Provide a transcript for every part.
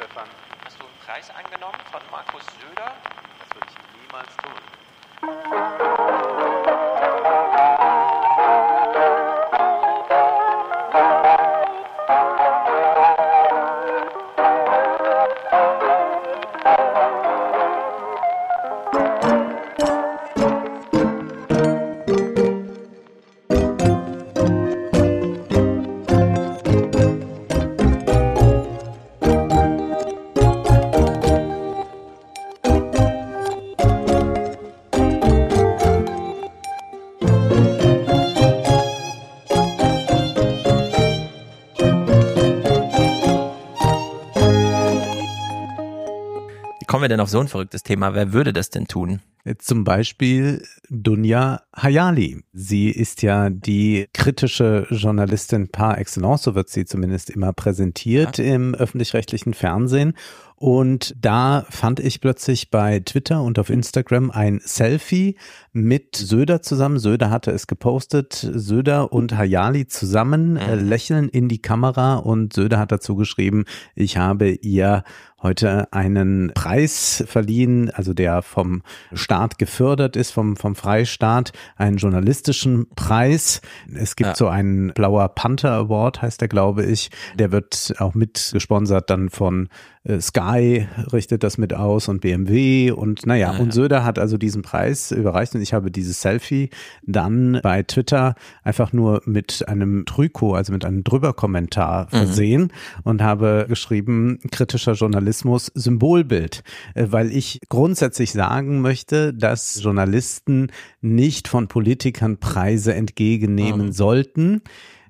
Stefan. Hast du einen Preis angenommen von Markus Söder? Das würde ich niemals tun. Kommen wir denn auf so ein verrücktes Thema? Wer würde das denn tun? Zum Beispiel Dunja Hayali. Sie ist ja die kritische Journalistin par excellence, so wird sie zumindest immer präsentiert Ja. im öffentlich-rechtlichen Fernsehen. Und da fand ich plötzlich bei Twitter und auf Instagram ein Selfie mit Söder zusammen. Söder hatte es gepostet. Söder und Hayali zusammen äh, lächeln in die Kamera und Söder hat dazu geschrieben, ich habe ihr heute einen Preis verliehen, also der vom Staat gefördert ist, vom, vom Freistaat, einen journalistischen Preis. Es gibt Ja. so einen Blauer Panther Award, heißt der, glaube ich. Der wird auch mit gesponsert dann von Sky, richtet das mit aus und BMW und naja, Ah, und ja. Söder hat also diesen Preis überreicht und ich habe dieses Selfie dann bei Twitter einfach nur mit einem Trüko, also mit einem Drüberkommentar Mhm. versehen und habe geschrieben, kritischer Journalismus, Symbolbild, äh, weil ich grundsätzlich sagen möchte, dass Journalisten nicht von Politikern Preise entgegennehmen Mhm. sollten.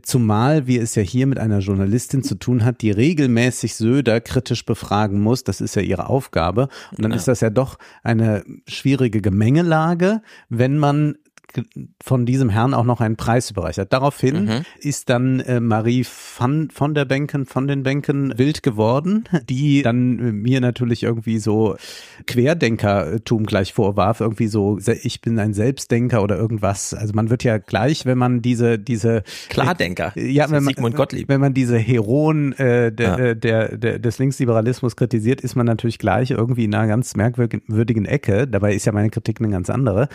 Zumal wir es ja hier mit einer Journalistin zu tun hat, die regelmäßig Söder kritisch befragen muss. Das ist ja ihre Aufgabe. Und dann Ja. ist das ja doch eine schwierige Gemengelage, wenn man von diesem Herrn auch noch einen Preis überreicht hat. Daraufhin Mhm. ist dann äh, Marie van, von der Benken, von den Benken wild geworden, die dann äh, mir natürlich irgendwie so Querdenkertum gleich vorwarf, irgendwie so, ich bin ein Selbstdenker oder irgendwas. Also man wird ja gleich, wenn man diese, diese Klardenker. ja, wenn man, Sigmund Gottlieb. wenn man diese Heroen äh, der, Ja. äh, der, der, des Linksliberalismus kritisiert, ist man natürlich gleich irgendwie in einer ganz merkwürdigen Ecke. Dabei ist ja meine Kritik eine ganz andere.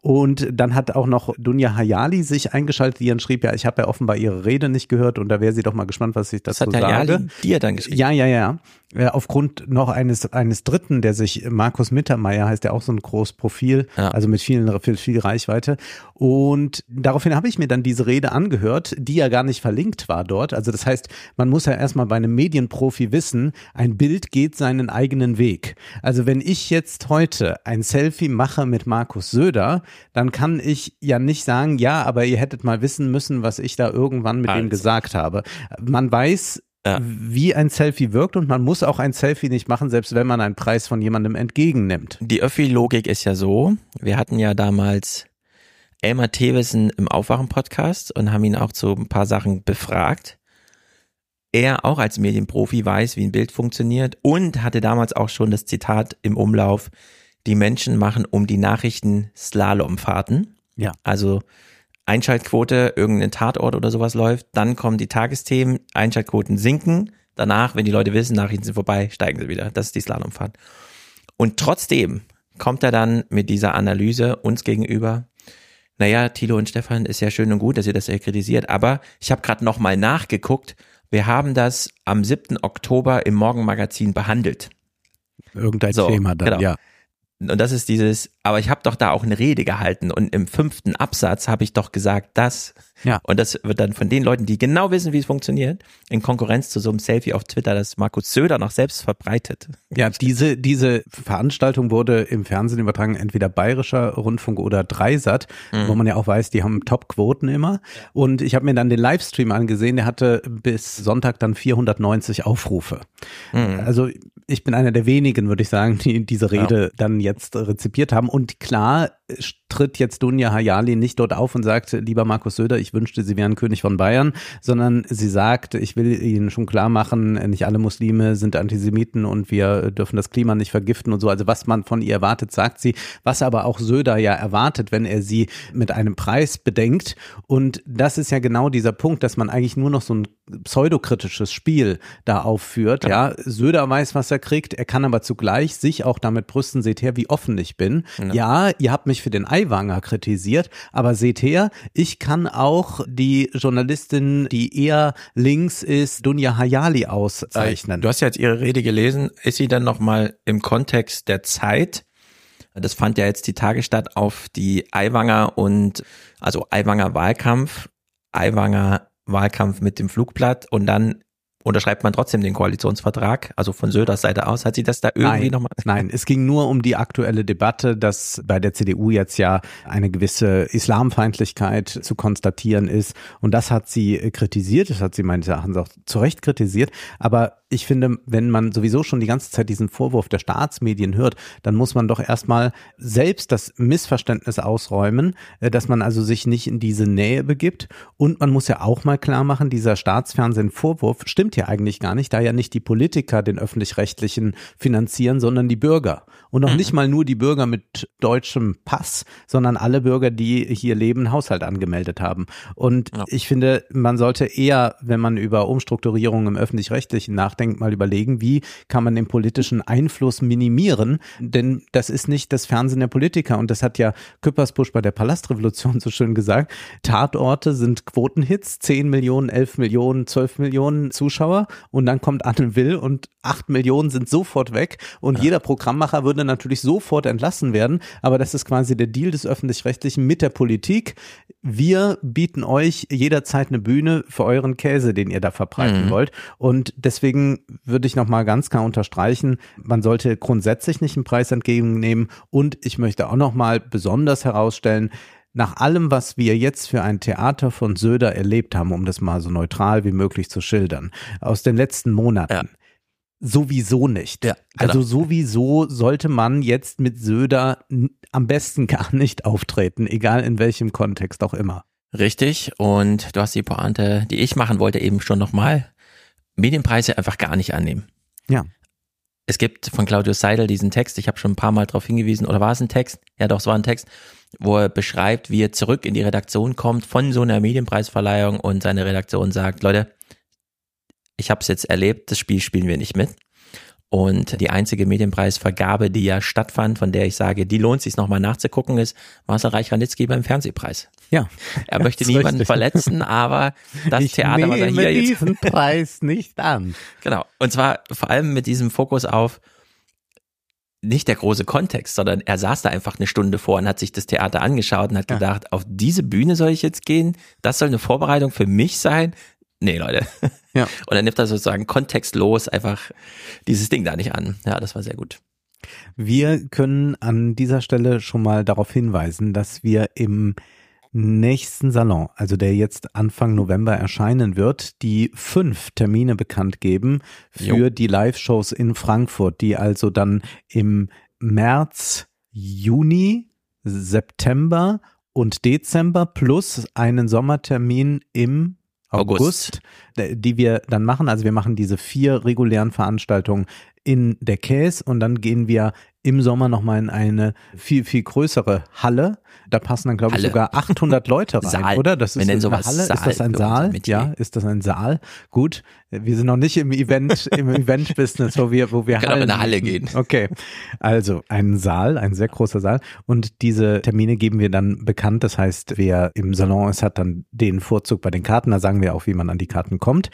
Und dann hat auch noch Dunja Hayali sich eingeschaltet, die dann schrieb, ja, ich habe ja offenbar ihre Rede nicht gehört und da wäre sie doch mal gespannt, was ich Das dazu hat der sage. Jali dir dann geschrieben. Ja, ja, ja. Äh, Aufgrund noch eines, eines Dritten, der sich Markus Mittermeier heißt, der auch so ein großes Profil, Ja. also mit vielen, viel, viel Reichweite. Und daraufhin habe ich mir dann diese Rede angehört, die ja gar nicht verlinkt war dort. Also das heißt, man muss ja erstmal bei einem Medienprofi wissen, ein Bild geht seinen eigenen Weg. Also wenn ich jetzt heute ein Selfie mache mit Markus Söder, dann kann ich ja nicht sagen, ja, aber ihr hättet mal wissen müssen, was ich da irgendwann mit Also. dem gesagt habe. Man weiß, Ja. wie ein Selfie wirkt und man muss auch ein Selfie nicht machen, selbst wenn man einen Preis von jemandem entgegennimmt. Die Öffi-Logik ist ja so, wir hatten ja damals Elmar Thewissen im Aufwachen-Podcast und haben ihn auch zu ein paar Sachen befragt. Er auch als Medienprofi weiß, wie ein Bild funktioniert und hatte damals auch schon das Zitat im Umlauf, die Menschen machen um die Nachrichten Slalomfahrten. Ja. Also Einschaltquote, irgendein Tatort oder sowas läuft, dann kommen die Tagesthemen, Einschaltquoten sinken, danach, wenn die Leute wissen, Nachrichten sind vorbei, steigen sie wieder. Das ist die Slalomfahrt. Und trotzdem kommt er dann mit dieser Analyse uns gegenüber. Naja, Thilo und Stefan ist ja schön und gut, dass ihr das ja kritisiert, aber ich habe gerade nochmal nachgeguckt. Wir haben das am 7. Oktober im Morgenmagazin behandelt. Irgendein So, Thema dann, genau. ja. Und das ist dieses, aber ich habe doch da auch eine Rede gehalten und im fünften Absatz habe ich doch gesagt, das. Ja. Und das wird dann von den Leuten, die genau wissen, wie es funktioniert, in Konkurrenz zu so einem Selfie auf Twitter, das Markus Söder noch selbst verbreitet. Ja, diese, diese Veranstaltung wurde im Fernsehen übertragen, entweder Bayerischer Rundfunk oder Dreisat, Mhm. wo man ja auch weiß, die haben Top-Quoten immer. Und ich habe mir dann den Livestream angesehen, der hatte bis Sonntag dann 490 Aufrufe. Mhm. Also ich bin einer der wenigen, würde ich sagen, die diese Rede dann jetzt rezipiert haben. Und klar, tritt jetzt Dunja Hayali nicht dort auf und sagt, lieber Markus Söder, ich wünschte, Sie wären König von Bayern, sondern sie sagt, ich will Ihnen schon klar machen, nicht alle Muslime sind Antisemiten und wir dürfen das Klima nicht vergiften und so. Also was man von ihr erwartet, sagt sie, was aber auch Söder ja erwartet, wenn er sie mit einem Preis bedenkt. Und das ist ja genau dieser Punkt, dass man eigentlich nur noch so ein pseudokritisches Spiel da aufführt. Ja. ja, Söder weiß, was er kriegt, er kann aber zugleich sich auch damit brüsten, seht her, wie offen ich bin. Ja, ja ihr habt mich für den Eiwanger kritisiert, aber seht her, ich kann auch die Journalistin, die eher links ist, Dunja Hayali auszeichnen. Du hast ja jetzt ihre Rede gelesen. Ist sie dann nochmal im Kontext der Zeit? Das fand ja jetzt die Tage statt auf die Eiwanger und also Eiwanger Wahlkampf, Eiwanger Wahlkampf mit dem Flugblatt und dann unterschreibt man trotzdem den Koalitionsvertrag, also von Söders Seite aus. Hat sie das da irgendwie nochmal? Nein, es ging nur um die aktuelle Debatte, dass bei der CDU jetzt ja eine gewisse Islamfeindlichkeit zu konstatieren ist. Und das hat sie kritisiert, das hat sie meines Erachtens auch zu Recht kritisiert. Aber ich finde, wenn man sowieso schon die ganze Zeit diesen Vorwurf der Staatsmedien hört, dann muss man doch erstmal selbst das Missverständnis ausräumen, äh, dass man also sich nicht in diese Nähe begibt. Und man muss ja auch mal klar machen, dieser Staatsfernsehen-Vorwurf stimmt ja eigentlich gar nicht, da ja nicht die Politiker den öffentlich-rechtlichen finanzieren, sondern die Bürger. Und auch mhm. nicht mal nur die Bürger mit deutschem Pass, sondern alle Bürger, die hier leben, Haushalt angemeldet haben. Und ja. ich finde, man sollte eher, wenn man über Umstrukturierung im öffentlich-rechtlichen nachdenkt, nachdenkt, mal überlegen, wie kann man den politischen Einfluss minimieren? Denn das ist nicht das Fernsehen der Politiker. Und das hat ja Küppersbusch bei der Palastrevolution so schön gesagt. Tatorte sind Quotenhits, 10 Millionen, 11 Millionen, 12 Millionen Zuschauer. Und dann kommt Anne Will und 8 Millionen sind sofort weg. Und ja. jeder Programmmacher würde natürlich sofort entlassen werden. Aber das ist quasi der Deal des Öffentlich-Rechtlichen mit der Politik. Wir bieten euch jederzeit eine Bühne für euren Käse, den ihr da verbreiten mhm. wollt. Und deswegen würde ich nochmal ganz klar unterstreichen, man sollte grundsätzlich nicht einen Preis entgegennehmen und ich möchte auch nochmal besonders herausstellen, nach allem, was wir jetzt für ein Theater von Söder erlebt haben, um das mal so neutral wie möglich zu schildern, aus den letzten Monaten, ja. Sowieso nicht. Ja, genau. Also sowieso sollte man jetzt mit Söder am besten gar nicht auftreten, egal in welchem Kontext auch immer. Richtig. Und du hast die Pointe, die ich machen wollte, eben schon nochmal Medienpreise einfach gar nicht annehmen. Ja. Es gibt von Claudius Seidel diesen Text, ich habe schon ein paar Mal darauf hingewiesen, oder war es ein Text? Ja, doch, es war ein Text, wo er beschreibt, wie er zurück in die Redaktion kommt von so einer Medienpreisverleihung und seine Redaktion sagt, Leute, ich habe es jetzt erlebt, das Spiel spielen wir nicht mit. Und die einzige Medienpreisvergabe, die ja stattfand, von der ich sage, die lohnt sich nochmal nachzugucken, ist Marcel Reich-Ranitzky beim Fernsehpreis. Ja. Er möchte niemanden richtig. verletzen, aber das ich Theater, was er hier jetzt. diesen Preis nicht an. Genau. Und zwar vor allem mit diesem Fokus auf nicht der große Kontext, sondern er saß da einfach eine Stunde vor und hat sich das Theater angeschaut und hat ja. gedacht, auf diese Bühne soll ich jetzt gehen? Das soll eine Vorbereitung für mich sein? Nee, Leute. Ja. Und dann nimmt er sozusagen kontextlos einfach dieses Ding da nicht an. Ja, das war sehr gut. Wir können an dieser Stelle schon mal darauf hinweisen, dass wir im nächsten Salon, also der jetzt Anfang November erscheinen wird, die fünf Termine bekannt geben für jo. die Live-Shows in Frankfurt, die also dann im März, Juni, September und Dezember plus einen Sommertermin im August, August, die wir dann machen. Also wir machen diese vier regulären Veranstaltungen in der Käse und dann gehen wir im Sommer nochmal in eine viel, viel größere Halle. Da passen dann, glaube ich, sogar 800 Leute rein, Saal. oder? Das ist eine Halle. Saal ist das ein Saal? Ja, ist das ein Saal? Gut. Wir sind noch nicht im Event, im Event-Business, wo wir, wo wir Können Hallen in eine Halle gehen. Okay. Also, ein Saal, ein sehr großer Saal. Und diese Termine geben wir dann bekannt. Das heißt, wer im Salon ist, hat dann den Vorzug bei den Karten. Da sagen wir auch, wie man an die Karten kommt.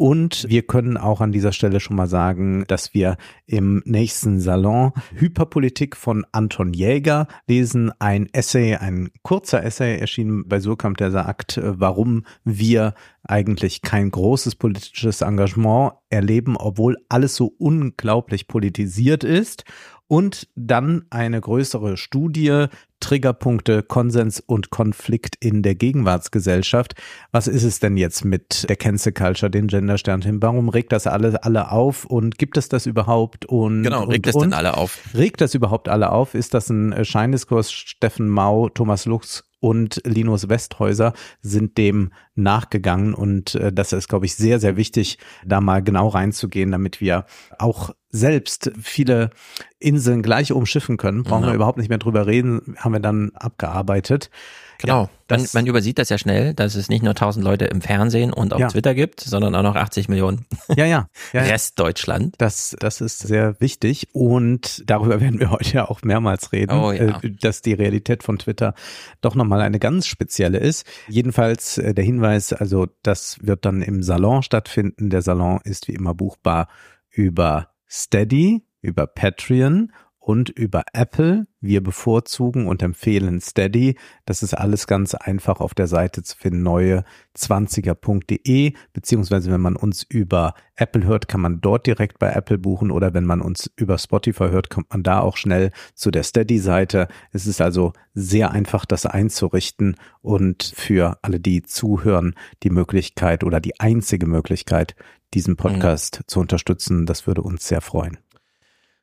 Und wir können auch an dieser Stelle schon mal sagen, dass wir im nächsten Salon Hyperpolitik von Anton Jäger lesen. Ein Essay, ein kurzer Essay erschienen bei Surkamp, der sagt, warum wir eigentlich kein großes politisches Engagement erleben, obwohl alles so unglaublich politisiert ist. Und dann eine größere Studie Triggerpunkte, Konsens und Konflikt in der Gegenwartsgesellschaft. Was ist es denn jetzt mit der Cancel Culture, den Gendersternchen? Warum regt das alle, alle auf und gibt es das überhaupt? Und, Genau, regt und, und? denn alle auf? Regt das überhaupt alle auf? Ist das ein äh, Scheindiskurs? Steffen Mau, Thomas Lux und Linus Westhäuser sind dem nachgegangen und äh, das ist, glaube ich, sehr, sehr wichtig, da mal genau reinzugehen, damit wir auch selbst viele Inseln gleich umschiffen können. Brauchen Ja. wir überhaupt nicht mehr drüber reden, haben wir dann abgearbeitet. Genau. Ja, man, man übersieht das ja schnell, dass es nicht nur 1000 Leute im Fernsehen und auf Ja. Twitter gibt, sondern auch noch 80 Millionen Ja, ja. ja, ja. Restdeutschland. Das, das ist sehr wichtig und darüber werden wir heute ja auch mehrmals reden, Oh ja. äh, dass die Realität von Twitter doch nochmal eine ganz spezielle ist. Jedenfalls äh, der Hinweis, also das wird dann im Salon stattfinden. Der Salon ist wie immer buchbar über Steady, über Patreon und über Apple. Wir bevorzugen und empfehlen Steady. Das ist alles ganz einfach auf der Seite zu finden, neue 20er.de, beziehungsweise wenn man uns über Apple hört, kann man dort direkt bei Apple buchen oder wenn man uns über Spotify hört, kommt man da auch schnell zu der Steady-Seite. Es ist also sehr einfach, das einzurichten und für alle, die zuhören, die Möglichkeit oder die einzige Möglichkeit, diesen Podcast zu unterstützen. Das würde uns sehr freuen.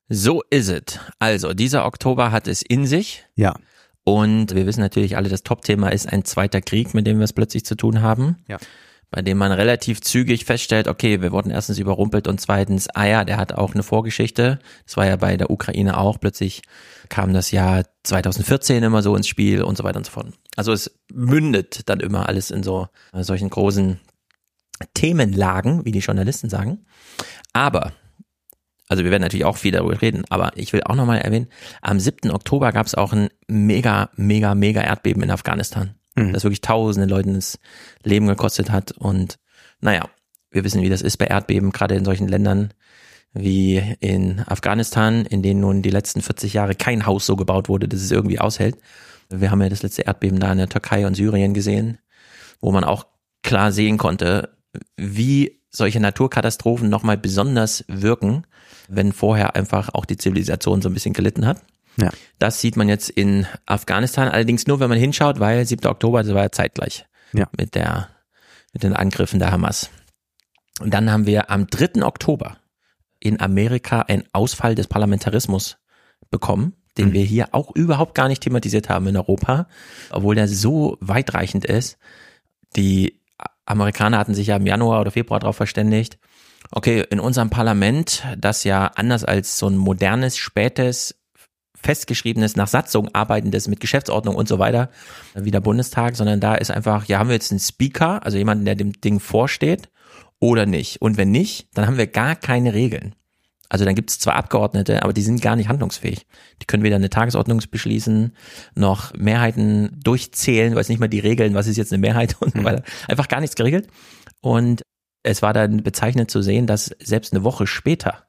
So ist es. Also, dieser Oktober hat es in sich. Ja, Und wir wissen natürlich alle, das Top-Thema ist ein zweiter Krieg, mit dem wir es plötzlich zu tun haben. Ja. Bei dem man relativ zügig feststellt, okay, wir wurden erstens überrumpelt und zweitens, ah ja, der hat auch eine Vorgeschichte. Das war ja bei der Ukraine auch. Plötzlich kam das Jahr 2014 immer so ins Spiel und so weiter und so fort. Also es mündet dann immer alles in so äh, solchen großen Themenlagen, wie die Journalisten sagen. Aber also wir werden natürlich auch viel darüber reden, aber ich will auch nochmal erwähnen, am 7. Oktober gab es auch ein mega, mega, mega Erdbeben in Afghanistan, Mhm. das wirklich tausende Leuten das Leben gekostet hat. Und naja, wir wissen, wie das ist bei Erdbeben, gerade in solchen Ländern wie in Afghanistan, in denen nun die letzten 40 Jahre kein Haus so gebaut wurde, dass es irgendwie aushält. Wir haben ja das letzte Erdbeben da in der Türkei und Syrien gesehen, wo man auch klar sehen konnte, wie solche Naturkatastrophen nochmal besonders wirken, wenn vorher einfach auch die Zivilisation so ein bisschen gelitten hat. Ja. Das sieht man jetzt in Afghanistan, allerdings nur, wenn man hinschaut, weil 7. Oktober, das war ja zeitgleich Ja. mit der, mit den Angriffen der Hamas. Und dann haben wir am 3. Oktober in Amerika einen Ausfall des Parlamentarismus bekommen, den Mhm. wir hier auch überhaupt gar nicht thematisiert haben in Europa, obwohl der so weitreichend ist. Die Amerikaner hatten sich ja im Januar oder Februar darauf verständigt, okay, in unserem Parlament, das ja anders als so ein modernes, spätes, festgeschriebenes, nach Satzung arbeitendes mit Geschäftsordnung und so weiter, wie der Bundestag, sondern da ist einfach, ja, haben wir jetzt einen Speaker, also jemanden, der dem Ding vorsteht oder nicht. Und wenn nicht, dann haben wir gar keine Regeln. Also dann gibt es zwar Abgeordnete, aber die sind gar nicht handlungsfähig. Die können weder eine Tagesordnung beschließen, noch Mehrheiten durchzählen, weiß nicht mal die Regeln, was ist jetzt eine Mehrheit und so weiter. Einfach gar nichts geregelt. Und es war dann bezeichnend zu sehen, dass selbst eine Woche später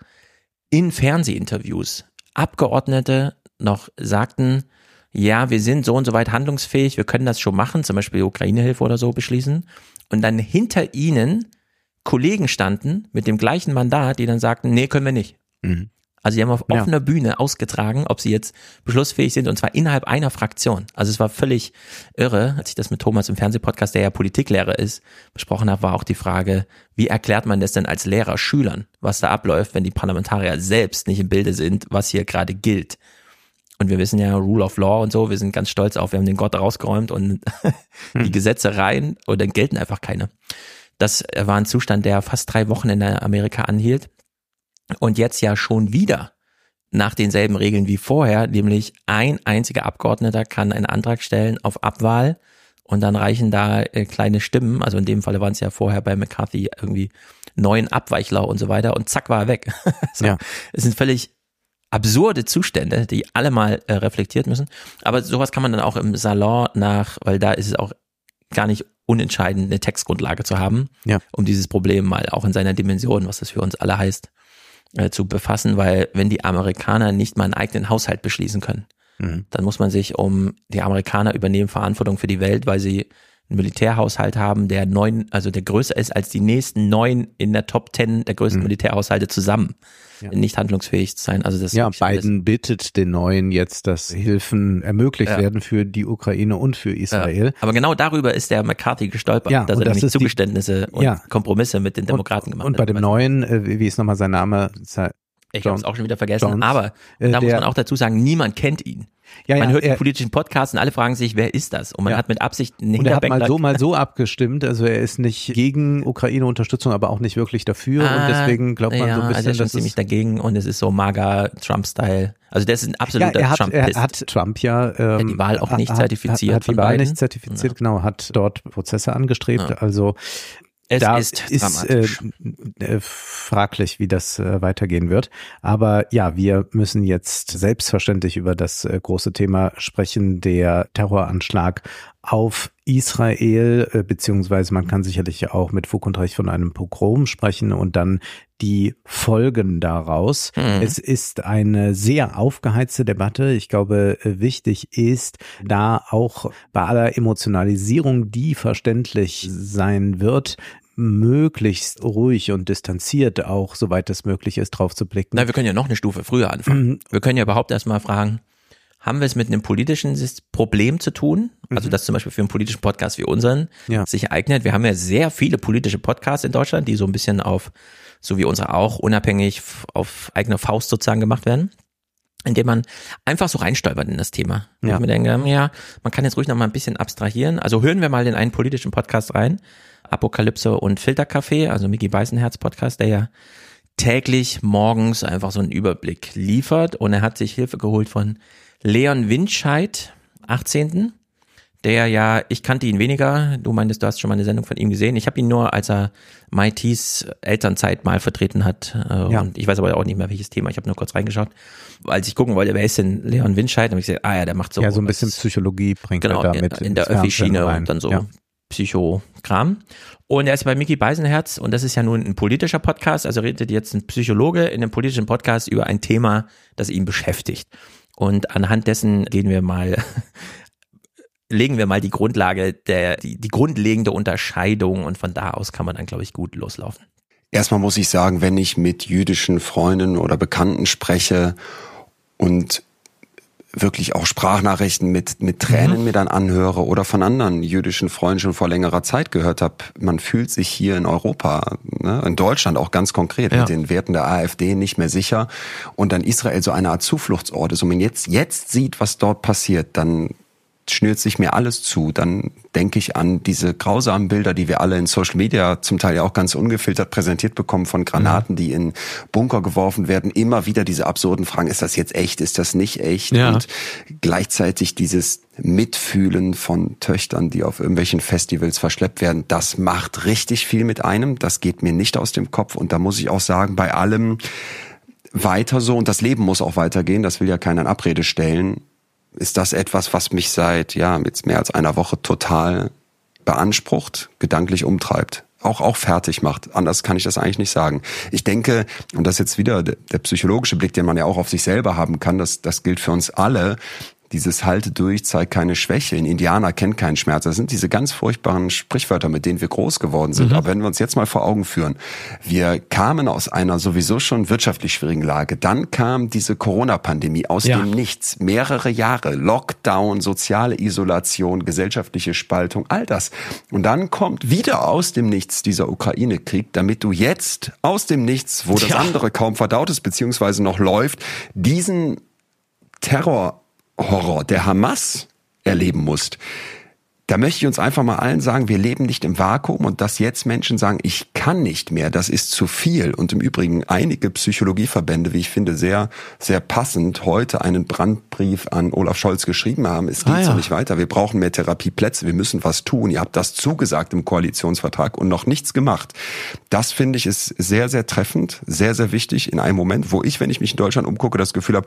in Fernsehinterviews Abgeordnete noch sagten, ja, wir sind so und so weit handlungsfähig, wir können das schon machen, zum Beispiel Ukraine-Hilfe oder so beschließen. Und dann hinter ihnen Kollegen standen mit dem gleichen Mandat, die dann sagten, nee, können wir nicht. Mhm. Also die haben auf Ja. offener Bühne ausgetragen, ob sie jetzt beschlussfähig sind und zwar innerhalb einer Fraktion. Also es war völlig irre, als ich das mit Thomas im Fernsehpodcast, der ja Politiklehrer ist, besprochen habe, war auch die Frage, wie erklärt man das denn als Lehrer Schülern, was da abläuft, wenn die Parlamentarier selbst nicht im Bilde sind, was hier gerade gilt. Und wir wissen ja Rule of Law und so, wir sind ganz stolz auf, wir haben den Gott rausgeräumt und die Gesetze rein und dann gelten einfach keine. Das war ein Zustand, der fast drei Wochen in Amerika anhielt und jetzt ja schon wieder nach denselben Regeln wie vorher, nämlich ein einziger Abgeordneter kann einen Antrag stellen auf Abwahl und dann reichen da äh, kleine Stimmen, also in dem Falle waren es ja vorher bei McCarthy irgendwie neun Abweichler und so weiter und zack war er weg. so, Ja. Es sind völlig absurde Zustände, die alle mal äh, reflektiert müssen. Aber sowas kann man dann auch im Salon nach, weil da ist es auch gar nicht unentscheidend, eine Textgrundlage zu haben, Ja. um dieses Problem mal auch in seiner Dimension, was das für uns alle heißt, äh, zu befassen, weil wenn die Amerikaner nicht mal einen eigenen Haushalt beschließen können, Mhm. dann muss man sich um die Amerikaner übernehmen Verantwortung für die Welt, weil sie einen Militärhaushalt haben, der neun, also der größer ist als die nächsten neun in der Top Ten der größten Mhm. Militärhaushalte zusammen. Ja. Nicht handlungsfähig zu sein. Also das Ja, Biden bittet den Neuen jetzt, dass Hilfen ermöglicht Ja. werden für die Ukraine und für Israel. Ja. Aber genau darüber ist der McCarthy gestolpert, Ja, dass und er das nämlich ist die- Zugeständnisse und. Kompromisse mit den Demokraten gemacht und hat. bei dem Neuen, äh, wie wie ist nochmal sein Name? Ich habe es auch schon wieder vergessen. Jones, aber äh, da muss man auch dazu sagen, niemand kennt ihn. Ja, man ja, hört er- die politischen Podcasts und alle fragen sich, wer ist das? Und man Ja. hat mit Absicht einen Und er hat mal so, mal so abgestimmt. Also er ist nicht gegen Ukraine-Unterstützung, aber auch nicht wirklich dafür. und deswegen glaubt man Ah, ja, so ein also bisschen, er ist schon dass ziemlich dagegen und es ist so mager Trump-Style. Also der ist ein ja, absoluter er hat, Trumpist. er hat Trump ja ähm, die Wahl auch nicht hat- zertifiziert Hat, hat die Wahl Biden. nicht zertifiziert, genau, hat dort Prozesse angestrebt. Ja. Also es da ist, ist äh, äh, fraglich, wie das äh, weitergehen wird. Aber ja, wir müssen jetzt selbstverständlich über das äh, große Thema sprechen, der Terroranschlag auf Israel, äh, beziehungsweise man kann sicherlich auch mit Fug und Recht von einem Pogrom sprechen und dann die Folgen daraus. Mhm. Es ist eine sehr aufgeheizte Debatte. Ich glaube, wichtig ist, da auch bei aller Emotionalisierung, die verständlich sein wird, möglichst ruhig und distanziert auch, soweit es möglich ist, drauf zu blicken. Na, wir können ja noch eine Stufe früher anfangen. Mhm. Wir können ja überhaupt erstmal fragen, haben wir es mit einem politischen Problem zu tun? Also das zum Beispiel für einen politischen Podcast wie unseren Mhm. Ja. sich eignet. Wir haben ja sehr viele politische Podcasts in Deutschland, die so ein bisschen auf, so wie unsere auch, unabhängig auf eigene Faust sozusagen gemacht werden. Indem man einfach so reinstolpert in das Thema. Und Ja. Ich mir denke, ja, man kann jetzt ruhig noch mal ein bisschen abstrahieren. Also hören wir mal in einen politischen Podcast rein. Apokalypse und Filterkaffee, also Mickey Weißenherz Podcast, der ja täglich morgens einfach so einen Überblick liefert und er hat sich Hilfe geholt von Leon Windscheid, 18. Der ja, ich kannte ihn weniger, du meintest, du hast schon mal eine Sendung von ihm gesehen. Ich habe ihn nur, als er MITs Elternzeit mal vertreten hat. Äh, Ja. Und ich weiß aber auch nicht mehr, welches Thema. Ich habe nur kurz reingeschaut. Als ich gucken wollte, wer ist denn Leon Windscheid? habe ich gesagt, ah ja, der macht so. ja, so ein bisschen Psychologie bringt genau, er da in, mit in der Öffi-Schiene und dann so Ja. Psychokram. Und er ist bei Mickey Beisenherz und das ist ja nun ein politischer Podcast, also redet jetzt ein Psychologe in einem politischen Podcast über ein Thema, das ihn beschäftigt. Und anhand dessen gehen wir mal, legen wir mal die Grundlage der, die, die grundlegende Unterscheidung und von da aus kann man dann, glaube ich, gut loslaufen. Erstmal muss ich sagen, wenn ich mit jüdischen Freunden oder Bekannten spreche und wirklich auch Sprachnachrichten mit, mit Tränen mir dann anhöre oder von anderen jüdischen Freunden schon vor längerer Zeit gehört habe, man fühlt sich hier in Europa, ne, in Deutschland auch ganz konkret Ja. mit den Werten der AfD nicht mehr sicher und dann Israel so eine Art Zufluchtsort ist und man jetzt, jetzt sieht, was dort passiert, dann schnürt sich mir alles zu. Dann denke ich an diese grausamen Bilder, die wir alle in Social Media zum Teil ja auch ganz ungefiltert präsentiert bekommen von Granaten, die in Bunker geworfen werden. Immer wieder diese absurden Fragen, ist das jetzt echt, ist das nicht echt? Ja. Und gleichzeitig dieses Mitfühlen von Töchtern, die auf irgendwelchen Festivals verschleppt werden, das macht richtig viel mit einem. Das geht mir nicht aus dem Kopf. Und da muss ich auch sagen, bei allem weiter so, und das Leben muss auch weitergehen, das will ja keiner in Abrede stellen, ist das etwas, was mich seit ja jetzt mehr als einer Woche total beansprucht, gedanklich umtreibt, auch auch fertig macht. Anders kann ich das eigentlich nicht sagen. Ich denke, und das ist jetzt wieder der, der psychologische Blick, den man ja auch auf sich selber haben kann, das das gilt für uns alle. Dieses Halte durch, zeigt keine Schwäche. Ein Indianer kennt keinen Schmerz. Das sind diese ganz furchtbaren Sprichwörter, mit denen wir groß geworden sind. Aber wenn wir uns jetzt mal vor Augen führen, wir kamen aus einer sowieso schon wirtschaftlich schwierigen Lage. Dann kam diese Corona-Pandemie aus Ja. dem Nichts. Mehrere Jahre. Lockdown, soziale Isolation, gesellschaftliche Spaltung, all das. Und dann kommt wieder aus dem Nichts dieser Ukraine-Krieg, damit du jetzt aus dem Nichts, wo das Ja. andere kaum verdaut ist, beziehungsweise noch läuft, diesen Terrorhorror der Hamas erleben musst. Da möchte ich uns einfach mal allen sagen, wir leben nicht im Vakuum und dass jetzt Menschen sagen, ich kann nicht mehr, das ist zu viel. Und im Übrigen einige Psychologieverbände, wie ich finde, sehr, sehr passend heute einen Brandbrief an Olaf Scholz geschrieben haben. Es geht Ah, so ja. nicht weiter. Wir brauchen mehr Therapieplätze. Wir müssen was tun. Ihr habt das zugesagt im Koalitionsvertrag und noch nichts gemacht. Das finde ich ist sehr, sehr treffend, sehr, sehr wichtig in einem Moment, wo ich, wenn ich mich in Deutschland umgucke, das Gefühl habe,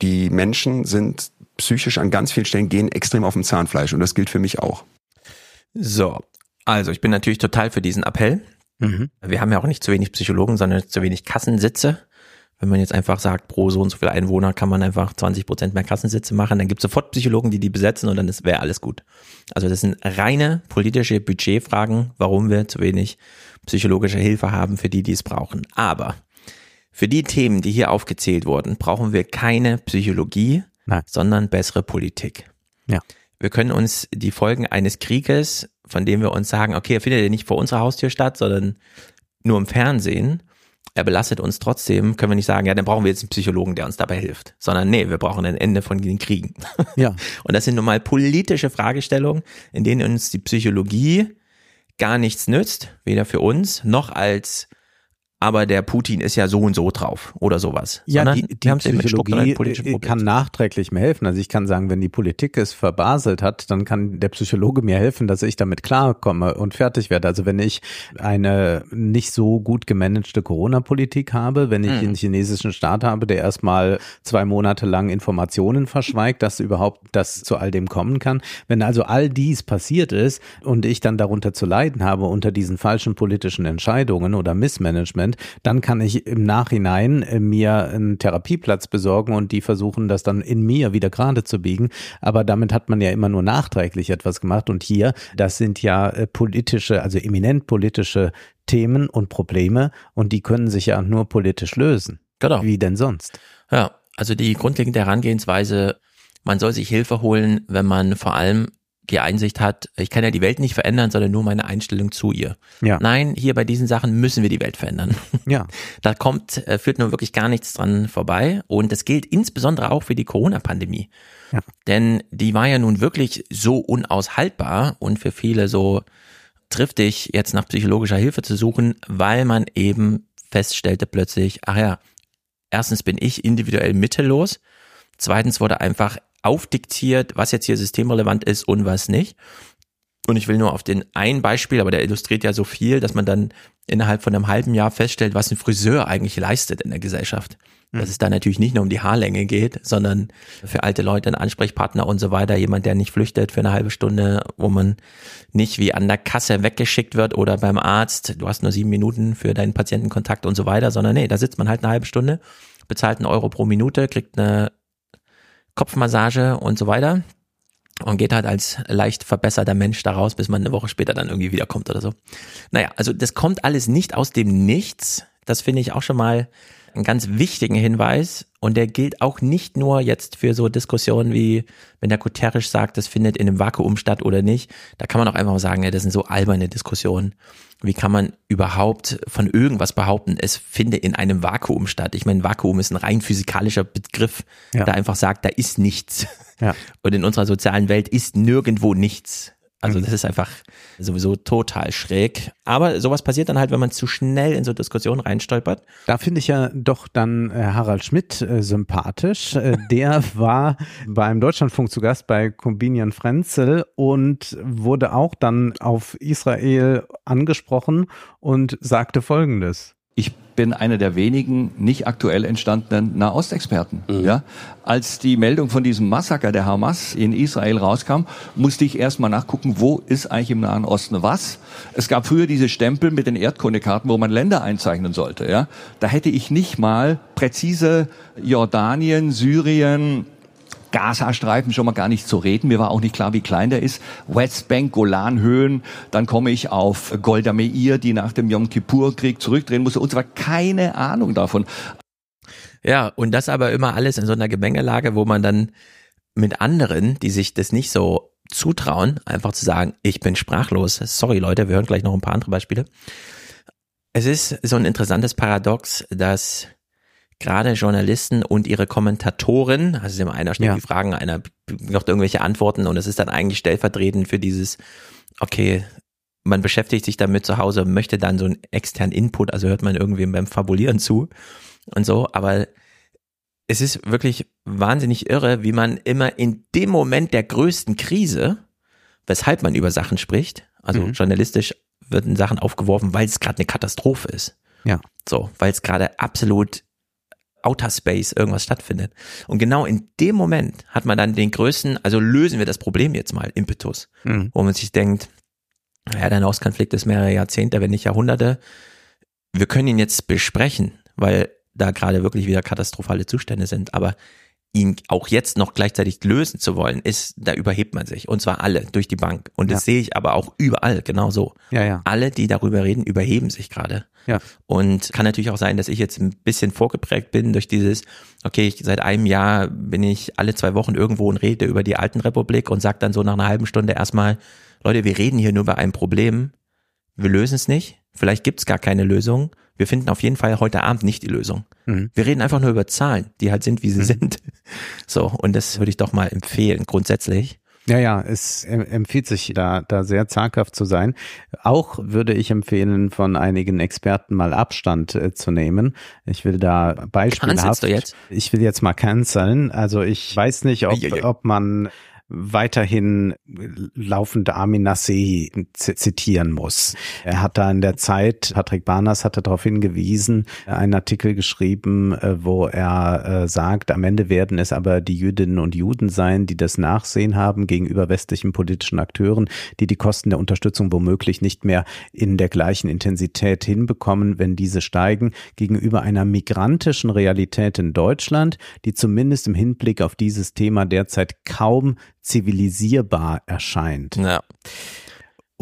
die Menschen sind psychisch an ganz vielen Stellen gehen extrem auf dem Zahnfleisch und das gilt für mich auch. So, also ich bin natürlich total für diesen Appell. Mhm. Wir haben ja auch nicht zu wenig Psychologen, sondern zu wenig Kassensitze. wenn man jetzt einfach sagt, pro so und so viel Einwohner kann man einfach 20 Prozent mehr Kassensitze machen, dann gibt es sofort Psychologen, die die besetzen und dann wäre alles gut. Also das sind reine politische Budgetfragen, warum wir zu wenig psychologische Hilfe haben für die, die es brauchen. Aber für die Themen, die hier aufgezählt wurden, brauchen wir keine Psychologie, Nein. sondern bessere Politik. Ja. Wir können uns die Folgen eines Krieges, von dem wir uns sagen, okay, er findet ja nicht vor unserer Haustür statt, sondern nur im Fernsehen, er belastet uns trotzdem, können wir nicht sagen, ja, dann brauchen wir jetzt einen Psychologen, der uns dabei hilft, sondern nee, wir brauchen ein Ende von den Kriegen. Ja. Und das sind nun mal politische Fragestellungen, in denen uns die Psychologie gar nichts nützt, weder für uns noch als aber der Putin ist ja so und so drauf oder sowas. Ja, Sondern die, die strukturellen Psychologie äh, kann nachträglich mir helfen. Also ich kann sagen, wenn die Politik es verbaselt hat, dann kann der Psychologe mir helfen, dass ich damit klarkomme und fertig werde. Also wenn ich eine nicht so gut gemanagte Corona-Politik habe, wenn ich Mhm. einen chinesischen Staat habe, der erstmal zwei Monate lang Informationen verschweigt, dass überhaupt das zu all dem kommen kann. Wenn also all dies passiert ist und ich dann darunter zu leiden habe unter diesen falschen politischen Entscheidungen oder Missmanagement, dann kann ich im Nachhinein äh, mir einen Therapieplatz besorgen und die versuchen, das dann in mir wieder gerade zu biegen. Aber damit hat man ja immer nur nachträglich etwas gemacht. Und hier, das sind ja äh, politische, also eminent politische Themen und Probleme und die können sich ja nur politisch lösen. Genau. Wie denn sonst? Ja, also die grundlegende Herangehensweise, man soll sich Hilfe holen, wenn man vor allem die Einsicht hat, ich kann ja die Welt nicht verändern, sondern nur meine Einstellung zu ihr. Ja. Nein, hier bei diesen Sachen müssen wir die Welt verändern. Ja. Da kommt, äh, führt nur wirklich gar nichts dran vorbei. Und das gilt insbesondere auch für die Corona-Pandemie. Ja. Denn die war ja nun wirklich so unaushaltbar und für viele so triftig, jetzt nach psychologischer Hilfe zu suchen, weil man eben feststellte plötzlich, ach ja, erstens bin ich individuell mittellos, zweitens wurde einfach aufdiktiert, was jetzt hier systemrelevant ist und was nicht. Und ich will nur auf den ein Beispiel, aber der illustriert ja so viel, dass man dann innerhalb von einem halben Jahr feststellt, was ein Friseur eigentlich leistet in der Gesellschaft. Dass es da natürlich nicht nur um die Haarlänge geht, sondern für alte Leute ein Ansprechpartner und so weiter, jemand, der nicht flüchtet für eine halbe Stunde, wo man nicht wie an der Kasse weggeschickt wird oder beim Arzt, du hast nur sieben Minuten für deinen Patientenkontakt und so weiter, sondern nee, da sitzt man halt eine halbe Stunde, bezahlt einen Euro pro Minute, kriegt eine Kopfmassage und so weiter und geht halt als leicht verbesserter Mensch daraus, bis man eine Woche später dann irgendwie wiederkommt oder so. Naja, also das kommt alles nicht aus dem Nichts. Das finde ich auch schon mal einen ganz wichtigen Hinweis. Und der gilt auch nicht nur jetzt für so Diskussionen wie, wenn der Guterres sagt, das findet in einem Vakuum statt oder nicht. Da kann man auch einfach mal sagen, ja, das sind so alberne Diskussionen. Wie kann man überhaupt von irgendwas behaupten, es finde in einem Vakuum statt? Ich meine, Vakuum ist ein rein physikalischer Begriff, Ja. der einfach sagt, da ist nichts. Ja. Und in unserer sozialen Welt ist nirgendwo nichts. Also Mhm. das ist einfach sowieso total schräg. Aber sowas passiert dann halt, wenn man zu schnell in so Diskussionen reinstolpert. Da finde ich ja doch dann äh, Harald Schmidt äh, sympathisch. Äh, der war beim Deutschlandfunk zu Gast bei Combinian Frenzel und wurde auch dann auf Israel angesprochen und sagte Folgendes. Ich bin einer der wenigen nicht aktuell entstandenen Nahostexperten. Ja? Als die Meldung von diesem Massaker der Hamas in Israel rauskam, musste ich erstmal nachgucken, wo ist eigentlich im Nahen Osten was. Es gab früher diese Stempel mit den Erdkundekarten, wo man Länder einzeichnen sollte. Ja? Da hätte ich nicht mal präzise Jordanien, Syrien, Gazastreifen schon mal gar nicht zu reden. Mir war auch nicht klar, wie klein der ist. Westbank, Golanhöhen. Dann komme ich auf Golda Meir, die nach dem Yom Kippur-Krieg zurückdrehen musste und weiter. Keine Ahnung davon. Ja, und das aber immer alles in so einer Gemengelage, wo man dann mit anderen, die sich das nicht so zutrauen, einfach zu sagen, ich bin sprachlos. Sorry Leute, wir hören gleich noch ein paar andere Beispiele. Es ist so ein interessantes Paradox, dass gerade Journalisten und ihre Kommentatoren, also immer einer stellt Ja. die Fragen, einer macht irgendwelche Antworten und es ist dann eigentlich stellvertretend für dieses, okay, man beschäftigt sich damit zu Hause, möchte dann so einen externen Input, also hört man irgendwie beim Fabulieren zu und so, aber es ist wirklich wahnsinnig irre, wie man immer in dem Moment der größten Krise, weshalb man über Sachen spricht, also Mhm. journalistisch werden Sachen aufgeworfen, weil es gerade eine Katastrophe ist. Ja. So, weil es gerade absolut Outer Space irgendwas stattfindet. Und genau in dem Moment hat man dann den größten, also lösen wir das Problem jetzt mal, Impetus, Mhm. wo man sich denkt, ja, der Nahostkonflikt ist mehrere Jahrzehnte, wenn nicht Jahrhunderte. Wir können ihn jetzt besprechen, weil da gerade wirklich wieder katastrophale Zustände sind. Aber ihn auch jetzt noch gleichzeitig lösen zu wollen, ist, da überhebt man sich. Und zwar alle durch die Bank. Und das Ja. sehe ich aber auch überall, genau so. Ja, ja. Alle, die darüber reden, überheben sich gerade. Ja. Und kann natürlich auch sein, dass ich jetzt ein bisschen vorgeprägt bin durch dieses, okay, ich, seit einem Jahr bin ich alle zwei Wochen irgendwo und rede über die alten Republik und sag dann so nach einer halben Stunde erstmal, Leute, wir reden hier nur über ein Problem, wir lösen es nicht, vielleicht gibt es gar keine Lösung, wir finden auf jeden Fall heute Abend nicht die Lösung. Mhm. Wir reden einfach nur über Zahlen, die halt sind, wie sie sind. So, und das würde ich doch mal empfehlen, grundsätzlich. Ja, ja, es em- empfiehlt sich da, da sehr zaghaft zu sein. Auch würde ich empfehlen, von einigen Experten mal Abstand äh, zu nehmen. Ich will da beispielhaft. Cancelst du jetzt? Ich will jetzt mal canceln. Also ich weiß nicht, ob, ob man weiterhin laufend Amin Nasehi z- zitieren muss. Er hat da in der Zeit, Patrick Barners hatte darauf hingewiesen, einen Artikel geschrieben, äh, wo er äh, sagt, am Ende werden es aber die Jüdinnen und Juden sein, die das Nachsehen haben gegenüber westlichen politischen Akteuren, die die Kosten der Unterstützung womöglich nicht mehr in der gleichen Intensität hinbekommen, wenn diese steigen, gegenüber einer migrantischen Realität in Deutschland, die zumindest im Hinblick auf dieses Thema derzeit kaum zivilisierbar erscheint. Ja.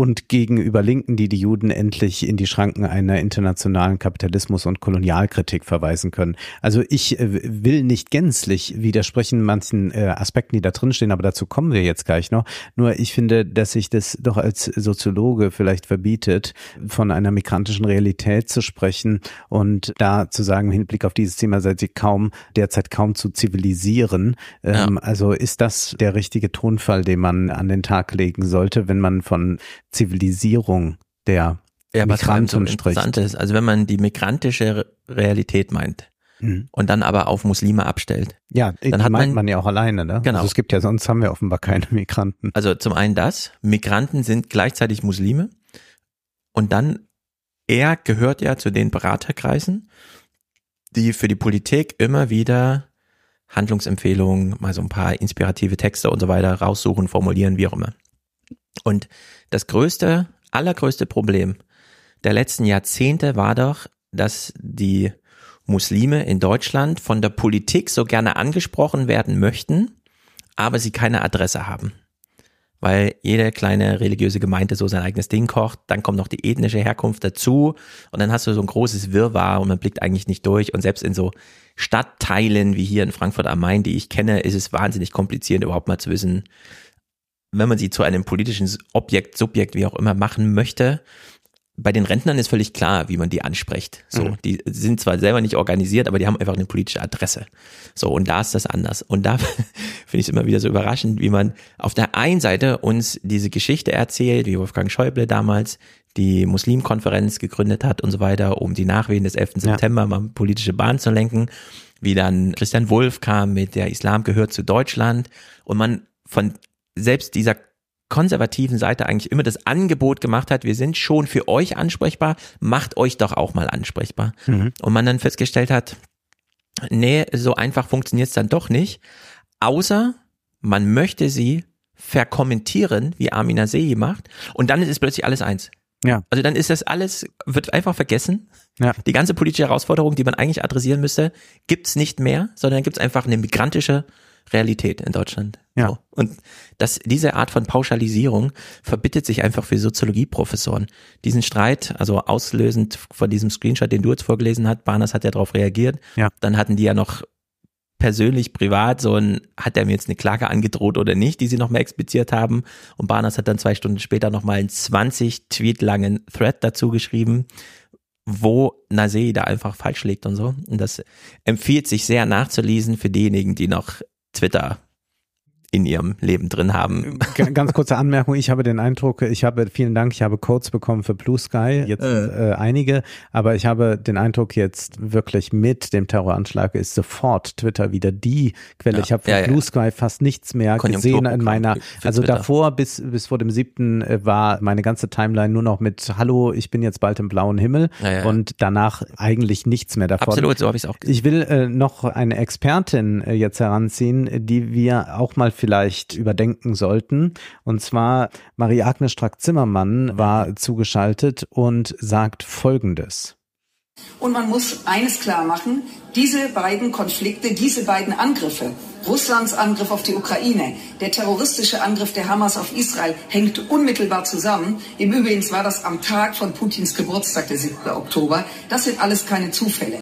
Und gegenüber Linken, die die Juden endlich in die Schranken einer internationalen Kapitalismus- und Kolonialkritik verweisen können. Also ich äh, will nicht gänzlich widersprechen manchen äh, Aspekten, die da drin stehen, aber dazu kommen wir jetzt gleich noch. Nur ich finde, dass sich das doch als Soziologe vielleicht verbietet, von einer migrantischen Realität zu sprechen und da zu sagen, im Hinblick auf dieses Thema sei sie kaum, derzeit kaum zu zivilisieren. Ähm, Also ist das der richtige Tonfall, den man an den Tag legen sollte, wenn man von Zivilisierung der Ja, was vor allem so Migranten interessant ist, also wenn man die migrantische Re- Realität meint Mhm. und dann aber auf Muslime abstellt. Ja, Dann hat meint man- man ja auch alleine, ne? Genau. Also es gibt ja, sonst haben wir offenbar keine Migranten. Also zum einen das, Migranten sind gleichzeitig Muslime und dann, er gehört ja zu den Beraterkreisen, die für die Politik immer wieder Handlungsempfehlungen, mal so ein paar inspirative Texte und so weiter raussuchen, formulieren, wie auch immer. Und das größte, allergrößte Problem der letzten Jahrzehnte war doch, dass die Muslime in Deutschland von der Politik so gerne angesprochen werden möchten, aber sie keine Adresse haben. Weil jede kleine religiöse Gemeinde so sein eigenes Ding kocht, dann kommt noch die ethnische Herkunft dazu und dann hast du so ein großes Wirrwarr und man blickt eigentlich nicht durch und selbst in so Stadtteilen wie hier in Frankfurt am Main, die ich kenne, ist es wahnsinnig kompliziert überhaupt mal zu wissen, wenn man sie zu einem politischen Objekt, Subjekt, wie auch immer machen möchte, bei den Rentnern ist völlig klar, wie man die anspricht. So, Mhm. die sind zwar selber nicht organisiert, aber die haben einfach eine politische Adresse. So, und da ist das anders. Und da finde ich es immer wieder so überraschend, wie man auf der einen Seite uns diese Geschichte erzählt, wie Wolfgang Schäuble damals die Muslimkonferenz gegründet hat und so weiter, um die Nachwehen des 11. Ja. September mal politische Bahn zu lenken, wie dann Christian Wulff kam mit der Islam gehört zu Deutschland und man von selbst dieser konservativen Seite eigentlich immer das Angebot gemacht hat, wir sind schon für euch ansprechbar, macht euch doch auch mal ansprechbar. Mhm. Und man dann festgestellt hat, nee, so einfach funktioniert's dann doch nicht, außer man möchte sie verkommentieren, wie Amina Sehi macht, und dann ist es plötzlich alles eins. Ja. Also dann ist das alles, wird einfach vergessen. Ja. Die ganze politische Herausforderung, die man eigentlich adressieren müsste, gibt's nicht mehr, sondern gibt's einfach eine migrantische Realität in Deutschland. Ja. So. Und das, diese Art von Pauschalisierung verbittet sich einfach für Soziologieprofessoren. Diesen Streit, also auslösend von diesem Screenshot, den du jetzt vorgelesen hast, Barnes hat ja darauf reagiert. Ja. Dann hatten die ja noch persönlich, privat, so ein, hat er mir jetzt eine Klage angedroht oder nicht, die sie noch mal expliziert haben. Und Barnes hat dann zwei Stunden später noch mal einen 20 Tweet langen Thread dazu geschrieben, wo Nasei da einfach falsch liegt und so. Und das empfiehlt sich sehr nachzulesen für diejenigen, die noch Twitter in ihrem Leben drin haben. Ganz kurze Anmerkung, ich habe den Eindruck, ich habe, vielen Dank, ich habe Codes bekommen für Blue Sky, jetzt äh, einige, aber ich habe den Eindruck jetzt wirklich mit dem Terroranschlag ist sofort Twitter wieder die Quelle. Ja, Ich habe von ja, ja. Blue Sky fast nichts mehr gesehen in meiner, für- für also Twitter. davor bis, bis vor dem siebten äh, war meine ganze Timeline nur noch mit Hallo, ich bin jetzt bald im blauen Himmel und danach eigentlich nichts mehr davon. Absolut, so habe ich es auch gesehen. Ich will äh, noch eine Expertin äh, jetzt heranziehen, die wir auch mal vielleicht überdenken sollten. Und zwar Marie-Agnes Strack-Zimmermann war zugeschaltet und sagt Folgendes. Und man muss eines klar machen, diese beiden Konflikte, diese beiden Angriffe, Russlands Angriff auf die Ukraine, der terroristische Angriff der Hamas auf Israel hängt unmittelbar zusammen. Im Übrigen war das am Tag von Putins Geburtstag, der 7. Oktober. Das sind alles keine Zufälle.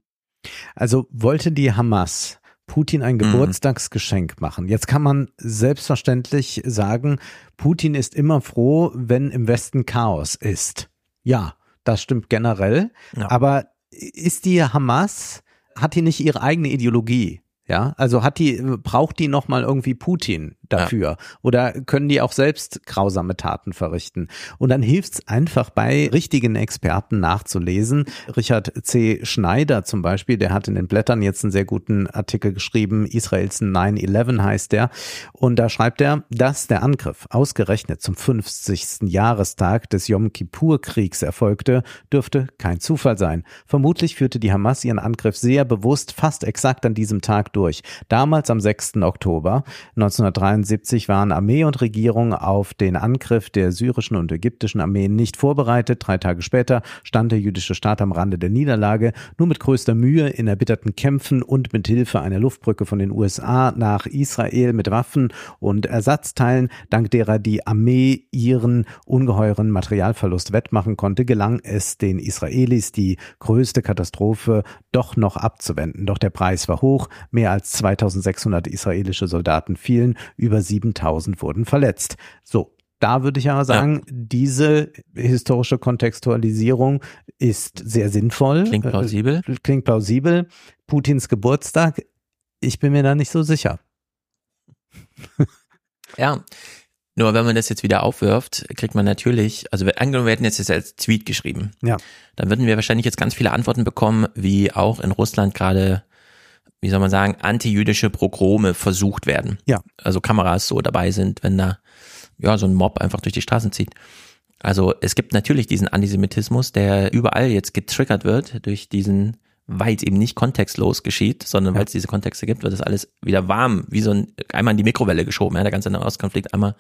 Also wollte die Hamas Putin ein Geburtstagsgeschenk machen. Jetzt kann man selbstverständlich sagen, Putin ist immer froh, wenn im Westen Chaos ist. Ja, das stimmt generell. Ja. Aber ist die Hamas, hat die nicht ihre eigene Ideologie? Ja, also hat die, braucht die nochmal irgendwie Putin dafür? Oder können die auch selbst grausame Taten verrichten? Und dann hilft's einfach bei richtigen Experten nachzulesen. Richard C. Schneider zum Beispiel, der hat in den Blättern jetzt einen sehr guten Artikel geschrieben. Israels 9-11 heißt der. Und da schreibt er, dass der Angriff ausgerechnet zum 50. Jahrestag des Yom Kippur-Kriegs erfolgte, dürfte kein Zufall sein. Vermutlich führte die Hamas ihren Angriff sehr bewusst fast exakt an diesem Tag durch. Damals am 6. Oktober 1973 waren Armee und Regierung auf den Angriff der syrischen und ägyptischen Armeen nicht vorbereitet. Drei Tage später stand der jüdische Staat am Rande der Niederlage. Nur mit größter Mühe in erbitterten Kämpfen und mit Hilfe einer Luftbrücke von den USA nach Israel mit Waffen und Ersatzteilen, dank derer die Armee ihren ungeheuren Materialverlust wettmachen konnte, gelang es den Israelis, die größte Katastrophe doch noch abzuwenden. Doch der Preis war hoch. Mehr als 2600 israelische Soldaten fielen, über 7000 wurden verletzt. So. Da würde ich aber sagen, diese historische Kontextualisierung ist sehr sinnvoll. Klingt plausibel. Äh, Klingt plausibel. Putins Geburtstag, ich bin mir da nicht so sicher. Ja. Nur wenn man das jetzt wieder aufwirft, kriegt man natürlich, also angenommen, wir hätten jetzt das als Tweet geschrieben, Ja. dann würden wir wahrscheinlich jetzt ganz viele Antworten bekommen, wie auch in Russland gerade, wie soll man sagen, antijüdische Progrome versucht werden. Ja. Also Kameras so dabei sind, wenn da ja so ein Mob einfach durch die Straßen zieht. Also es gibt natürlich diesen Antisemitismus, der überall jetzt getriggert wird durch diesen, weil es eben nicht kontextlos geschieht, sondern weil es diese Kontexte gibt, wird das alles wieder warm, wie so ein, einmal in die Mikrowelle geschoben, ja, der ganze Nahostkonflikt einmal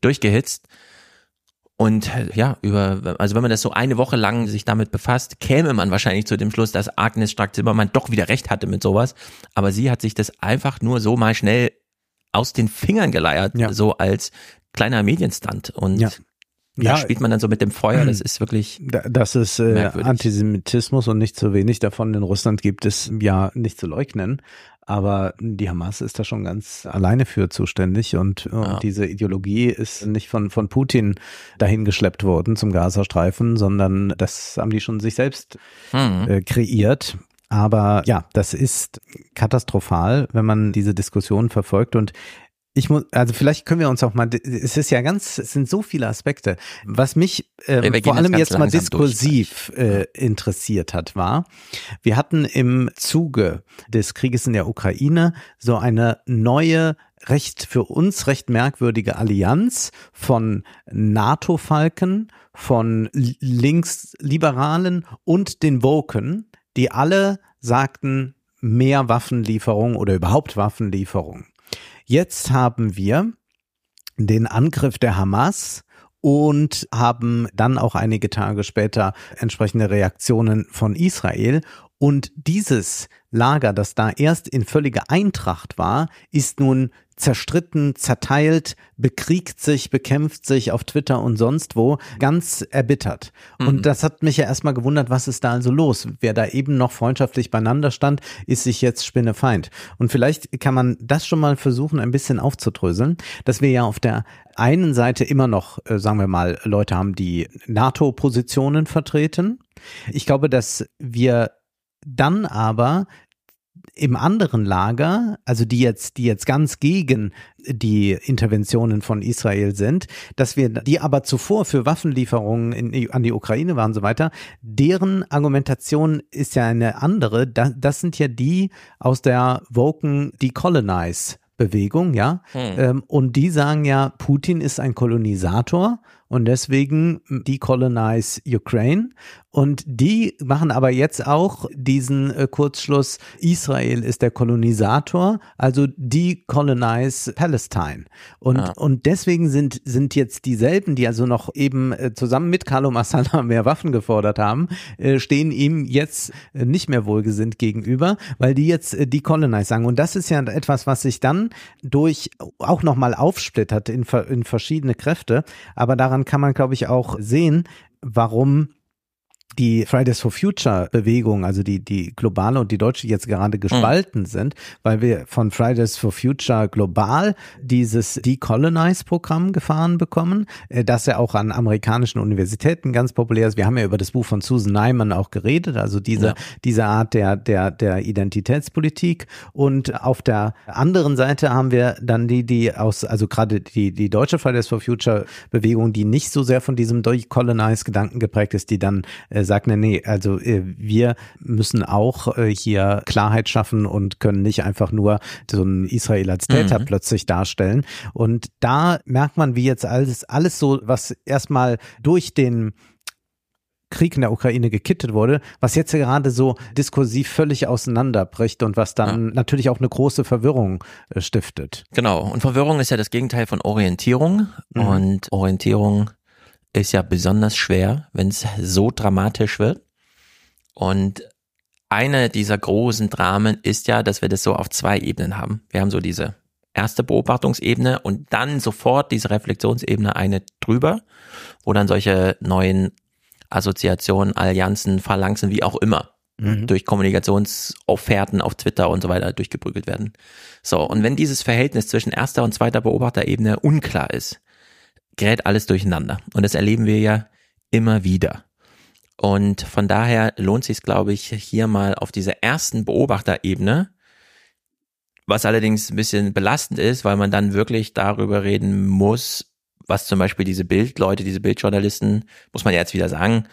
durchgehitzt. Und äh, ja, über, also wenn man das so eine Woche lang sich damit befasst, käme man wahrscheinlich zu dem Schluss, dass Agnes Strack-Zimmermann doch wieder recht hatte mit sowas. Aber sie hat sich das einfach nur so mal schnell aus den Fingern geleiert, Ja. so als kleiner Medienstunt. Und Ja. Ja. spielt man dann so mit dem Feuer, das ist wirklich, Da- Dass es äh. Antisemitismus und nicht so wenig davon in Russland gibt, ist ja nicht zu leugnen. Aber die Hamas ist da schon ganz alleine für zuständig und, und Ja. diese Ideologie ist nicht von, von Putin dahin geschleppt worden zum Gazastreifen, sondern das haben die schon sich selbst hm, äh, kreiert. Aber ja, das ist katastrophal, wenn man diese Diskussion verfolgt und ich muss, also vielleicht können wir uns auch mal, es ist ja ganz, es sind so viele Aspekte. Was mich ähm, vor allem ganz jetzt mal diskursiv äh, interessiert hat, war, wir hatten im Zuge des Krieges in der Ukraine so eine neue recht für uns recht merkwürdige Allianz von NATO-Falken, von Li- Linksliberalen und den Woken, die alle sagten, mehr Waffenlieferung oder überhaupt Waffenlieferung. Jetzt haben wir den Angriff der Hamas und haben dann auch einige Tage später entsprechende Reaktionen von Israel. Und dieses Lager, das da erst in völliger Eintracht war, ist nun zerstritten, zerteilt, bekriegt sich, bekämpft sich auf Twitter und sonst wo, ganz erbittert. Und das hat mich ja erstmal gewundert, was ist da also los? Wer da eben noch freundschaftlich beieinander stand, ist sich jetzt Spinnefeind. Und vielleicht kann man das schon mal versuchen, ein bisschen aufzudröseln, dass wir ja auf der einen Seite immer noch, äh, sagen wir mal, Leute haben, die NATO-Positionen vertreten. Ich glaube, dass wir dann aber im anderen Lager, also die jetzt, die jetzt ganz gegen die Interventionen von Israel sind, dass wir, die aber zuvor für Waffenlieferungen in, an die Ukraine waren und so weiter, deren Argumentation ist ja eine andere. Das, das sind ja die aus der Woken Decolonize Bewegung, ja. Ähm, und die sagen ja, Putin ist ein Kolonisator und deswegen decolonize Ukraine. Und die machen aber jetzt auch diesen äh, Kurzschluss, Israel ist der Kolonisator, also decolonize Palestine. Und, Ah. und deswegen sind, sind jetzt dieselben, die also noch eben äh, zusammen mit Carlo Massala mehr Waffen gefordert haben, äh, stehen ihm jetzt nicht mehr wohlgesinnt gegenüber, weil die jetzt decolonize sagen. Und das ist ja etwas, was sich dann durch auch nochmal aufsplittert in, in verschiedene Kräfte. Aber daran kann man, glaube ich, auch sehen, warum die Fridays for Future Bewegung, also die, die globale und die deutsche jetzt gerade gespalten sind, weil wir von Fridays for Future global dieses Decolonize Programm gefahren bekommen, äh, das ja auch an amerikanischen Universitäten ganz populär ist. Wir haben ja über das Buch von Susan Nyman auch geredet, also diese, Ja. diese Art der, der, der Identitätspolitik. Und auf der anderen Seite haben wir dann die, die aus, also gerade die, die deutsche Fridays for Future Bewegung, die nicht so sehr von diesem Decolonize-Gedanken geprägt ist, die dann äh, sagt, nee, nee, also äh, wir müssen auch äh, hier Klarheit schaffen und können nicht einfach nur so einen Israel als Täter Mhm. plötzlich darstellen. Und da merkt man, wie jetzt alles, alles so, was erstmal durch den Krieg in der Ukraine gekittet wurde, was jetzt gerade so diskursiv völlig auseinanderbricht und was dann natürlich auch eine große Verwirrung äh, stiftet. Genau. Und Verwirrung ist ja das Gegenteil von Orientierung. Mhm. Und Orientierung ist ja besonders schwer, wenn es so dramatisch wird. Und eine dieser großen Dramen ist ja, dass wir das so auf zwei Ebenen haben. Wir haben so diese erste Beobachtungsebene und dann sofort diese Reflexionsebene eine drüber, wo dann solche neuen Assoziationen, Allianzen, Phalanxen, wie auch immer, durch Kommunikationsofferten auf Twitter und so weiter durchgeprügelt werden. So, und wenn dieses Verhältnis zwischen erster und zweiter Beobachterebene unklar ist, gerät alles durcheinander. Und das erleben wir ja immer wieder. Und von daher lohnt sich glaube ich, hier mal auf dieser ersten Beobachterebene, was allerdings ein bisschen belastend ist, weil man dann wirklich darüber reden muss, was zum Beispiel diese Bildleute, diese Bildjournalisten, muss man ja jetzt wieder sagen,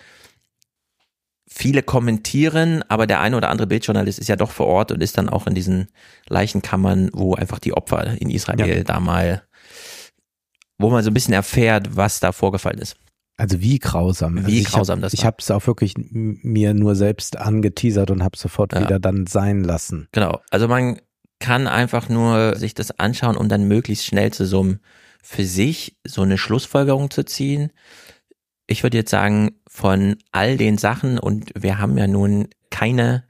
viele kommentieren, aber der eine oder andere Bildjournalist ist ja doch vor Ort und ist dann auch in diesen Leichenkammern, wo einfach die Opfer in Israel Ja. da mal, wo man so ein bisschen erfährt, was da vorgefallen ist. Also wie grausam. Also Wie ich grausam hab, das Ich war. habe es auch wirklich mir nur selbst angeteasert und habe sofort Ja. wieder dann sein lassen. Genau. Also man kann einfach nur sich das anschauen, um dann möglichst schnell zu so einem, für sich so eine Schlussfolgerung zu ziehen. Ich würde jetzt sagen, von all den Sachen und wir haben ja nun keine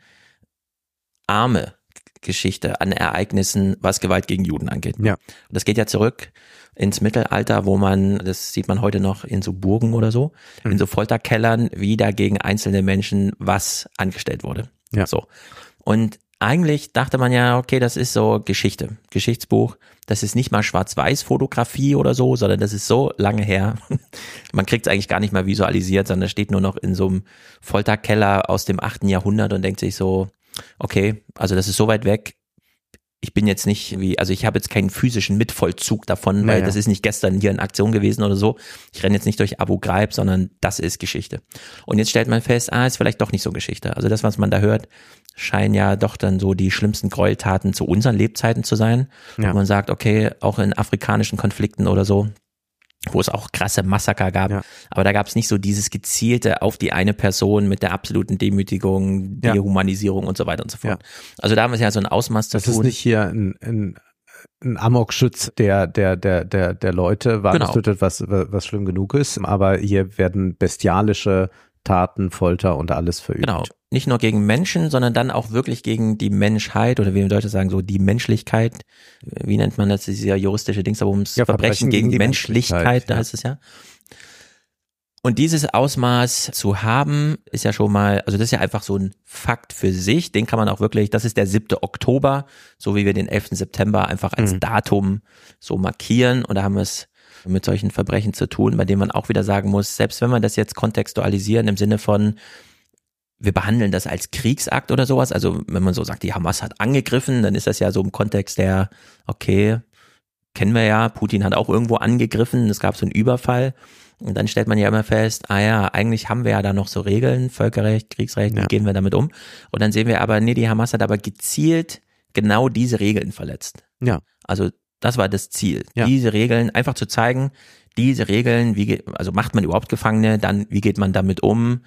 arme Geschichte an Ereignissen, was Gewalt gegen Juden angeht. Ja. Und das geht ja zurück ins Mittelalter, wo man, das sieht man heute noch in so Burgen oder so, Hm. in so Folterkellern, wie da gegen einzelne Menschen was angestellt wurde. Ja. So. Und eigentlich dachte man ja, okay, das ist so Geschichte, Geschichtsbuch. Das ist nicht mal Schwarz-Weiß-Fotografie oder so, sondern das ist so lange her. Man kriegt es eigentlich gar nicht mehr visualisiert, sondern steht nur noch in so einem Folterkeller aus dem achten Jahrhundert und denkt sich so, okay, also das ist so weit weg. Ich bin jetzt nicht wie, also ich habe jetzt keinen physischen Mitvollzug davon, weil Naja. das ist nicht gestern hier in Aktion gewesen oder so. Ich renne jetzt nicht durch Abu Ghraib, sondern das ist Geschichte. Und jetzt stellt man fest, ah, ist vielleicht doch nicht so Geschichte. Also das, was man da hört, scheinen ja doch dann so die schlimmsten Gräueltaten zu unseren Lebzeiten zu sein. Ja. Und man sagt, okay, auch in afrikanischen Konflikten oder so, wo es auch krasse Massaker gab, Ja. aber da gab es nicht so dieses gezielte auf die eine Person mit der absoluten Demütigung, Ja. Dehumanisierung und so weiter und so fort. Also da haben wir ja so ein Ausmaß zu Das ist tun. nicht hier ein, ein, ein Amokschütz der, der, der, der, der Leute, war Genau. getötet, was, was schlimm genug ist, aber hier werden bestialische Taten, Folter und alles verübt. Genau. Nicht nur gegen Menschen, sondern dann auch wirklich gegen die Menschheit oder wie wir Leute sagen, so die Menschlichkeit. Wie nennt man das, dieser juristische Dingsabums? Ja, Verbrechen, gegen, die Menschlichkeit, Menschlichkeit, da ja. heißt es ja. Und dieses Ausmaß zu haben, ist ja schon mal, also das ist ja einfach so ein Fakt für sich. Den kann man auch wirklich, das ist der 7. Oktober, so wie wir den 11. September einfach als Mhm. Datum so markieren. Und da haben wir es mit solchen Verbrechen zu tun, bei denen man auch wieder sagen muss, selbst wenn wir das jetzt kontextualisieren im Sinne von, wir behandeln das als Kriegsakt oder sowas. Also wenn man so sagt, die Hamas hat angegriffen, dann ist das ja so im Kontext der, okay, kennen wir ja, Putin hat auch irgendwo angegriffen, es gab so einen Überfall. Und dann stellt man ja immer fest, ah ja, eigentlich haben wir ja da noch so Regeln, Völkerrecht, Kriegsrecht, wie Ja. gehen wir damit um? Und dann sehen wir aber, nee, die Hamas hat aber gezielt genau diese Regeln verletzt. Ja. Also das war das Ziel, Ja. diese Regeln einfach zu zeigen, diese Regeln, wie geht, also macht man überhaupt Gefangene, dann wie geht man damit um?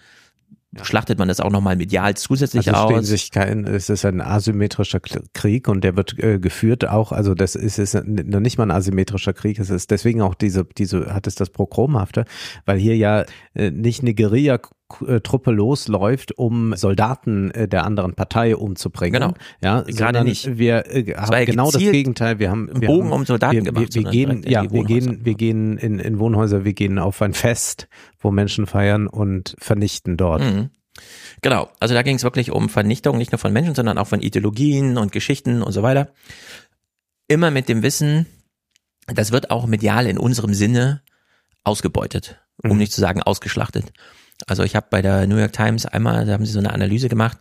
Schlachtet man das auch nochmal medial zusätzlich also aus? sich kein, es ist ein asymmetrischer Krieg und der wird äh, geführt auch, also das ist, ist noch nicht mal ein asymmetrischer Krieg, es ist deswegen auch diese, diese, hat es das Prochromhafte, weil hier ja äh, nicht eine Guerilla-Truppe losläuft, um Soldaten äh, der anderen Partei umzubringen. Genau. Ja, Gerade nicht. Wir äh, haben genau das Gegenteil. Wir haben wir Bogen haben, um Soldaten wir, gemacht, Wir, wir gehen, ja, wir Wohnhäuser. gehen, wir gehen in, in Wohnhäuser, wir gehen auf ein Fest, wo Menschen feiern und vernichten dort. Mhm. Genau, also da ging es wirklich um Vernichtung, nicht nur von Menschen, sondern auch von Ideologien und Geschichten und so weiter. Immer mit dem Wissen, das wird auch medial in unserem Sinne ausgebeutet, um Mhm. nicht zu sagen ausgeschlachtet. Also ich habe bei der New York Times einmal, da haben sie so eine Analyse gemacht,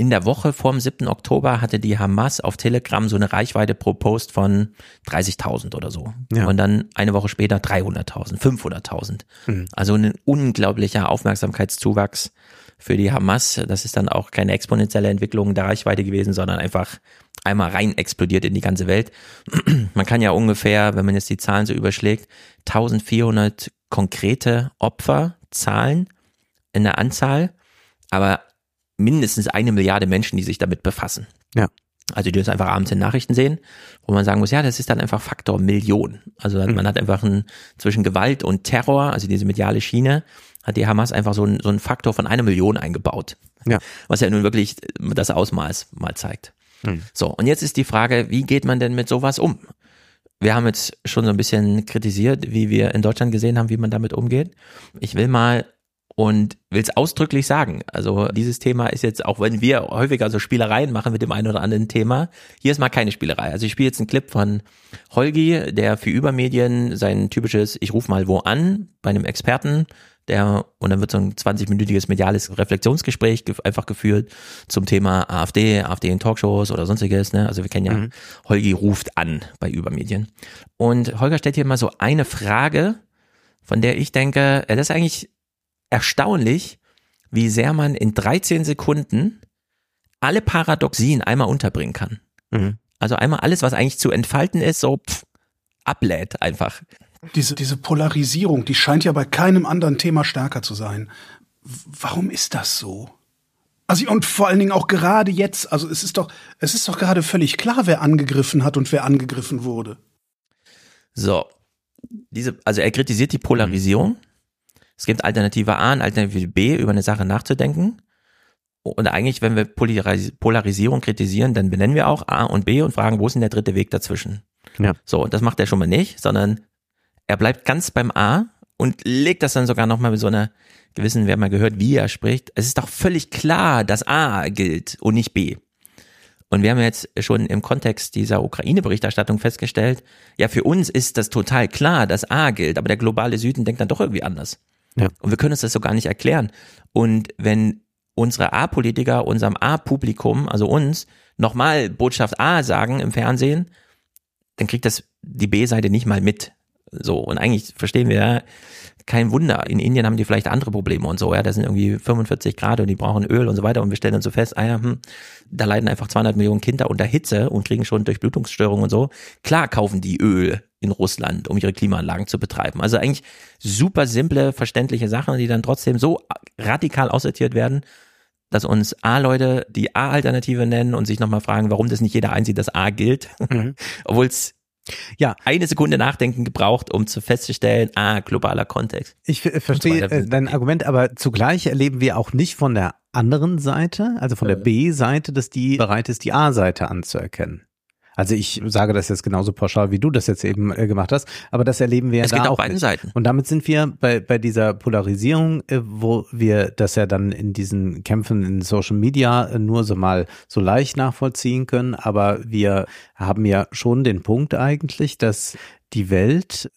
in der Woche vorm 7. Oktober hatte die Hamas auf Telegram so eine Reichweite pro Post von 30.000 oder so. Ja. Und dann eine Woche später 300.000, 500.000. Mhm. Also ein unglaublicher Aufmerksamkeitszuwachs für die Hamas. Das ist dann auch keine exponentielle Entwicklung der Reichweite gewesen, sondern einfach einmal rein explodiert in die ganze Welt. Man kann ja ungefähr, wenn man jetzt die Zahlen so überschlägt, 1400 konkrete Opfer zahlen in der Anzahl, aber mindestens eine Milliarde Menschen, die sich damit befassen. Ja. Also die das einfach abends in Nachrichten sehen, wo man sagen muss, ja, das ist dann einfach Faktor Million. Also dann, man hat einfach ein, zwischen Gewalt und Terror, also diese mediale Schiene, hat die Hamas einfach so, ein, so einen Faktor von einer Million eingebaut. Ja. Was ja nun wirklich das Ausmaß mal zeigt. So, und jetzt ist die Frage, wie geht man denn mit sowas um? Wir haben jetzt schon so ein bisschen kritisiert, wie wir in Deutschland gesehen haben, wie man damit umgeht. Ich will mal und will es ausdrücklich sagen. Also dieses Thema ist jetzt, auch wenn wir häufiger so Spielereien machen mit dem einen oder anderen Thema, hier ist mal keine Spielerei. Also ich spiele jetzt einen Clip von Holgi, der für Übermedien sein typisches Ich ruf mal wo an bei einem Experten, der und dann wird so ein 20-minütiges mediales Reflexionsgespräch ge einfach geführt zum Thema AfD, AfD in Talkshows oder sonstiges. Ne? Also wir kennen ja, Holgi ruft an bei Übermedien. Und Holger stellt hier mal so eine Frage, von der ich denke, ja, das ist eigentlich erstaunlich, wie sehr man in 13 Sekunden alle Paradoxien einmal unterbringen kann. Mhm. Also einmal alles, was eigentlich zu entfalten ist, so pff, ablädt einfach. Diese, diese Polarisierung, die scheint ja bei keinem anderen Thema stärker zu sein. Warum ist das so? Also und vor allen Dingen auch gerade jetzt, also es ist doch, es ist doch gerade völlig klar, wer angegriffen hat und wer angegriffen wurde. So, diese, also er kritisiert die Polarisierung. Es gibt Alternative A und Alternative B, über eine Sache nachzudenken. Und eigentlich, wenn wir Polaris Polarisierung kritisieren, dann benennen wir auch A und B und fragen, wo ist denn der dritte Weg dazwischen? Ja. So, und das macht er schon mal nicht, sondern er bleibt ganz beim A und legt das dann sogar nochmal mit so einer gewissen, wir haben mal gehört, wie er spricht. Es ist doch völlig klar, dass A gilt und nicht B. Und wir haben jetzt schon im Kontext dieser Ukraine-Berichterstattung festgestellt, ja, für uns ist das total klar, dass A gilt, aber der globale Süden denkt dann doch irgendwie anders. Ja. Und wir können uns das so gar nicht erklären. Und wenn unsere A-Politiker unserem A-Publikum, also uns, nochmal Botschaft A sagen im Fernsehen, dann kriegt das die B-Seite nicht mal mit. So, und eigentlich verstehen wir ja, kein Wunder. In Indien haben die vielleicht andere Probleme und so, ja, da sind irgendwie 45 Grad und die brauchen Öl und so weiter und wir stellen dann so fest, ah ja, hm, da leiden einfach 200 Millionen Kinder unter Hitze und kriegen schon Durchblutungsstörungen und so. Klar kaufen die Öl in Russland, um ihre Klimaanlagen zu betreiben. Also eigentlich super simple, verständliche Sachen, die dann trotzdem so radikal aussortiert werden, dass uns A-Leute die A-Alternative nennen und sich nochmal fragen, warum das nicht jeder einsieht, dass A gilt. Obwohl es Ja. eine Sekunde Nachdenken gebraucht, um zu festzustellen, ah, globaler Kontext. Ich äh, verstehe äh, dein Argument, aber zugleich erleben wir auch nicht von der anderen Seite, also von der B-Seite, dass die bereit ist, die A-Seite anzuerkennen. Also ich sage das jetzt genauso pauschal, wie du das jetzt eben äh, gemacht hast, aber das erleben wir ja Es da geht auf auch beiden nicht. Seiten. Und damit sind wir bei, bei dieser Polarisierung, äh, wo wir das ja dann in diesen Kämpfen in Social Media äh, nur so mal so leicht nachvollziehen können. Aber wir haben ja schon den Punkt eigentlich, dass die Welt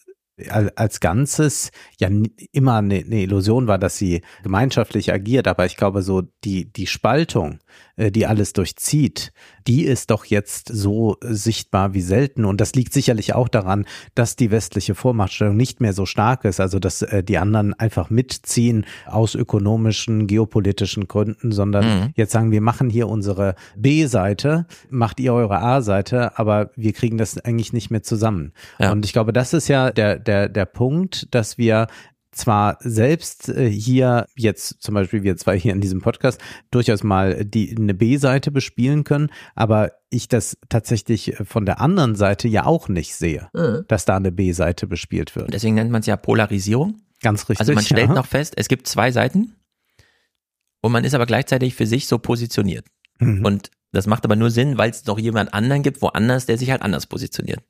al- als Ganzes ja immer eine, eine Illusion war, dass sie gemeinschaftlich agiert. Aber ich glaube, so die, die Spaltung die alles durchzieht, die ist doch jetzt so sichtbar wie selten. Und das liegt sicherlich auch daran, dass die westliche Vormachtstellung nicht mehr so stark ist, also dass äh, die anderen einfach mitziehen aus ökonomischen, geopolitischen Gründen, sondern Mhm. jetzt sagen wir machen hier unsere B-Seite, macht ihr eure A-Seite, aber wir kriegen das eigentlich nicht mehr zusammen. Ja. Und ich glaube, das ist ja der, der, der Punkt, dass wir zwar selbst äh, hier jetzt zum Beispiel wir zwei hier in diesem Podcast durchaus mal die eine B-Seite bespielen können, aber ich das tatsächlich von der anderen Seite ja auch nicht sehe, dass da eine B-Seite bespielt wird. Deswegen nennt man es ja Polarisierung. Ganz richtig. Also man stellt ja. noch fest, es gibt zwei Seiten und man ist aber gleichzeitig für sich so positioniert. Mhm. Und das macht aber nur Sinn, weil es noch jemand anderen gibt, woanders, der sich halt anders positioniert.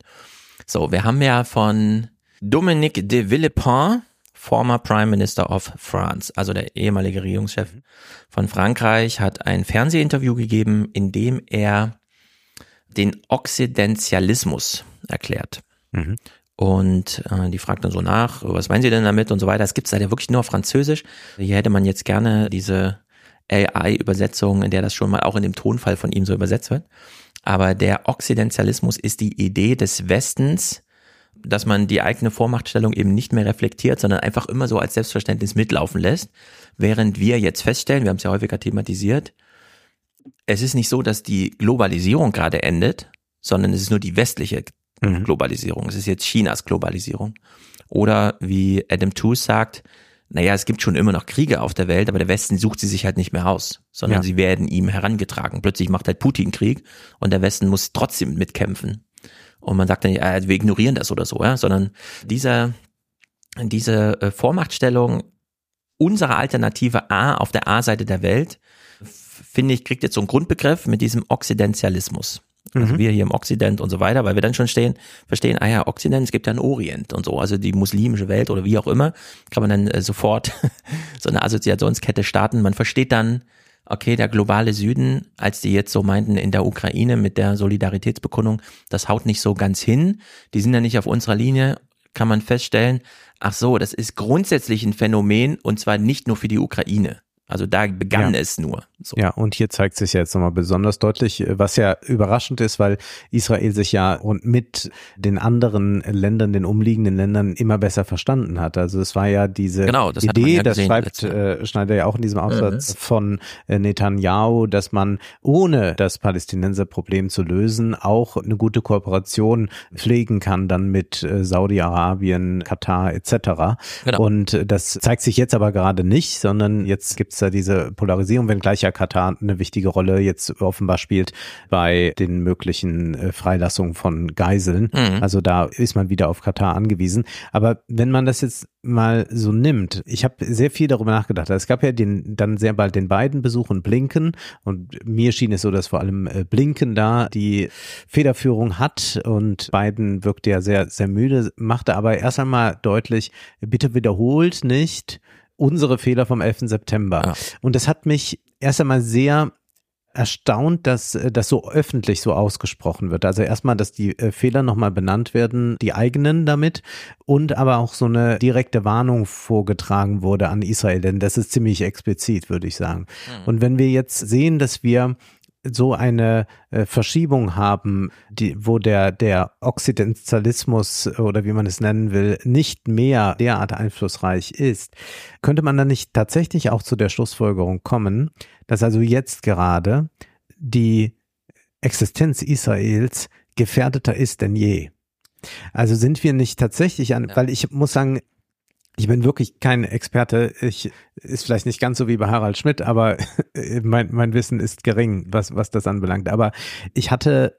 So, wir haben ja von Dominique de Villepin, former Prime Minister of France, also der ehemalige Regierungschef von Frankreich, hat ein Fernsehinterview gegeben, in dem er den Okzidentialismus erklärt. Mhm. Und äh, die fragt dann so nach, was meinen Sie denn damit und so weiter. Das gibt's leider wirklich nur auf Französisch. Hier hätte man jetzt gerne diese AI-Übersetzung, in der das schon mal auch in dem Tonfall von ihm so übersetzt wird. Aber der Okzidentialismus ist die Idee des Westens, dass man die eigene Vormachtstellung eben nicht mehr reflektiert, sondern einfach immer so als Selbstverständnis mitlaufen lässt. Während wir jetzt feststellen, wir haben es ja häufiger thematisiert, es ist nicht so, dass die Globalisierung gerade endet, sondern es ist nur die westliche Mhm. Globalisierung. Es ist jetzt Chinas Globalisierung. Oder wie Adam Tooze sagt, naja, es gibt schon immer noch Kriege auf der Welt, aber der Westen sucht sie sich halt nicht mehr aus, sondern Ja. sie werden ihm herangetragen. Plötzlich macht halt Putin Krieg und der Westen muss trotzdem mitkämpfen. Und man sagt dann, ja, wir ignorieren das oder so, ja, sondern diese, diese äh, Vormachtstellung unserer Alternative A auf der A-Seite der Welt, finde ich, kriegt jetzt so einen Grundbegriff mit diesem Okzidentialismus. Also Mhm. wir hier im Okzident und so weiter, weil wir dann schon stehen, verstehen, ah ja, Okzident, es gibt ja einen Orient und so, also die muslimische Welt oder wie auch immer, kann man dann äh, sofort so eine Assoziationskette starten. Man versteht dann, okay, der globale Süden, als die jetzt so meinten in der Ukraine mit der Solidaritätsbekundung, das haut nicht so ganz hin, die sind ja nicht auf unserer Linie, kann man feststellen, ach so, das ist grundsätzlich ein Phänomen und zwar nicht nur für die Ukraine. Also da begann Ja. es nur. So. Ja, und hier zeigt sich ja jetzt nochmal besonders deutlich, was ja überraschend ist, weil Israel sich ja und mit den anderen Ländern, den umliegenden Ländern immer besser verstanden hat. Also es war ja diese Genau, das Idee, ja das schreibt äh, Schneider ja auch in diesem Aufsatz von äh, Netanyahu, dass man ohne das Palästinenserproblem zu lösen auch eine gute Kooperation pflegen kann dann mit äh, Saudi-Arabien, Katar etc. Genau. Und äh, das zeigt sich jetzt aber gerade nicht, sondern jetzt gibt's da diese Polarisierung, wenngleich ja Katar eine wichtige Rolle jetzt offenbar spielt bei den möglichen äh, Freilassungen von Geiseln. Mhm. Also da ist man wieder auf Katar angewiesen. Aber wenn man das jetzt mal so nimmt, ich habe sehr viel darüber nachgedacht. Es gab ja den, dann sehr bald den beiden Besuch und Blinken und mir schien es so, dass vor allem äh, Blinken da die Federführung hat und Biden wirkte ja sehr, sehr müde, machte aber erst einmal deutlich, bitte wiederholt nicht unsere Fehler vom 11. September. Ja. Und das hat mich erst einmal sehr erstaunt, dass äh, das so öffentlich so ausgesprochen wird. Also erstmal, dass die äh, Fehler nochmal benannt werden, die eigenen damit und aber auch so eine direkte Warnung vorgetragen wurde an Israel, denn das ist ziemlich explizit, würde ich sagen. Und wenn wir jetzt sehen, dass wir so eine äh, Verschiebung haben, die, wo der, der Okzidentalismus oder wie man es nennen will, nicht mehr derart einflussreich ist, könnte man dann nicht tatsächlich auch zu der Schlussfolgerung kommen, dass also jetzt gerade die Existenz Israels gefährdeter ist denn je. Also sind wir nicht tatsächlich an, weil ich muss sagen, ich bin wirklich kein Experte. Ich ist vielleicht nicht ganz so wie bei Harald Schmidt, aber mein, mein Wissen ist gering, was, was das anbelangt. Aber ich hatte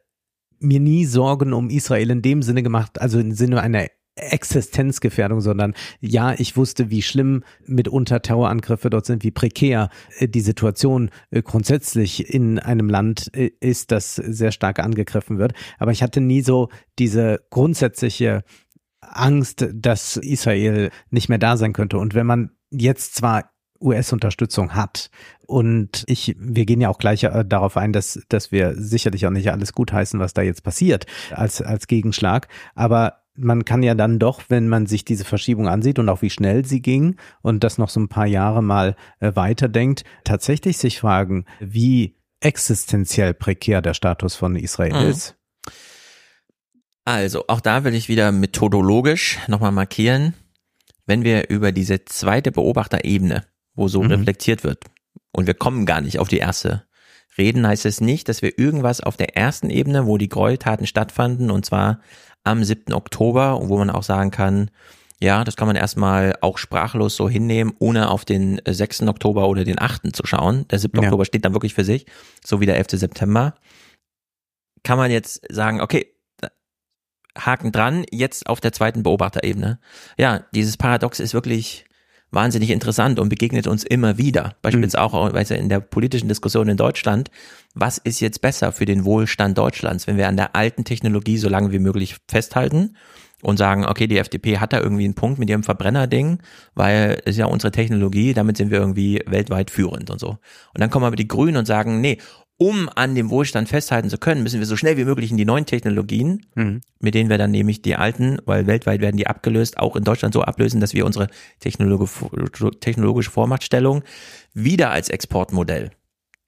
mir nie Sorgen um Israel in dem Sinne gemacht, also im Sinne einer Existenzgefährdung, sondern ja, ich wusste, wie schlimm mitunter Terrorangriffe dort sind, wie prekär äh, die Situation äh, grundsätzlich in einem Land äh, ist, das sehr stark angegriffen wird. Aber ich hatte nie so diese grundsätzliche Angst, dass Israel nicht mehr da sein könnte. Und wenn man jetzt zwar US-Unterstützung hat. Und ich, wir gehen ja auch gleich äh, darauf ein, dass, dass wir sicherlich auch nicht alles gutheißen, was da jetzt passiert als, als Gegenschlag. Aber man kann ja dann doch, wenn man sich diese Verschiebung ansieht und auch wie schnell sie ging und das noch so ein paar Jahre mal äh, weiterdenkt, tatsächlich sich fragen, wie existenziell prekär der Status von Israel Mhm. ist. Also, auch da will ich wieder methodologisch nochmal markieren, wenn wir über diese zweite Beobachterebene, wo so Mhm. reflektiert wird, und wir kommen gar nicht auf die erste, reden, heißt es nicht, dass wir irgendwas auf der ersten Ebene, wo die Gräueltaten stattfanden, und zwar am 7. Oktober, wo man auch sagen kann, ja, das kann man erstmal auch sprachlos so hinnehmen, ohne auf den äh, 6. Oktober oder den 8. zu schauen. Der 7. Ja. Oktober steht dann wirklich für sich, so wie der 11. September. Kann man jetzt sagen, okay, Haken dran, jetzt auf der zweiten Beobachterebene. Ja, dieses Paradox ist wirklich wahnsinnig interessant und begegnet uns immer wieder. Beispielsweise auch weißt du, in der politischen Diskussion in Deutschland. Was ist jetzt besser für den Wohlstand Deutschlands, wenn wir an der alten Technologie so lange wie möglich festhalten und sagen, okay, die FDP hat da irgendwie einen Punkt mit ihrem Verbrenner-Ding, weil es ist ja unsere Technologie, damit sind wir irgendwie weltweit führend und so. Und dann kommen aber die Grünen und sagen, nee, um an dem Wohlstand festhalten zu können, müssen wir so schnell wie möglich in die neuen Technologien, Mhm. mit denen wir dann nämlich die alten, weil weltweit werden die abgelöst, auch in Deutschland so ablösen, dass wir unsere technologi technologische Vormachtstellung wieder als Exportmodell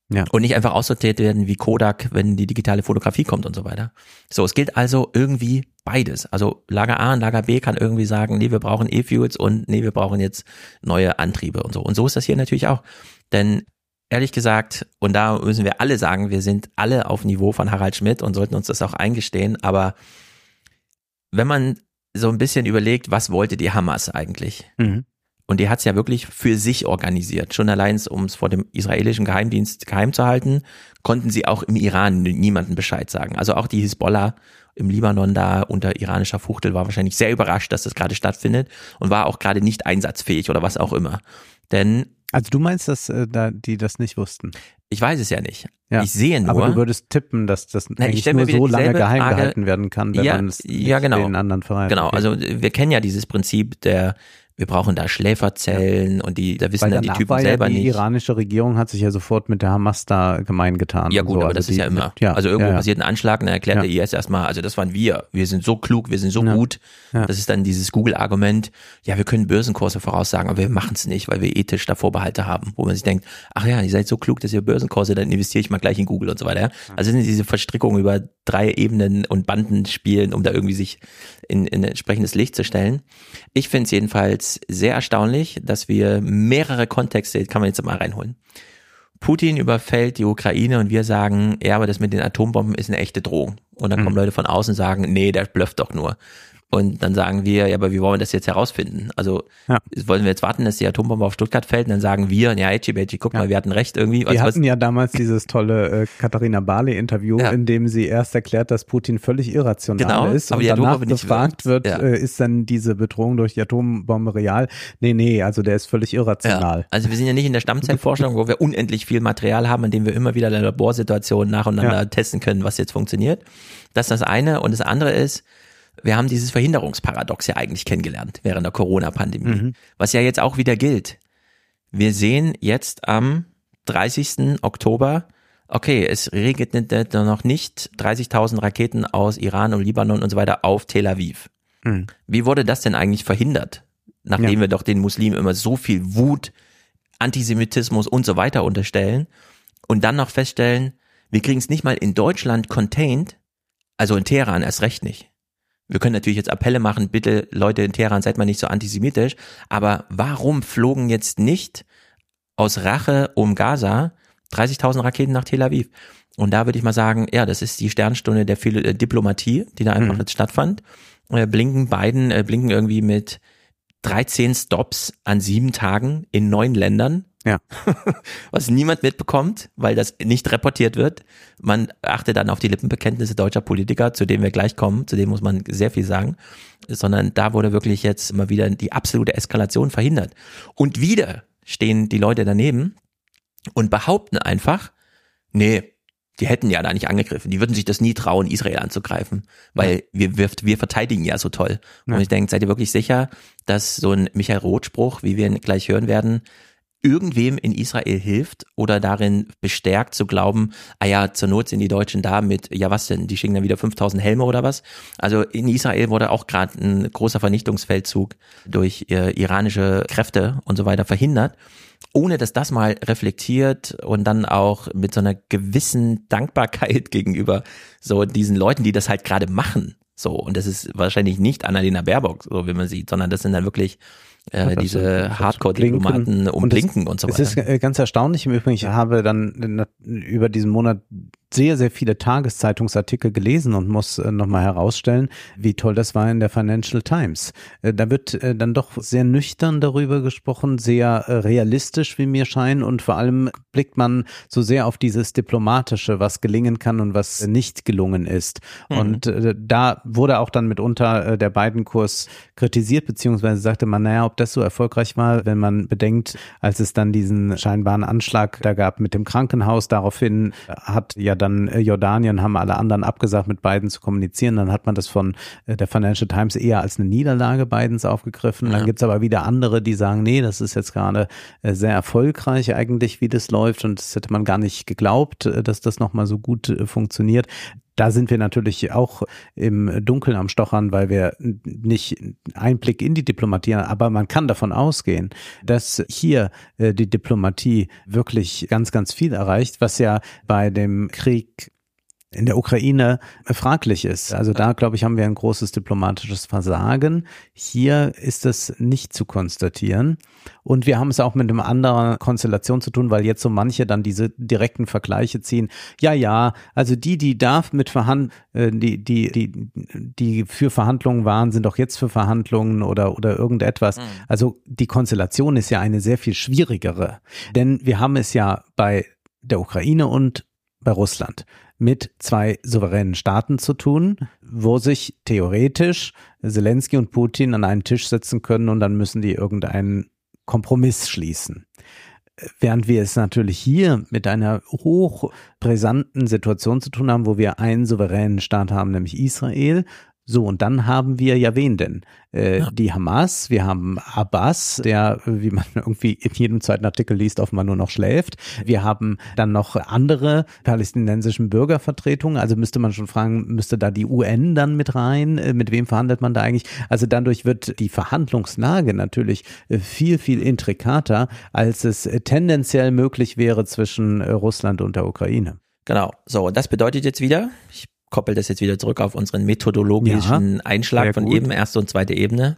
Ja. und nicht einfach aussortiert werden wie Kodak, wenn die digitale Fotografie kommt und so weiter. So, es gilt also irgendwie beides. Also Lager A und Lager B kann irgendwie sagen, nee, wir brauchen E-Fuels und nee, wir brauchen jetzt neue Antriebe und so. Und so ist das hier natürlich auch. Denn ehrlich gesagt, und da müssen wir alle sagen, wir sind alle auf Niveau von Harald Schmidt und sollten uns das auch eingestehen, aber wenn man so ein bisschen überlegt, was wollte die Hamas eigentlich? Mhm. Und die hat es ja wirklich für sich organisiert. Schon allein, um es vor dem israelischen Geheimdienst geheim zu halten, konnten sie auch im Iran niemandem Bescheid sagen. Also auch die Hisbollah im Libanon da unter iranischer Fuchtel war wahrscheinlich sehr überrascht, dass das gerade stattfindet und war auch gerade nicht einsatzfähig oder was auch immer. Denn Also du meinst, dass äh, da die das nicht wussten? ich weiß es ja nicht. Ja, Ich sehe nur. Aber du würdest tippen, dass das ich eigentlich nur so lange geheim Frage- gehalten werden kann, wenn Ja, man es ja, genau. den anderen verraten. Genau, also wir kennen ja dieses Prinzip der, wir brauchen da Schläferzellen und die, da wissen Weil dann die Typen war ja selber die nicht. iranische Regierung hat sich ja sofort mit der Hamas da gemein getan. Ja gut, so. aber Also das ist die- ja immer. Ja, also irgendwo ja, ja. passiert ein Anschlag und dann erklärt Ja. der IS erstmal, also das waren wir. Wir sind so klug, wir sind so Ja. gut. Ja. Das ist dann dieses Google-Argument, ja, wir können Börsenkurse voraussagen, aber wir machen es nicht, weil wir ethisch da Vorbehalte haben, wo man sich denkt, ach ja, ihr seid so klug, dass ihr Börsenkurse, dann investiere ich mal gleich in Google und so weiter. ja. Also sind diese Verstrickungen über drei Ebenen und Banden spielen, um da irgendwie sich in, in entsprechendes Licht zu stellen. Ich finde es jedenfalls sehr erstaunlich, dass wir mehrere Kontexte, kann man jetzt mal reinholen. Putin überfällt die Ukraine und wir sagen, ja, aber das mit den Atombomben ist eine echte Drohung. Und dann kommen Leute von außen und sagen, nee, der blufft doch nur. Und dann sagen wir, ja, aber wie wollen wir das jetzt herausfinden? Also Ja. wollen wir jetzt warten, dass die Atombombe auf Stuttgart fällt und dann sagen wir, ja, Echi Bechi, guck mal, wir hatten recht irgendwie. Wir was, hatten ja damals dieses tolle äh, Katharina Barley-Interview, Ja. in dem sie erst erklärt, dass Putin völlig irrational Genau, ist aber und die danach gefragt wird, Ja. äh, ist dann diese Bedrohung durch die Atombombe real? Nee, nee, also der ist völlig irrational. Ja, also wir sind ja nicht in der Stammzellforschung, wo wir unendlich viel Material haben, in dem wir immer wieder in Laborsituationen nacheinander Ja. testen können, was jetzt funktioniert. Das ist das eine. Und das andere ist, wir haben dieses Verhinderungsparadox ja eigentlich kennengelernt während der Corona-Pandemie, was ja jetzt auch wieder gilt. Wir sehen jetzt am 30. Oktober, okay, es regnet noch nicht 30.000 Raketen aus Iran und Libanon und so weiter auf Tel Aviv. Mhm. Wie wurde das denn eigentlich verhindert? Nachdem Ja. wir doch den Muslimen immer so viel Wut, Antisemitismus und so weiter unterstellen und dann noch feststellen, wir kriegen es nicht mal in Deutschland contained, also in Teheran erst recht nicht. Wir können natürlich jetzt Appelle machen, bitte Leute in Teheran, seid mal nicht so antisemitisch, aber warum flogen jetzt nicht aus Rache um Gaza 30.000 Raketen nach Tel Aviv? Und da würde ich mal sagen, ja, das ist die Sternstunde der Philo äh, Diplomatie, die da einfach Mhm. jetzt stattfand. Äh, blinken beiden, äh, blinken irgendwie mit 13 Stops an sieben Tagen in neun Ländern. Ja. Was niemand mitbekommt, weil das nicht reportiert wird. Man achtet dann auf die Lippenbekenntnisse deutscher Politiker, zu denen wir gleich kommen, zu denen muss man sehr viel sagen. Sondern da wurde wirklich jetzt immer wieder die absolute Eskalation verhindert. Und wieder stehen die Leute daneben und behaupten einfach, nee, die hätten ja da nicht angegriffen. Die würden sich das nie trauen, Israel anzugreifen, weil wir, wir, wir verteidigen ja so toll. Und Ja. ich denke, seid ihr wirklich sicher, dass so ein Michael Roth-Spruch, wie wir ihn gleich hören werden, irgendwem in Israel hilft oder darin bestärkt zu glauben, ah ja, zur Not sind die Deutschen da mit, ja was denn, die schicken dann wieder 5000 Helme oder was? Also in Israel wurde auch gerade ein großer Vernichtungsfeldzug durch äh, iranische Kräfte und so weiter verhindert. ohne dass das mal reflektiert und dann auch mit so einer gewissen Dankbarkeit gegenüber so diesen Leuten, die das halt gerade machen. So, und das ist wahrscheinlich nicht Annalena Baerbock, so wie man sieht, sondern das sind dann wirklich äh, diese ist- Hardcore-Diplomaten Blinken. um Und es- und so Es weiter. ist äh, ganz erstaunlich. Im Übrigen, ich habe dann über diesen Monat sehr, sehr viele Tageszeitungsartikel gelesen und muss äh, nochmal herausstellen, wie toll das war in der Financial Times. Äh, Da wird äh, dann doch sehr nüchtern darüber gesprochen, sehr äh, realistisch, wie mir scheint, und vor allem blickt man so sehr auf dieses Diplomatische, was gelingen kann und was nicht gelungen ist. Und äh, da wurde auch dann mitunter äh, der Biden-Kurs kritisiert, beziehungsweise sagte man, naja, ob das so erfolgreich war, wenn man bedenkt, als es dann diesen scheinbaren Anschlag da gab mit dem Krankenhaus, daraufhin hat ja dann äh, Jordanien, haben alle anderen abgesagt, mit Biden zu kommunizieren, dann hat man das von äh, der Financial Times eher als eine Niederlage Bidens aufgegriffen. Dann gibt's aber wieder andere, die sagen, nee, das ist jetzt gerade äh, sehr erfolgreich eigentlich, wie das läuft und das hätte man gar nicht geglaubt, dass das nochmal so gut funktioniert. Da sind wir natürlich auch im Dunkeln am Stochern, weil wir nicht Einblick in die Diplomatie haben, aber man kann davon ausgehen, dass hier äh, die Diplomatie wirklich ganz, ganz viel erreicht, was ja bei dem Krieg in der Ukraine äh, fraglich ist. Also da, glaube ich, haben wir ein großes diplomatisches Versagen. Hier ist es nicht zu konstatieren. Und wir haben es auch mit einer anderen Konstellation zu tun, weil jetzt so manche dann diese direkten Vergleiche ziehen. Ja, ja, also die, die da mit verhandeln, die, die, die, die für Verhandlungen waren, sind doch jetzt für Verhandlungen oder, oder irgendetwas. Also die Konstellation ist ja eine sehr viel schwierigere. Denn wir haben es ja bei der Ukraine und bei Russland mit zwei souveränen Staaten zu tun, wo sich theoretisch Zelensky und Putin an einen Tisch setzen können und dann müssen die irgendeinen Kompromiss schließen. Während wir es natürlich hier mit einer hochbrisanten Situation zu tun haben, wo wir einen souveränen Staat haben, nämlich Israel. So, und dann haben wir ja wen denn? Äh, Die Hamas, wir haben Abbas, der, wie man irgendwie in jedem zweiten Artikel liest, offenbar nur noch schläft. Wir haben dann noch andere palästinensischen Bürgervertretungen. Also müsste man schon fragen, müsste da die UN dann mit rein? Äh, Mit wem verhandelt man da eigentlich? Also dadurch wird die Verhandlungslage natürlich äh, viel, viel intrikater, als es äh, tendenziell möglich wäre zwischen Russland und der Ukraine. Genau. So, und das bedeutet jetzt wieder, ich koppel das jetzt wieder zurück auf unseren methodologischen Ja, Einschlag von gut. eben, erste und zweite Ebene.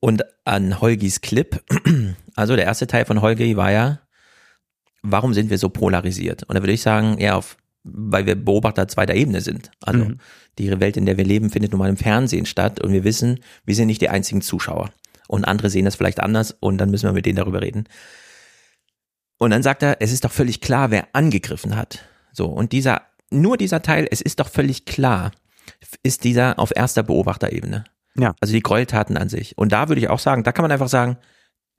Und an Holgis Clip, also der erste Teil von Holgi war ja, warum sind wir so polarisiert? Und da würde ich sagen, ja, auf, weil wir Beobachter zweiter Ebene sind. Also Mhm. die Welt, in der wir leben, findet nun mal im Fernsehen statt und wir wissen, wir sind nicht die einzigen Zuschauer. Und andere sehen das vielleicht anders und dann müssen wir mit denen darüber reden. Und dann sagt er, es ist doch völlig klar, wer angegriffen hat. So, und dieser, nur dieser Teil, es ist doch völlig klar, ist dieser auf erster Beobachterebene. Ja. Also die Gräueltaten an sich. Und da würde ich auch sagen, da kann man einfach sagen,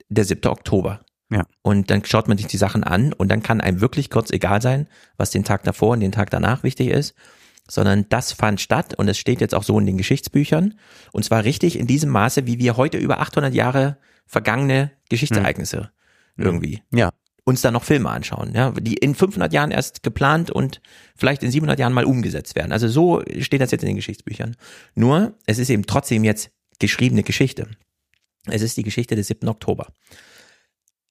der 7. Oktober. Ja. Und dann schaut man sich die Sachen an und dann kann einem wirklich kurz egal sein, was den Tag davor und den Tag danach wichtig ist, sondern das fand statt und es steht jetzt auch so in den Geschichtsbüchern und zwar richtig in diesem Maße, wie wir heute über 800 Jahre vergangene Geschichtsereignisse irgendwie Ja, uns dann noch Filme anschauen, ja, die in 500 Jahren erst geplant und vielleicht in 700 Jahren mal umgesetzt werden. Also so steht das jetzt in den Geschichtsbüchern. Nur, es ist eben trotzdem jetzt geschriebene Geschichte. Es ist die Geschichte des 7. Oktober.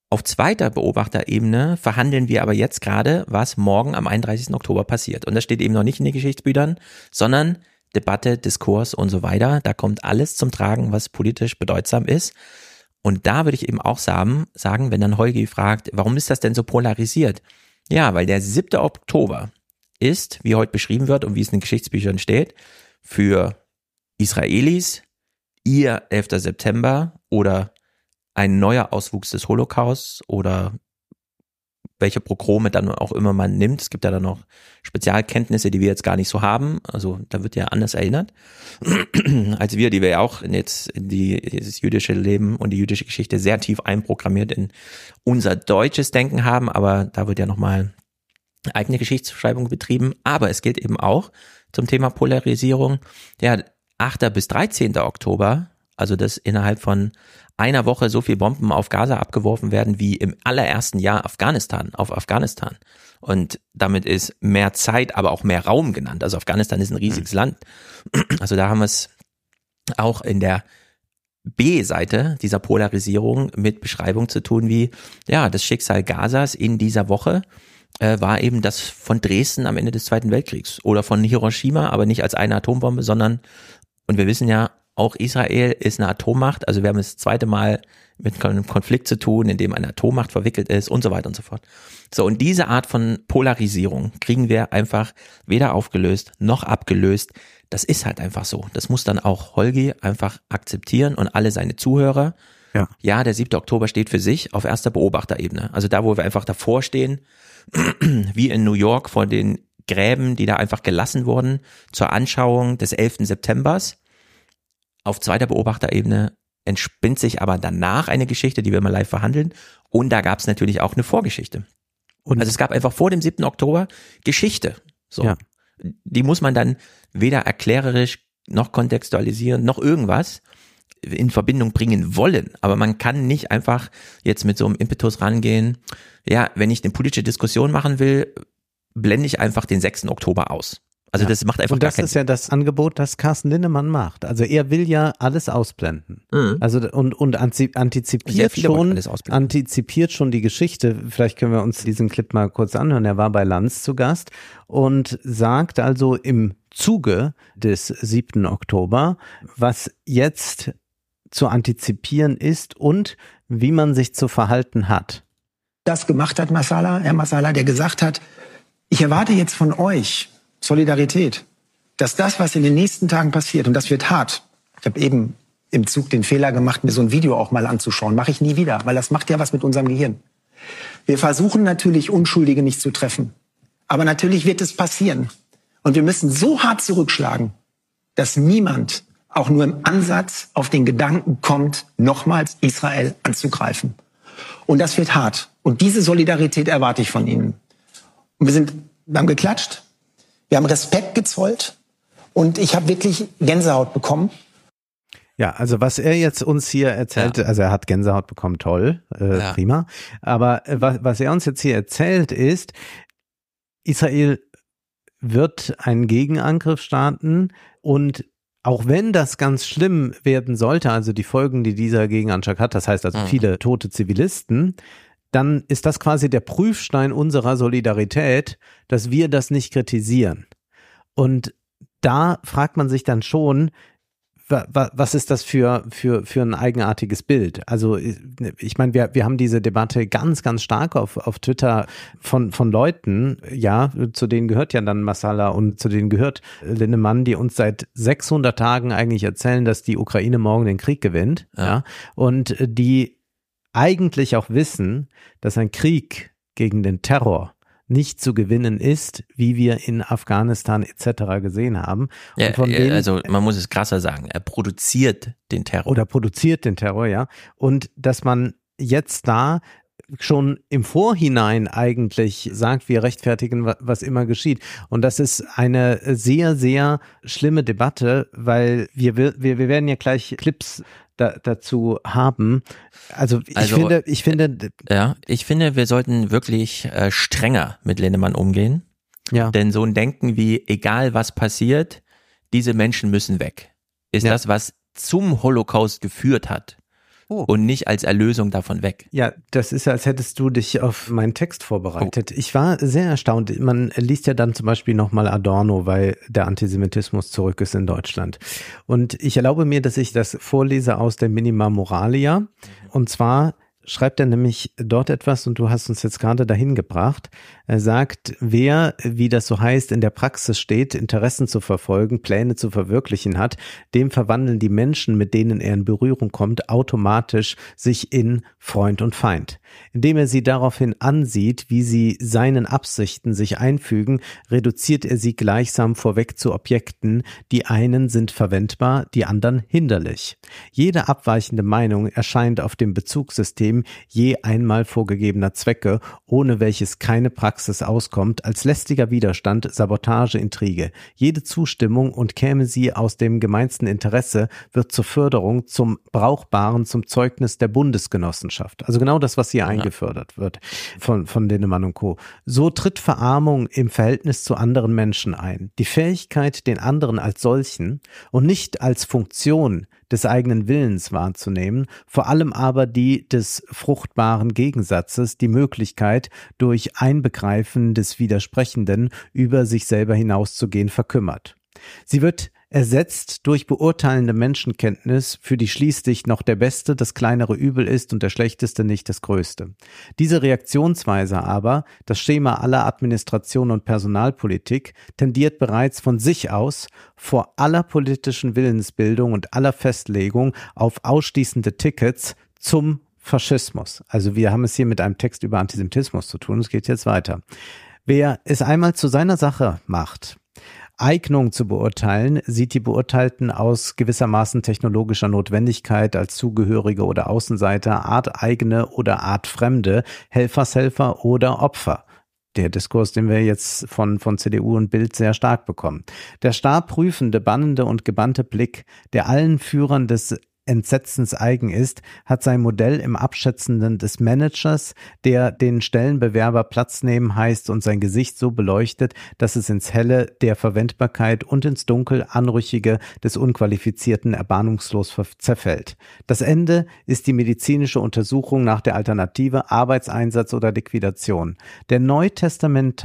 Auf zweiter Beobachterebene verhandeln wir aber jetzt gerade, was morgen am 31. Oktober passiert. Und das steht eben noch nicht in den Geschichtsbüchern, sondern Debatte, Diskurs und so weiter. Da kommt alles zum Tragen, was politisch bedeutsam ist. Und da würde ich eben auch sagen, sagen, wenn dann Holgi fragt, warum ist das denn so polarisiert? Ja, weil der 7. Oktober ist, wie heute beschrieben wird und wie es in den Geschichtsbüchern steht, für Israelis ihr 11. September oder ein neuer Auswuchs des Holocausts oder welche Progrome dann auch immer man nimmt. Es gibt ja dann noch Spezialkenntnisse, die wir jetzt gar nicht so haben. Also da wird ja anders erinnert als wir, die wir ja auch jetzt in die, das jüdische Leben und die jüdische Geschichte sehr tief einprogrammiert in unser deutsches Denken haben. Aber da wird ja nochmal eigene Geschichtsschreibung betrieben. Aber es gilt eben auch zum Thema Polarisierung. Ja, 8. bis 13. Oktober, also dass innerhalb von einer Woche so viel Bomben auf Gaza abgeworfen werden wie im allerersten Jahr Afghanistan, auf Afghanistan. Und damit ist mehr Zeit, aber auch mehr Raum genannt. Also Afghanistan ist ein riesiges Land. Also da haben wir es auch in der B-Seite dieser Polarisierung mit Beschreibung zu tun wie, ja, das Schicksal Gazas in dieser Woche äh, war eben das von Dresden am Ende des Zweiten Weltkriegs oder von Hiroshima, aber nicht als eine Atombombe, sondern, und wir wissen ja, auch Israel ist eine Atommacht, also wir haben das zweite Mal mit einem Konflikt zu tun, in dem eine Atommacht verwickelt ist und so weiter und so fort. So, und diese Art von Polarisierung kriegen wir einfach weder aufgelöst noch abgelöst. Das ist halt einfach so. Das muss dann auch Holgi einfach akzeptieren und alle seine Zuhörer. Ja. Ja, der 7. Oktober steht für sich auf erster Beobachterebene. Also da, wo wir einfach davor stehen, wie in New York vor den Gräben, die da einfach gelassen wurden, zur Anschauung des 11. Septembers. Auf zweiter Beobachterebene entspinnt sich aber danach eine Geschichte, die wir mal live verhandeln. Und da gab es natürlich auch eine Vorgeschichte. Und Also es gab einfach vor dem 7. Oktober Geschichte. So. Ja. Die muss man dann weder erklärerisch noch kontextualisieren noch irgendwas in Verbindung bringen wollen. Aber man kann nicht einfach jetzt mit so einem Impetus rangehen. Ja, wenn ich eine politische Diskussion machen will, blende ich einfach den 6. Oktober aus. Also Ja. das macht einfach und das ist ja das Angebot, das Carsten Linnemann macht. Also er will ja alles ausblenden. Mhm. Also und, und antizipiert schon, alles ausblenden. antizipiert schon die Geschichte. Vielleicht können wir uns diesen Clip mal kurz anhören. Er war bei Lanz zu Gast und sagt also im Zuge des 7. Oktober, was jetzt zu antizipieren ist und wie man sich zu verhalten hat. das gemacht hat, Masala, Herr Masala, der gesagt hat, ich erwarte jetzt von euch Solidarität, dass das, was in den nächsten Tagen passiert, und das wird hart. Ich habe eben im Zug den Fehler gemacht, mir so ein Video auch mal anzuschauen. Mache ich nie wieder, weil das macht ja was mit unserem Gehirn. Wir versuchen natürlich, Unschuldige nicht zu treffen. Aber natürlich wird es passieren. Und wir müssen so hart zurückschlagen, dass niemand auch nur im Ansatz auf den Gedanken kommt, nochmals Israel anzugreifen. Und das wird hart. Und diese Solidarität erwarte ich von Ihnen. Und wir sind, wir haben geklatscht, wir haben Respekt gezollt und ich habe wirklich Gänsehaut bekommen. Ja, also was er jetzt uns hier erzählt, Ja. also er hat Gänsehaut bekommen, toll, äh, Ja. prima. Aber äh, was, was er uns jetzt hier erzählt ist, Israel wird einen Gegenangriff starten und auch wenn das ganz schlimm werden sollte, also die Folgen, die dieser Gegenanschlag hat, das heißt also Mhm. viele tote Zivilisten, dann ist das quasi der Prüfstein unserer Solidarität, dass wir das nicht kritisieren. Und da fragt man sich dann schon, wa- wa- was ist das für, für, für ein eigenartiges Bild? Also ich meine, wir, wir haben diese Debatte ganz, ganz stark auf, auf Twitter von, von Leuten, ja, zu denen gehört ja dann Masala und zu denen gehört Linnemann, die uns seit 600 Tagen eigentlich erzählen, dass die Ukraine morgen den Krieg gewinnt, ja, Ja. und die eigentlich auch wissen, dass ein Krieg gegen den Terror nicht zu gewinnen ist, wie wir in Afghanistan etc. gesehen haben. Ja, also man muss es krasser sagen. Er produziert den Terror. oder produziert den Terror, ja. Und dass man jetzt da schon im Vorhinein eigentlich sagt, wir rechtfertigen, wa- was immer geschieht. Und das ist eine sehr, sehr schlimme Debatte, weil wir, wir, wir werden ja gleich Clips da, dazu haben. Also ich Also, finde, ich finde, Ja, ich finde, wir sollten wirklich äh, strenger mit Lindemann umgehen. ja, Denn so ein Denken wie, egal was passiert, diese Menschen müssen weg, ist Ja. das, was zum Holocaust geführt hat. Oh. Und nicht als Erlösung davon weg. Ja, das ist, als hättest du dich auf meinen Text vorbereitet. Ich war sehr erstaunt. Man liest ja dann zum Beispiel nochmal Adorno, weil der Antisemitismus zurück ist in Deutschland. Und ich erlaube mir, dass ich das vorlese aus der Minima Moralia. Und zwar schreibt er nämlich dort etwas und du hast uns jetzt gerade dahin gebracht. Er sagt, wer, wie das so heißt, in der Praxis steht, Interessen zu verfolgen, Pläne zu verwirklichen hat, dem verwandeln die Menschen, mit denen er in Berührung kommt, automatisch sich in Freund und Feind. Indem er sie daraufhin ansieht, wie sie seinen Absichten sich einfügen, reduziert er sie gleichsam vorweg zu Objekten, die einen sind verwendbar, die anderen hinderlich. Jede abweichende Meinung erscheint auf dem Bezugssystem je einmal vorgegebener Zwecke, ohne welches keine Praxis auskommt, als lästiger Widerstand, Sabotage, Intrige. Jede Zustimmung und käme sie aus dem gemeinsten Interesse, wird zur Förderung, zum Brauchbaren, zum Zeugnis der Bundesgenossenschaft. Also genau das, was hier eingefördert wird von, von Linnemann und Co. So tritt Verarmung im Verhältnis zu anderen Menschen ein. Die Fähigkeit, den anderen als solchen und nicht als Funktion des eigenen Willens wahrzunehmen, vor allem aber die des fruchtbaren Gegensatzes, die Möglichkeit, durch Einbegreifen des Widersprechenden über sich selber hinauszugehen, verkümmert. Sie wird ersetzt durch beurteilende Menschenkenntnis, für die schließlich noch der Beste das kleinere Übel ist und der Schlechteste nicht das Größte. Diese Reaktionsweise aber, das Schema aller Administration und Personalpolitik, tendiert bereits von sich aus vor aller politischen Willensbildung und aller Festlegung auf ausschließende Tickets zum Faschismus. Also wir haben es hier mit einem Text über Antisemitismus zu tun. Es geht jetzt weiter. Wer es einmal zu seiner Sache macht, Eignung zu beurteilen, sieht die Beurteilten aus gewissermaßen technologischer Notwendigkeit als Zugehörige oder Außenseiter, arteigene oder artfremde, Helfershelfer oder Opfer der Diskurs, den wir jetzt von, von CDU und Bild sehr stark bekommen. Der starr prüfende, bannende und gebannte Blick, der allen Führern des Entsetzens eigen ist, hat sein Modell im Abschätzenden des Managers, der den Stellenbewerber Platz nehmen heißt und sein Gesicht so beleuchtet, dass es ins Helle der Verwendbarkeit und ins Dunkel Anrüchige des Unqualifizierten erbarmungslos zerfällt. Das Ende ist die medizinische Untersuchung nach der Alternative Arbeitseinsatz oder Liquidation. Der Neutestament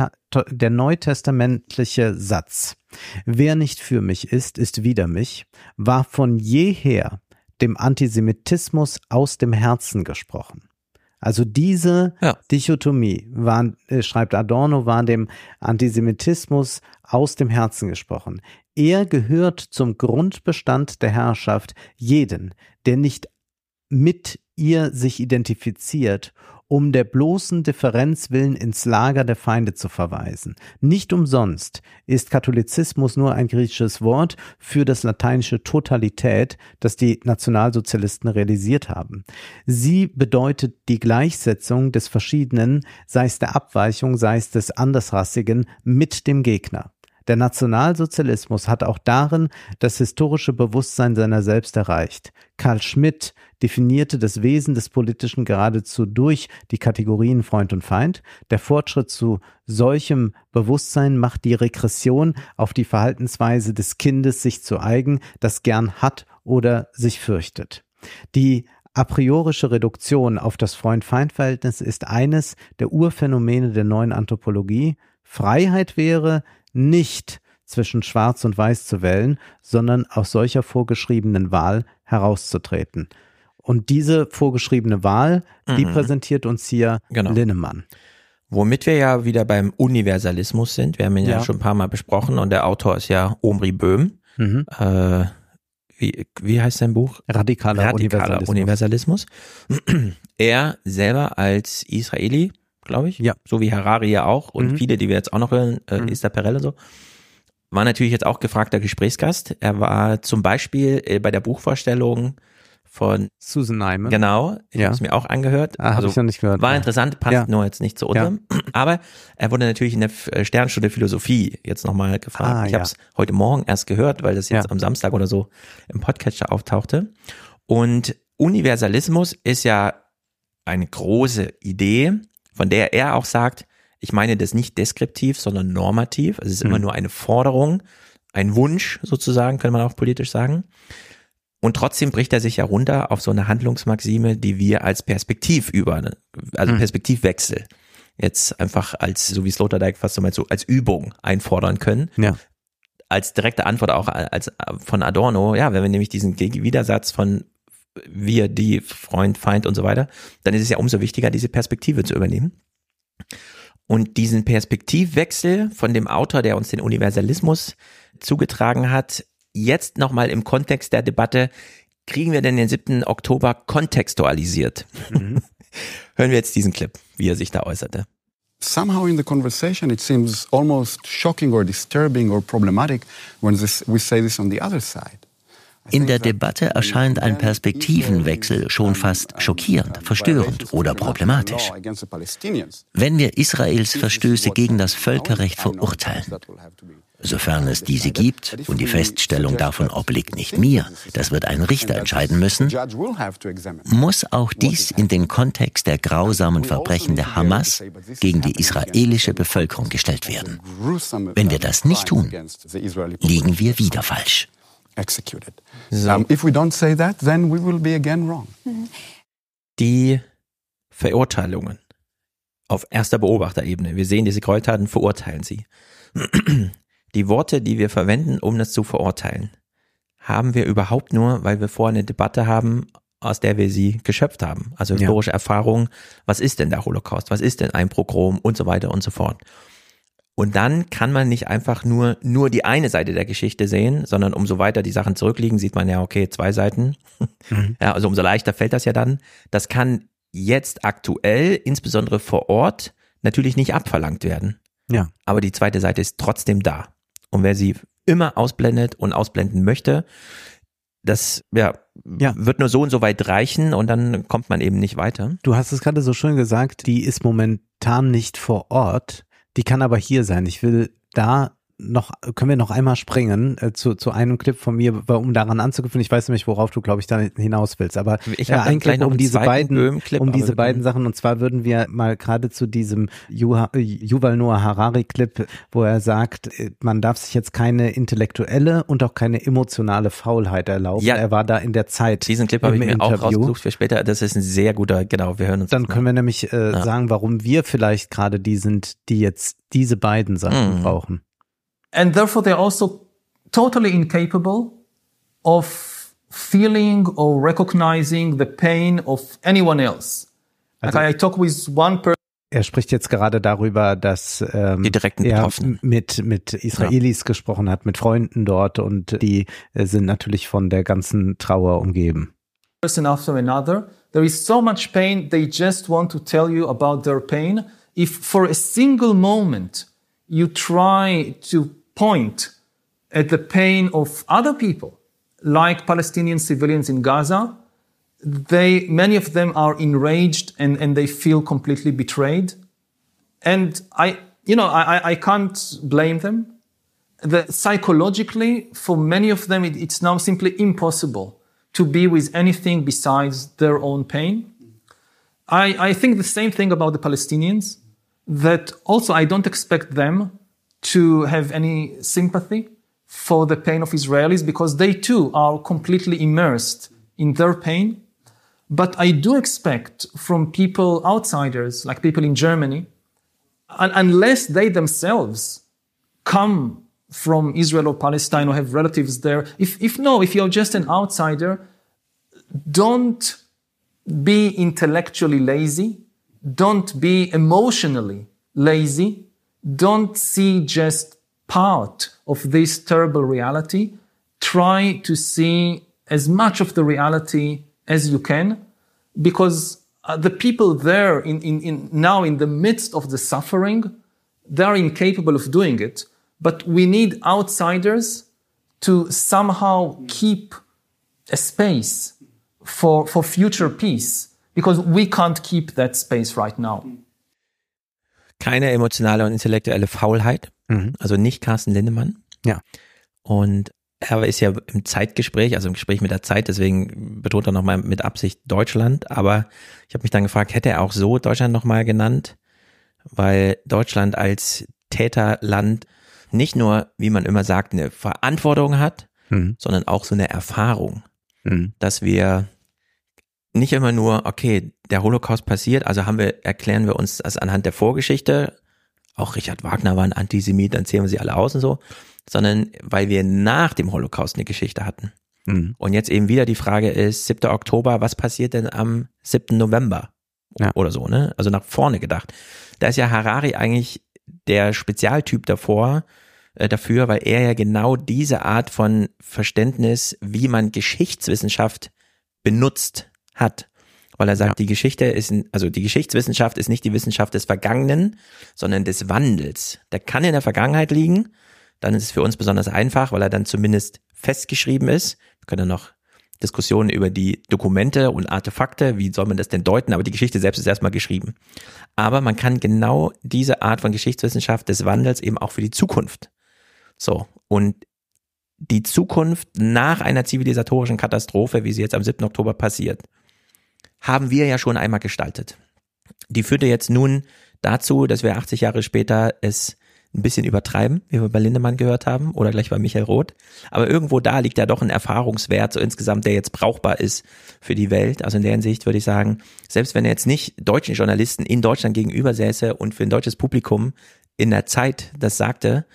der neutestamentliche Satz Wer nicht für mich ist, ist wider mich, war von jeher dem Antisemitismus aus dem Herzen gesprochen. Also diese ja. Dichotomie, war, äh, schreibt Adorno, war dem Antisemitismus aus dem Herzen gesprochen. Er gehört zum Grundbestand der Herrschaft jeden, der nicht mit ihr sich identifiziert um der bloßen Differenz willen ins Lager der Feinde zu verweisen. Nicht umsonst ist Katholizismus nur ein griechisches Wort für das lateinische Totalität, das die Nationalsozialisten realisiert haben. Sie bedeutet die Gleichsetzung des Verschiedenen, sei es der Abweichung, sei es des Andersrassigen, mit dem Gegner. Der Nationalsozialismus hat auch darin das historische Bewusstsein seiner selbst erreicht. Karl Schmidt definierte das Wesen des Politischen geradezu durch die Kategorien Freund und Feind. Der Fortschritt zu solchem Bewusstsein macht die Regression auf die Verhaltensweise des Kindes sich zu eigen, das gern hat oder sich fürchtet. Die a priorische Reduktion auf das Freund-Feind-Verhältnis ist eines der Urphänomene der neuen Anthropologie. Freiheit wäre, nicht zwischen Schwarz und Weiß zu wählen, sondern aus solcher vorgeschriebenen Wahl herauszutreten. Und diese vorgeschriebene Wahl, mhm. die präsentiert uns hier genau. Linnemann. Womit wir ja wieder beim Universalismus sind. Wir haben ihn ja, ja schon ein paar Mal besprochen und der Autor ist ja Omri Böhm. Mhm. Äh, wie, wie heißt sein Buch? Radikaler, Radikaler Universalismus. Universalismus. er selber als Israeli glaube ich. Ja. So wie Harari ja auch und mhm. viele, die wir jetzt auch noch hören, äh, mhm. Esther Perel und so. War natürlich jetzt auch gefragter Gesprächsgast. Er war zum Beispiel äh, bei der Buchvorstellung von Susan Nyman. Genau, ich ja. habe es mir auch angehört. Ah, also, ich noch nicht gehört. War interessant, passt ja. nur jetzt nicht zu unserem. Ja. Aber er wurde natürlich in der äh, Sternstunde Philosophie jetzt nochmal gefragt. Ah, ich habe es heute Morgen erst gehört, weil das jetzt am Samstag oder so im Podcatcher auftauchte. Und Universalismus ist ja eine große Idee, von der er auch sagt, ich meine das nicht deskriptiv, sondern normativ. Also es ist mhm. immer nur eine Forderung, ein Wunsch sozusagen, könnte man auch politisch sagen. Und trotzdem bricht er sich ja runter auf so eine Handlungsmaxime, die wir als Perspektiv über, also mhm. Perspektivwechsel jetzt einfach als, so wie Sloterdijk fast so mal so als Übung einfordern können. Ja. Als direkte Antwort auch als von Adorno, ja, wenn wir nämlich diesen Widersatz von wir, die, Freund, Feind und so weiter, dann ist es ja umso wichtiger, diese Perspektive zu übernehmen. Und diesen Perspektivwechsel von dem Autor, der uns den Universalismus zugetragen hat, jetzt nochmal im Kontext der Debatte, kriegen wir denn den 7. Oktober kontextualisiert? Mhm. Hören wir jetzt diesen Clip, wie er sich da äußerte. Somehow in the conversation it seems almost shocking or disturbing or problematic when this, we say this on the other side. In der Debatte erscheint ein Perspektivenwechsel schon fast schockierend, verstörend oder problematisch. Wenn wir Israels Verstöße gegen das Völkerrecht verurteilen, sofern es diese gibt, und die Feststellung davon obliegt nicht mir, das wird ein Richter entscheiden müssen, muss auch dies in den Kontext der grausamen Verbrechen der Hamas gegen die israelische Bevölkerung gestellt werden. Wenn wir das nicht tun, liegen wir wieder falsch. Executed. So. Um, if we don't say that, then we will be again wrong. Die Verurteilungen auf erster Beobachterebene. Wir sehen diese Gräueltaten, verurteilen sie. Die Worte, die wir verwenden, um das zu verurteilen, haben wir überhaupt nur, weil wir vorher eine Debatte haben, aus der wir sie geschöpft haben. Also historische ja. Erfahrungen, was ist denn der Holocaust, was ist denn ein Pogrom und so weiter und so fort. Und dann kann man nicht einfach nur, nur die eine Seite der Geschichte sehen, sondern umso weiter die Sachen zurückliegen, sieht man ja, okay, zwei Seiten. Mhm. Ja, also umso leichter fällt das ja dann. Das kann jetzt aktuell, insbesondere vor Ort, natürlich nicht abverlangt werden. Ja. Aber die zweite Seite ist trotzdem da. Und wer sie immer ausblendet und ausblenden möchte, das ja, ja, wird nur so und so weit reichen und dann kommt man eben nicht weiter. Du hast es gerade so schön gesagt, die ist momentan nicht vor Ort, die kann aber hier sein. Ich will da noch, können wir noch einmal springen äh, zu, zu einem Clip von mir, um daran anzuknüpfen. Ich weiß nämlich, worauf du, glaube ich, da hinaus willst. Aber ich habe äh, ein Clip um diese beiden, um diese beiden. Sachen. Und zwar würden wir mal gerade zu diesem Juha, Yuval Noah Harari Clip, wo er sagt, äh, man darf sich jetzt keine intellektuelle und auch keine emotionale Faulheit erlauben. Ja, er war da in der Zeit. Diesen Clip habe ich mir Interview. auch rausgesucht für später. Das ist ein sehr guter, genau, wir hören uns. Dann können wir nämlich äh, ja. sagen, warum wir vielleicht gerade die sind, die jetzt diese beiden Sachen Mhm. brauchen. And therefore they're also totally incapable of feeling or recognizing the pain of anyone else. Also- like I talk with one person. Er spricht jetzt gerade darüber, dass ähm, Die direkten er mit mit Israelis gesprochen hat, mit Freunden dort und die äh, sind natürlich von der ganzen Trauer umgeben. person after another. There is so much pain, they just want to tell you about their pain. If for a single moment you try to point at the pain of other people, like Palestinian civilians in Gaza, they, many of them are enraged and, and they feel completely betrayed. And I, you know, I, I- can't blame them. The, psychologically, for many of them, it, it's now simply impossible to be with anything besides their own pain. I, I think the same thing about the Palestinians, that also I don't expect them to have any sympathy for the pain of Israelis because they too are completely immersed in their pain. But I do expect from people, outsiders, like people in Germany, unless they themselves come from Israel or Palestine or have relatives there, if, if no, if you're just an outsider, don't be intellectually lazy. Don't be emotionally lazy. Don't see just part of this terrible reality. Try to see as much of the reality as you can because uh, the people there in, in, in now in the midst of the suffering, they are incapable of doing it. But we need outsiders to somehow keep a space for, for future peace because we can't keep that space right now. Keine emotionale und intellektuelle Faulheit. Also nicht Carsten Lindemann. Ja. Und er ist ja im Zeitgespräch, also im Gespräch mit der Zeit, deswegen betont er nochmal mit Absicht Deutschland. Aber ich habe mich dann gefragt, hätte er auch so Deutschland nochmal genannt? Weil Deutschland als Täterland nicht nur, wie man immer sagt, eine Verantwortung hat, Mhm. sondern auch so eine Erfahrung, Mhm. dass wir nicht immer nur, okay, der Holocaust passiert, also haben wir, erklären wir uns das anhand der Vorgeschichte, auch Richard Wagner war ein Antisemit, dann zählen wir sie alle aus und so, sondern weil wir nach dem Holocaust eine Geschichte hatten. Mhm. Und jetzt eben wieder die Frage ist, 7. Oktober, was passiert denn am 7. November? Ja. Oder so, ne? Also nach vorne gedacht. Da ist ja Harari eigentlich der Spezialtyp davor, äh, dafür, weil er ja genau diese Art von Verständnis, wie man Geschichtswissenschaft benutzt hat. Weil er sagt, die Geschichte ist, also die Geschichtswissenschaft ist nicht die Wissenschaft des Vergangenen, sondern des Wandels. Der kann in der Vergangenheit liegen, dann ist es für uns besonders einfach, weil er dann zumindest festgeschrieben ist. Wir können noch Diskussionen über die Dokumente und Artefakte, wie soll man das denn deuten, aber die Geschichte selbst ist erstmal geschrieben. Aber man kann genau diese Art von Geschichtswissenschaft des Wandels eben auch für die Zukunft. So, und die Zukunft nach einer zivilisatorischen Katastrophe, wie sie jetzt am 7. Oktober passiert, haben wir ja schon einmal gestaltet. Die führte jetzt nun dazu, dass wir 80 Jahre später es ein bisschen übertreiben, wie wir bei Lindemann gehört haben oder gleich bei Michael Roth. Aber irgendwo da liegt ja doch ein Erfahrungswert so insgesamt, der jetzt brauchbar ist für die Welt. Also in der Hinsicht würde ich sagen, selbst wenn er jetzt nicht deutschen Journalisten in Deutschland gegenüber säße und für ein deutsches Publikum in der Zeit das sagte,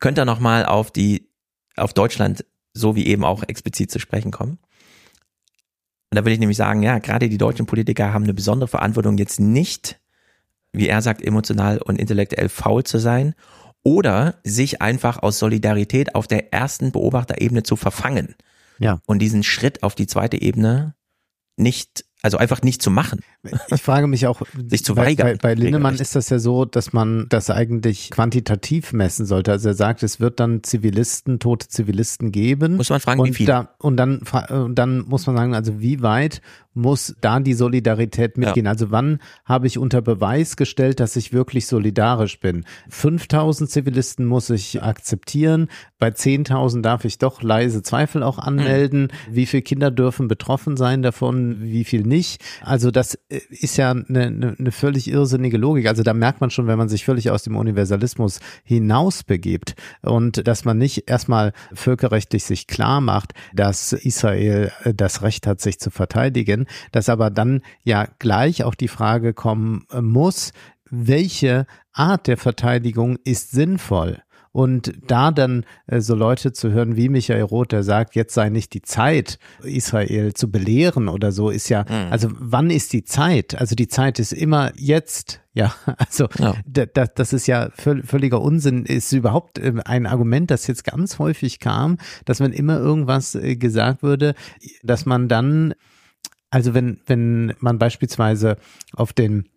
könnte er nochmal auf die, auf Deutschland so wie eben auch explizit zu sprechen kommen. Und da würde ich nämlich sagen, ja, gerade die deutschen Politiker haben eine besondere Verantwortung, jetzt nicht, wie er sagt, emotional und intellektuell faul zu sein oder sich einfach aus Solidarität auf der ersten Beobachterebene zu verfangen. Ja. Und diesen Schritt auf die zweite Ebene nicht also einfach nicht zu machen. Ich frage mich auch, sich zu bei, weigern. Bei, bei Lindemann ist das ja so, dass man das eigentlich quantitativ messen sollte. Also er sagt, es wird dann Zivilisten, tote Zivilisten geben. Muss man fragen, und wie viele? Da, und dann, und dann muss man sagen, also wie weit muss da die Solidarität mitgehen? Ja. Also wann habe ich unter Beweis gestellt, dass ich wirklich solidarisch bin? 5000 Zivilisten muss ich akzeptieren. Bei 10.000 darf ich doch leise Zweifel auch anmelden. Mhm. Wie viele Kinder dürfen betroffen sein davon? Wie viel nicht? Also das ist ja eine, eine, eine völlig irrsinnige Logik. Also da merkt man schon, wenn man sich völlig aus dem Universalismus hinaus begibt und dass man nicht erstmal völkerrechtlich sich klar macht, dass Israel das Recht hat, sich zu verteidigen, dass aber dann ja gleich auch die Frage kommen muss, welche Art der Verteidigung ist sinnvoll? Und da dann äh, so Leute zu hören wie Michael Roth, der sagt, jetzt sei nicht die Zeit, Israel zu belehren oder so, ist ja, mhm. also wann ist die Zeit? Also die Zeit ist immer jetzt. Ja, also ja. Das, ist ja völliger Unsinn. Ist überhaupt ähm, ein Argument, das jetzt ganz häufig kam, dass wenn immer irgendwas äh, gesagt würde, dass man dann also wenn, wenn man beispielsweise auf den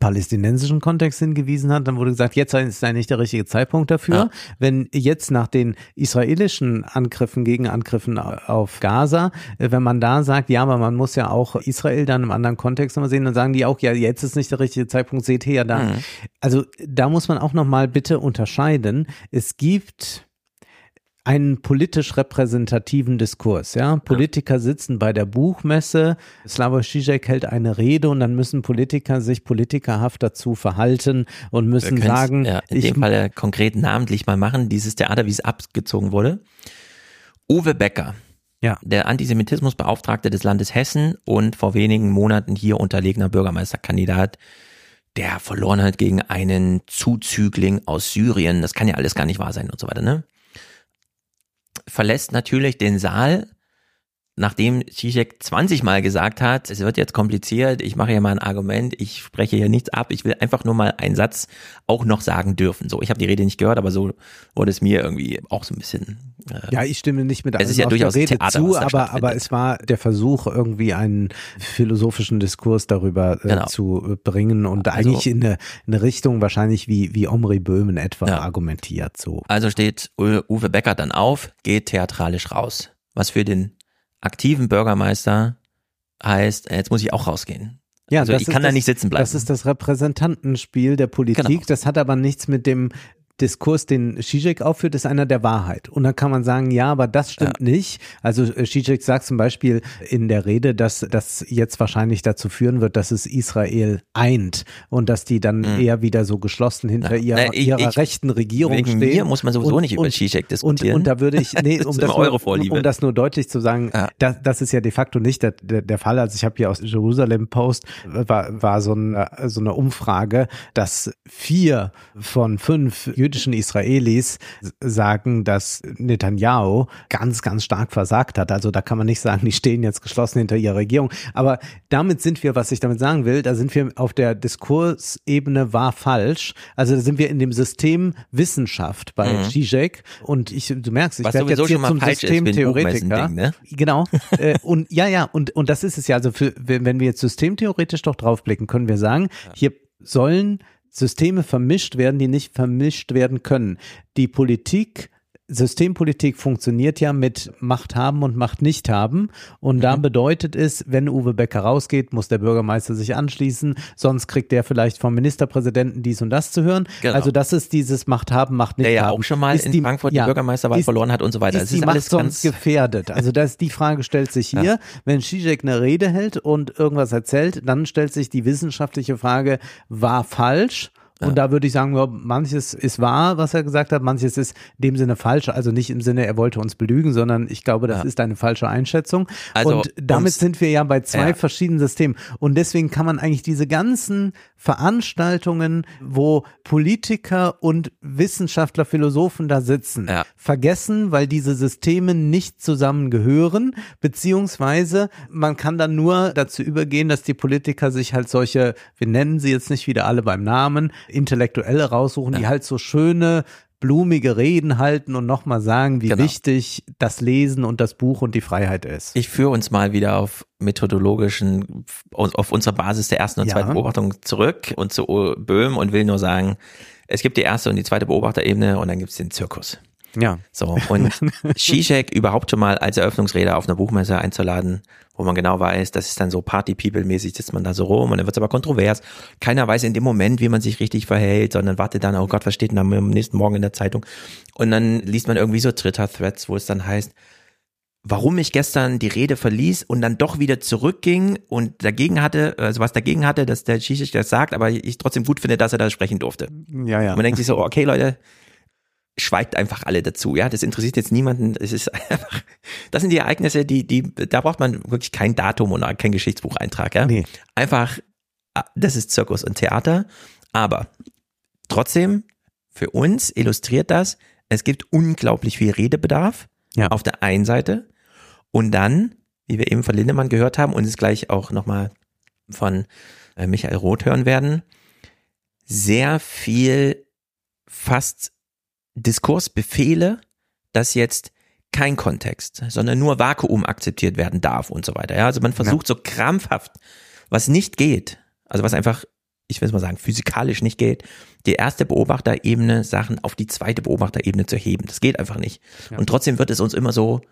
palästinensischen Kontext hingewiesen hat, dann wurde gesagt, jetzt ist nicht der richtige Zeitpunkt dafür. Ja. Wenn jetzt nach den israelischen Angriffen, Gegenangriffen auf Gaza, äh, wenn man da sagt, ja, aber man muss ja auch Israel dann im anderen Kontext nochmal sehen, dann sagen die auch, ja, jetzt ist nicht der richtige Zeitpunkt, seht ja da. Mhm. Also da muss man auch nochmal bitte unterscheiden. Es gibt einen politisch repräsentativen Diskurs. Ja, Politiker sitzen bei der Buchmesse, Slavoj Žižek hält eine Rede und dann müssen Politiker sich politikerhaft dazu verhalten und müssen sagen, ja, in dem Fall konkret namentlich mal machen, dieses Theater, wie es abgezogen wurde. Uwe Becker, ja. der Antisemitismusbeauftragte des Landes Hessen und vor wenigen Monaten hier unterlegener Bürgermeisterkandidat, der verloren hat gegen einen Zuzügling aus Syrien. Das kann ja alles gar nicht wahr sein und so weiter, ne? Verlässt natürlich den Saal, nachdem Zizek 20 Mal gesagt hat, es wird jetzt kompliziert, ich mache hier mal ein Argument, ich spreche hier nichts ab, ich will einfach nur mal einen Satz auch noch sagen dürfen. So, ich habe die Rede nicht gehört, aber so wurde es mir irgendwie auch so ein bisschen. Äh, ja, ich stimme nicht mit es ist ja durchaus Rede Theater, zu, aber, aber es war der Versuch, irgendwie einen philosophischen Diskurs darüber äh, genau. zu bringen und also, eigentlich in eine, eine, Richtung wahrscheinlich wie, wie Omri Böhmen etwa ja. argumentiert. So. Also steht Uwe Becker dann auf, geht theatralisch raus. Was für den aktiven Bürgermeister heißt, jetzt muss ich auch rausgehen. Ja, also ich kann da nicht sitzen bleiben. Das ist das Repräsentantenspiel der Politik. Genau. Das hat aber nichts mit dem Diskurs, den Zizek aufführt, ist einer der Wahrheit. Und dann kann man sagen, ja, aber das stimmt ja. nicht. Also äh, Zizek sagt zum Beispiel in der Rede, dass das jetzt wahrscheinlich dazu führen wird, dass es Israel eint und dass die dann mhm. eher wieder so geschlossen hinter ja. ihrer, ich, ihrer ich, rechten Regierung wegen stehen. Mir muss man sowieso und, nicht über Zizek diskutieren. Und, und, da würde ich, nee, um, das, das nur, um das nur deutlich zu sagen, ja. das, das ist ja de facto nicht der, der, der Fall. Also ich habe hier aus Jerusalem Post war, war so, ein, so eine Umfrage, dass vier von fünf jüdischen Israelis sagen, dass Netanyahu ganz, ganz stark versagt hat. Also da kann man nicht sagen, die stehen jetzt geschlossen hinter ihrer Regierung. Aber damit sind wir, was ich damit sagen will, da sind wir auf der Diskursebene war falsch. Also da sind wir in dem System Wissenschaft bei mhm. Zizek. Und ich, du merkst, ich werde jetzt hier zum Systemtheoretiker. Ne? Genau. äh, und ja, ja, und, und das ist es ja. Also für, wenn wir jetzt systemtheoretisch doch draufblicken, können wir sagen, hier sollen Systeme vermischt werden, die nicht vermischt werden können. Die Politik Systempolitik funktioniert ja mit Macht haben und Macht nicht haben. Und mhm. da bedeutet es, wenn Uwe Becker rausgeht, muss der Bürgermeister sich anschließen, sonst kriegt der vielleicht vom Ministerpräsidenten dies und das zu hören. Genau. Also das ist dieses Macht haben, Macht nicht der haben. Der ja auch schon mal ist in die, Frankfurt die ja, Bürgermeisterwahl ist, verloren hat und so weiter. Ist, ist die Macht sonst gefährdet? Also das, die Frage stellt sich hier. Ja. Wenn Zizek eine Rede hält und irgendwas erzählt, dann stellt sich die wissenschaftliche Frage, war falsch? Und da würde ich sagen, ja, manches ist wahr, was er gesagt hat, manches ist in dem Sinne falsch. Also nicht im Sinne, er wollte uns belügen, sondern ich glaube, das Ja. ist eine falsche Einschätzung. Also, und damit sind wir ja bei zwei Ja. verschiedenen Systemen. Und deswegen kann man eigentlich diese ganzen Veranstaltungen, wo Politiker und Wissenschaftler, Philosophen da sitzen, vergessen, weil diese Systeme nicht zusammengehören, beziehungsweise man kann dann nur dazu übergehen, dass die Politiker sich halt solche, wir nennen sie jetzt nicht wieder alle beim Namen, Intellektuelle raussuchen, die halt so schöne, blumige Reden halten und nochmal sagen, wie Genau. wichtig das Lesen und das Buch und die Freiheit ist. Ich führe uns mal wieder auf methodologischen, auf unserer Basis der ersten und Ja. zweiten Beobachtung zurück und zu Böhm und will nur sagen, es gibt die erste und die zweite Beobachterebene und dann gibt es den Zirkus. Ja. So, und Zizek überhaupt schon mal als Eröffnungsrede auf einer Buchmesse einzuladen, wo man genau weiß, das ist dann so Party-People-mäßig, sitzt man da so rum und dann wird es aber kontrovers. Keiner weiß in dem Moment, wie man sich richtig verhält, sondern wartet dann, oh Gott, was steht denn am nächsten Morgen in der Zeitung? Und dann liest man irgendwie so Twitter-Threads, wo es dann heißt, warum ich gestern die Rede verließ und dann doch wieder zurückging und dagegen hatte, also was dagegen hatte, dass der Zizek das sagt, aber ich trotzdem gut finde, dass er da sprechen durfte. Ja, ja. Und man denkt sich so, okay, Leute, schweigt einfach alle dazu, ja, das interessiert jetzt niemanden, es ist einfach, das sind die Ereignisse, die, die, da braucht man wirklich kein Datum oder kein Geschichtsbucheintrag, ja. Nee. Einfach, ah, das ist Zirkus und Theater, aber trotzdem, für uns illustriert das, es gibt unglaublich viel Redebedarf Ja. auf der einen Seite und dann, wie wir eben von Lindemann gehört haben und es gleich auch nochmal von äh, Michael Roth hören werden, sehr viel fast Diskursbefehle, dass jetzt kein Kontext, sondern nur Vakuum akzeptiert werden darf und so weiter. Ja, also man versucht so krampfhaft, was nicht geht, also was einfach, ich will es mal sagen, physikalisch nicht geht, die erste Beobachterebene Sachen auf die zweite Beobachterebene zu heben. Das geht einfach nicht. Und trotzdem wird es uns immer so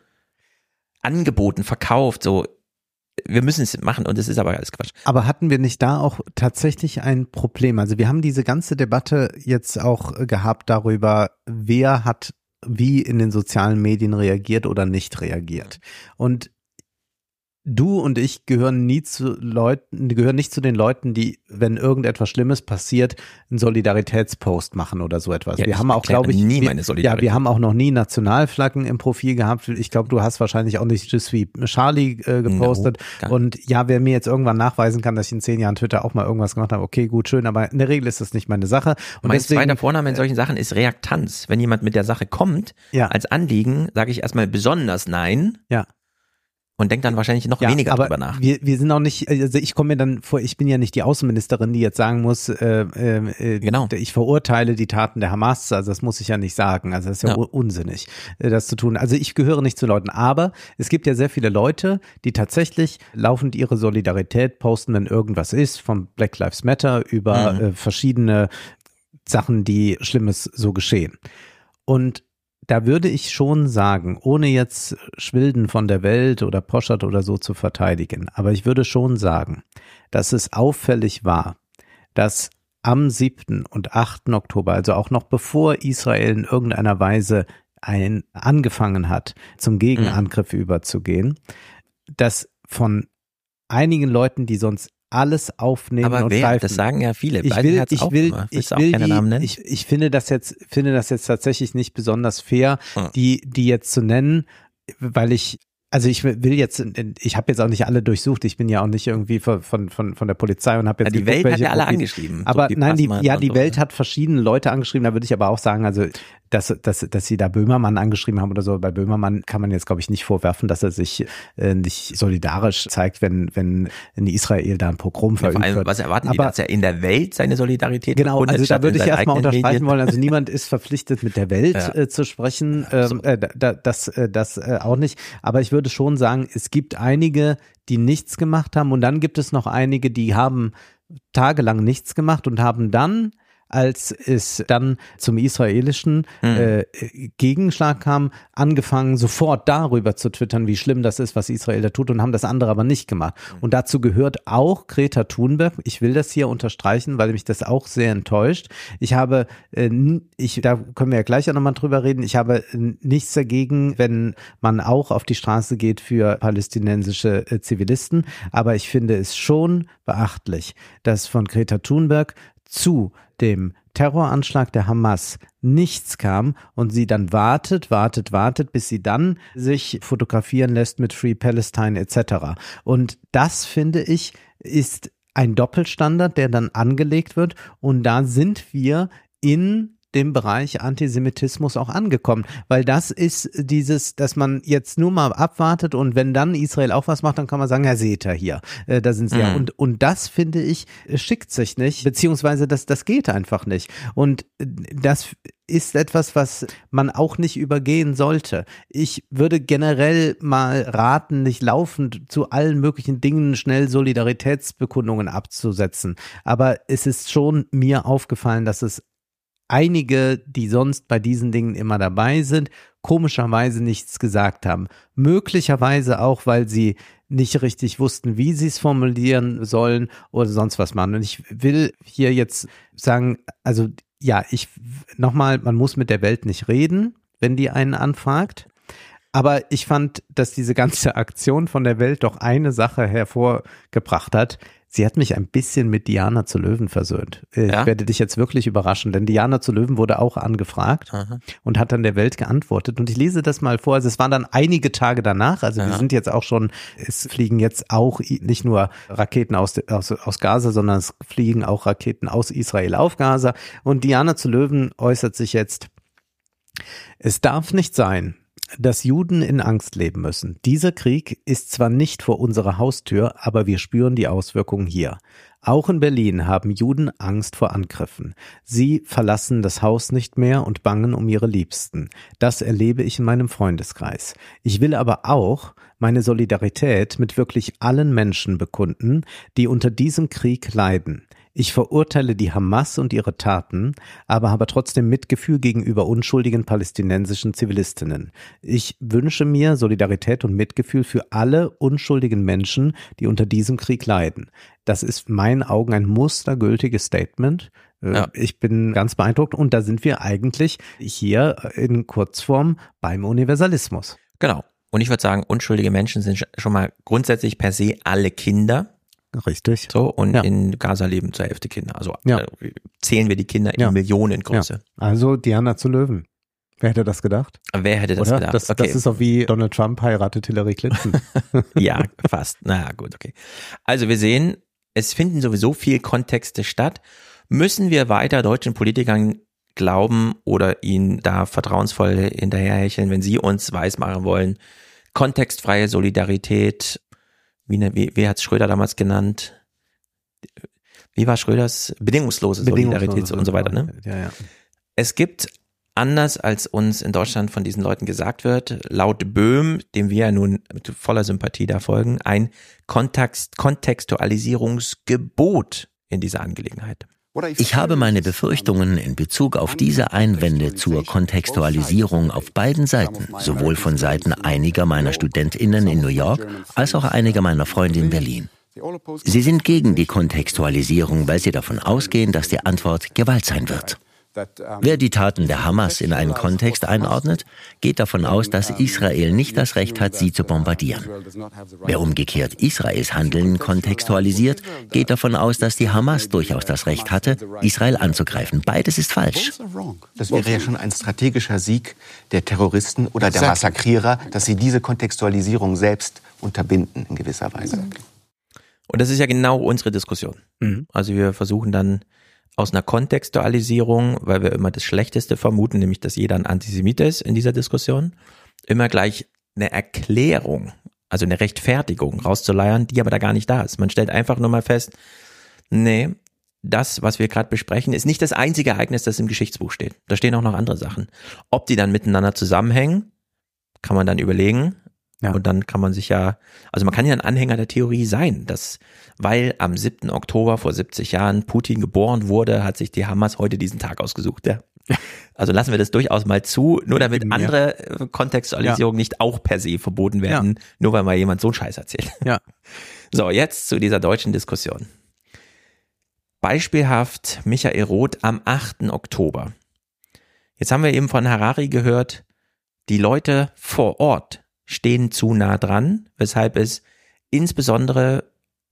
angeboten, verkauft, so wir müssen es machen und es ist aber alles Quatsch. Aber hatten wir nicht da auch tatsächlich ein Problem? Also wir haben diese ganze Debatte jetzt auch äh, gehabt darüber, wer hat wie in den sozialen Medien reagiert oder nicht reagiert. Und du und ich gehören nie zu Leuten, gehören nicht zu den Leuten, die, wenn irgendetwas Schlimmes passiert, einen Solidaritätspost machen oder so etwas. Ja, wir haben auch, glaube ich, nie wir, meine ja, Solidarität. wir haben auch noch nie Nationalflaggen im Profil gehabt. Ich glaube, du hast wahrscheinlich auch nicht just wie Charlie äh, gepostet. gar und ja, wer mir jetzt irgendwann nachweisen kann, dass ich in zehn Jahren Twitter auch mal irgendwas gemacht habe, okay, gut, schön, aber in der Regel ist das nicht meine Sache. Und mein deswegen, zweiter Vorname in solchen Sachen ist Reaktanz. Wenn jemand mit der Sache kommt, Ja. als Anliegen, sage ich erstmal besonders nein ja. Und denke dann wahrscheinlich noch Ja, weniger aber drüber nach. Wir, wir sind auch nicht, also ich komme mir dann vor, ich bin ja nicht die Außenministerin, die jetzt sagen muss, äh, äh, Genau. ich verurteile die Taten der Hamas, also das muss ich ja nicht sagen, also das ist ja, Ja. unsinnig, äh, das zu tun. Also ich gehöre nicht zu Leuten, aber es gibt ja sehr viele Leute, die tatsächlich laufend ihre Solidarität posten, wenn irgendwas ist, von Black Lives Matter über Mhm. äh, verschiedene Sachen, die Schlimmes so geschehen. Und da würde ich schon sagen, ohne jetzt Schwilden von der Welt oder Poschert oder so zu verteidigen, aber ich würde schon sagen, dass es auffällig war, dass am 7. und 8. Oktober, also auch noch bevor Israel in irgendeiner Weise ein, angefangen hat, zum Gegenangriff überzugehen, dass von einigen Leuten, die sonst alles aufnehmen Aber und wer? greifen. Das sagen ja viele. Ich will, ich auch will, ich will die, Namen nennen? ich, ich finde das jetzt, finde das jetzt tatsächlich nicht besonders fair, Hm. die, die jetzt zu nennen, weil ich, also ich will jetzt, ich habe jetzt auch nicht alle durchsucht, ich bin ja auch nicht irgendwie von, von, von, der Polizei und habe jetzt Ja, die geguckt, Welt hat ja alle angeschrieben. Aber So nein, die, ja, die so, Welt ne? hat verschiedene Leute angeschrieben, da würde ich aber auch sagen, also dass, dass, dass sie da Böhmermann angeschrieben haben oder so. Bei Böhmermann kann man jetzt, glaube ich, nicht vorwerfen, dass er sich äh, nicht solidarisch zeigt, wenn, wenn in Israel da ein Pogrom Ja, verübt vor allem, wird. was erwarten die, aber, dass er in der Welt seine Solidarität Genau, also da würde ich erstmal unterstreichen Medien? wollen. Also niemand ist verpflichtet, mit der Welt Ja. äh, zu sprechen. Ähm, äh, da, das äh, das äh, auch nicht. Aber ich würde schon sagen, es gibt einige, die nichts gemacht haben und dann gibt es noch einige, die haben tagelang nichts gemacht und haben dann als es dann zum israelischen Hm. äh, Gegenschlag kam, angefangen sofort darüber zu twittern, wie schlimm das ist, was Israel da tut und haben das andere aber nicht gemacht. Und dazu gehört auch Greta Thunberg. Ich will das hier unterstreichen, weil mich das auch sehr enttäuscht. Ich habe, äh, ich, da können wir ja gleich auch nochmal drüber reden, ich habe äh, nichts dagegen, wenn man auch auf die Straße geht für palästinensische äh, Zivilisten. Aber ich finde es schon beachtlich, dass von Greta Thunberg zu dem Terroranschlag der Hamas nichts kam und sie dann wartet, wartet, wartet, bis sie dann sich fotografieren lässt mit Free Palestine etc. Und das finde ich ist ein Doppelstandard, der dann angelegt wird und da sind wir in dem Bereich Antisemitismus auch angekommen, weil das ist dieses, dass man jetzt nur mal abwartet und wenn dann Israel auch was macht, dann kann man sagen, ja, seht ihr hier, äh, da sind sie mhm. ja. Und, und das finde ich, schickt sich nicht, beziehungsweise das, das geht einfach nicht. Und das ist etwas, was man auch nicht übergehen sollte. Ich würde generell mal raten, nicht laufend zu allen möglichen Dingen schnell Solidaritätsbekundungen abzusetzen. Aber es ist schon mir aufgefallen, dass es einige, die sonst bei diesen Dingen immer dabei sind, komischerweise nichts gesagt haben. Möglicherweise auch, weil sie nicht richtig wussten, wie sie es formulieren sollen oder sonst was machen. Und ich will hier jetzt sagen, also ja, ich nochmal, man muss mit der Welt nicht reden, wenn die einen anfragt. Aber ich fand, dass diese ganze Aktion von der Welt doch eine Sache hervorgebracht hat, Sie hat mich ein bisschen mit Diana zu Löwen versöhnt. Äh, ich ja? werde dich jetzt wirklich überraschen, denn Diana zu Löwen wurde auch angefragt Aha. und hat dann der Welt geantwortet. Und ich lese das mal vor. Also es waren dann einige Tage danach. Also ja. wir sind jetzt auch schon, es fliegen jetzt auch nicht nur Raketen aus, aus, aus Gaza, sondern es fliegen auch Raketen aus Israel auf Gaza. Und Diana zu Löwen äußert sich jetzt. Es darf nicht sein, dass Juden in Angst leben müssen. Dieser Krieg ist zwar nicht vor unserer Haustür, aber wir spüren die Auswirkungen hier. Auch in Berlin haben Juden Angst vor Angriffen. Sie verlassen das Haus nicht mehr und bangen um ihre Liebsten. Das erlebe ich in meinem Freundeskreis. Ich will aber auch meine Solidarität mit wirklich allen Menschen bekunden, die unter diesem Krieg leiden. Ich verurteile die Hamas und ihre Taten, aber habe trotzdem Mitgefühl gegenüber unschuldigen palästinensischen Zivilistinnen. Ich wünsche mir Solidarität und Mitgefühl für alle unschuldigen Menschen, die unter diesem Krieg leiden. Das ist meinen Augen ein mustergültiges Statement. Äh, ja. Ich bin ganz beeindruckt und da sind wir eigentlich hier in Kurzform beim Universalismus. Genau. Und ich würde sagen, unschuldige Menschen sind schon mal grundsätzlich per se alle Kinder. Richtig. So, und ja. in Gaza leben zur Hälfte Kinder. Also ja. äh, zählen wir die Kinder in ja. Millionengröße. Also Diana zu Löwen. Wer hätte das gedacht? Wer hätte das Oder? gedacht? Das, okay. das ist auch wie Donald Trump heiratet Hillary Clinton. ja, fast. Na gut, okay. Also wir sehen, es finden sowieso viel Kontexte statt. Müssen wir weiter deutschen Politikern glauben oder ihnen da vertrauensvoll hinterherhecheln, wenn sie uns weismachen wollen, kontextfreie Solidarität wie, ne, wie, wie hat Schröder damals genannt? Wie war Schröders bedingungslose, bedingungslose Solidarität und so weiter, ne? Ja, ja. Es gibt anders als uns in Deutschland von diesen Leuten gesagt wird, laut Böhm, dem wir ja nun mit voller Sympathie da folgen, ein Kontext, Kontextualisierungsgebot in dieser Angelegenheit. Ich habe meine Befürchtungen in Bezug auf diese Einwände zur Kontextualisierung auf beiden Seiten, sowohl von Seiten einiger meiner Studentinnen in New York als auch einiger meiner Freunde in Berlin. Sie sind gegen die Kontextualisierung, weil sie davon ausgehen, dass die Antwort Gewalt sein wird. Wer die Taten der Hamas in einen Kontext einordnet, geht davon aus, dass Israel nicht das Recht hat, sie zu bombardieren. Wer umgekehrt Israels Handeln kontextualisiert, geht davon aus, dass die Hamas durchaus das Recht hatte, Israel anzugreifen. Beides ist falsch. Das wäre ja schon ein strategischer Sieg der Terroristen oder der Massakrierer, dass sie diese Kontextualisierung selbst unterbinden in gewisser Weise. Und das ist ja genau unsere Diskussion. Mhm. Also wir versuchen dann aus einer Kontextualisierung, weil wir immer das Schlechteste vermuten, nämlich dass jeder ein Antisemit ist in dieser Diskussion, immer gleich eine Erklärung, also eine Rechtfertigung rauszuleiern, die aber da gar nicht da ist. Man stellt einfach nur mal fest, nee, das, was wir gerade besprechen, ist nicht das einzige Ereignis, das im Geschichtsbuch steht. Da stehen auch noch andere Sachen. Ob die dann miteinander zusammenhängen, kann man dann überlegen. Ja. Und dann kann man sich ja, also man kann ja ein Anhänger der Theorie sein, dass, weil am 7. Oktober vor 70 Jahren Putin geboren wurde, hat sich die Hamas heute diesen Tag ausgesucht. Ja. Also lassen wir das durchaus mal zu, nur damit andere äh, Kontextualisierungen ja. nicht auch per se verboten werden, ja. nur weil mal jemand so einen Scheiß erzählt. Ja. So, jetzt zu dieser deutschen Diskussion. Beispielhaft Michael Roth am 8. Oktober. Jetzt haben wir eben von Harari gehört, die Leute vor Ort stehen zu nah dran, weshalb es insbesondere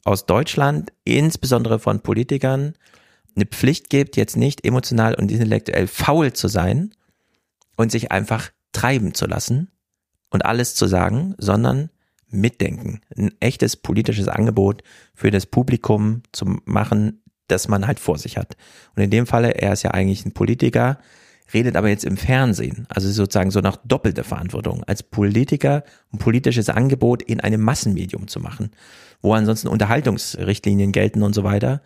aus Deutschland, insbesondere von Politikern eine Pflicht gibt, jetzt nicht emotional und intellektuell faul zu sein und sich einfach treiben zu lassen und alles zu sagen, sondern mitdenken. Ein echtes politisches Angebot für das Publikum zu machen, das man halt vor sich hat. Und in dem Falle, er ist ja eigentlich ein Politiker, redet aber jetzt im Fernsehen, also sozusagen so nach doppelter Verantwortung, als Politiker ein politisches Angebot in einem Massenmedium zu machen, wo ansonsten Unterhaltungsrichtlinien gelten und so weiter,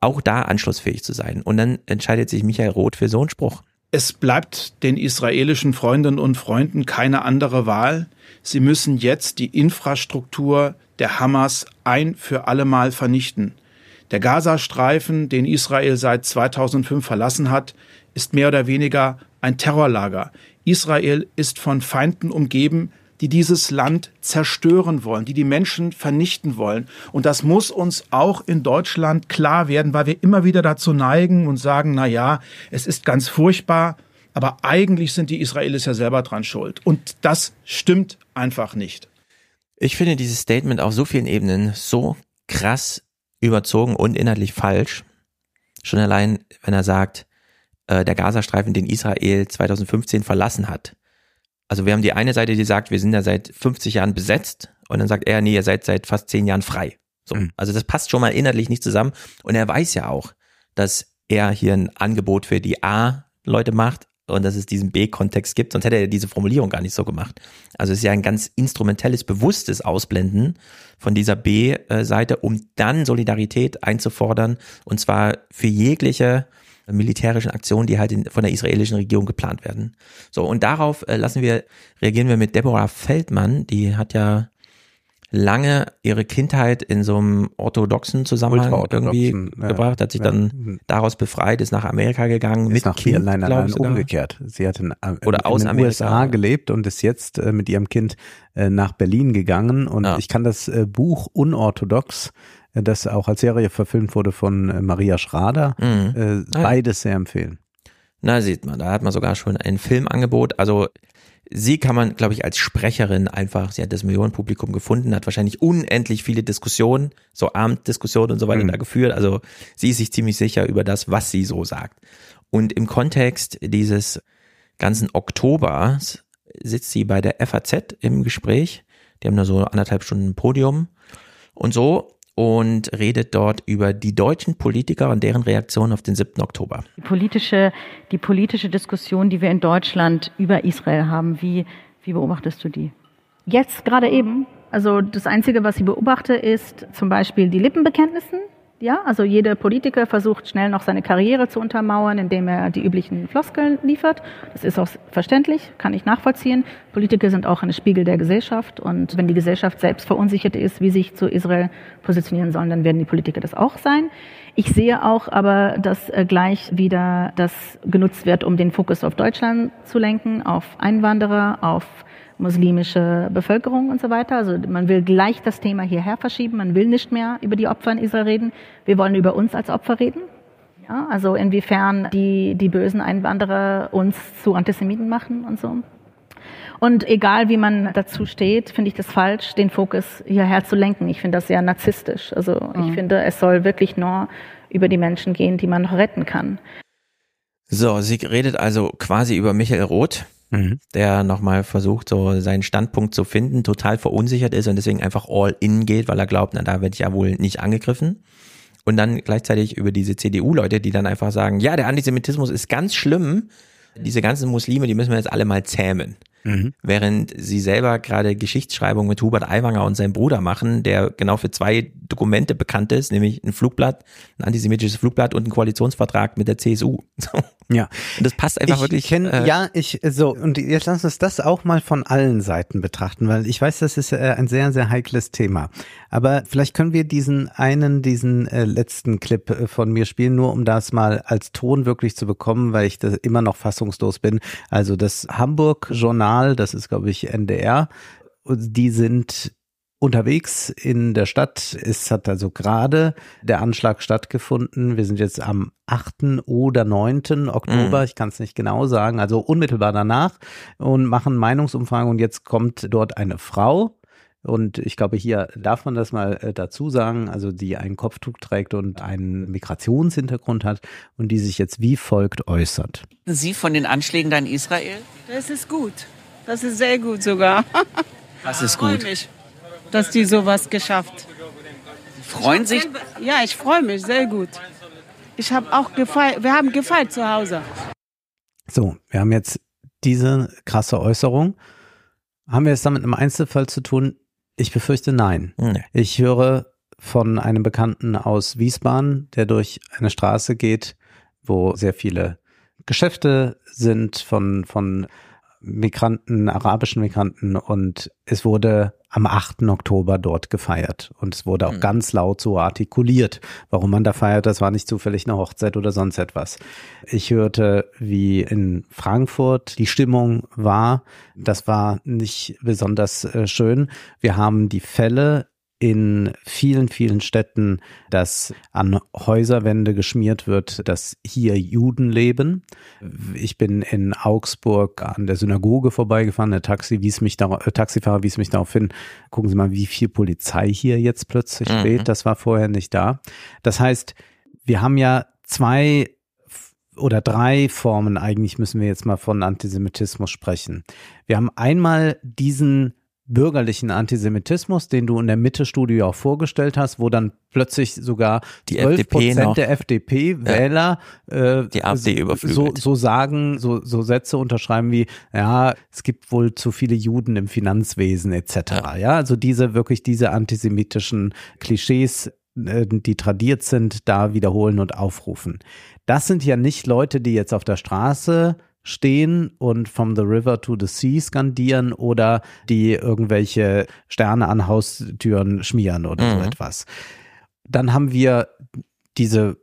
auch da anschlussfähig zu sein. Und dann entscheidet sich Michael Roth für so einen Spruch. Es bleibt den israelischen Freundinnen und Freunden keine andere Wahl. Sie müssen jetzt die Infrastruktur der Hamas ein für allemal vernichten. Der Gazastreifen, den Israel seit 2005 verlassen hat, ist mehr oder weniger ein Terrorlager. Israel ist von Feinden umgeben, die dieses Land zerstören wollen, die die Menschen vernichten wollen. Und das muss uns auch in Deutschland klar werden, weil wir immer wieder dazu neigen und sagen, na ja, es ist ganz furchtbar, aber eigentlich sind die Israelis ja selber dran schuld. Und das stimmt einfach nicht. Ich finde dieses Statement auf so vielen Ebenen so krass überzogen und inhaltlich falsch. Schon allein, wenn er sagt, äh, der Gazastreifen, den Israel 2015 verlassen hat. Also wir haben die eine Seite, die sagt, wir sind ja seit 50 Jahren besetzt und dann sagt er, nee, ihr seid seit fast 10 Jahren frei. So. Mhm. Also das passt schon mal inhaltlich nicht zusammen und er weiß ja auch, dass er hier ein Angebot für die A-Leute macht und dass es diesen B-Kontext gibt, sonst hätte er diese Formulierung gar nicht so gemacht. Also es ist ja ein ganz instrumentelles, bewusstes Ausblenden von dieser B-Seite, um dann Solidarität einzufordern und zwar für jegliche militärischen Aktionen, die halt in, von der israelischen Regierung geplant werden. So, und darauf äh, lassen wir, reagieren wir mit Deborah Feldmann, die hat ja lange ihre Kindheit in so einem orthodoxen Zusammenhang irgendwie ja, gebracht, hat sich ja. dann daraus befreit, ist nach Amerika gegangen, ist mit nach Kind, nein, nein, nein, umgekehrt. Sie hat in, äh, Oder aus in den Amerika. USA gelebt und ist jetzt äh, mit ihrem Kind äh, nach Berlin gegangen und Ja. ich kann das äh, Buch Unorthodox, das auch als Serie verfilmt wurde von äh, Maria Schrader, Mhm. äh, Ah, ja. beides sehr empfehlen. Na, sieht man, da hat man sogar schon ein Filmangebot. Also sie kann man, glaube ich, als Sprecherin einfach, sie hat das Millionenpublikum gefunden, hat wahrscheinlich unendlich viele Diskussionen, so Abenddiskussionen und so weiter Mhm. da geführt. Also sie ist sich ziemlich sicher über das, was sie so sagt. Und im Kontext dieses ganzen Oktobers sitzt sie bei der FAZ im Gespräch. Die haben da so anderthalb Stunden Podium und so und redet dort über die deutschen Politiker und deren Reaktion auf den 7. Oktober. Die politische, die politische Diskussion, die wir in Deutschland über Israel haben, wie, wie beobachtest du die? Jetzt gerade eben. Also das Einzige, was ich beobachte, ist zum Beispiel die Lippenbekenntnissen. Ja, also jeder Politiker versucht schnell noch seine Karriere zu untermauern, indem er die üblichen Floskeln liefert. Das ist auch verständlich, kann ich nachvollziehen. Politiker sind auch ein Spiegel der Gesellschaft und wenn die Gesellschaft selbst verunsichert ist, wie sich zu Israel positionieren sollen, dann werden die Politiker das auch sein. Ich sehe auch aber, dass äh, gleich wieder das genutzt wird, um den Fokus auf Deutschland zu lenken, auf Einwanderer, auf muslimische Bevölkerung und so weiter. Also man will gleich das Thema hierher verschieben. Man will nicht mehr über die Opfer in Israel reden. Wir wollen über uns als Opfer reden. Ja, also inwiefern die, die bösen Einwanderer uns zu Antisemiten machen und so. Und egal wie man dazu steht, finde ich das falsch, den Fokus hierher zu lenken. Ich finde das sehr narzisstisch. Also ich finde, es soll wirklich nur über die Menschen gehen, die man noch retten kann. So, sie redet also quasi über Michael Roth, der nochmal versucht, so seinen Standpunkt zu finden, total verunsichert ist und deswegen einfach all in geht, weil er glaubt, na, da werde ich ja wohl nicht angegriffen. Und dann gleichzeitig über diese CDU-Leute, die dann einfach sagen, ja, der Antisemitismus ist ganz schlimm. Diese ganzen Muslime, die müssen wir jetzt alle mal zähmen. Während sie selber gerade Geschichtsschreibung mit Hubert Aiwanger und seinem Bruder machen, der genau für zwei Dokumente bekannt ist, nämlich ein Flugblatt, ein antisemitisches Flugblatt und einen Koalitionsvertrag mit der CSU. Ja. Und das passt einfach ich wirklich. Kenn, äh, ja, ich so und jetzt lass uns das auch mal von allen Seiten betrachten, weil ich weiß, das ist äh, ein sehr sehr heikles Thema. Aber vielleicht können wir diesen einen, diesen äh, letzten Clip äh, von mir spielen, nur um das mal als Ton wirklich zu bekommen, weil ich das immer noch fassungslos bin. Also das Hamburg Journal, das ist glaube ich NDR, die sind unterwegs in der Stadt. Es hat also gerade der Anschlag stattgefunden. Wir sind jetzt am 8. oder 9. Oktober, Mhm. ich kann es nicht genau sagen, also unmittelbar danach und machen Meinungsumfragen und jetzt kommt dort eine Frau, Und ich glaube, hier darf man das mal äh, dazu sagen, also die einen Kopftuch trägt und einen Migrationshintergrund hat und die sich jetzt wie folgt äußert. Sie von den Anschlägen da in Israel? Das ist gut. Das ist sehr gut sogar. Was ist Ich freue gut? mich, dass die sowas geschafft. Freuen sich? Ja, ich freue mich sehr gut. Ich habe auch gefeiert, wir haben gefeiert zu Hause. So, wir haben jetzt diese krasse Äußerung. Haben wir es damit im Einzelfall zu tun? Ich befürchte nein. Nee. Ich höre von einem Bekannten aus Wiesbaden, der durch eine Straße geht, wo sehr viele Geschäfte sind von, von Migranten, arabischen Migranten und es wurde am 8. Oktober dort gefeiert und es wurde auch ganz laut so artikuliert, warum man da feiert, das war nicht zufällig eine Hochzeit oder sonst etwas. Ich hörte, wie in Frankfurt die Stimmung war, das war nicht besonders äh, schön. Wir haben die Fälle in vielen, vielen Städten, dass an Häuserwände geschmiert wird, dass hier Juden leben. Ich bin in Augsburg an der Synagoge vorbeigefahren. Der Taxi wies mich da, äh, Taxifahrer wies mich darauf hin. Gucken Sie mal, wie viel Polizei hier jetzt plötzlich Mhm. steht. Das war vorher nicht da. Das heißt, wir haben ja zwei oder drei Formen, eigentlich müssen wir jetzt mal von Antisemitismus sprechen. Wir haben einmal diesen bürgerlichen Antisemitismus, den du in der Mitte-Studie auch vorgestellt hast, wo dann plötzlich sogar Die 12 FDP noch. Prozent der FDP-Wähler äh, Die AfD so, überflügelt. so sagen, so, so Sätze unterschreiben wie, ja, es gibt wohl zu viele Juden im Finanzwesen etc. Ja, also diese wirklich diese antisemitischen Klischees äh, die tradiert sind, da wiederholen und aufrufen. Das sind ja nicht Leute, die jetzt auf der Straße stehen und from the river to the sea skandieren oder die irgendwelche Sterne an Haustüren schmieren oder so Mhm. etwas. Dann haben wir diese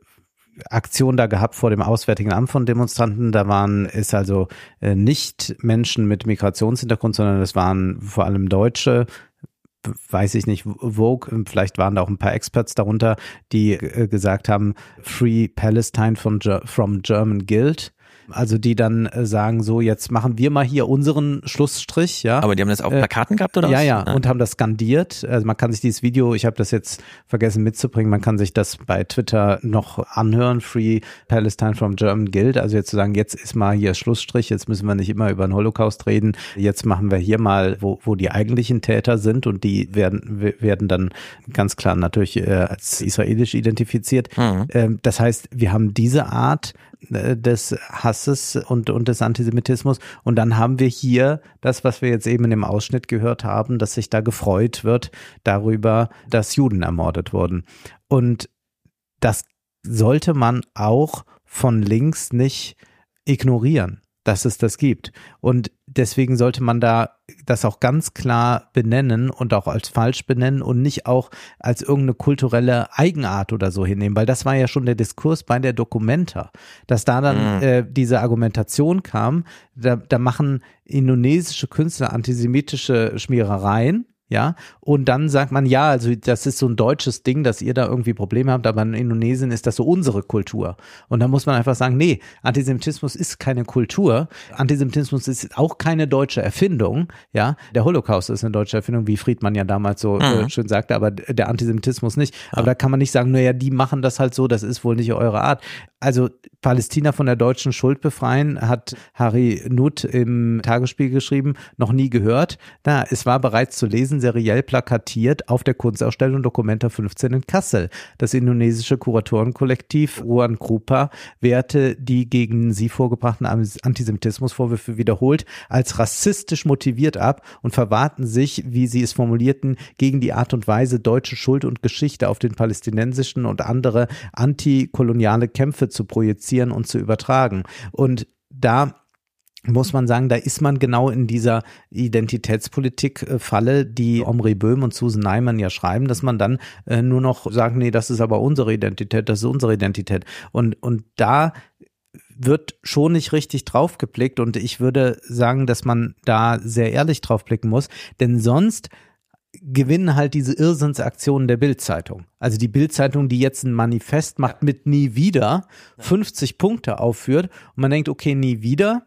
Aktion da gehabt vor dem Auswärtigen Amt von Demonstranten. Da waren ist also äh, nicht Menschen mit Migrationshintergrund, sondern es waren vor allem Deutsche, weiß ich nicht, Vogue, vielleicht waren da auch ein paar Experts darunter, die äh, gesagt haben, Free Palestine from German Guild. Also die dann äh, sagen, so jetzt machen wir mal hier unseren Schlussstrich, ja. Aber die haben das auf Äh, Plakaten gehabt oder Ja, was? ja, Ah. und haben das skandiert. Also man kann sich dieses Video, ich habe das jetzt vergessen mitzubringen, man kann sich das bei Twitter noch anhören, Free Palestine from German Guild. Also jetzt zu sagen, jetzt ist mal hier Schlussstrich, jetzt müssen wir nicht immer über den Holocaust reden, jetzt machen wir hier mal, wo, wo die eigentlichen Täter sind und die werden, werden dann ganz klar natürlich äh, als israelisch identifiziert. Mhm. Ähm, das heißt, wir haben diese Art äh, des Hasses und, und des Antisemitismus. Und dann haben wir hier das, was wir jetzt eben in dem Ausschnitt gehört haben, dass sich da gefreut wird darüber, dass Juden ermordet wurden. Und das sollte man auch von links nicht ignorieren, dass es das gibt. Und deswegen sollte man da das auch ganz klar benennen und auch als falsch benennen und nicht auch als irgendeine kulturelle Eigenart oder so hinnehmen, weil das war ja schon der Diskurs bei der Documenta, dass da dann Mhm. äh, diese Argumentation kam, da, da machen indonesische Künstler antisemitische Schmierereien, ja, und dann sagt man, ja, also das ist so ein deutsches Ding, dass ihr da irgendwie Probleme habt, aber in Indonesien ist das so unsere Kultur. Und da muss man einfach sagen, nee, Antisemitismus ist keine Kultur. Antisemitismus ist auch keine deutsche Erfindung, ja. Der Holocaust ist eine deutsche Erfindung, wie Friedmann ja damals so äh, Mhm. schön sagte, aber der Antisemitismus nicht. Aber da kann man nicht sagen, naja, die machen das halt so, das ist wohl nicht eure Art. Also Palästina von der deutschen Schuld befreien, hat Harry Nutt im Tagesspiel geschrieben, noch nie gehört. Na, es war bereits zu lesen, seriell plakatiert auf der Kunstausstellung Documenta 15 in Kassel. Das indonesische Kuratorenkollektiv Ruan Krupa wehrte die gegen sie vorgebrachten Antisemitismusvorwürfe wiederholt als rassistisch motiviert ab und verwahrten sich, wie sie es formulierten, gegen die Art und Weise, deutsche Schuld und Geschichte auf den palästinensischen und andere antikoloniale Kämpfe zu projizieren und zu übertragen. Und da muss man sagen, da ist man genau in dieser Identitätspolitik-Falle, die Omri Böhm und Susan Neiman ja schreiben, dass man dann äh, nur noch sagt, nee, das ist aber unsere Identität, das ist unsere Identität. Und, und da wird schon nicht richtig draufgeblickt und ich würde sagen, dass man da sehr ehrlich draufblicken muss, denn sonst gewinnen halt diese Irrsinnsaktionen der Bildzeitung. Also die Bildzeitung, die jetzt ein Manifest macht mit nie wieder, 50 Punkte aufführt und man denkt, okay, nie wieder,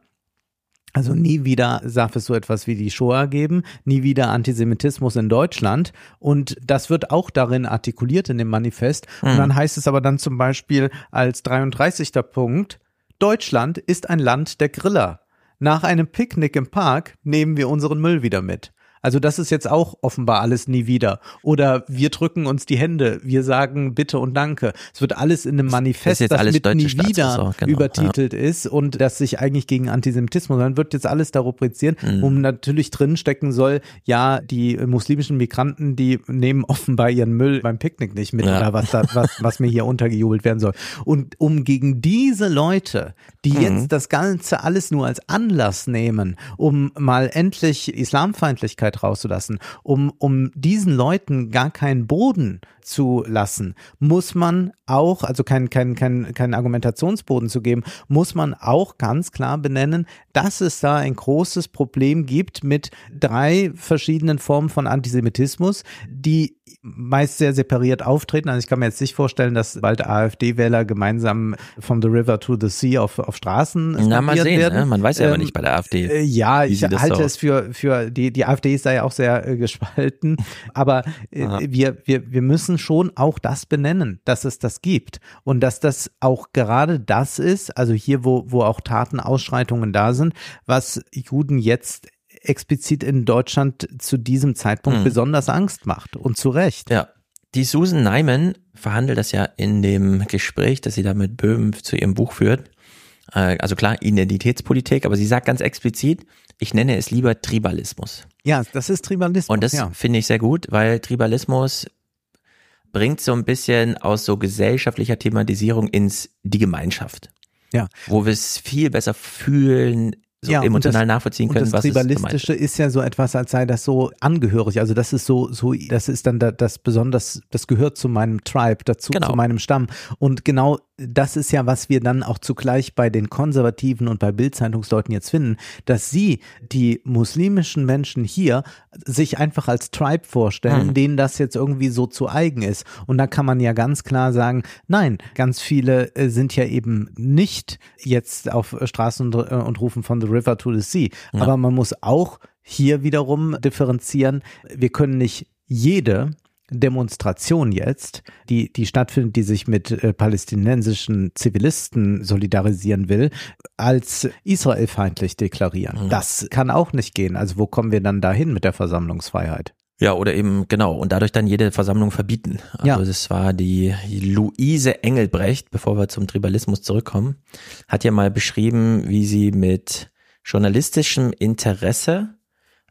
Also nie wieder darf es so etwas wie die Shoah geben, nie wieder Antisemitismus in Deutschland. Und das wird auch darin artikuliert in dem Manifest. Und Mhm. dann heißt es aber dann zum Beispiel als 33. Punkt, Deutschland ist ein Land der Griller. Nach einem Picknick im Park nehmen wir unseren Müll wieder mit. Also das ist jetzt auch offenbar alles nie wieder. Oder wir drücken uns die Hände, wir sagen Bitte und Danke. Es wird alles in einem Manifest, das, alles mit nie wieder genau, übertitelt ist und das sich eigentlich gegen Antisemitismus, dann wird jetzt alles da rubrizieren, Mhm. wo natürlich drin stecken soll, ja, die muslimischen Migranten, die nehmen offenbar ihren Müll beim Picknick nicht mit Ja. oder was da, was, was mir hier untergejubelt werden soll. Und um gegen diese Leute, die Mhm. jetzt das Ganze alles nur als Anlass nehmen, um mal endlich Islamfeindlichkeit rauszulassen, um, um diesen Leuten gar keinen Boden zu lassen, muss man auch, also kein, kein, kein, kein Argumentationsboden zu geben, muss man auch ganz klar benennen, dass es da ein großes Problem gibt mit drei verschiedenen Formen von Antisemitismus, die meist sehr separiert auftreten. Also ich kann mir jetzt nicht vorstellen, dass bald AfD-Wähler gemeinsam from the river to the sea auf, auf Straßen Na, mal sehen, werden. ne? man weiß ja aber Ähm, nicht bei der AfD. äh, Ja, ich halte so- es für, für die, die AfD ist da ja auch sehr äh, gespalten. Aber äh, wir, wir, wir müssen schon auch das benennen, dass es das gibt. Und dass das auch gerade das ist, also hier, wo, wo auch Taten, Ausschreitungen da sind, was Juden jetzt explizit in Deutschland zu diesem Zeitpunkt Hm. besonders Angst macht. Und zu Recht. Ja. Die Susan Neiman verhandelt das ja in dem Gespräch, das sie da mit Böhm zu ihrem Buch führt. Äh, Also klar, Identitätspolitik, aber sie sagt ganz explizit, ich nenne es lieber Tribalismus. Ja, das ist Tribalismus. Und das ja. finde ich sehr gut, weil Tribalismus bringt so ein bisschen aus so gesellschaftlicher Thematisierung ins die Gemeinschaft. Ja. Wo wir es viel besser fühlen, so und emotional das- nachvollziehen können, und das gemeint ist. Tribalistische ist ja so etwas, als sei das so angehörig. Also das ist so, so, das ist dann da, das besonders, das gehört zu meinem Tribe, dazu Genau. zu meinem Stamm. Und genau das ist ja, was wir dann auch zugleich bei den Konservativen und bei Bildzeitungsleuten jetzt finden, dass sie, die muslimischen Menschen hier, sich einfach als Tribe vorstellen, Mhm. denen das jetzt irgendwie so zu eigen ist. Und da kann man ja ganz klar sagen, nein, ganz viele äh, sind ja eben nicht jetzt auf Straßen und, äh, und rufen von the river to the sea. Ja. Aber man muss auch hier wiederum differenzieren. Wir können nicht jede Demonstration jetzt, die, die stattfindet, die sich mit äh, palästinensischen Zivilisten solidarisieren will, als israelfeindlich deklarieren. Mhm. Das kann auch nicht gehen. Also wo kommen wir dann dahin mit der Versammlungsfreiheit? Ja, oder eben, genau, und dadurch dann jede Versammlung verbieten. Also Ja. das war die Luise Engelbrecht, bevor wir zum Tribalismus zurückkommen, hat ja mal beschrieben, wie sie mit journalistischem Interesse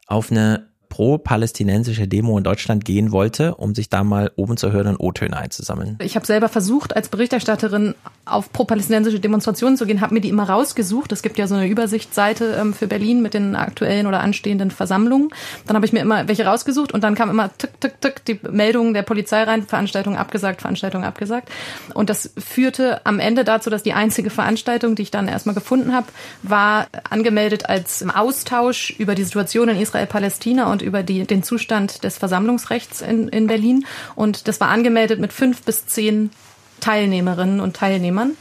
auf eine pro-palästinensische Demo in Deutschland gehen wollte, um sich da mal oben zu hören und O-Töne einzusammeln. Ich habe selber versucht, als Berichterstatterin auf pro-palästinensische Demonstrationen zu gehen, habe mir die immer rausgesucht. Es gibt ja so eine Übersichtsseite ähm, für Berlin mit den aktuellen oder anstehenden Versammlungen. Dann habe ich mir immer welche rausgesucht und dann kam immer tick, tick, tick die Meldung der Polizei rein, Veranstaltung abgesagt, Veranstaltung abgesagt. Und das führte am Ende dazu, dass die einzige Veranstaltung, die ich dann erstmal gefunden habe, war angemeldet als Austausch über die Situation in Israel-Palästina und über die, den Zustand des Versammlungsrechts in, in Berlin. Und das war angemeldet mit fünf bis zehn Teilnehmerinnen und Teilnehmern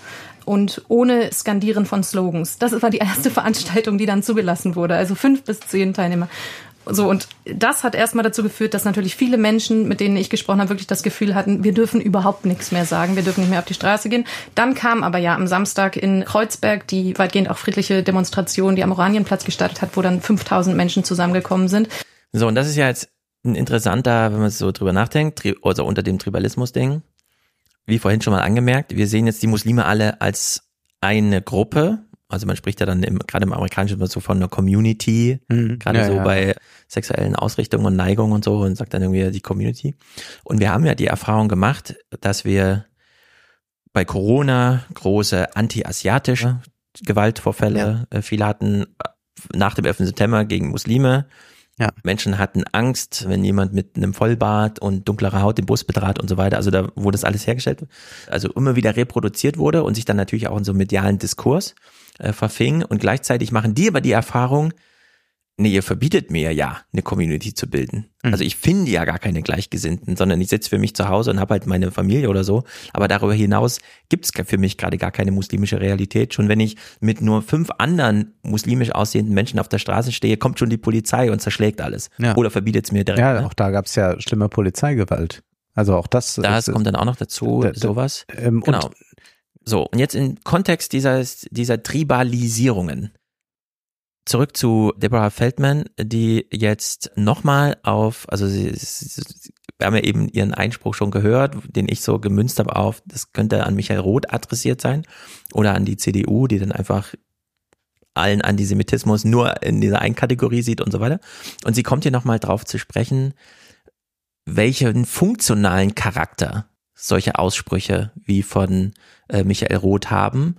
und ohne Skandieren von Slogans. Das war die erste Veranstaltung, die dann zugelassen wurde. Also fünf bis zehn Teilnehmer. So, und das hat erstmal dazu geführt, dass natürlich viele Menschen, mit denen ich gesprochen habe, wirklich das Gefühl hatten, wir dürfen überhaupt nichts mehr sagen, wir dürfen nicht mehr auf die Straße gehen. Dann kam aber ja am Samstag in Kreuzberg die weitgehend auch friedliche Demonstration, die am Oranienplatz gestartet hat, wo dann 5000 Menschen zusammengekommen sind. So, und das ist ja jetzt ein interessanter, wenn man so drüber nachdenkt, also unter dem Tribalismus-Ding, wie vorhin schon mal angemerkt, wir sehen jetzt die Muslime alle als eine Gruppe. Also man spricht ja dann im, gerade im Amerikanischen immer so von einer Community, Mhm. gerade Ja, so ja. bei sexuellen Ausrichtungen und Neigungen und so und sagt dann irgendwie die Community. Und wir haben ja die Erfahrung gemacht, dass wir bei Corona große anti-asiatische Gewaltvorfälle, äh, viele hatten äh, nach dem 11. September gegen Muslime. Ja. Menschen hatten Angst, wenn jemand mit einem Vollbart und dunklerer Haut den Bus betrat und so weiter. Also da wurde das alles hergestellt. Also immer wieder reproduziert wurde und sich dann natürlich auch in so medialen Diskurs äh, verfing. Und gleichzeitig machen die aber die Erfahrung, nee, ihr verbietet mir ja, eine Community zu bilden. Mhm. Also ich finde ja gar keine Gleichgesinnten, sondern ich sitze für mich zu Hause und habe halt meine Familie oder so. Aber darüber hinaus gibt's für mich gerade gar keine muslimische Realität. Schon wenn ich mit nur fünf anderen muslimisch aussehenden Menschen auf der Straße stehe, kommt schon die Polizei und zerschlägt alles. Ja. Oder verbietet es mir direkt. Ja, ne? auch da gab's ja schlimme Polizeigewalt. Also auch das. Das ist- kommt dann auch noch dazu, Da- da- sowas. ähm, und- genau. So, und jetzt im Kontext dieser, dieser Tribalisierungen. Zurück zu Deborah Feldman, die jetzt nochmal auf, also sie, sie, wir haben ja eben ihren Einspruch schon gehört, den ich so gemünzt habe auf, das könnte an Michael Roth adressiert sein oder an die CDU, die dann einfach allen Antisemitismus nur in dieser einen Kategorie sieht und so weiter. Und sie kommt hier nochmal drauf zu sprechen, welchen funktionalen Charakter solche Aussprüche wie von äh, Michael Roth haben.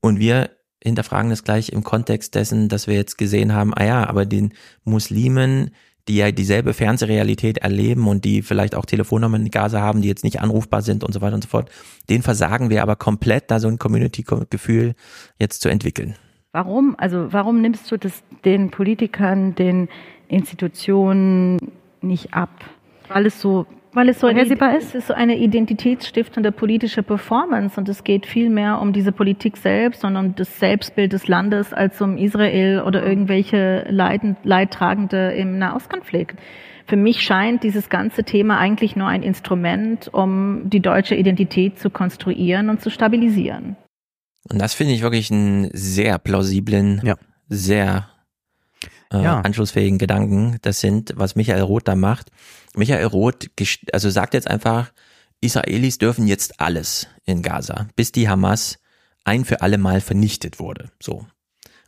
Und wir hinterfragen das gleich im Kontext dessen, dass wir jetzt gesehen haben, ah ja, aber den Muslimen, die ja dieselbe Fernsehrealität erleben und die vielleicht auch Telefonnummern in Gaza haben, die jetzt nicht anrufbar sind und so weiter und so fort, den versagen wir aber komplett, da so ein Community-Gefühl jetzt zu entwickeln. Warum? Also warum nimmst du das den Politikern, den Institutionen nicht ab? Weil es so Weil es so eine, es ist so eine identitätsstiftende politische Performance und es geht viel mehr um diese Politik selbst und um das Selbstbild des Landes als um Israel oder irgendwelche Leiden, Leidtragende im Nahostkonflikt. Für mich scheint dieses ganze Thema eigentlich nur ein Instrument, um die deutsche Identität zu konstruieren und zu stabilisieren. Und das finde ich wirklich einen sehr plausiblen, sehr äh, Ja. anschlussfähigen Gedanken. Das sind, was Michael Roth da macht. Michael Roth, also sagt jetzt einfach, Israelis dürfen jetzt alles in Gaza, bis die Hamas ein für alle Mal vernichtet wurde. So.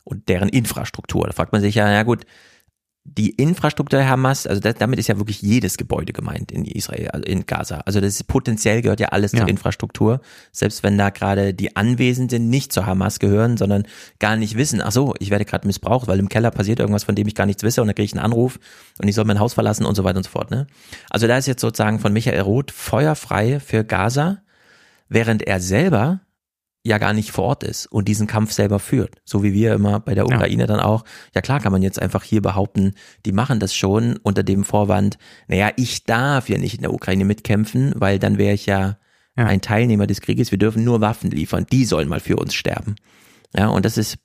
Und deren Infrastruktur. Da fragt man sich ja, ja gut, die Infrastruktur der Hamas, also das, damit ist ja wirklich jedes Gebäude gemeint in Israel, also in Gaza. Also das ist, potenziell gehört ja alles Ja. zur Infrastruktur, selbst wenn da gerade die Anwesenden nicht zur Hamas gehören, sondern gar nicht wissen, ach so, ich werde gerade missbraucht, weil im Keller passiert irgendwas, von dem ich gar nichts wisse und dann kriege ich einen Anruf und ich soll mein Haus verlassen und so weiter und so fort. Ne? Also da ist jetzt sozusagen von Michael Roth feuerfrei für Gaza, während er selber ja gar nicht vor Ort ist und diesen Kampf selber führt. So wie wir immer bei der Ja. Ukraine dann auch. Ja klar kann man jetzt einfach hier behaupten, die machen das schon unter dem Vorwand, naja, ich darf ja nicht in der Ukraine mitkämpfen, weil dann wäre ich ja, Ja. ein Teilnehmer des Krieges. Wir dürfen nur Waffen liefern. Die sollen mal für uns sterben. Ja, und das ist,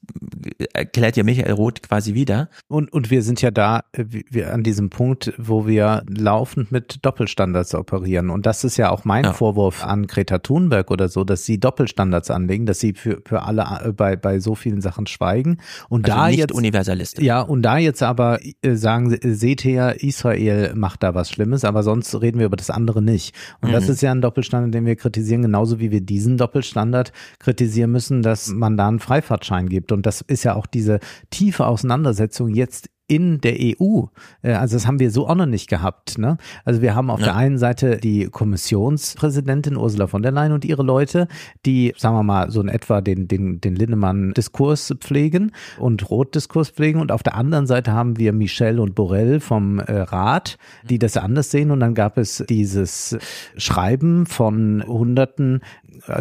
erklärt ja Michael Roth quasi wieder. Und, und wir sind ja da äh, wir- an diesem Punkt, wo wir laufend mit Doppelstandards operieren. Und das ist ja auch mein Vorwurf an Greta Thunberg oder so, dass sie Doppelstandards anlegen, dass sie für, für alle äh, bei, bei so vielen Sachen schweigen. Und Also da nicht jetzt universalistisch. Ja, und da jetzt aber äh, sagen, seht her, Israel macht da was Schlimmes, aber sonst reden wir über das andere nicht. Und das Mhm. ist ja ein Doppelstandard, den wir kritisieren, genauso wie wir diesen Doppelstandard kritisieren müssen, dass man da einen Freifahrtschein gibt. Und das ist ja auch diese tiefe Auseinandersetzung jetzt in der EU. Äh, Also das haben wir so auch noch nicht gehabt. Ne? Also wir haben auf Ja. der einen Seite die Kommissionspräsidentin Ursula von der Leyen und ihre Leute, die, sagen wir mal, so in etwa den, den, den Linnemann-Diskurs pflegen und Roth-Diskurs pflegen. Und auf der anderen Seite haben wir Michel und Borrell vom äh, Rat, die das anders sehen. Und dann gab es dieses Schreiben von Hunderten,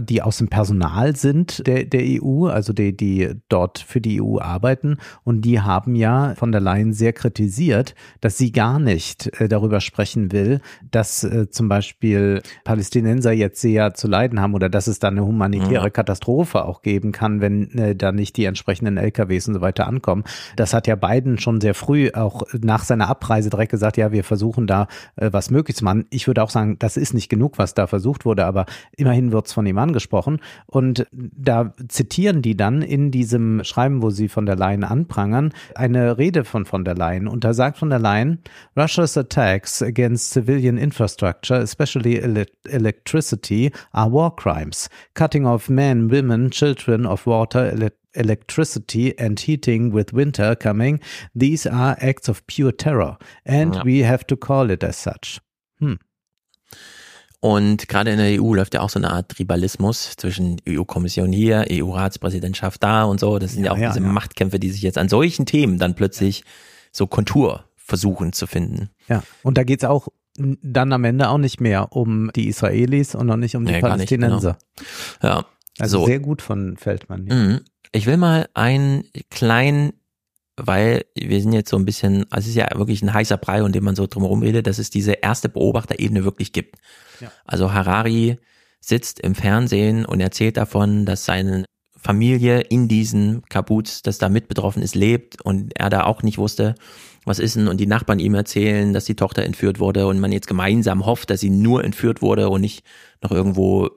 die aus dem Personal sind der, der EU, also die, die dort für die EU arbeiten. Und die haben ja von der Leyen sehr kritisiert, dass sie gar nicht äh, darüber sprechen will, dass äh, zum Beispiel Palästinenser jetzt sehr zu leiden haben oder dass es da eine humanitäre Katastrophe auch geben kann, wenn äh, da nicht die entsprechenden LKWs und so weiter ankommen. Das hat ja Biden schon sehr früh auch nach seiner Abreise direkt gesagt, ja, wir versuchen da was möglich zu machen. Ich würde auch sagen, das ist nicht genug, was da versucht wurde, aber immerhin wird es von ihm angesprochen. Und da zitieren die dann in diesem Schreiben, wo sie von der Leyen anprangern, eine Rede von von der Leyen. Und da sagt von der Leyen, Russia's attacks against civilian infrastructure, especially ele electricity, are war crimes. Cutting off men, women, children of water, ele electricity and heating with winter coming, these are acts of pure terror. And Ja. we have to call it as such. Hm. Und gerade in der EU läuft ja auch so eine Art Tribalismus zwischen EU-Kommission hier, EU-Ratspräsidentschaft da und so. Das sind ja, auch ja, diese ja. Machtkämpfe, die sich jetzt an solchen Themen dann plötzlich so Kontur versuchen zu finden. Ja, und da geht's auch dann am Ende auch nicht mehr um die Israelis und auch nicht um die Nee, gar nicht, Palästinenser. Ja, Also so. sehr gut von Feldmann. Ja. Mhm. Ich will mal einen kleinen weil wir sind jetzt so ein bisschen, also es ist ja wirklich ein heißer Brei, um den man so drumherum redet, dass es diese erste Beobachterebene wirklich gibt. Also Harari sitzt im Fernsehen und erzählt davon, dass seine Familie in diesen Kabuts, das da mit betroffen ist, lebt und er da auch nicht wusste, was ist denn und die Nachbarn ihm erzählen, dass die Tochter entführt wurde und man jetzt gemeinsam hofft, dass sie nur entführt wurde und nicht noch irgendwo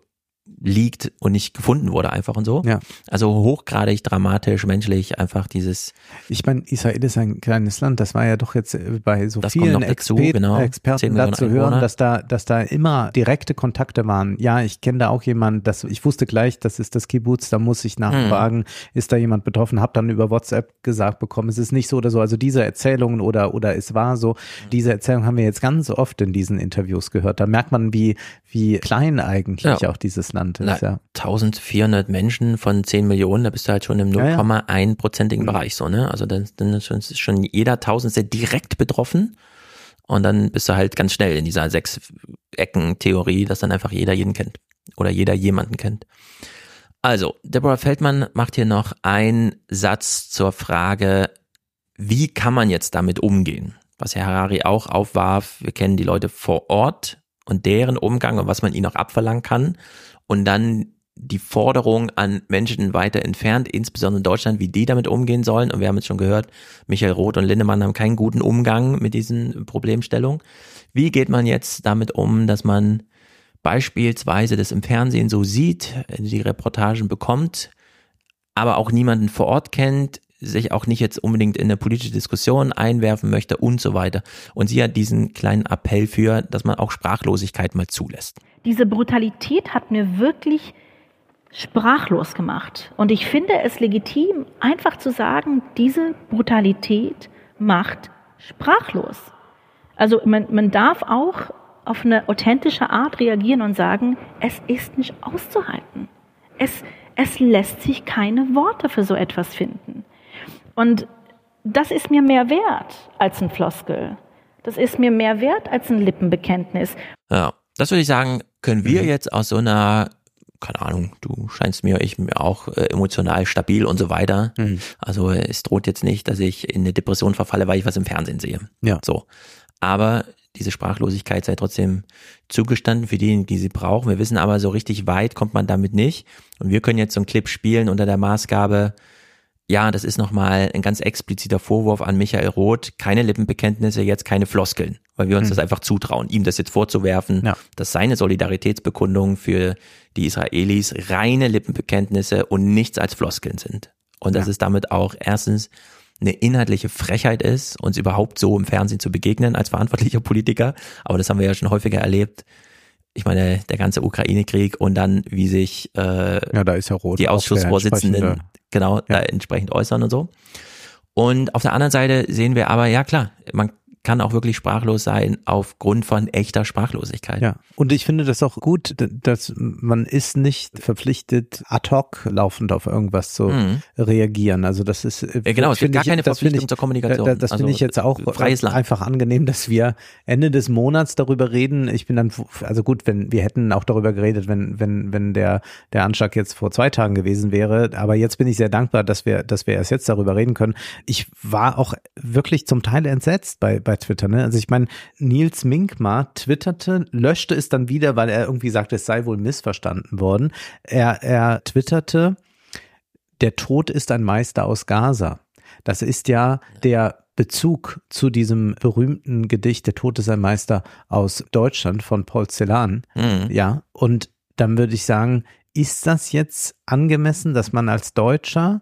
liegt und nicht gefunden wurde einfach und so. Ja. Also hochgradig dramatisch, menschlich, einfach dieses. Ich meine, Israel ist ein kleines Land. Das war ja doch jetzt äh, bei so Das kommt vielen noch dazu, Exper genau. Experten 10 Millionen dazu hören, Einwohner. dass da, dass da immer direkte Kontakte waren. Ja, ich kenne da auch jemanden, das, ich wusste gleich, das ist das Kibbutz, da muss ich nachfragen, ist da jemand betroffen, hab dann über WhatsApp gesagt bekommen, es ist nicht so oder so. Also diese Erzählungen oder, oder es war so, diese Erzählungen haben wir jetzt ganz oft in diesen Interviews gehört. Da merkt man, wie, wie klein eigentlich Ja. auch dieses Land ist. Na, Ja. 1400 Menschen von 10 Millionen, da bist du halt schon im Ja, ja. 0,1-prozentigen Bereich so, ne? Also dann, dann ist schon, ist schon jeder Tausendste direkt betroffen. Und dann bist du halt ganz schnell in dieser Sechs-Ecken-Theorie, dass dann einfach jeder jeden kennt. Oder jeder jemanden kennt. Also, Deborah Feldmann macht hier noch einen Satz zur Frage, wie kann man jetzt damit umgehen? Was Herr Harari auch aufwarf, wir kennen die Leute vor Ort und deren Umgang und was man ihnen auch abverlangen kann. Und dann die Forderung an Menschen weiter entfernt, insbesondere in Deutschland, wie die damit umgehen sollen. Und wir haben jetzt schon gehört, Michael Roth und Lindemann haben keinen guten Umgang mit diesen Problemstellungen. Wie geht man jetzt damit um, dass man beispielsweise das im Fernsehen so sieht, die Reportagen bekommt, aber auch niemanden vor Ort kennt, sich auch nicht jetzt unbedingt in eine politische Diskussion einwerfen möchte und so weiter. Und sie hat diesen kleinen Appell für, dass man auch Sprachlosigkeit mal zulässt. Diese Brutalität hat mir wirklich sprachlos gemacht. Und ich finde es legitim, einfach zu sagen, diese Brutalität macht sprachlos. Also man, man darf auch auf eine authentische Art reagieren und sagen, es ist nicht auszuhalten. Es, es lässt sich keine Worte für so etwas finden. Und das ist mir mehr wert als ein Floskel. Das ist mir mehr wert als ein Lippenbekenntnis. Ja, das würde ich sagen, können wir jetzt aus so einer, keine Ahnung, du scheinst mir, ich mir auch äh, emotional stabil und so weiter. Also es droht jetzt nicht, dass ich in eine Depression verfalle, weil ich was im Fernsehen sehe. Ja. So. Aber diese Sprachlosigkeit sei trotzdem zugestanden für diejenigen, die sie brauchen. Wir wissen aber, so richtig weit kommt man damit nicht. Und wir können jetzt so einen Clip spielen unter der Maßgabe, ja, das ist nochmal ein ganz expliziter Vorwurf an Michael Roth. Keine Lippenbekenntnisse, jetzt keine Floskeln, weil wir uns Mhm. das einfach zutrauen, ihm das jetzt vorzuwerfen, Ja. dass seine Solidaritätsbekundungen für die Israelis reine Lippenbekenntnisse und nichts als Floskeln sind. Und dass Ja. es damit auch erstens eine inhaltliche Frechheit ist, uns überhaupt so im Fernsehen zu begegnen als verantwortlicher Politiker. Aber das haben wir ja schon häufiger erlebt. Ich meine, der ganze Ukraine-Krieg und dann, wie sich äh, Ja, da ist ja Roth die Ausschussvorsitzenden genau da entsprechend äußern und so. Und auf der anderen Seite sehen wir aber, ja klar, man kann auch wirklich sprachlos sein aufgrund von echter Sprachlosigkeit. Ja, und ich finde das auch gut, dass man ist nicht verpflichtet, ad hoc laufend auf irgendwas zu Mhm. reagieren. Also das ist Ja, genau, es gibt gar ich- keine das finde Verpflichtung ich- zur Kommunikation. Da, das Also, finde ich jetzt auch einfach angenehm, dass wir Ende des Monats darüber reden. Ich bin dann, also gut, wenn wir hätten auch darüber geredet, wenn wenn wenn der der Anschlag jetzt vor zwei Tagen gewesen wäre. Aber jetzt bin ich sehr dankbar, dass wir dass wir erst jetzt darüber reden können. Ich war auch wirklich zum Teil entsetzt bei bei Twitter. Ne? Also ich meine, Nils Minkmar twitterte, löschte es dann wieder, weil er irgendwie sagte, es sei wohl missverstanden worden. Er er twitterte der Tod ist ein Meister aus Gaza. Das ist ja der Bezug zu diesem berühmten Gedicht Der Tod ist ein Meister aus Deutschland von Paul Celan. Mhm. Ja, und dann würde ich sagen, ist das jetzt angemessen, dass man als Deutscher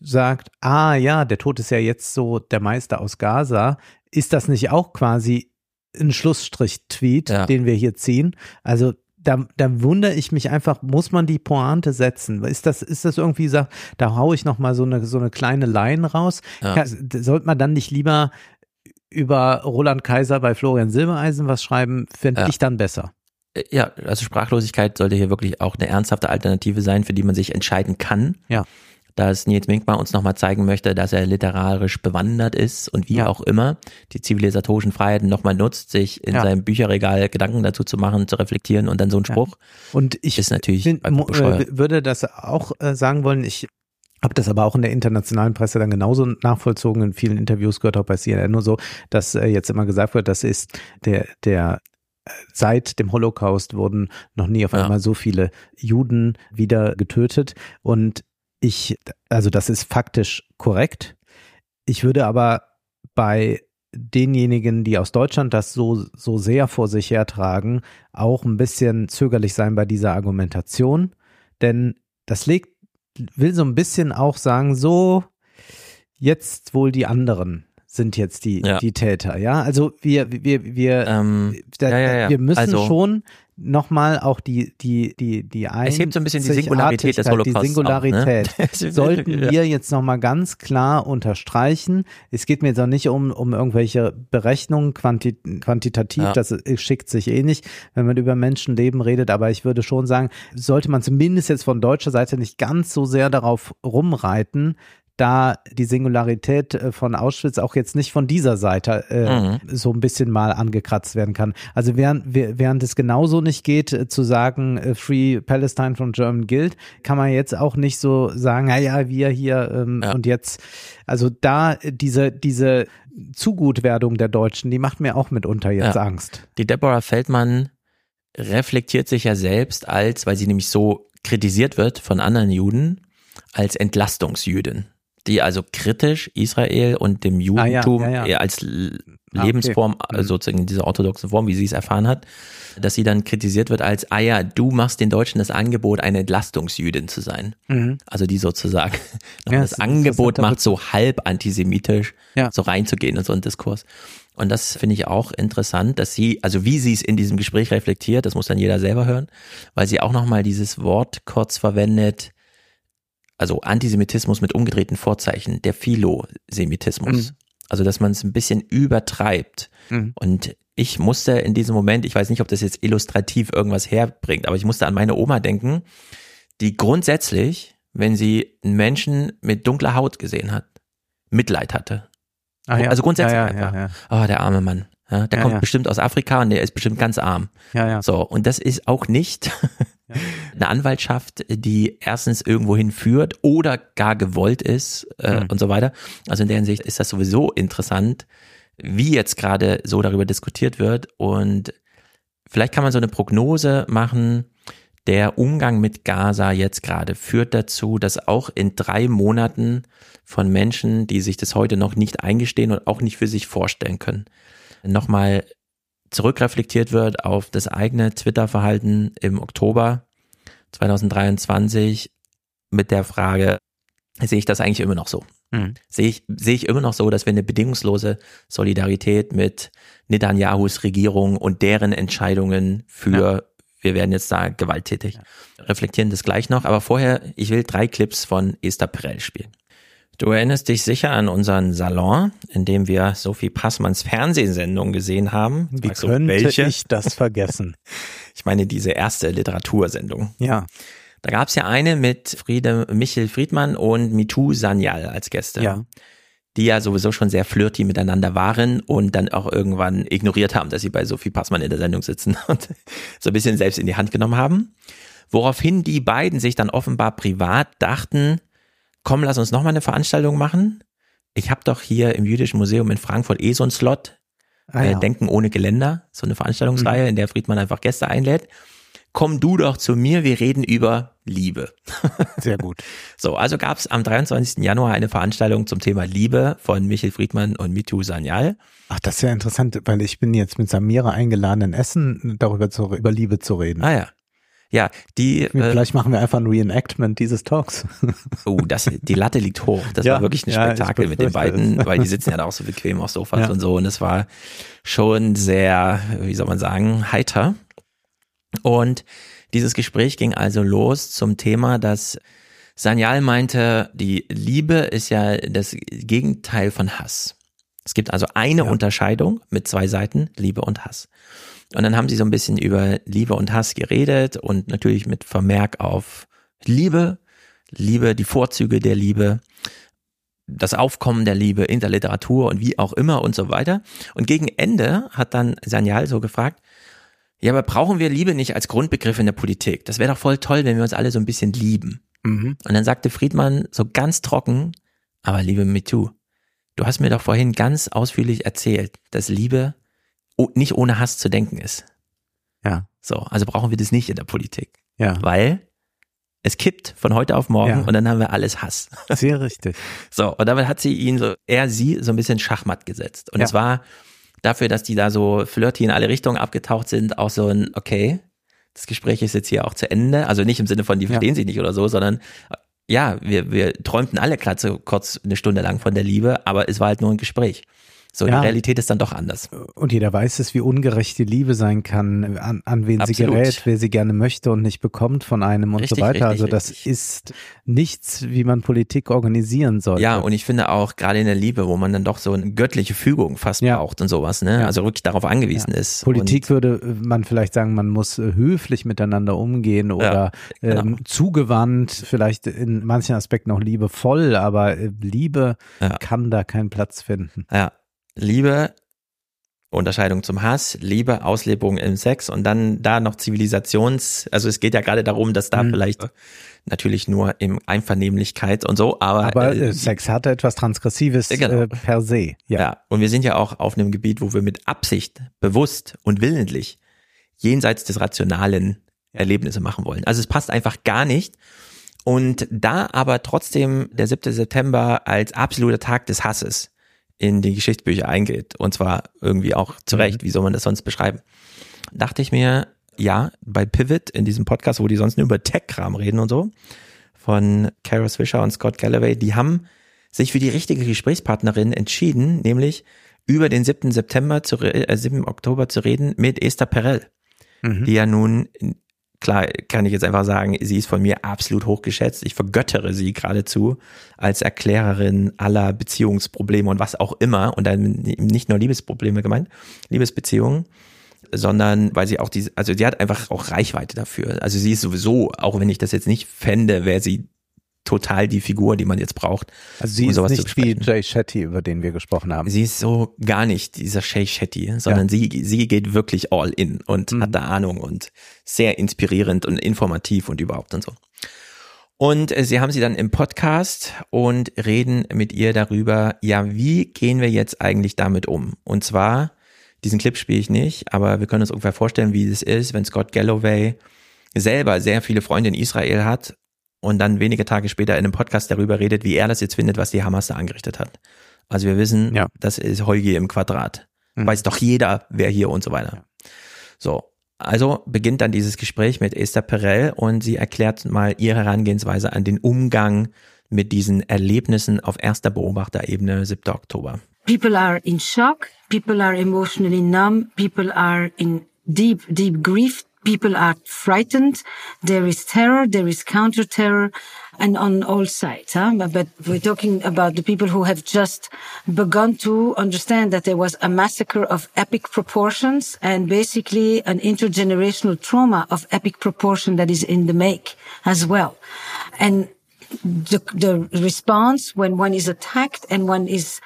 sagt, ah ja, der Tod ist ja jetzt so der Meister aus Gaza. Ist das nicht auch quasi ein Schlussstrich-Tweet, Ja. den wir hier ziehen? Also da, da wundere ich mich einfach, muss man die Pointe setzen? Ist das, ist das irgendwie, so, da hau ich noch mal so eine, so eine kleine Line raus? Ja. Ja, sollte man dann nicht lieber über Roland Kaiser bei Florian Silbereisen was schreiben? Finde Ja. ich dann besser. Ja, also Sprachlosigkeit sollte hier wirklich auch eine ernsthafte Alternative sein, für die man sich entscheiden kann. Ja. Dass Nils Minkmar uns nochmal zeigen möchte, dass er literarisch bewandert ist und wie auch immer die zivilisatorischen Freiheiten nochmal nutzt, sich in Ja. seinem Bücherregal Gedanken dazu zu machen, zu reflektieren und dann so ein Ja. Spruch Und ich ist natürlich bin, äh, würde das auch äh, sagen wollen, ich Habe das aber auch in der internationalen Presse dann genauso nachvollzogen. In vielen Interviews gehört auch bei CNN nur so, dass äh, jetzt immer gesagt wird, das ist der, der seit dem Holocaust wurden noch nie auf einmal so viele Juden wieder getötet. Und ich, also das ist faktisch korrekt. Ich würde aber bei denjenigen, die aus Deutschland das so, so sehr vor sich hertragen, auch ein bisschen zögerlich sein bei dieser Argumentation. Denn das legt will so ein bisschen auch sagen, so jetzt wohl die anderen sind jetzt die, Ja. die Täter, ja. Also wir, wir, wir, da, ja, ja, ja. wir müssen Also- schon nochmal auch die, die, die, die Es hebt so ein bisschen die Singularität des Holocaust Die Singularität auch, ne? Sollten wir jetzt nochmal ganz klar unterstreichen. Es geht mir jetzt auch nicht um, um irgendwelche Berechnungen quanti quantitativ, Ja. das schickt sich eh nicht, wenn man über Menschenleben redet, aber ich würde schon sagen, sollte man zumindest jetzt von deutscher Seite nicht ganz so sehr darauf rumreiten, da die Singularität äh, von Auschwitz auch jetzt nicht von dieser Seite äh, Mhm. so ein bisschen mal angekratzt werden kann. Also während, während es genauso nicht geht, äh, zu sagen, äh, Free Palestine from German Guild, kann man jetzt auch nicht so sagen, naja, wir hier ähm, und jetzt, also da diese, diese Zugutwerdung der Deutschen, die macht mir auch mitunter jetzt Ja. Angst. Die Deborah Feldmann reflektiert sich ja selbst als, weil sie nämlich so kritisiert wird von anderen Juden, als Entlastungsjüdin, die also kritisch Israel und dem Ah, ja, Judentum ja, ja. eher als L- Ah, okay. Lebensform, Mhm. also sozusagen in dieser orthodoxen Form, wie sie es erfahren hat, dass sie dann kritisiert wird als, ah ja, du machst den Deutschen das Angebot, eine Entlastungsjüdin zu sein. Mhm. Also die sozusagen das das Angebot macht, so halb antisemitisch so reinzugehen in so einen Diskurs. Und das finde ich auch interessant, dass sie, also wie sie es in diesem Gespräch reflektiert, das muss dann jeder selber hören, weil sie auch nochmal dieses Wort kurz verwendet, also Antisemitismus mit umgedrehten Vorzeichen, der Philosemitismus. Mhm. Also, dass man es ein bisschen übertreibt. Mhm. Und ich musste in diesem Moment, ich weiß nicht, ob das jetzt illustrativ irgendwas herbringt, aber ich musste an meine Oma denken, die grundsätzlich, wenn sie einen Menschen mit dunkler Haut gesehen hat, Mitleid hatte. Ah, ja. Also grundsätzlich Ja, ja, einfach. Oh, der arme Mann. Der kommt bestimmt aus Afrika und der ist bestimmt ganz arm. Ja, ja. So, und das ist auch nicht eine Anwaltschaft, die erstens irgendwohin führt oder gar gewollt ist äh, Mhm. und so weiter. Also in der Hinsicht ist das sowieso interessant, wie jetzt gerade so darüber diskutiert wird. Und vielleicht kann man so eine Prognose machen, der Umgang mit Gaza jetzt gerade führt dazu, dass auch in drei Monaten von Menschen, die sich das heute noch nicht eingestehen und auch nicht für sich vorstellen können, nochmal zurückreflektiert wird auf das eigene Twitter-Verhalten im Oktober 2023 mit der Frage, sehe ich das eigentlich immer noch so? Mhm. Sehe ich, sehe ich immer noch so, dass wir eine bedingungslose Solidarität mit Netanyahus Regierung und deren Entscheidungen für, wir werden jetzt da gewalttätig, reflektieren das gleich noch. Aber vorher, ich will drei Clips von Esther Perel spielen. Du erinnerst dich sicher an unseren Salon, in dem wir Sophie Passmanns Fernsehsendung gesehen haben. Wie könnte ich das vergessen? Ich meine diese erste Literatursendung. Ja. Da gab es ja eine mit Friede, Michel Friedmann und Mitu Sanyal als Gäste. Ja. Die ja sowieso schon sehr flirty miteinander waren und dann auch irgendwann ignoriert haben, dass sie bei Sophie Passmann in der Sendung sitzen und so ein bisschen selbst in die Hand genommen haben. Woraufhin die beiden sich dann offenbar privat dachten, komm, lass uns noch mal eine Veranstaltung machen. Ich habe doch hier im Jüdischen Museum in Frankfurt eh so einen Slot. Ah, äh, ja. Denken ohne Geländer, so eine Veranstaltungsreihe, in der Friedmann einfach Gäste einlädt. Komm du doch zu mir, wir reden über Liebe. Sehr gut. So, also gab es am 23. Januar eine Veranstaltung zum Thema Liebe von Michel Friedmann und Mitu Sanyal. Ach, das ist ja interessant, weil ich bin jetzt mit Samira eingeladen in Essen, darüber zu, über Liebe zu reden. Ah ja. Ja, die. Vielleicht machen wir einfach ein Reenactment dieses Talks. Oh, das, die Latte liegt hoch. Das Ja, war wirklich ein ja, Spektakel mit den beiden, es. weil die sitzen ja da auch so bequem auf Sofas Ja. und so. Und es war schon sehr, wie soll man sagen, heiter. Und dieses Gespräch ging also los zum Thema, dass Sanyal meinte, die Liebe ist ja das Gegenteil von Hass. Es gibt also eine Unterscheidung mit zwei Seiten, Liebe und Hass. Und dann haben sie so ein bisschen über Liebe und Hass geredet und natürlich mit Vermerk auf Liebe, Liebe, die Vorzüge der Liebe, das Aufkommen der Liebe in der Literatur und wie auch immer und so weiter. Und gegen Ende hat dann Sanyal so gefragt, Ja, aber brauchen wir Liebe nicht als Grundbegriff in der Politik? Das wäre doch voll toll, wenn wir uns alle so ein bisschen lieben. Mhm. Und dann sagte Friedmann so ganz trocken, aber liebe MeToo, du hast mir doch vorhin ganz ausführlich erzählt, dass Liebe nicht ohne Hass zu denken ist. Ja. So, also brauchen wir das nicht in der Politik. Ja. Weil es kippt von heute auf morgen Ja. und dann haben wir alles Hass. Sehr richtig. So, und damit hat sie ihn so, er sie so ein bisschen Schachmatt gesetzt. Und Ja. es war dafür, dass die da so flirty in alle Richtungen abgetaucht sind, auch so ein, okay, das Gespräch ist jetzt hier auch zu Ende. Also nicht im Sinne von, die verstehen sich nicht oder so, sondern ja, wir, wir träumten alle so kurz eine Stunde lang von der Liebe, aber es war halt nur ein Gespräch. So, Ja. die Realität ist dann doch anders. Und jeder weiß es, wie ungerecht die Liebe sein kann, an, an wen sie Absolut. gerät, wer sie gerne möchte und nicht bekommt von einem und Richtig, so weiter. richtig, also das ist nichts, wie man Politik organisieren sollte. Ja, und ich finde auch gerade in der Liebe, wo man dann doch so eine göttliche Fügung fast braucht und sowas, ne? Ja. Also wirklich darauf angewiesen ist. Politik würde man vielleicht sagen, man muss äh, höflich miteinander umgehen oder genau. ähm, zugewandt, vielleicht in manchen Aspekten auch liebevoll, aber äh, Liebe kann da keinen Platz finden. Ja, Liebe, Unterscheidung zum Hass, Liebe, Auslebung im Sex und dann da noch Zivilisations, also es geht ja gerade darum, dass Mhm. da vielleicht natürlich nur im Einvernehmlichkeit und so, aber, Aber äh, äh, Sex hatte etwas Transgressives Genau. äh, per se. Ja. ja, und wir sind ja auch auf einem Gebiet, wo wir mit Absicht, bewusst und willentlich jenseits des Rationalen Erlebnisse machen wollen. Also es passt einfach gar nicht. Und da aber trotzdem der 7. September als absoluter Tag des Hasses in die Geschichtsbücher eingeht, und zwar irgendwie auch zu Recht, wie soll man das sonst beschreiben, dachte ich mir, ja, bei Pivot in diesem Podcast, wo die sonst nur über Tech-Kram reden und so, von Kara Swisher und Scott Galloway, die haben sich für die richtige Gesprächspartnerin entschieden, nämlich über den 7. September zu, äh, 7. Oktober zu reden mit Esther Perel, Mhm. die ja nun, klar kann ich jetzt einfach sagen, sie ist von mir absolut hochgeschätzt. Ich vergöttere sie geradezu als Erklärerin aller Beziehungsprobleme und was auch immer. Und dann nicht nur Liebesprobleme gemeint, Liebesbeziehungen, sondern weil sie auch diese, also sie hat einfach auch Reichweite dafür. Also sie ist sowieso, auch wenn ich das jetzt nicht fände, wäre sie total die Figur, die man jetzt braucht. Also sie um ist sowas nicht wie. Jay Shetty, über den wir gesprochen haben. Sie ist so gar nicht dieser Shay Shetty, sondern sie, sie geht wirklich all in und Mhm. hat da Ahnung und sehr inspirierend und informativ und überhaupt und so. Und äh, sie haben sie dann im Podcast und reden mit ihr darüber, ja, wie gehen wir jetzt eigentlich damit um? Und zwar, diesen Clip spiele ich nicht, aber wir können uns ungefähr vorstellen, wie es ist, wenn Scott Galloway selber sehr viele Freunde in Israel hat und dann wenige Tage später in einem Podcast darüber redet, wie er das jetzt findet, was die Hamas da angerichtet hat. Also wir wissen, das ist Heuge im Quadrat. Weiß doch jeder, wer hier und so weiter. So. Also beginnt dann dieses Gespräch mit Esther Perel und sie erklärt mal ihre Herangehensweise an den Umgang mit diesen Erlebnissen auf erster Beobachterebene 7. Oktober. People are in shock. People are emotionally numb. People are in deep, deep grief. People are frightened. There is terror. There is counter terror and on all sides. Huh? But, we're talking about the people who have just begun to understand that there was a massacre of epic proportions and basically an intergenerational trauma of epic proportion that is in the make as well. And the, the response when one is attacked and one is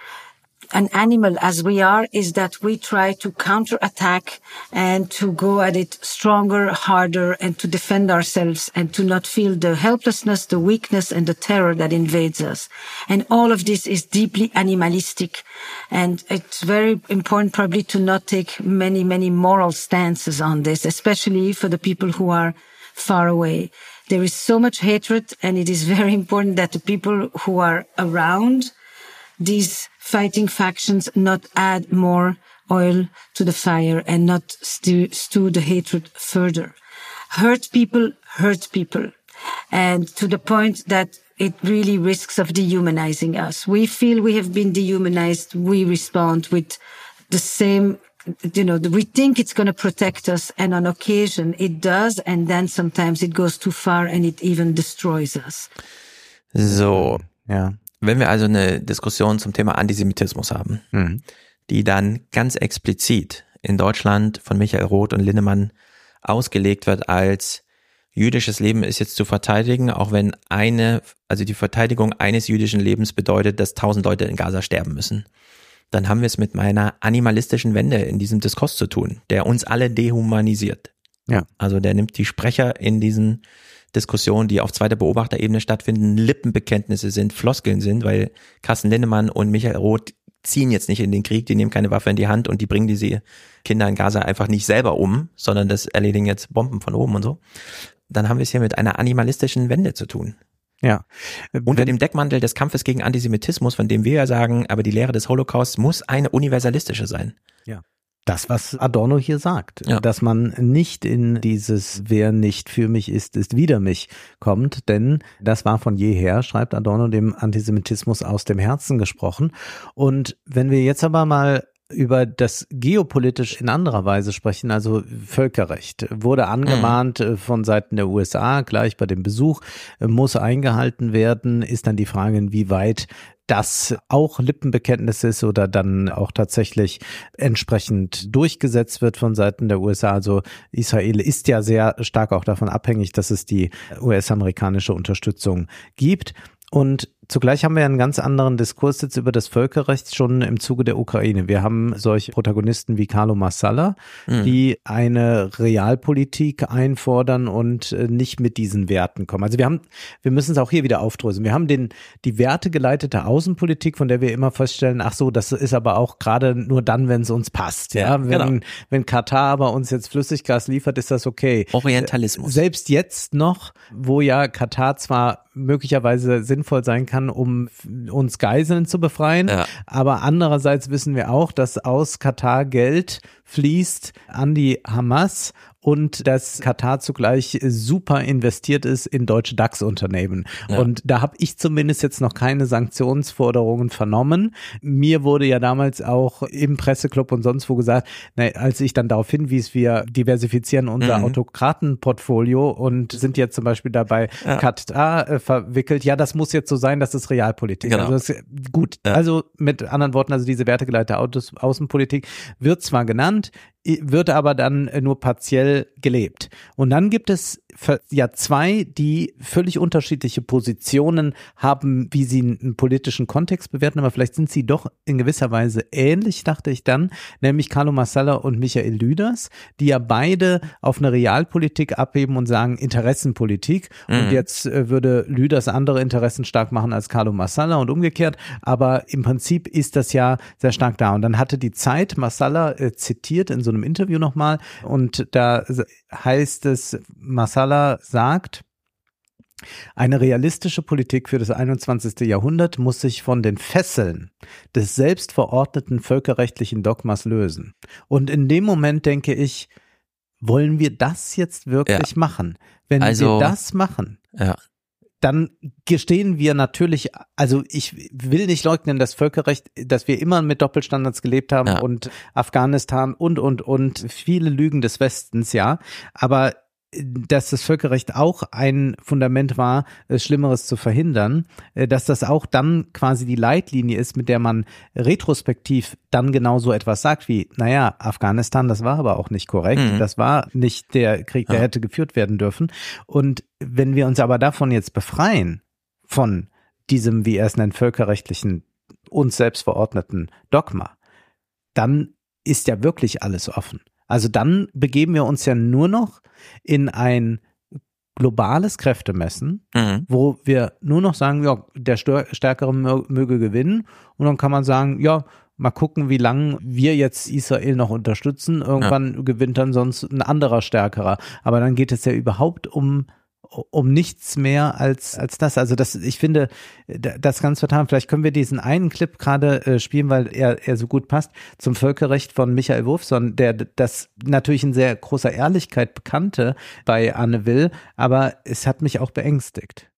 an animal as we are is that we try to counterattack and to go at it stronger, harder, and to defend ourselves and to not feel the helplessness, the weakness, and the terror that invades us. And all of this is deeply animalistic. And it's very important probably to not take many, many moral stances on this, especially for the people who are far away. There is so much hatred and it is very important that the people who are around these fighting factions not add more oil to the fire and not stew, stew the hatred further. Hurt people hurt people. And to the point that it really risks of dehumanizing us. We feel we have been dehumanized. We respond with the same, you know, we think it's going to protect us. And on occasion it does. And then sometimes it goes too far and it even destroys us. So. Ja. Wenn wir also eine Diskussion zum Thema Antisemitismus haben, Mhm. die dann ganz explizit in Deutschland von Michael Roth und Linnemann ausgelegt wird als jüdisches Leben ist jetzt zu verteidigen, auch wenn eine, also die Verteidigung eines jüdischen Lebens bedeutet, dass tausend Leute in Gaza sterben müssen. dann haben wir es mit meiner animalistischen Wende in diesem Diskurs zu tun, der uns alle dehumanisiert. Ja. Also der nimmt die Sprecher in diesen Diskussionen, die auf zweiter Beobachterebene stattfinden, Lippenbekenntnisse sind, Floskeln sind, weil Carsten Lindemann und Michael Roth ziehen jetzt nicht in den Krieg, die nehmen keine Waffe in die Hand und die bringen diese Kinder in Gaza einfach nicht selber um, sondern das erledigen jetzt Bomben von oben und so. Dann haben wir es hier mit einer animalistischen Wende zu tun. Ja. Unter dem Deckmantel des Kampfes gegen Antisemitismus, von dem wir ja sagen, aber die Lehre des Holocaust muss eine universalistische sein. Ja. Das, was Adorno hier sagt, Ja. dass man nicht in dieses Wer nicht für mich ist, ist wider mich kommt, denn das war von jeher, schreibt Adorno, dem Antisemitismus aus dem Herzen gesprochen. Und wenn wir jetzt aber mal über das geopolitisch in anderer Weise sprechen, also Völkerrecht, wurde angemahnt äh, von Seiten der USA gleich bei dem Besuch, äh, muss eingehalten werden, ist dann die Frage, inwieweit das auch Lippenbekenntnis ist oder dann auch tatsächlich entsprechend durchgesetzt wird von Seiten der USA. Also Israel ist ja sehr stark auch davon abhängig, dass es die US-amerikanische Unterstützung gibt. Und zugleich haben wir einen ganz anderen Diskurs jetzt über das Völkerrecht schon im Zuge der Ukraine. Wir haben solche Protagonisten wie Carlo Massala, Mhm. die eine Realpolitik einfordern und äh, nicht mit diesen Werten kommen. Also wir haben, wir müssen es auch hier wieder aufdröseln. Wir haben den, die wertegeleitete Außenpolitik, von der wir immer feststellen, ach so, das ist aber auch gerade nur dann, wenn es uns passt. Ja, Ja, wenn, genau. wenn Katar aber uns jetzt Flüssiggas liefert, ist das okay. Orientalismus. Selbst jetzt noch, wo ja Katar zwar möglicherweise sinnvoll sein kann, um f- uns Geiseln zu befreien, Ja. aber andererseits wissen wir auch, dass aus Katar Geld fließt an die Hamas und dass Katar zugleich super investiert ist in deutsche DAX-Unternehmen. Ja. Und da habe ich zumindest jetzt noch keine Sanktionsforderungen vernommen. Mir wurde ja damals auch im Presseclub und sonst wo gesagt, na, als ich dann darauf hinwies, wir diversifizieren unser Mhm. Autokratenportfolio und sind jetzt zum Beispiel dabei Ja. Katar äh, verwickelt. Ja, das muss jetzt so sein, das ist Realpolitik. Genau. Also das, gut, Ja. also mit anderen Worten, also diese wertegeleitete Außenpolitik wird zwar genannt, wird aber dann äh, nur partiell gelebt. Und dann gibt es ja zwei, die völlig unterschiedliche Positionen haben, wie sie einen politischen Kontext bewerten, aber vielleicht sind sie doch in gewisser Weise ähnlich, dachte ich dann, nämlich Carlo Massala und Michael Lüders, die ja beide auf eine Realpolitik abheben und sagen Interessenpolitik. Und Mhm. jetzt äh, würde Lüders andere Interessen stark machen als Carlo Massala und umgekehrt. Aber im Prinzip ist das ja sehr stark da. Und dann hatte die Zeit Massala äh, zitiert in so einem Interview nochmal und da heißt es, Massala sagt, eine realistische Politik für das 21. Jahrhundert muss sich von den Fesseln des selbstverordneten völkerrechtlichen Dogmas lösen. Und in dem Moment denke ich, wollen wir das jetzt wirklich Ja. machen? Wenn Also- wir das machen, Ja. dann gestehen wir natürlich, also ich will nicht leugnen, das Völkerrecht, dass wir immer mit Doppelstandards gelebt haben Ja. und Afghanistan und, und, und viele Lügen des Westens, ja. Aber dass das Völkerrecht auch ein Fundament war, Schlimmeres zu verhindern, äh, dass das auch dann quasi die Leitlinie ist, mit der man retrospektiv dann genau so etwas sagt wie, naja, Afghanistan, das war aber auch nicht korrekt, Mhm. das war nicht der Krieg, der Ja. hätte geführt werden dürfen. Und wenn wir uns aber davon jetzt befreien, von diesem, wie er es nennt, völkerrechtlichen, uns selbst verordneten Dogma, dann ist ja wirklich alles offen. Also dann begeben wir uns ja nur noch in ein globales Kräftemessen, Mhm. wo wir nur noch sagen, ja, der Stärkere mö- möge gewinnen und dann kann man sagen, ja, mal gucken, wie lange wir jetzt Israel noch unterstützen. Irgendwann gewinnt dann sonst ein anderer Stärkerer. Aber dann geht es ja überhaupt um um nichts mehr als als das. Also das, ich finde, da- das ganz vertan. Vielleicht können wir diesen einen Clip gerade äh, spielen, weil er er so gut passt zum Völkerrecht von Michael Wurfson, der das natürlich in sehr großer Ehrlichkeit bekannte bei Anne Will, aber es hat mich auch beängstigt.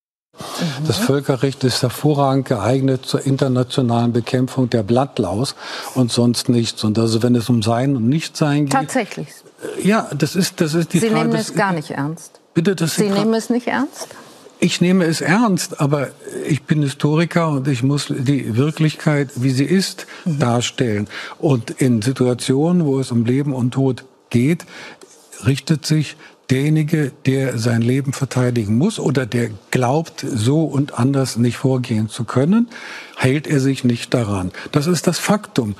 Das Völkerrecht ist hervorragend geeignet zur internationalen Bekämpfung der Blattlaus und sonst nichts. Und also wenn es um Sein und Nichtsein geht, Tatsächlich. ja, das ist das ist die Sie Frage. nehmen das- es gar nicht ernst. Bitte, das Sie nehmen es nicht ernst? Ich nehme es ernst, aber ich bin Historiker und ich muss die Wirklichkeit, wie sie ist, darstellen. Und in Situationen, wo es um Leben und Tod geht, richtet sich derjenige, der sein Leben verteidigen muss oder der glaubt, so und anders nicht vorgehen zu können, heilt er sich nicht daran. Das ist das Faktum.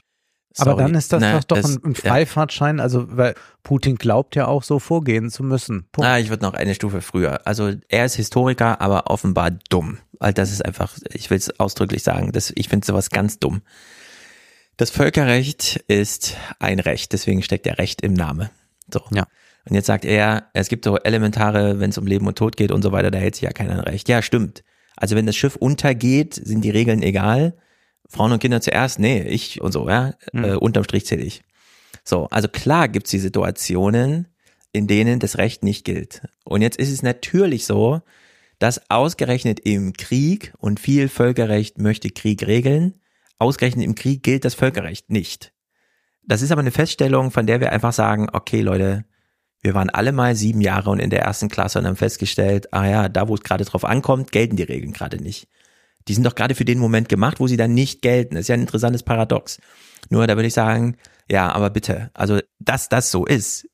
Aber Sorry. dann ist das Na, doch, doch das- ein, ein ja. Freifahrtschein, also weil Putin glaubt ja auch so vorgehen zu müssen. Punkt. Ah, ich würde noch eine Stufe früher. Also er ist Historiker, aber offenbar dumm. Weil das ist einfach, ich will es ausdrücklich sagen, das, ich finde sowas ganz dumm. Das Völkerrecht ist ein Recht, deswegen steckt ja Recht im Name. So. Ja. Und jetzt sagt er, es gibt so elementare, wenn es um Leben und Tod geht und so weiter, da hält sich ja keiner an Recht. Ja, stimmt. Also wenn das Schiff untergeht, sind die Regeln egal. Frauen und Kinder zuerst, nee, ich und so, ja. Äh, unterm Strich zähle ich. So, also klar gibt's die Situationen, in denen das Recht nicht gilt. Und jetzt ist es natürlich so, dass ausgerechnet im Krieg, und viel Völkerrecht möchte Krieg regeln, ausgerechnet im Krieg gilt das Völkerrecht nicht. Das ist aber eine Feststellung, von der wir einfach sagen, okay Leute, wir waren alle mal sieben Jahre und in der ersten Klasse und haben festgestellt, ah ja, da wo es gerade drauf ankommt, gelten die Regeln gerade nicht. Die sind doch gerade für den Moment gemacht, wo sie dann nicht gelten. Das ist ja ein interessantes Paradox. Nur da würde ich sagen, ja, aber bitte, also dass das so ist,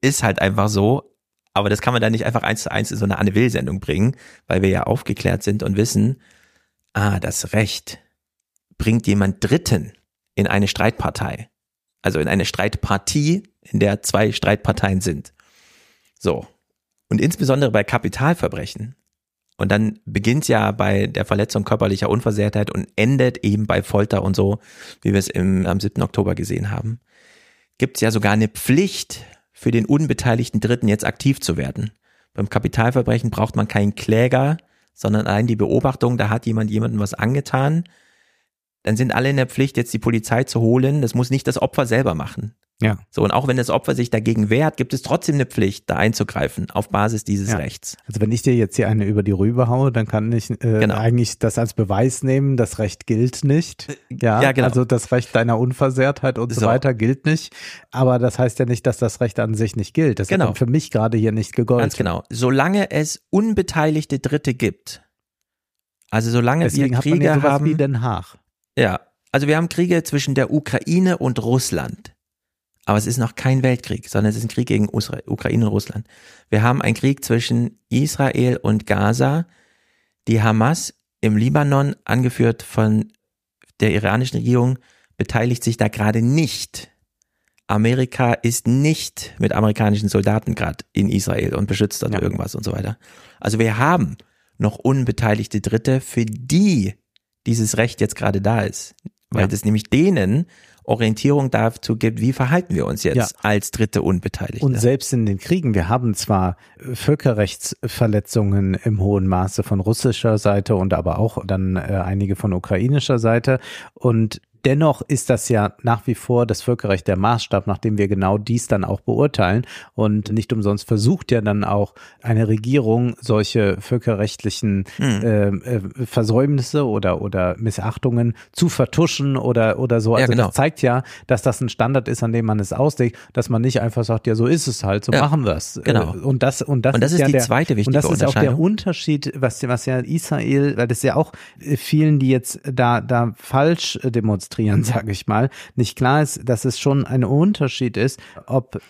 ist halt einfach so, aber das kann man dann nicht einfach eins zu eins in so eine Anne Will-Sendung bringen, weil wir ja aufgeklärt sind und wissen, ah, das Recht bringt jemand Dritten in eine Streitpartei. Also in eine Streitpartie, in der zwei Streitparteien sind. So. Und insbesondere bei Kapitalverbrechen. Und dann beginnt ja bei der Verletzung körperlicher Unversehrtheit und endet eben bei Folter und so, wie wir es im, am 7. Oktober gesehen haben. Gibt es ja sogar eine Pflicht für den unbeteiligten Dritten jetzt aktiv zu werden. Beim Kapitalverbrechen braucht man keinen Kläger, sondern allein die Beobachtung, da hat jemand jemandem was angetan. Dann sind alle in der Pflicht, jetzt die Polizei zu holen. Das muss nicht das Opfer selber machen. Ja. So, und auch wenn das Opfer sich dagegen wehrt, gibt es trotzdem eine Pflicht, da einzugreifen, auf Basis dieses Ja. Rechts. Also wenn ich dir jetzt hier eine über die Rübe haue, dann kann ich äh, Genau. eigentlich das als Beweis nehmen, das Recht gilt nicht. Ja, ja, genau. also das Recht deiner Unversehrtheit und so, So. weiter gilt nicht. Aber das heißt ja nicht, dass das Recht an sich nicht gilt. Das Genau. hat für mich gerade hier nicht gegolten. Ganz genau. Solange es unbeteiligte Dritte gibt, also solange Deswegen wir hat man Kriege ja sowas haben, wie Den Haag. ja, also wir haben Kriege zwischen der Ukraine und Russland. Aber es ist noch kein Weltkrieg, sondern es ist ein Krieg gegen Usra Ukraine und Russland. Wir haben einen Krieg zwischen Israel und Gaza. Die Hamas im Libanon, angeführt von der iranischen Regierung, beteiligt sich da gerade nicht. Amerika ist nicht mit amerikanischen Soldaten gerade in Israel und beschützt dort irgendwas und so weiter. Also wir haben noch unbeteiligte Dritte, für die dieses Recht jetzt gerade da ist. Weil Ja. es nämlich denen Orientierung dazu gibt, wie verhalten wir uns jetzt Ja. als Dritte Unbeteiligte. Und selbst in den Kriegen, wir haben zwar äh, Völkerrechtsverletzungen im hohen Maße von russischer Seite und aber auch dann äh, einige von ukrainischer Seite und Dennoch ist das ja nach wie vor das Völkerrecht der Maßstab, nach dem wir genau dies dann auch beurteilen. Und nicht umsonst versucht ja dann auch eine Regierung solche völkerrechtlichen Hm. äh, äh, Versäumnisse oder, oder Missachtungen zu vertuschen oder, oder so. Ja, Also genau. das zeigt ja, dass das ein Standard ist, an dem man es auslegt, dass man nicht einfach sagt, ja, so ist es halt, so Ja, machen wir es. genau. Und das, und das, Und das ist ja die der, zweite wichtige Und das ist auch der. Unterschied, was, was ja Israel, weil das ja auch äh, vielen, die jetzt da, da falsch äh, demonstrieren, sage ich mal, nicht klar ist, dass es schon ein Unterschied ist, ob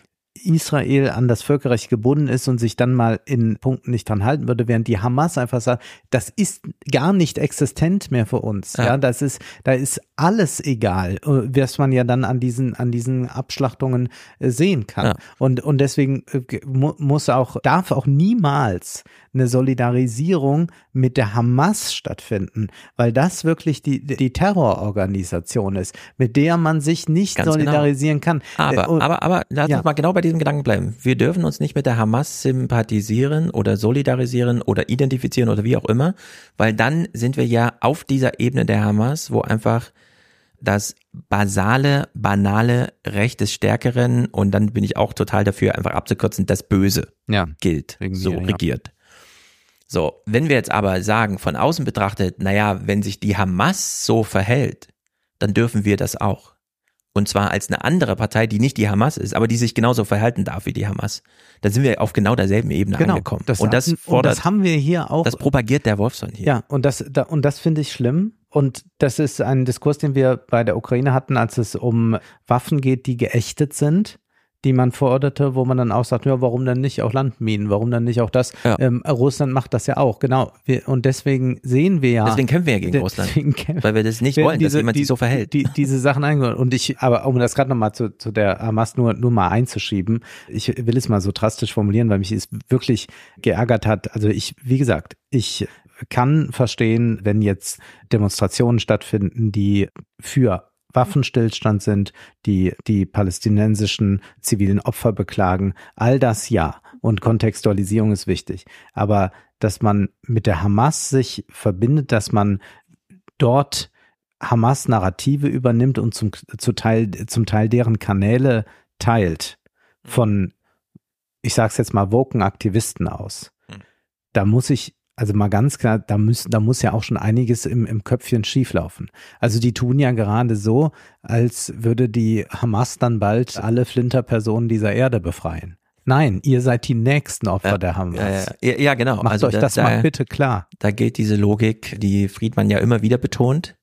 Israel an das Völkerrecht gebunden ist und sich dann mal in Punkten nicht dran halten würde, während die Hamas einfach sagt, das ist gar nicht existent mehr für uns. Ja, Ja. das ist, da ist alles egal, äh, was man ja dann an diesen, an diesen Abschlachtungen äh, sehen kann. Ja. Und, und deswegen äh, muss auch, darf auch niemals eine Solidarisierung mit der Hamas stattfinden, weil das wirklich die, die Terrororganisation ist, mit der man sich nicht Ganz genau. solidarisieren kann. Aber, und- aber, aber, lass ja. uns mal genau bei diesem Gedanken bleiben. Wir dürfen uns nicht mit der Hamas sympathisieren oder solidarisieren oder identifizieren oder wie auch immer, weil dann sind wir ja auf dieser Ebene der Hamas, wo einfach das basale, banale Recht des Stärkeren und dann bin ich auch total dafür, einfach abzukürzen, das Böse Ja. gilt, so regiert. So, wenn wir jetzt aber sagen, von außen betrachtet, naja, wenn sich die Hamas so verhält, dann dürfen wir das auch. Und zwar als eine andere Partei, die nicht die Hamas ist, aber die sich genauso verhalten darf wie die Hamas. Dann sind wir auf genau derselben Ebene Genau, angekommen. das und das hatten- und fordert, das haben wir hier auch. das propagiert der Wolfson hier. Ja, und das, da, und das finde ich schlimm. Und das ist ein Diskurs, den wir bei der Ukraine hatten, als es um Waffen geht, die geächtet sind, die man forderte, wo man dann auch sagt, ja, warum dann nicht auch Landminen, warum dann nicht auch das? Ja. Ähm, Russland macht das ja auch, genau. Wir, und deswegen sehen wir ja. Deswegen kämpfen wir ja gegen de- Russland. kämpfen- Weil wir das nicht wollen, dass jemand sich so verhält. Die, diese Sachen eingehen. Und ich, aber um das gerade nochmal zu, zu der Hamas nur, nur mal einzuschieben, ich will es mal so drastisch formulieren, weil mich es wirklich geärgert hat. Also ich, wie gesagt, ich kann verstehen, wenn jetzt Demonstrationen stattfinden, die für Waffenstillstand sind, die die palästinensischen zivilen Opfer beklagen. All das ja. Und Kontextualisierung ist wichtig. Aber dass man mit der Hamas sich verbindet, dass man dort Hamas Narrative übernimmt und zum, zu Teil, zum Teil deren Kanäle teilt von, ich sag's jetzt mal, woken Aktivisten aus. Da muss ich, also mal ganz klar, da müssen, da muss ja auch schon einiges im, im Köpfchen schieflaufen. Also die tun ja gerade so, als würde die Hamas dann bald alle Flinterpersonen dieser Erde befreien. Nein, ihr seid die nächsten Opfer der Hamas. Ja, ja, ja, ja genau. Macht euch da- das da, mal bitte klar. Da gilt diese Logik, die Friedmann ja immer wieder betont.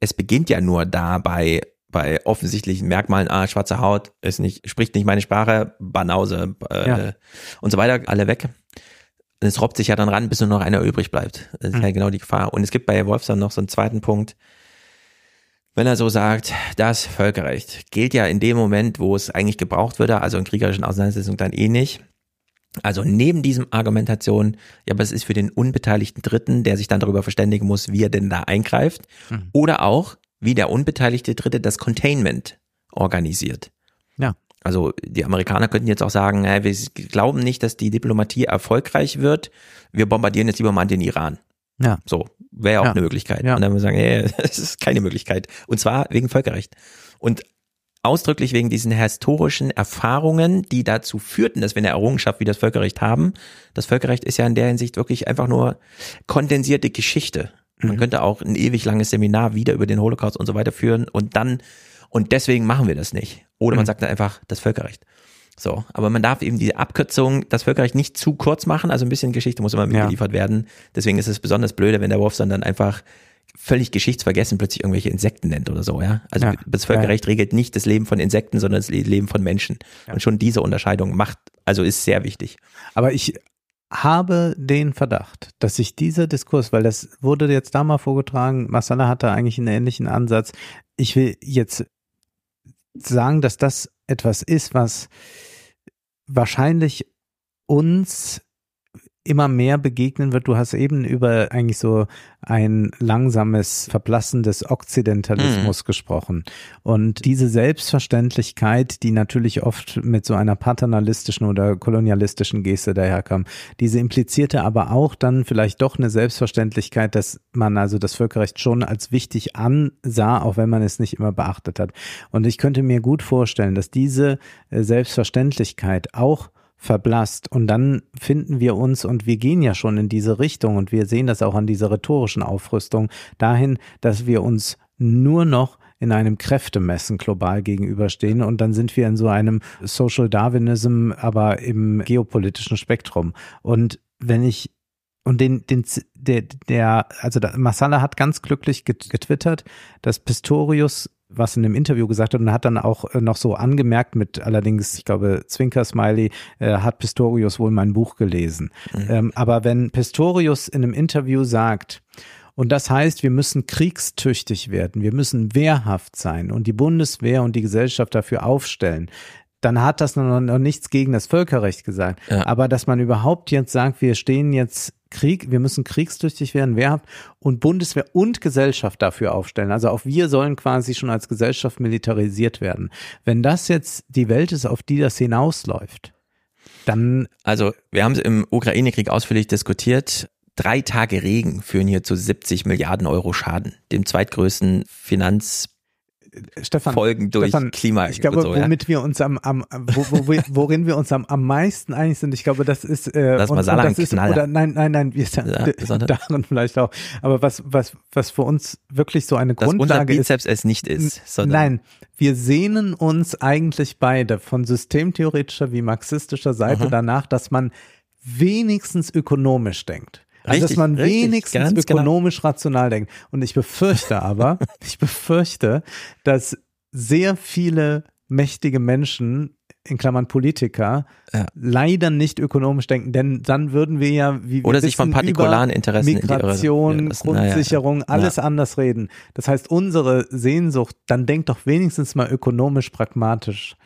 Es beginnt ja nur da bei, bei offensichtlichen Merkmalen, ah, schwarze Haut, ist nicht, spricht nicht meine Sprache, Banause äh, Ja. und so weiter, alle weg. Und es robbt sich ja dann ran, bis nur noch einer übrig bleibt. Das ist Mhm. ja genau die Gefahr. Und es gibt bei Wolfson noch so einen zweiten Punkt. Wenn er so sagt, das Völkerrecht gilt ja in dem Moment, wo es eigentlich gebraucht würde, also in kriegerischen Auseinandersetzungen dann eh nicht. Also neben diesem Argumentation, ja, aber es ist für den unbeteiligten Dritten, der sich dann darüber verständigen muss, wie er denn da eingreift. Mhm. Oder auch, wie der unbeteiligte Dritte das Containment organisiert. Also die Amerikaner könnten jetzt auch sagen, äh, wir glauben nicht, dass die Diplomatie erfolgreich wird. Wir bombardieren jetzt lieber mal den Iran. Ja. So, wäre ja auch Ja. eine Möglichkeit. Ja. Und dann würden wir sagen, nee, das ist keine Möglichkeit. Und zwar wegen Völkerrecht. Und ausdrücklich wegen diesen historischen Erfahrungen, die dazu führten, dass wir eine Errungenschaft wie das Völkerrecht haben. Das Völkerrecht ist ja in der Hinsicht wirklich einfach nur kondensierte Geschichte. Man könnte auch ein ewig langes Seminar wieder über den Holocaust und so weiter führen und dann, und deswegen machen wir das nicht. Oder man Mhm. sagt dann einfach das Völkerrecht. So, aber man darf eben diese Abkürzung, das Völkerrecht nicht zu kurz machen, also ein bisschen Geschichte muss immer mitgeliefert werden. Deswegen ist es besonders blöde, wenn der Wolf dann einfach völlig geschichtsvergessen plötzlich irgendwelche Insekten nennt oder so, ja. Also Ja. das Völkerrecht regelt nicht das Leben von Insekten, sondern das Leben von Menschen. Und schon diese Unterscheidung macht, also ist sehr wichtig. Aber ich habe den Verdacht, dass sich dieser Diskurs, weil das wurde jetzt da mal vorgetragen, Masala hatte eigentlich einen ähnlichen Ansatz. Ich will jetzt sagen, dass das etwas ist, was wahrscheinlich uns immer mehr begegnen wird. Du hast eben über eigentlich so ein langsames Verblassen des Okzidentalismus gesprochen. Und diese Selbstverständlichkeit, die natürlich oft mit so einer paternalistischen oder kolonialistischen Geste daherkam, diese implizierte aber auch dann vielleicht doch eine Selbstverständlichkeit, dass man also das Völkerrecht schon als wichtig ansah, auch wenn man es nicht immer beachtet hat. Und ich könnte mir gut vorstellen, dass diese äh, Selbstverständlichkeit auch verblasst. Und dann finden wir uns, und wir gehen ja schon in diese Richtung, und wir sehen das auch an dieser rhetorischen Aufrüstung, dahin, dass wir uns nur noch in einem Kräftemessen global gegenüberstehen und dann sind wir in so einem Social Darwinism, aber im geopolitischen Spektrum. Und wenn ich und den, den, der, der, also Masala hat ganz glücklich get- getwittert, dass Pistorius was in dem Interview gesagt hat und hat dann auch äh, noch so angemerkt mit allerdings, ich glaube, Zwinker-Smiley, äh, hat Pistorius wohl mein Buch gelesen. Ähm, aber wenn Pistorius in einem Interview sagt, und das heißt, wir müssen kriegstüchtig werden, wir müssen wehrhaft sein und die Bundeswehr und die Gesellschaft dafür aufstellen, dann hat das noch, noch nichts gegen das Völkerrecht gesagt. Aber dass man überhaupt jetzt sagt, wir stehen jetzt Krieg, wir müssen kriegstüchtig werden, wehrhaft und Bundeswehr und Gesellschaft dafür aufstellen. Also auch wir sollen quasi schon als Gesellschaft militarisiert werden. Wenn das jetzt die Welt ist, auf die das hinausläuft, dann Also, wir haben es im Ukraine-Krieg ausführlich diskutiert. Drei Tage Regen führen hier zu 70 Milliarden Euro Schaden, dem zweitgrößten Finanz Stefan, Folgen durch Stefan, Klima. Ich glaube, so, ja. womit wir uns am, am wo, wo, wir- worin wir uns am, am meisten einig sind, ich glaube, das ist äh, Lass und- mal Salah das ist, oder nein, nein, nein, wir Ja, sondern- darin vielleicht auch. Aber was, was, was für uns wirklich so eine Grundlage ist. Bizeps es nicht ist, sondern Nein, wir sehnen uns eigentlich beide von systemtheoretischer wie marxistischer Seite Aha. danach, dass man wenigstens ökonomisch denkt. Also, Richtig, dass man richtig, wenigstens genau. ökonomisch rational denkt. Und ich befürchte aber, ich befürchte, dass sehr viele mächtige Menschen in Klammern Politiker, leider nicht ökonomisch denken, denn dann würden wir ja, wie wir Oder sich von partikularen Interessen in Migration, führen lassen. Grundsicherung, ja. alles Ja. anders reden. Das heißt, unsere Sehnsucht, dann denkt doch wenigstens mal ökonomisch pragmatisch.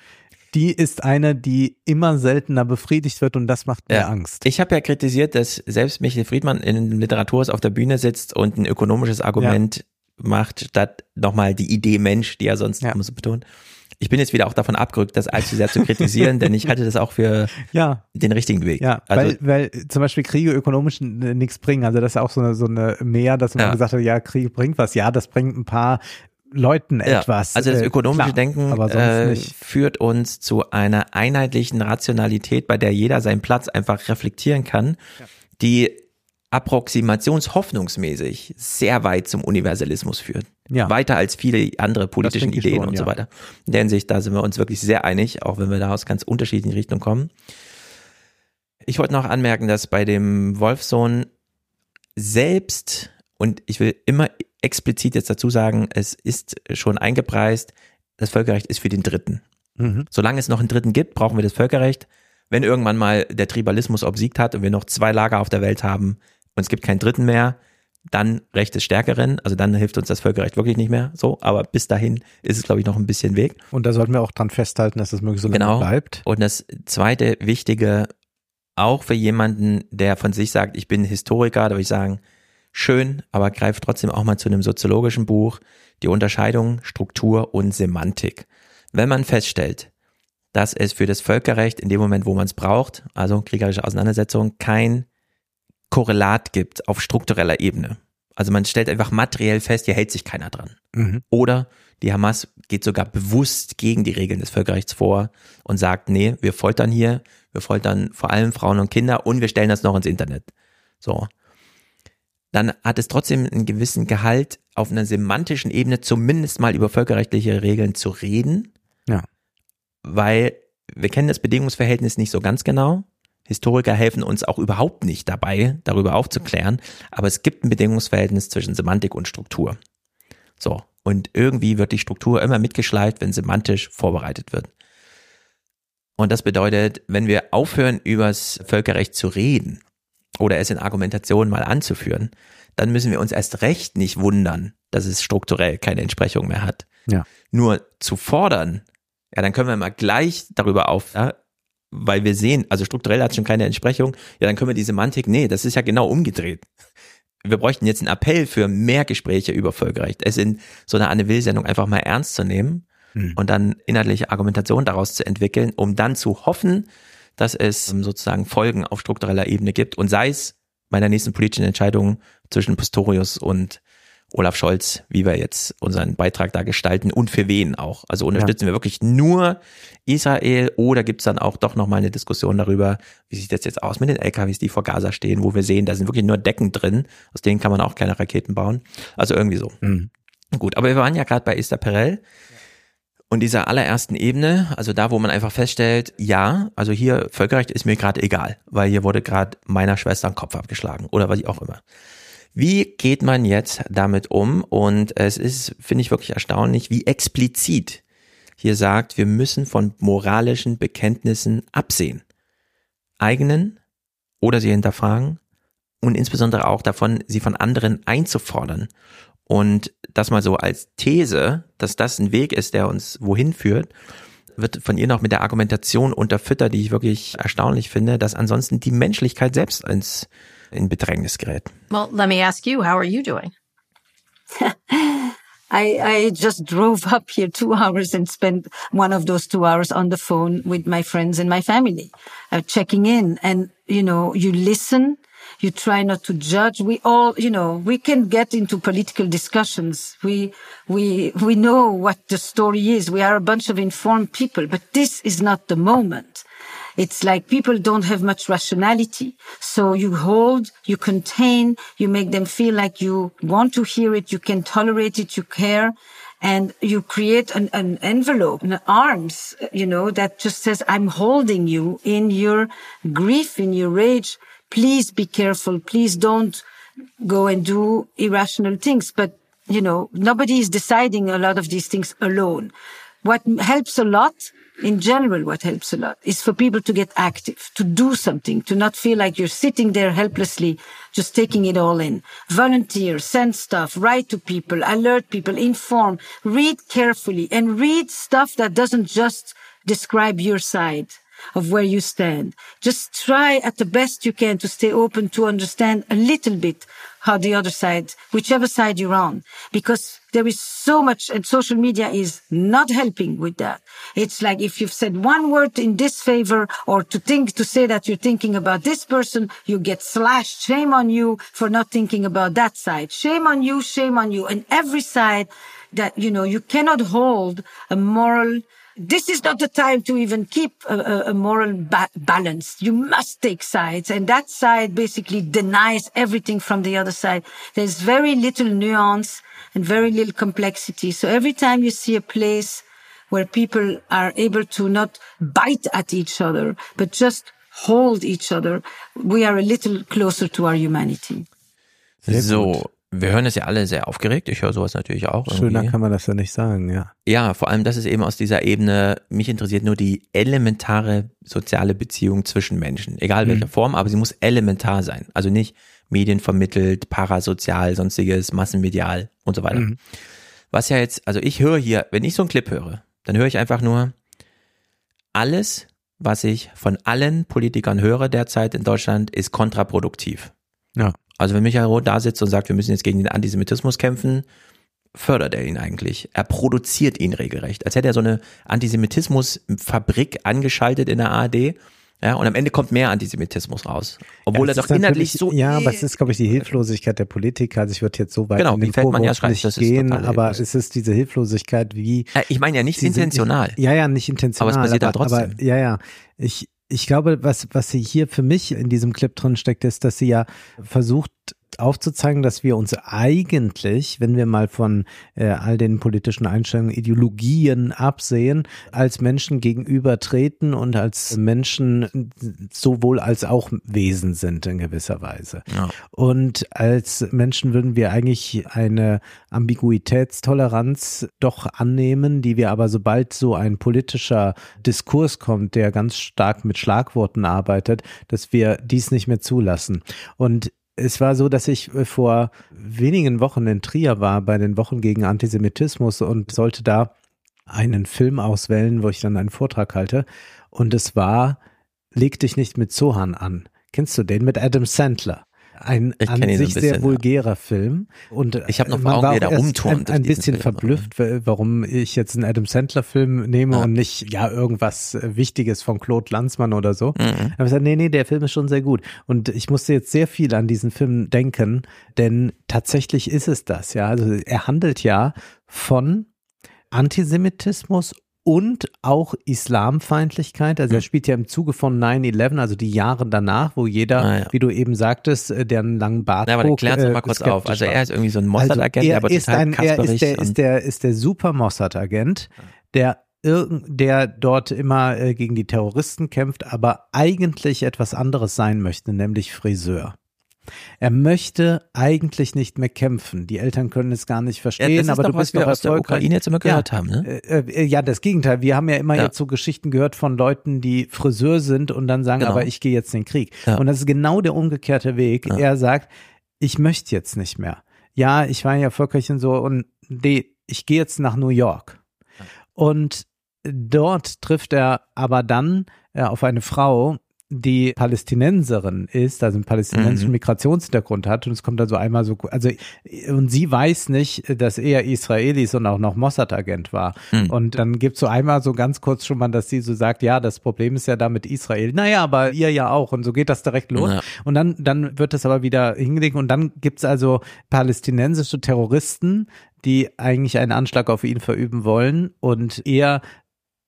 Die ist eine, die immer seltener befriedigt wird und das macht mir Ja. Angst. Ich habe ja kritisiert, dass selbst Michael Friedmann in Literaturhaus auf der Bühne sitzt und ein ökonomisches Argument macht, statt nochmal die Idee Mensch, die er sonst immer so betont. Ich bin jetzt wieder auch davon abgerückt, das allzu sehr zu kritisieren, denn ich halte das auch für Ja. den richtigen Weg. Ja, also, weil, weil zum Beispiel Kriege ökonomisch nichts bringen. Also das ist auch so eine, so eine mehr, dass man Ja. gesagt hat, ja, Krieg bringt was. Ja, das bringt ein paar Leuten Ja, etwas. Also das Äh, ökonomische klar, Denken äh, führt uns zu einer einheitlichen Rationalität, bei der jeder seinen Platz einfach reflektieren kann, die approximationshoffnungsmäßig sehr weit zum Universalismus führt. Ja. Weiter als viele andere politischen Ideen schon, und so ja. weiter. In der Hinsicht, da sind wir uns wirklich sehr einig, auch wenn wir da aus ganz unterschiedlichen Richtungen kommen. Ich wollte noch anmerken, dass bei dem Wolfsohn selbst, und ich will immer explizit jetzt dazu sagen, es ist schon eingepreist, das Völkerrecht ist für den Dritten. Mhm. Solange es noch einen Dritten gibt, brauchen wir das Völkerrecht. Wenn irgendwann mal der Tribalismus obsiegt hat und wir noch zwei Lager auf der Welt haben und es gibt keinen Dritten mehr, dann Recht des Stärkeren, also dann hilft uns das Völkerrecht wirklich nicht mehr. So, aber bis dahin ist es, glaube ich, noch ein bisschen Weg. Und da sollten wir auch dran festhalten, dass das möglichst so lange Genau. bleibt. Und das zweite Wichtige, auch für jemanden, der von sich sagt, ich bin Historiker, da würde ich sagen, schön, aber greift trotzdem auch mal zu einem soziologischen Buch, die Unterscheidung Struktur und Semantik. Wenn man feststellt, dass es für das Völkerrecht in dem Moment, wo man es braucht, also kriegerische Auseinandersetzung, kein Korrelat gibt auf struktureller Ebene. Also man stellt einfach materiell fest, hier hält sich keiner dran. Mhm. Oder die Hamas geht sogar bewusst gegen die Regeln des Völkerrechts vor und sagt, nee, wir foltern hier, wir foltern vor allem Frauen und Kinder und wir stellen das noch ins Internet. So. Dann hat es trotzdem einen gewissen Gehalt, auf einer semantischen Ebene zumindest mal über völkerrechtliche Regeln zu reden. Ja. Weil wir kennen das Bedingungsverhältnis nicht so ganz genau. Historiker helfen uns auch überhaupt nicht dabei, darüber aufzuklären. Aber es gibt ein Bedingungsverhältnis zwischen Semantik und Struktur. So. Und irgendwie wird die Struktur immer mitgeschleift, wenn semantisch vorbereitet wird. Und das bedeutet, wenn wir aufhören, übers Völkerrecht zu reden oder es in Argumentationen mal anzuführen, dann müssen wir uns erst recht nicht wundern, dass es strukturell keine Entsprechung mehr hat. Ja. Nur zu fordern, ja, dann können wir mal gleich darüber auf, ja, weil wir sehen, also strukturell hat es schon keine Entsprechung, ja, dann können wir die Semantik, nee, das ist ja genau umgedreht. Wir bräuchten jetzt einen Appell für mehr Gespräche über Völkerrecht, es in so einer Anne Will-Sendung einfach mal ernst zu nehmen und dann inhaltliche Argumentation daraus zu entwickeln, um dann zu hoffen, dass es ähm, sozusagen Folgen auf struktureller Ebene gibt und sei es bei der nächsten politischen Entscheidung zwischen Pistorius und Olaf Scholz, wie wir jetzt unseren Beitrag da gestalten und für wen auch. Also unterstützen wir wirklich nur Israel oder gibt es dann auch doch nochmal eine Diskussion darüber, wie sieht das jetzt aus mit den LKWs, die vor Gaza stehen, wo wir sehen, da sind wirklich nur Decken drin, aus denen kann man auch kleine Raketen bauen. Also irgendwie so. Gut, aber wir waren ja gerade bei Esther Perel. Und dieser allerersten Ebene, also da, wo man einfach feststellt, ja, also hier Völkerrecht ist mir gerade egal, weil hier wurde gerade meiner Schwester ein Kopf abgeschlagen oder was auch immer. Wie geht man jetzt damit um? Und es ist, finde ich wirklich erstaunlich, wie explizit hier sagt, wir müssen von moralischen Bekenntnissen absehen. Eigenen oder sie hinterfragen und insbesondere auch davon, sie von anderen einzufordern. Und das mal so als These, dass das ein Weg ist, der uns wohin führt, wird von ihr noch mit der Argumentation unterfüttert, die ich wirklich erstaunlich finde, dass ansonsten die Menschlichkeit selbst ins, in Bedrängnis gerät. Well, let me ask you, how are you doing? I, I just drove up here two hours and spent one of those two hours on the phone with my friends and my family, uh, checking in. And, you know, you listen, you try not to judge. We all, you know, we can get into political discussions. We, we, we know what the story is. We are a bunch of informed people, but this is not the moment. It's like people don't have much rationality. So you hold, you contain, you make them feel like you want to hear it, you can tolerate it, you care, and you create an, an envelope, an arms, you know, that just says, I'm holding you in your grief, in your rage. Please be careful. Please don't go and do irrational things. But, you know, nobody is deciding a lot of these things alone. What helps a lot in general, what helps a lot is for people to get active, to do something, to not feel like you're sitting there helplessly, just taking it all in. Volunteer, send stuff, write to people, alert people, inform, read carefully and read stuff that doesn't just describe your side of where you stand. Just try at the best you can to stay open to understand a little bit how the other side, whichever side you're on, because there is so much and social media is not helping with that. It's like if you've said one word in disfavor or to think, to say that you're thinking about this person, you get slashed. Shame on you for not thinking about that side. Shame on you. Shame on you. And every side that, you know, you cannot hold a moral this is not the time to even keep a, a, moral ba- balance. You must take sides. And that side basically denies everything from the other side. There's very little nuance and very little complexity. So every time you see a place where people are able to not bite at each other, but just hold each other, we are a little closer to our humanity. so, wir hören es ja alle sehr aufgeregt. Ich höre sowas natürlich auch. Schöner irgendwie. kann man das ja nicht sagen, ja. Ja, vor allem das ist eben aus dieser Ebene, mich interessiert nur die elementare soziale Beziehung zwischen Menschen, egal welcher Mhm. Form, aber sie muss elementar sein. Also nicht medienvermittelt, parasozial, sonstiges, massenmedial und so weiter. Mhm. Was ja jetzt, also ich höre hier, wenn ich so einen Clip höre, dann höre ich einfach nur alles, was ich von allen Politikern höre derzeit in Deutschland, ist kontraproduktiv. Ja. Also wenn Michael Roth da sitzt und sagt, wir müssen jetzt gegen den Antisemitismus kämpfen, fördert er ihn eigentlich. Er produziert ihn regelrecht. Als hätte er so eine Antisemitismusfabrik angeschaltet in der ARD. Ja, und am Ende kommt mehr Antisemitismus raus. Obwohl Ja, er doch inhaltlich so. Ja, aber es ist, glaube ich, die Hilflosigkeit der Politiker. Also ich würde jetzt so weit Genau, in wie den Feldmann ja schreibt, nicht gehen, aber hilflos. es ist diese Hilflosigkeit, wie. Äh, Ich meine ja nicht sind intentional. Nicht, ja, ja, nicht intentional. Aber es passiert aber, halt trotzdem. Aber, ja, ja. Ich, ich glaube, was, was sie hier für mich in diesem Clip drin steckt, ist, dass sie ja versucht aufzuzeigen, dass wir uns eigentlich, wenn wir mal von äh, all den politischen Einstellungen, Ideologien absehen, als Menschen gegenübertreten und als Menschen sowohl als auch Wesen sind in gewisser Weise. Ja. Und als Menschen würden wir eigentlich eine Ambiguitätstoleranz doch annehmen, die wir aber sobald so ein politischer Diskurs kommt, der ganz stark mit Schlagworten arbeitet, dass wir dies nicht mehr zulassen. Und es war so, dass ich äh, vor wenigen Wochen in Trier war bei den Wochen gegen Antisemitismus und sollte da einen Film auswählen, wo ich dann einen Vortrag halte. Und es war Leg dich nicht mit Zohan an. Kennst du den mit Adam Sandler? Ein Ich an ihn so sich sehr bisschen, ja. vulgärer Film. Und Ich hab noch man vor Augen, war da Ein, ein bisschen Film. verblüfft, warum ich jetzt einen Adam Sandler-Film nehme und nicht ja irgendwas äh, Wichtiges von Claude Lanzmann oder so. Mhm. Aber ich gesagt, nee, nee, der Film ist schon sehr gut. Und ich musste jetzt sehr viel an diesen Film denken, denn tatsächlich ist es das, ja. Also er handelt ja von Antisemitismus und auch Islamfeindlichkeit. Also er spielt ja im Zuge von 9-11, also die Jahre danach, wo jeder, Ah, ja. wie du eben sagtest, äh, der einen langen Bart Ja, aber trug, mal äh, kurz auf. Also er ist irgendwie so ein Mossad-Agent, er der aber ist total ein, er ist der, ist der, ist der super Mossad-Agent, der irgend, der dort immer äh, gegen die Terroristen kämpft, aber eigentlich etwas anderes sein möchte, nämlich Friseur. Er möchte eigentlich nicht mehr kämpfen. Die Eltern können es gar nicht verstehen, das ist aber doch, du was bist wir doch aus der. Ukraine jetzt immer gehört haben, ne? Äh, äh, ja, das Gegenteil. Wir haben ja immer Ja. jetzt so Geschichten gehört von Leuten, die Friseur sind und dann sagen, Genau. aber ich gehe jetzt in den Krieg. Ja. Und das ist genau der umgekehrte Weg. Ja. Er sagt, ich möchte jetzt nicht mehr. Ja, ich war ja und so und nee, ich gehe jetzt nach New York. Und dort trifft er aber dann äh, auf eine Frau, die Palästinenserin ist, also einen palästinensischen Mhm. Migrationshintergrund hat und es kommt dann so einmal so, also und sie weiß nicht, dass er Israeli ist und auch noch Mossad-Agent war. Mhm. Und dann gibt's so einmal so ganz kurz schon mal, dass sie so sagt, ja, das Problem ist ja da mit Israel. Naja, aber ihr ja auch. Und so geht das direkt los. Ja. Und dann, dann wird das aber wieder hingelegt und dann gibt's also palästinensische Terroristen, die eigentlich einen Anschlag auf ihn verüben wollen und er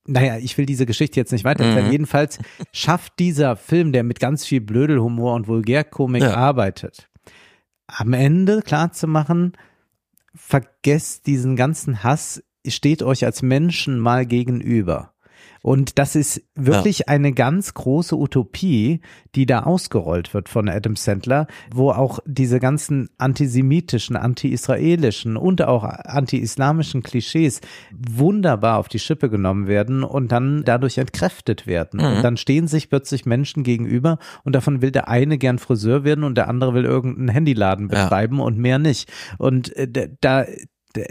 naja, ich will diese Geschichte jetzt nicht weitererzählen. Mhm. Jedenfalls schafft dieser Film, der mit ganz viel Blödelhumor und Vulgärkomik Ja. arbeitet, am Ende klar zu machen, vergesst diesen ganzen Hass, steht euch als Menschen mal gegenüber. Und das ist wirklich ja. eine ganz große Utopie, die da ausgerollt wird von Adam Sandler, wo auch diese ganzen antisemitischen, anti-israelischen und auch anti-islamischen Klischees wunderbar auf die Schippe genommen werden und dann dadurch entkräftet werden. Mhm. Und dann stehen sich plötzlich Menschen gegenüber und davon will der eine gern Friseur werden und der andere will irgendeinen Handyladen betreiben ja. und mehr nicht. Und äh, da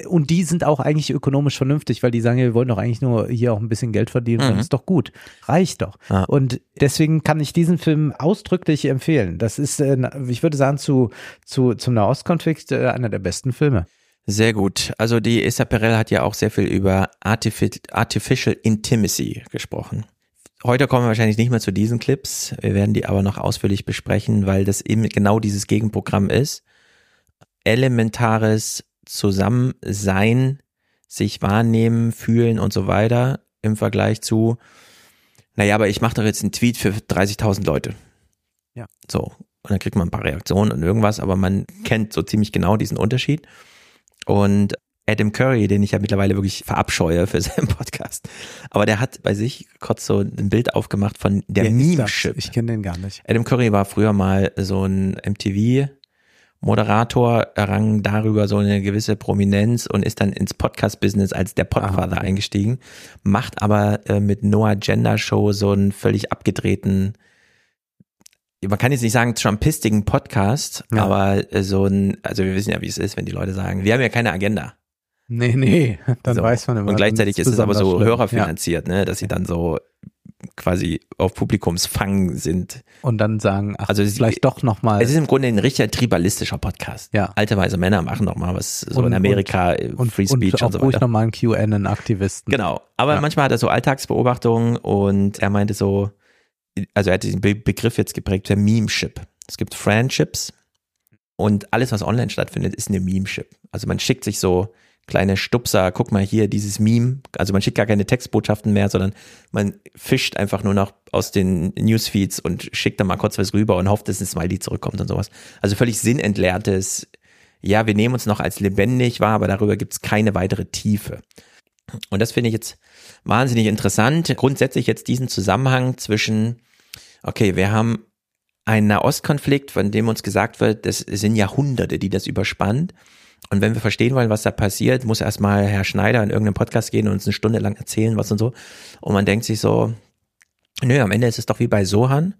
und die sind auch eigentlich ökonomisch vernünftig, weil die sagen, wir wollen doch eigentlich nur hier auch ein bisschen Geld verdienen, mhm. dann ist doch gut, reicht doch. Ja. Und deswegen kann ich diesen Film ausdrücklich empfehlen. Das ist, äh, ich würde sagen, zu, zu zum Nahostkonflikt äh, einer der besten Filme. Sehr gut. Also die Issa Perel hat ja auch sehr viel über Artificial Intimacy gesprochen. Heute kommen wir wahrscheinlich nicht mehr zu diesen Clips. Wir werden die aber noch ausführlich besprechen, weil das eben genau dieses Gegenprogramm ist. Elementares Zusammensein, sich wahrnehmen, fühlen und so weiter im Vergleich zu, naja, aber ich mache doch jetzt einen Tweet für 30.000 Leute. Ja. So. Und dann kriegt man ein paar Reaktionen und irgendwas, aber man kennt so ziemlich genau diesen Unterschied. Und Adam Curry, den ich ja mittlerweile wirklich verabscheue für seinen Podcast. Aber der hat bei sich kurz so ein Bild aufgemacht von der Meme-Ship. Ich kenne den gar nicht. Adam Curry war früher mal so ein MTV Moderator errang darüber so eine gewisse Prominenz und ist dann ins Podcast-Business als der Podfather eingestiegen, macht aber äh, mit Noah Gender Show so einen völlig abgedrehten, man kann jetzt nicht sagen trumpistigen Podcast, ja. aber äh, so ein, also wir wissen ja, wie es ist, wenn die Leute sagen, wir haben ja keine Agenda. Nee, nee, dann so. weiß man immer. Und gleichzeitig ist es aber so schlimm. hörerfinanziert, ja. ne, dass sie dann so quasi auf Publikumsfang sind. Und dann sagen, ach, also es, vielleicht doch nochmal. Es ist im Grunde ein richtiger tribalistischer Podcast. Ja. Alte weise Männer machen noch mal was so und, in Amerika, und, Free Speech und, und, und so weiter. ruhig nochmal einen QAnon-Aktivisten. Genau. Aber ja. manchmal hat er so Alltagsbeobachtungen und er meinte so, also er hat diesen Be Begriff jetzt geprägt, der Meme-Ship. Es gibt Friendships und alles, was online stattfindet, ist eine Meme-Ship. Also man schickt sich so kleine Stupser, guck mal hier, dieses Meme. Also man schickt gar keine Textbotschaften mehr, sondern man fischt einfach nur noch aus den Newsfeeds und schickt da mal kurz was rüber und hofft, dass ein Smiley zurückkommt und sowas. Also völlig sinnentleertes, ja, wir nehmen uns noch als lebendig wahr, aber darüber gibt's keine weitere Tiefe. Und das finde ich jetzt wahnsinnig interessant. Grundsätzlich jetzt diesen Zusammenhang zwischen, okay, wir haben einen Nahostkonflikt, von dem uns gesagt wird, das sind Jahrhunderte, die das überspannt. Und wenn wir verstehen wollen, was da passiert, muss erstmal Herr Schneider in irgendeinen Podcast gehen und uns eine Stunde lang erzählen, was und so. Und man denkt sich so, nö, am Ende ist es doch wie bei Sohan.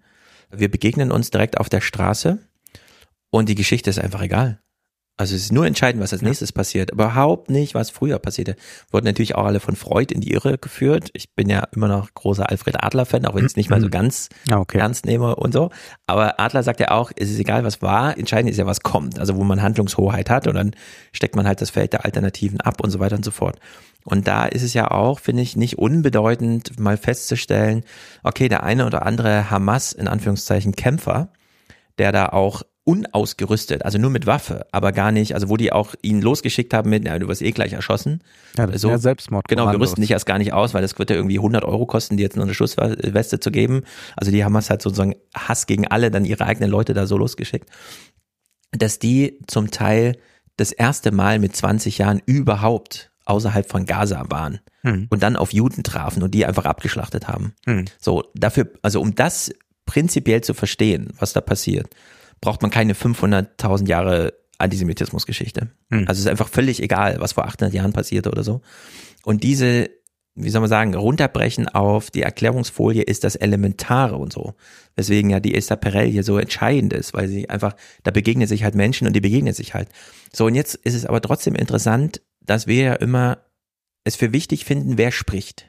Wir begegnen uns direkt auf der Straße und die Geschichte ist einfach egal. Also es ist nur entscheidend, was als nächstes passiert. Überhaupt nicht, was früher passierte. Wurden natürlich auch alle von Freud in die Irre geführt. Ich bin ja immer noch großer Alfred Adler-Fan, auch wenn ich es nicht mal so ganz ah, okay. ernst nehme und so. Aber Adler sagt ja auch, es ist egal, was war, entscheidend ist ja, was kommt. Also wo man Handlungshoheit hat und dann steckt man halt das Feld der Alternativen ab und so weiter und so fort. Und da ist es ja auch, finde ich, nicht unbedeutend, mal festzustellen, okay, der eine oder andere Hamas, in Anführungszeichen Kämpfer, der da auch unausgerüstet, also nur mit Waffe, aber gar nicht, also wo die auch ihn losgeschickt haben mit, na, du wirst eh gleich erschossen. Ja, das so, ist ja Selbstmord. Genau, wir rüsten dich erst gar nicht aus, weil das wird ja irgendwie 100 Euro kosten, die jetzt noch eine Schussweste zu geben. Also die haben es halt sozusagen Hass gegen alle, dann ihre eigenen Leute da so losgeschickt, dass die zum Teil das erste Mal mit 20 Jahren überhaupt außerhalb von Gaza waren hm. und dann auf Juden trafen und die einfach abgeschlachtet haben. Hm. So, dafür, also um das prinzipiell zu verstehen, was da passiert, braucht man keine 500.000 Jahre Antisemitismusgeschichte. Mhm. Also es ist einfach völlig egal, was vor 800 Jahren passierte oder so. Und diese, wie soll man sagen, runterbrechen auf die Erklärungsfolie ist das Elementare und so. Weswegen ja die Esther Perel hier so entscheidend ist, weil sie einfach, da begegnen sich halt Menschen und die begegnen sich halt. So, und jetzt ist es aber trotzdem interessant, dass wir ja immer es für wichtig finden, wer spricht.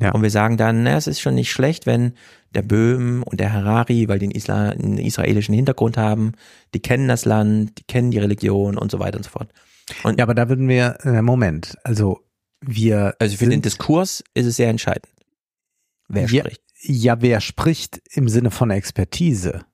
Ja. Und wir sagen dann, na, es ist schon nicht schlecht, wenn der Böhm und der Harari, weil die einen, Isla einen israelischen Hintergrund haben, die kennen das Land, die kennen die Religion und so weiter und so fort. Und ja, aber da würden wir, äh, Moment, also wir. Also für den Diskurs ist es sehr entscheidend. Wer ja, spricht. Ja, wer spricht im Sinne von Expertise.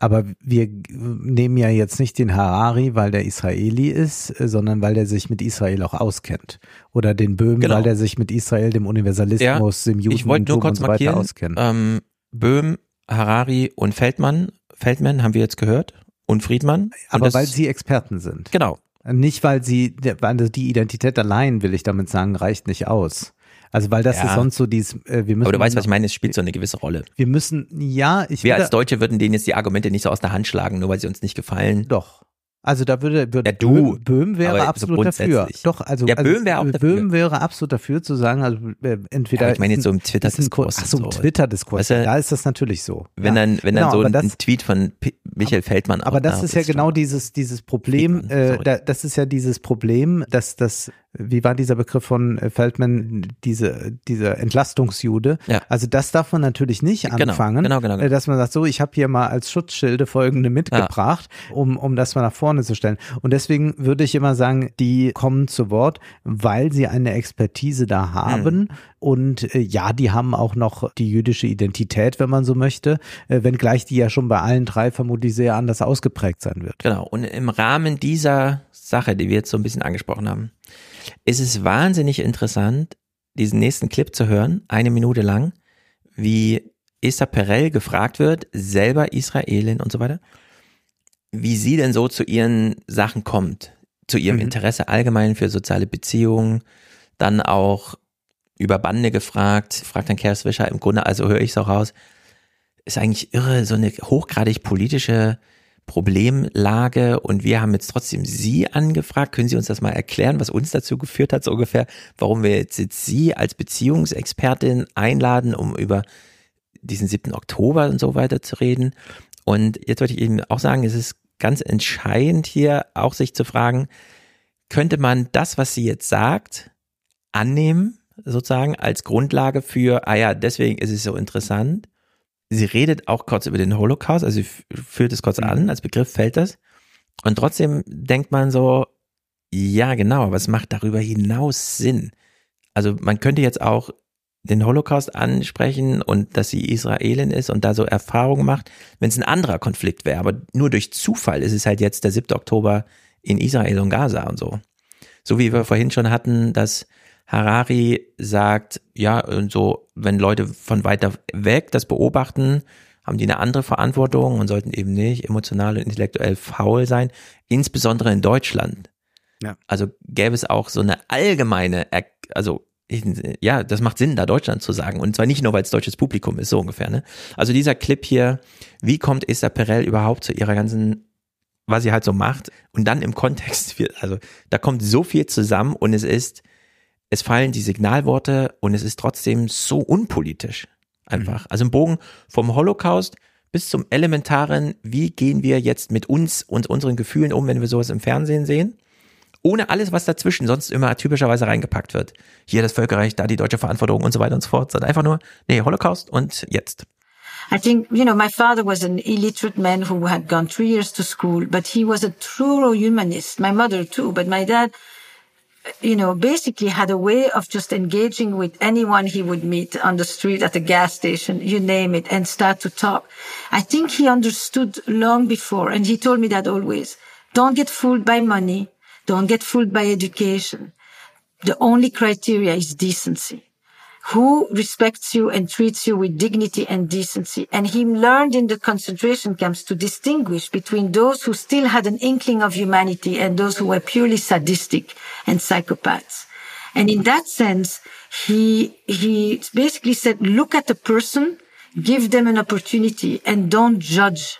Aber wir nehmen ja jetzt nicht den Harari, weil der Israeli ist, sondern weil der sich mit Israel auch auskennt. Oder den Böhm, genau. weil der sich mit Israel, dem Universalismus, ja, dem Judentum und so weiter auskennt. Ähm, Böhm, Harari und Feldmann, Feldman haben wir jetzt gehört und Friedmann. Aber das, weil sie Experten sind. Genau. Nicht, weil sie, weil die Identität allein, will ich damit sagen, reicht nicht aus. Also weil das Ja. ist sonst so dieses, äh, wir müssen. Aber du weißt, was ich meine, es spielt so eine gewisse Rolle. Wir müssen, ja, ich Wir als Deutsche würden denen jetzt die Argumente nicht so aus der Hand schlagen, nur weil sie uns nicht gefallen. Doch. Also da würde, würde Ja, du. Böhm, wäre Aber so absolut dafür. Doch, also, Ja, also Böhm wäre auch dafür. Böhm wäre absolut dafür zu sagen, also äh, entweder. Ja, ich meine jetzt so im Twitter-Diskurs Ach so, im. Twitter-Diskurs. Weißt du, da ist das natürlich so. Wenn ja. dann, wenn Genau, dann so ein, das, ein Tweet von P Michael Feldmann aber das da ist ja genau dieses, dieses Problem, äh, da, das ist ja dieses Problem, dass das, wie war dieser Begriff von äh, Feldman, diese, diese Entlastungsjude. Ja. Also das darf man natürlich nicht Genau, anfangen, genau, genau, genau. äh, dass man sagt, so, ich habe hier mal als Schutzschilde folgende mitgebracht, um, um das mal nach vorne zu stellen. Und deswegen würde ich immer sagen, die kommen zu Wort, weil sie eine Expertise da haben. Mhm. Und äh, ja, die haben auch noch die jüdische Identität, wenn man so möchte, äh, wenngleich die ja schon bei allen drei vermutlich sehr anders ausgeprägt sein wird. Genau. Und im Rahmen dieser Sache, die wir jetzt so ein bisschen angesprochen haben, ist es wahnsinnig interessant, diesen nächsten Clip zu hören, eine Minute lang, wie Esther Perel gefragt wird, selber Israelin und so weiter, wie sie denn so zu ihren Sachen kommt, zu ihrem Mhm. Interesse allgemein für soziale Beziehungen, dann auch über Bande gefragt, fragt dann Kerstin Swischer, im Grunde, also höre ich es auch raus, ist eigentlich irre, so eine hochgradig politische Problemlage und wir haben jetzt trotzdem Sie angefragt. Können Sie uns das mal erklären, was uns dazu geführt hat, so ungefähr, warum wir jetzt, jetzt Sie als Beziehungsexpertin einladen, um über diesen 7. Oktober und so weiter zu reden. Und jetzt wollte ich eben auch sagen, es ist ganz entscheidend hier auch sich zu fragen, könnte man das, was sie jetzt sagt, annehmen, sozusagen als Grundlage für, ah ja, deswegen ist es so interessant. Sie redet auch kurz über den Holocaust, also sie führt es kurz an, als Begriff fällt das. Und trotzdem denkt man so, ja, genau, aber es macht darüber hinaus Sinn. Also man könnte jetzt auch den Holocaust ansprechen und dass sie Israelin ist und da so Erfahrungen macht, wenn es ein anderer Konflikt wäre. Aber nur durch Zufall ist es halt jetzt der 7. Oktober in Israel und Gaza und so. So wie wir vorhin schon hatten, dass Harari sagt, ja, und so, wenn Leute von weiter weg das beobachten, haben die eine andere Verantwortung und sollten eben nicht emotional und intellektuell faul sein, insbesondere in Deutschland. Ja. Also gäbe es auch so eine allgemeine, Er- also ja, das macht Sinn, da Deutschland zu sagen. Und zwar nicht nur, weil es deutsches Publikum ist, so ungefähr. Ne? Also dieser Clip hier, wie kommt Esther Perel überhaupt zu ihrer ganzen, was sie halt so macht? Und dann im Kontext, also da kommt so viel zusammen und es ist, es fallen die Signalworte und es ist trotzdem so unpolitisch. Einfach. Also im Bogen vom Holocaust bis zum elementaren, wie gehen wir jetzt mit uns und unseren Gefühlen um, wenn wir sowas im Fernsehen sehen? Ohne alles, was dazwischen sonst immer typischerweise reingepackt wird. Hier das Völkerrecht, da die deutsche Verantwortung und so weiter und so fort. Sondern einfach nur, nee, Holocaust und jetzt. I think, you know, my father was an illiterate man who had gone three years to school, but he was a true humanist. My mother too, but my dad, you know, basically had a way of just engaging with anyone he would meet on the street, at the gas station, you name it, and start to talk. I think he understood long before, and he told me that always. Don't get fooled by money. Don't get fooled by education. The only criteria is decency who respects you and treats you with dignity and decency. And he learned in the concentration camps to distinguish between those who still had an inkling of humanity and those who were purely sadistic and psychopaths. And in that sense, he, he basically said, look at the person, give them an opportunity and don't judge.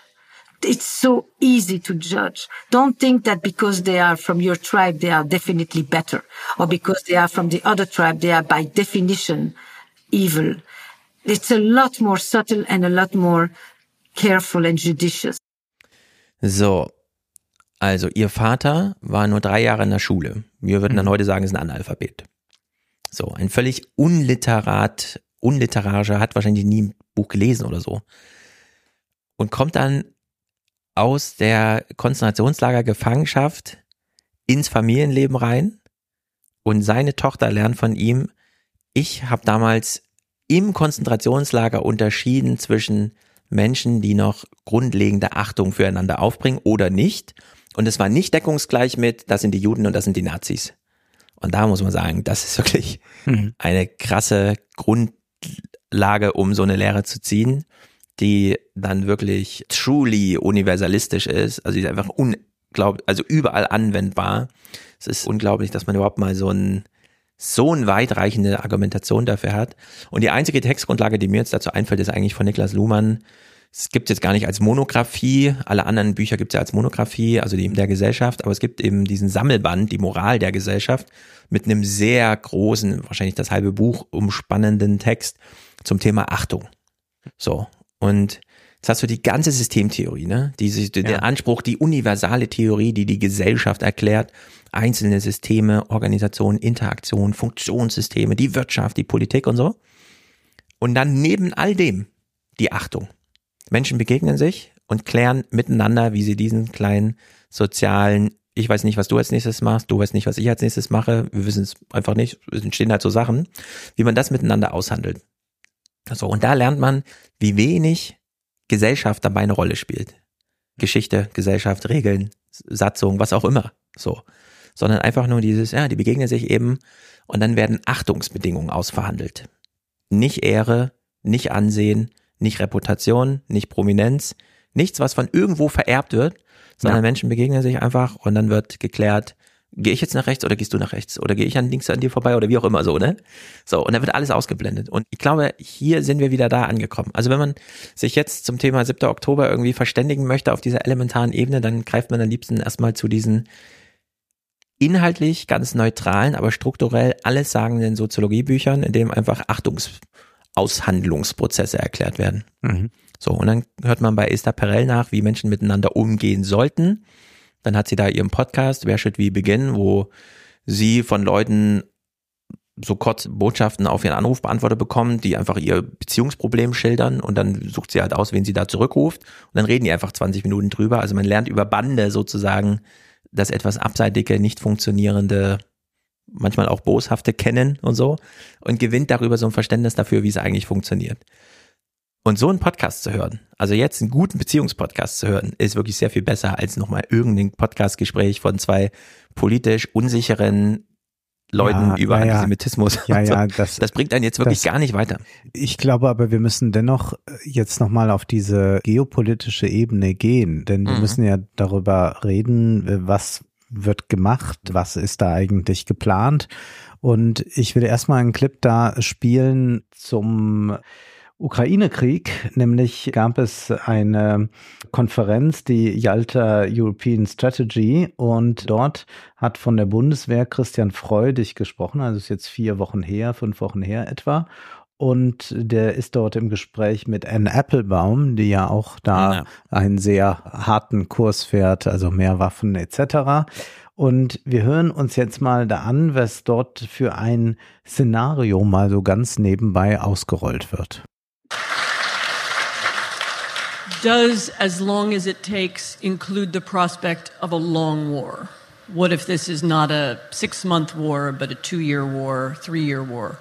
It's so easy to judge. Don't think that because they are from your tribe, they are definitely better, or because they are from the other tribe, they are by definition evil. It's a lot more subtle and a lot more careful and judicious. So. Also, ihr Vater war nur drei Jahre in der Schule. Wir würden dann heute sagen, ist ein Analphabet. So, ein völlig unliterat, unliterarischer, hat wahrscheinlich nie ein Buch gelesen oder so. Und kommt dann aus der Konzentrationslager Gefangenschaft ins Familienleben rein und seine Tochter lernt von ihm, ich habe damals im Konzentrationslager unterschieden zwischen Menschen, die noch grundlegende Achtung füreinander aufbringen oder nicht. Und es war nicht deckungsgleich mit, das sind die Juden und das sind die Nazis. Und da muss man sagen, das ist wirklich Mhm. eine krasse Grundlage, um so eine Lehre zu ziehen, die dann wirklich truly universalistisch ist, also die einfach un glaub, also überall anwendbar. Es ist unglaublich, dass man überhaupt mal so ein so eine weitreichende Argumentation dafür hat. Und die einzige Textgrundlage, die mir jetzt dazu einfällt, ist eigentlich von Niklas Luhmann. Es gibt jetzt gar nicht als Monographie, alle anderen Bücher gibt es ja als Monographie, also die der Gesellschaft, aber es gibt eben diesen Sammelband, die Moral der Gesellschaft, mit einem sehr großen, wahrscheinlich das halbe Buch umspannenden Text zum Thema Achtung. So. Und Jetzt hast du die ganze Systemtheorie, ne? Diese, den Anspruch, die universale Theorie, die die Gesellschaft erklärt, einzelne Systeme, Organisationen, Interaktionen, Funktionssysteme, die Wirtschaft, die Politik und so. Und dann neben all dem die Achtung. Menschen begegnen sich und klären miteinander, wie sie diesen kleinen sozialen, ich weiß nicht, was du als nächstes machst, du weißt nicht, was ich als nächstes mache, wir wissen es einfach nicht, es entstehen halt so Sachen, wie man das miteinander aushandelt. So, und da lernt man, wie wenig Gesellschaft dabei eine Rolle spielt. Geschichte, Gesellschaft, Regeln, Satzung, was auch immer. So. Sondern einfach nur dieses, ja, die begegnen sich eben und dann werden Achtungsbedingungen ausverhandelt. Nicht Ehre, nicht Ansehen, nicht Reputation, nicht Prominenz, nichts, was von irgendwo vererbt wird, sondern ja. Menschen begegnen sich einfach und dann wird geklärt, gehe ich jetzt nach rechts oder gehst du nach rechts oder gehe ich an links an dir vorbei oder wie auch immer so, ne? So, und dann wird alles ausgeblendet. Und ich glaube, hier sind wir wieder da angekommen. Also wenn man sich jetzt zum Thema 7. Oktober irgendwie verständigen möchte auf dieser elementaren Ebene, dann greift man am liebsten erstmal zu diesen inhaltlich ganz neutralen, aber strukturell alles sagenden Soziologiebüchern, in dem einfach Achtungsaushandlungsprozesse erklärt werden. Mhm. So, und dann hört man bei Esther Perel nach, wie Menschen miteinander umgehen sollten dann hat sie da ihren Podcast, Wer should we begin, wo sie von Leuten so kurz Botschaften auf ihren Anrufbeantworter bekommen, die einfach ihr Beziehungsproblem schildern und dann sucht sie halt aus, wen sie da zurückruft und dann reden die einfach 20 Minuten drüber. Also man lernt über Bande sozusagen das etwas abseitige, nicht funktionierende, manchmal auch boshafte kennen und so und gewinnt darüber so ein Verständnis dafür, wie es eigentlich funktioniert. Und so einen Podcast zu hören, also jetzt einen guten Beziehungspodcast zu hören, ist wirklich sehr viel besser als nochmal irgendein Podcastgespräch von zwei politisch unsicheren Leuten ja, über ja, Antisemitismus. Ja, ja, das, das bringt einen jetzt wirklich das, gar nicht weiter. Ich glaube aber, wir müssen dennoch jetzt nochmal auf diese geopolitische Ebene gehen, denn wir mhm. müssen ja darüber reden, was wird gemacht, was ist da eigentlich geplant. Und ich will erstmal einen Clip da spielen zum Ukraine-Krieg, nämlich gab es eine Konferenz, die Yalta European Strategy, und dort hat von der Bundeswehr Christian Freudig gesprochen, also ist jetzt vier Wochen her, fünf Wochen her etwa. Und der ist dort im Gespräch mit Anne Applebaum, die ja auch da ja. einen sehr harten Kurs fährt, also mehr Waffen etc. Und wir hören uns jetzt mal da an, was dort für ein Szenario mal so ganz nebenbei ausgerollt wird. Does, as long as it takes, include the prospect of a long war? What if this is not a six month war, but a two year war, three year war?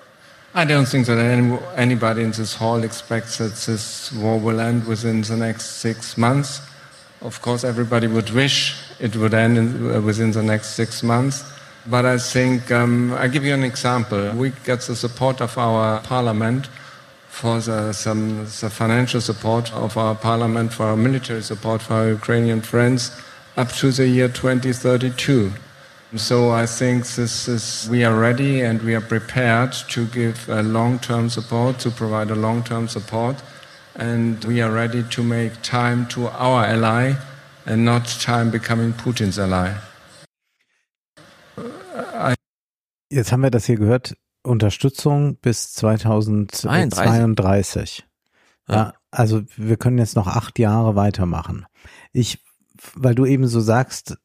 I don't think that any, anybody in this hall expects that this war will end within the next six months. Of course, everybody would wish it would end in, uh, within the next six months. But I think, um, I'll give you an example. We get the support of our parliament for the, some the financial support of our parliament, for our military support for our Ukrainian friends up to the year 2032. So I think this is, we are ready and we are prepared to give a long-term support, to provide a long-term support, and we are ready to make time to our ally and not time becoming Putin's ally. Jetzt haben wir das hier gehört. Unterstützung bis 2032. Ja. ja, also wir können jetzt noch acht Jahre weitermachen. Ich, weil du eben so sagst,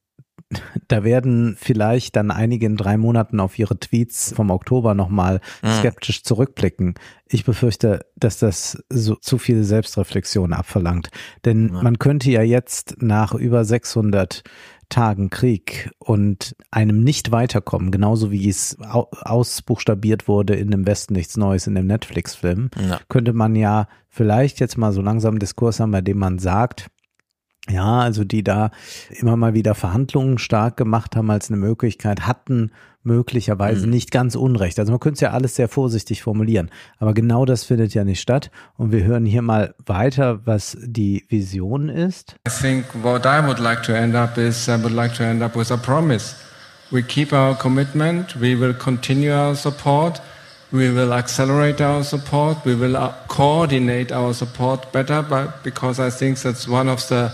da werden vielleicht dann einige in drei Monaten auf ihre Tweets vom Oktober nochmal mhm. skeptisch zurückblicken. Ich befürchte, dass das so zu viel Selbstreflexion abverlangt. Denn mhm. man könnte ja jetzt nach über 600 Tagen Krieg und einem nicht weiterkommen, genauso wie es ausbuchstabiert wurde in dem Westen nichts Neues in dem Netflix-Film, ja. könnte man ja vielleicht jetzt mal so langsam einen Diskurs haben, bei dem man sagt, Ja, also die da immer mal wieder Verhandlungen stark gemacht haben als eine Möglichkeit, hatten möglicherweise Mhm. nicht ganz unrecht. Also man könnte es ja alles sehr vorsichtig formulieren, aber genau das findet ja nicht statt. Und wir hören hier mal weiter, was die Vision ist. I think what I would like to end up is I would like to end up with a promise. We keep our commitment, we will continue our support, we will accelerate our support, we will uh, coordinate our support better but because I think that's one of the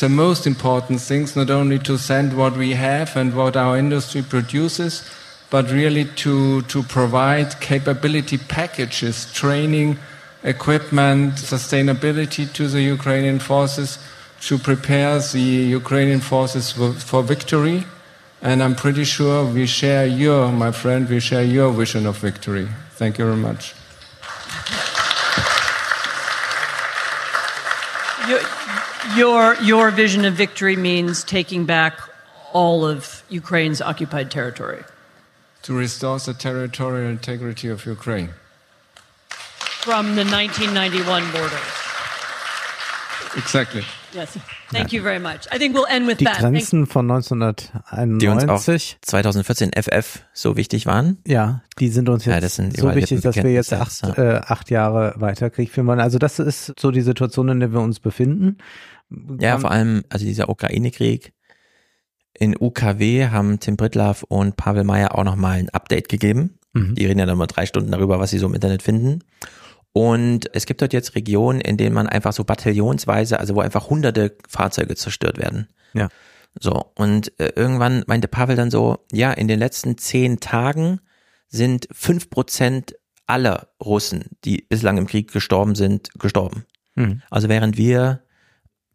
the most important things not only to send what we have and what our industry produces but really to to provide capability packages, training, equipment, sustainability to the Ukrainian forces to prepare the Ukrainian forces for, victory. And I'm pretty sure we share your, my friend, we share your vision of victory. Thank you very much. Your, your, your vision of victory means taking back all of Ukraine's occupied territory. To restore the territorial integrity of Ukraine. From the 1991 border. Exactly. Yes. Thank you very much. I think we'll end with Die that. Thank- Grenzen von Die uns auch 1991. 2014 FF so wichtig waren. Ja, die sind uns jetzt Ja, sind so wichtig, dass wir jetzt acht, äh, acht Jahre weiter Krieg führen wollen. Also das ist so die Situation, in der wir uns befinden. Ja, vor allem, also dieser Ukraine-Krieg. In UKW haben Tim Brittlaff und Pavel Meyer auch nochmal ein Update gegeben. Mhm. Die reden ja dann mal drei Stunden darüber, was sie so im Internet finden. Und es gibt dort jetzt Regionen, in denen man einfach so bataillonsweise, also wo einfach hunderte Fahrzeuge zerstört werden. Ja. So, und äh, irgendwann meinte Pavel dann so, ja, in den letzten zehn Tagen sind fünf Prozent aller Russen, die bislang im Krieg gestorben sind, gestorben. Mhm. Also während wir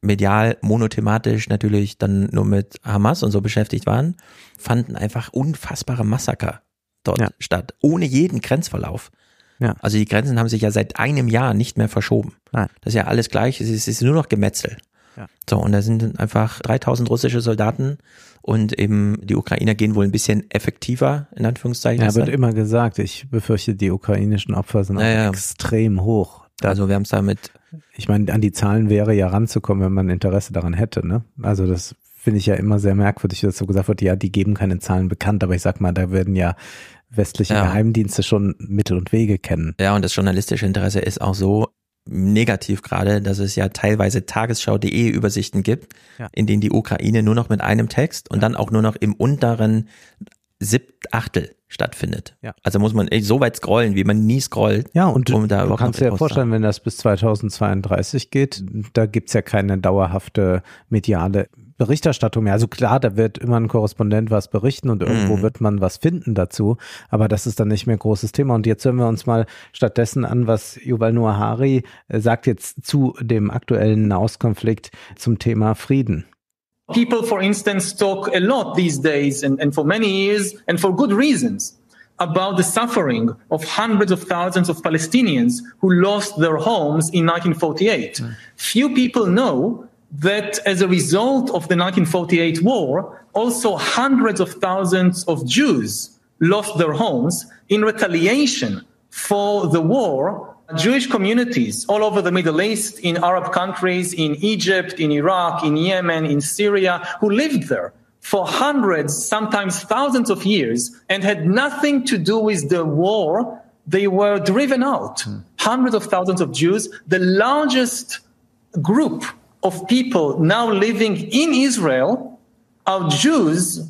medial monothematisch natürlich dann nur mit Hamas und so beschäftigt waren, fanden einfach unfassbare Massaker dort Ja. statt, ohne jeden Grenzverlauf. Ja. Also die Grenzen haben sich ja seit einem Jahr nicht mehr verschoben. Nein. Das ist ja alles gleich, es ist, nur noch Gemetzel. Ja. So, und da sind einfach 3000 russische Soldaten und eben die Ukrainer gehen wohl ein bisschen effektiver, in Anführungszeichen. Ja, wird immer gesagt, ich befürchte, die ukrainischen Opfer sind auch extrem hoch. Da, Also wir haben es damit, ich meine, an die Zahlen wäre ja ranzukommen, wenn man Interesse daran hätte. Ne? Also das finde ich ja immer sehr merkwürdig, dass so gesagt wird, ja, die geben keine Zahlen bekannt, aber ich sag mal, da werden ja westliche Ja. Geheimdienste schon Mittel und Wege kennen. ja, und das journalistische Interesse ist auch so negativ gerade, dass es ja teilweise tagesschau.de Übersichten gibt, Ja. in denen die Ukraine nur noch mit einem Text und dann auch nur noch im unteren Siebtachtel stattfindet. Ja. Also muss man so weit scrollen, wie man nie scrollt. Ja, und um da du kannst dir ja vorstellen, wenn das bis 2032 geht, da gibt's ja keine dauerhafte mediale Berichterstattung mehr. Also klar, da wird immer ein Korrespondent was berichten und irgendwo Mhm. wird man was finden dazu, aber das ist dann nicht mehr großes Thema. Und jetzt hören wir uns mal stattdessen an, was Yuval Noah Hari äh, sagt jetzt zu dem aktuellen Nahostkonflikt zum Thema Frieden. People, for instance, talk a lot these days and, and for many years and for good reasons about the suffering of hundreds of thousands of Palestinians who lost their homes in 1948. Hmm. Few people know that as a result of the 1948 war, also hundreds of thousands of Jews lost their homes in retaliation for the war Jewish communities all over the Middle East, in Arab countries, in Egypt, in Iraq, in Yemen, in Syria, who lived there for hundreds, sometimes thousands of years and had nothing to do with the war. They were driven out. Hmm. Hundreds of thousands of Jews, the largest group of people now living in Israel are Jews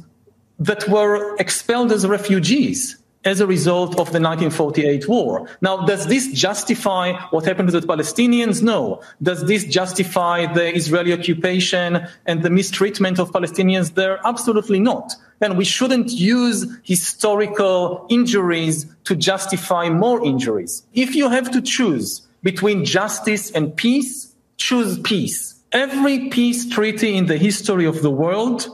that were expelled as refugees as a result of the 1948 war. Now, does this justify what happened to the Palestinians? No. Does this justify the Israeli occupation and the mistreatment of Palestinians there? Absolutely not. And we shouldn't use historical injuries to justify more injuries. If you have to choose between justice and peace, choose peace. Every peace treaty in the history of the world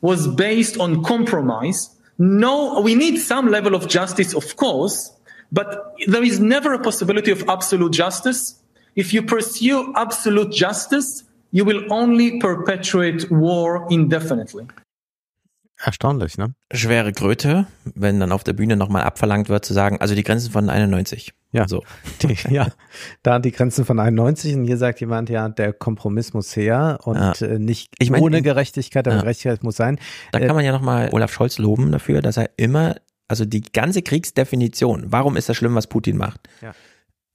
was based on compromise. No, we need some level of justice, of course, but there is never a possibility of absolute justice. If you pursue absolute justice, you will only perpetuate war indefinitely. Erstaunlich, ne? schwere Kröte, wenn dann auf der Bühne nochmal abverlangt wird, zu sagen, also die Grenzen von 91. Ja, so. Die, ja, da die Grenzen von 91 und hier sagt jemand, ja, der Kompromiss muss her und Ja. äh, nicht Ich mein, ohne in- Gerechtigkeit, aber Ja. Gerechtigkeit muss sein. Da Äh, kann man ja nochmal Olaf Scholz loben dafür, dass er immer, also die ganze Kriegsdefinition, warum ist das schlimm, was Putin macht? Ja.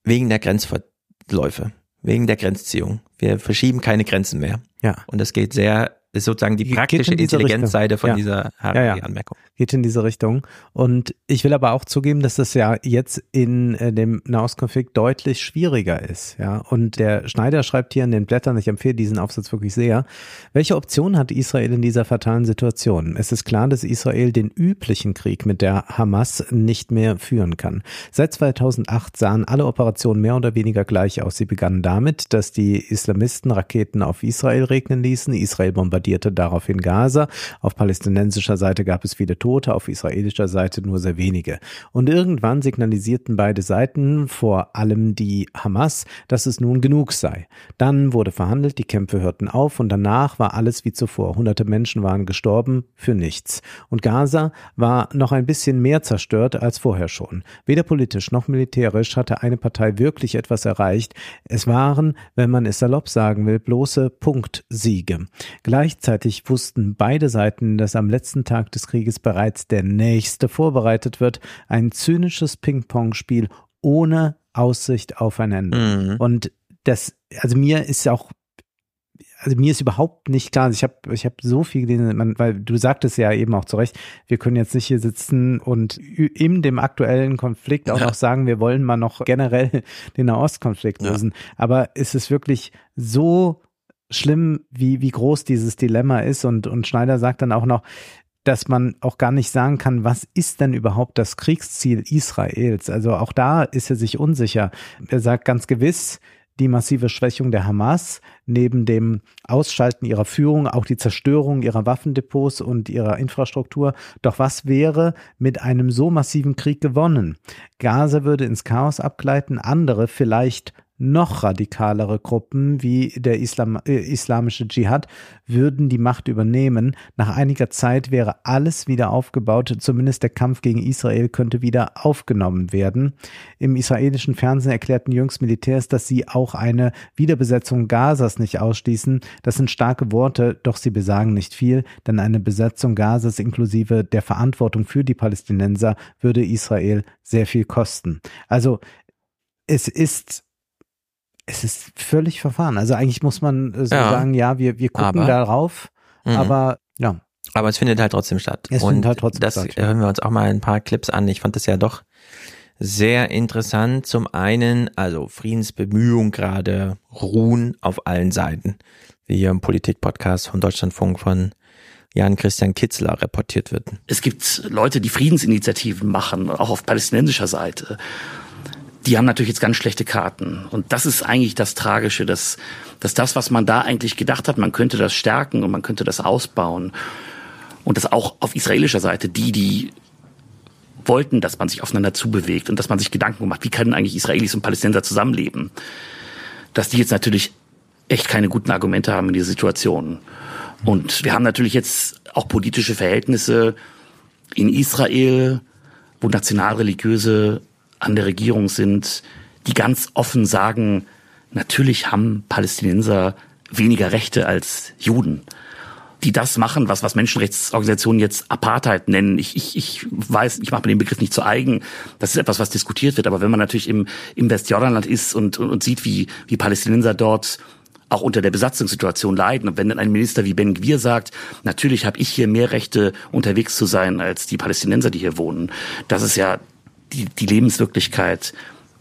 Wegen der Grenzverläufe, wegen der Grenzziehung. Wir verschieben keine Grenzen mehr. Ja. Und das geht sehr, ist sozusagen die praktische Intelligenzseite von Ja. dieser Ja, ja. Anmerkung. geht in diese Richtung. Und ich will aber auch zugeben, dass das ja jetzt in äh, dem Nahostkonflikt deutlich schwieriger ist. Ja, und der Schneider schreibt hier in den Blättern, ich empfehle diesen Aufsatz wirklich sehr. Welche Option hat Israel in dieser fatalen Situation? Es ist klar, dass Israel den üblichen Krieg mit der Hamas nicht mehr führen kann. Seit 2008 sahen alle Operationen mehr oder weniger gleich aus. Sie begannen damit, dass die Islamisten Raketen auf Israel regnen ließen. Israel bombardierte daraufhin Gaza. Auf palästinensischer Seite gab es viele Tote, auf israelischer Seite nur sehr wenige. Und irgendwann signalisierten beide Seiten, vor allem die Hamas, dass es nun genug sei. Dann wurde verhandelt, die Kämpfe hörten auf und danach war alles wie zuvor. Hunderte Menschen waren gestorben für nichts. Und Gaza war noch ein bisschen mehr zerstört als vorher schon. Weder politisch noch militärisch hatte eine Partei wirklich etwas erreicht. Es waren, wenn man es salopp sagen will, bloße Punktsiege. Gleichzeitig wussten beide Seiten, dass am letzten Tag des Krieges bereits der nächste vorbereitet wird. Ein zynisches Ping-Pong-Spiel ohne Aussicht aufeinander. Und das, also mir ist auch also mir ist überhaupt nicht klar, also ich habe ich hab so viel gelesen, man, weil du sagtest ja eben auch zu Recht, wir können jetzt nicht hier sitzen und in dem aktuellen Konflikt auch Ja. noch sagen, wir wollen mal noch generell den Nahostkonflikt lösen. Aber ist es wirklich so schlimm, wie, wie groß dieses Dilemma ist? Und, und Schneider sagt dann auch noch, dass man auch gar nicht sagen kann, was ist denn überhaupt das Kriegsziel Israels? Also auch da ist er sich unsicher. Er sagt ganz gewiss, die massive Schwächung der Hamas, neben dem Ausschalten ihrer Führung, auch die Zerstörung ihrer Waffendepots und ihrer Infrastruktur. Doch was wäre mit einem so massiven Krieg gewonnen? Gaza würde ins Chaos abgleiten, andere vielleicht noch radikalere Gruppen wie der Islam, äh, islamische Dschihad würden die Macht übernehmen. Nach einiger Zeit wäre alles wieder aufgebaut, zumindest der Kampf gegen Israel könnte wieder aufgenommen werden. Im israelischen Fernsehen erklärten jüngst Militärs, dass sie auch eine Wiederbesetzung Gazas nicht ausschließen. Das sind starke Worte, doch sie besagen nicht viel, denn eine Besetzung Gazas inklusive der Verantwortung für die Palästinenser würde Israel sehr viel kosten. Also es ist es ist völlig verfahren. Also eigentlich muss man äh, so Ja. sagen, ja, wir, wir gucken Aber- darauf, Mhm. aber ja. Aber es findet halt trotzdem statt. Es und findet halt trotzdem das statt. hören wir uns auch mal ein paar Clips an. Ich fand das ja doch sehr interessant. Zum einen, also Friedensbemühungen gerade ruhen auf allen Seiten, wie hier im Politik-Podcast von Deutschlandfunk von Jan-Christian Kitzler reportiert wird. Es gibt Leute, die Friedensinitiativen machen, auch auf palästinensischer Seite. Die haben natürlich jetzt ganz schlechte Karten. Und das ist eigentlich das Tragische, dass, dass das, was man da eigentlich gedacht hat, man könnte das stärken und man könnte das ausbauen. Und das auch auf israelischer Seite, die, die wollten, dass man sich aufeinander zubewegt und dass man sich Gedanken macht, wie können eigentlich Israelis und Palästinenser zusammenleben. Dass die jetzt natürlich echt keine guten Argumente haben in dieser Situation. Und wir haben natürlich jetzt auch politische Verhältnisse in Israel, wo Nationalreligiöse an der Regierung sind, die ganz offen sagen, natürlich haben Palästinenser weniger Rechte als Juden. Die das machen, was, was Menschenrechtsorganisationen jetzt Apartheid nennen. Ich, ich, ich weiß, ich mache mir den Begriff nicht zu eigen. Das ist etwas, was diskutiert wird. Aber wenn man natürlich im, im Westjordanland ist und, und, und sieht, wie, wie Palästinenser dort auch unter der Besatzungssituation leiden. Und wenn dann ein Minister wie Ben Gwir sagt, natürlich habe ich hier mehr Rechte, unterwegs zu sein, als die Palästinenser, die hier wohnen, das ist ja die, die Lebenswirklichkeit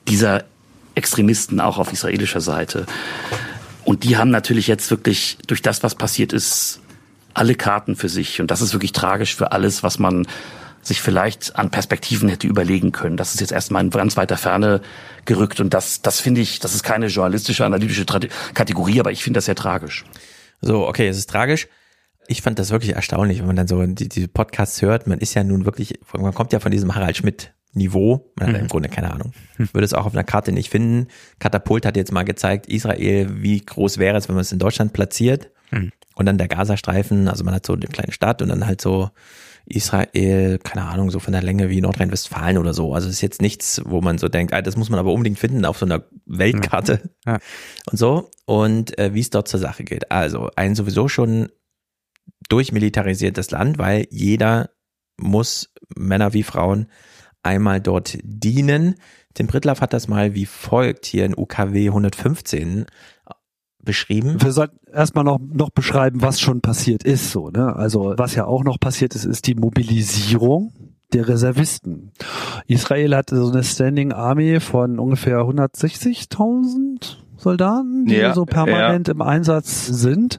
dieser Extremisten auch auf israelischer Seite. Und die haben natürlich jetzt wirklich durch das, was passiert ist, alle Karten für sich. Und das ist wirklich tragisch für alles, was man sich vielleicht an Perspektiven hätte überlegen können. Das ist jetzt erstmal in ganz weiter Ferne gerückt. Und das, das finde ich, das ist keine journalistische, analytische Kategorie, aber ich finde das sehr tragisch. So, okay, es ist tragisch. Ich fand das wirklich erstaunlich, wenn man dann so die, die Podcasts hört. Man ist ja nun wirklich, man kommt ja von diesem Harald Schmidt Niveau. Man hat Mhm. im Grunde keine Ahnung. Würde es auch auf einer Karte nicht finden. Katapult hat jetzt mal gezeigt, Israel, wie groß wäre es, wenn man es in Deutschland platziert. Mhm. Und dann der Gazastreifen, also man hat so eine kleine Stadt und dann halt so Israel, keine Ahnung, so von der Länge wie Nordrhein-Westfalen oder so. Also es ist jetzt nichts, wo man so denkt, ah, das muss man aber unbedingt finden auf so einer Weltkarte Ja. und so. Und äh, wie es dort zur Sache geht. Also ein sowieso schon durchmilitarisiertes Land, weil jeder muss, Männer wie Frauen, einmal dort dienen. Tim Prittlaff hat das mal wie folgt hier in UKW 115 beschrieben. Wir sollten erstmal noch, noch beschreiben, was schon passiert ist, so, ne? Also, was ja auch noch passiert ist, ist die Mobilisierung der Reservisten. Israel hat so eine Standing Army von ungefähr 160.000 Soldaten, die Ja, so permanent im Einsatz sind.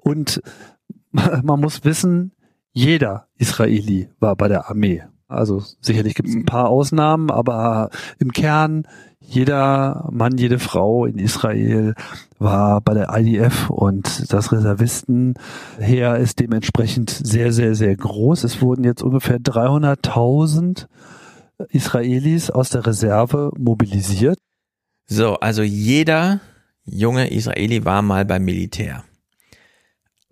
Und man muss wissen, jeder Israeli war bei der Armee. Also sicherlich gibt es ein paar Ausnahmen, aber im Kern jeder Mann, jede Frau in Israel war bei der IDF und das Reservistenheer ist dementsprechend sehr, sehr, sehr groß. Es wurden jetzt ungefähr 300.000 Israelis aus der Reserve mobilisiert. So, also jeder junge Israeli war mal beim Militär.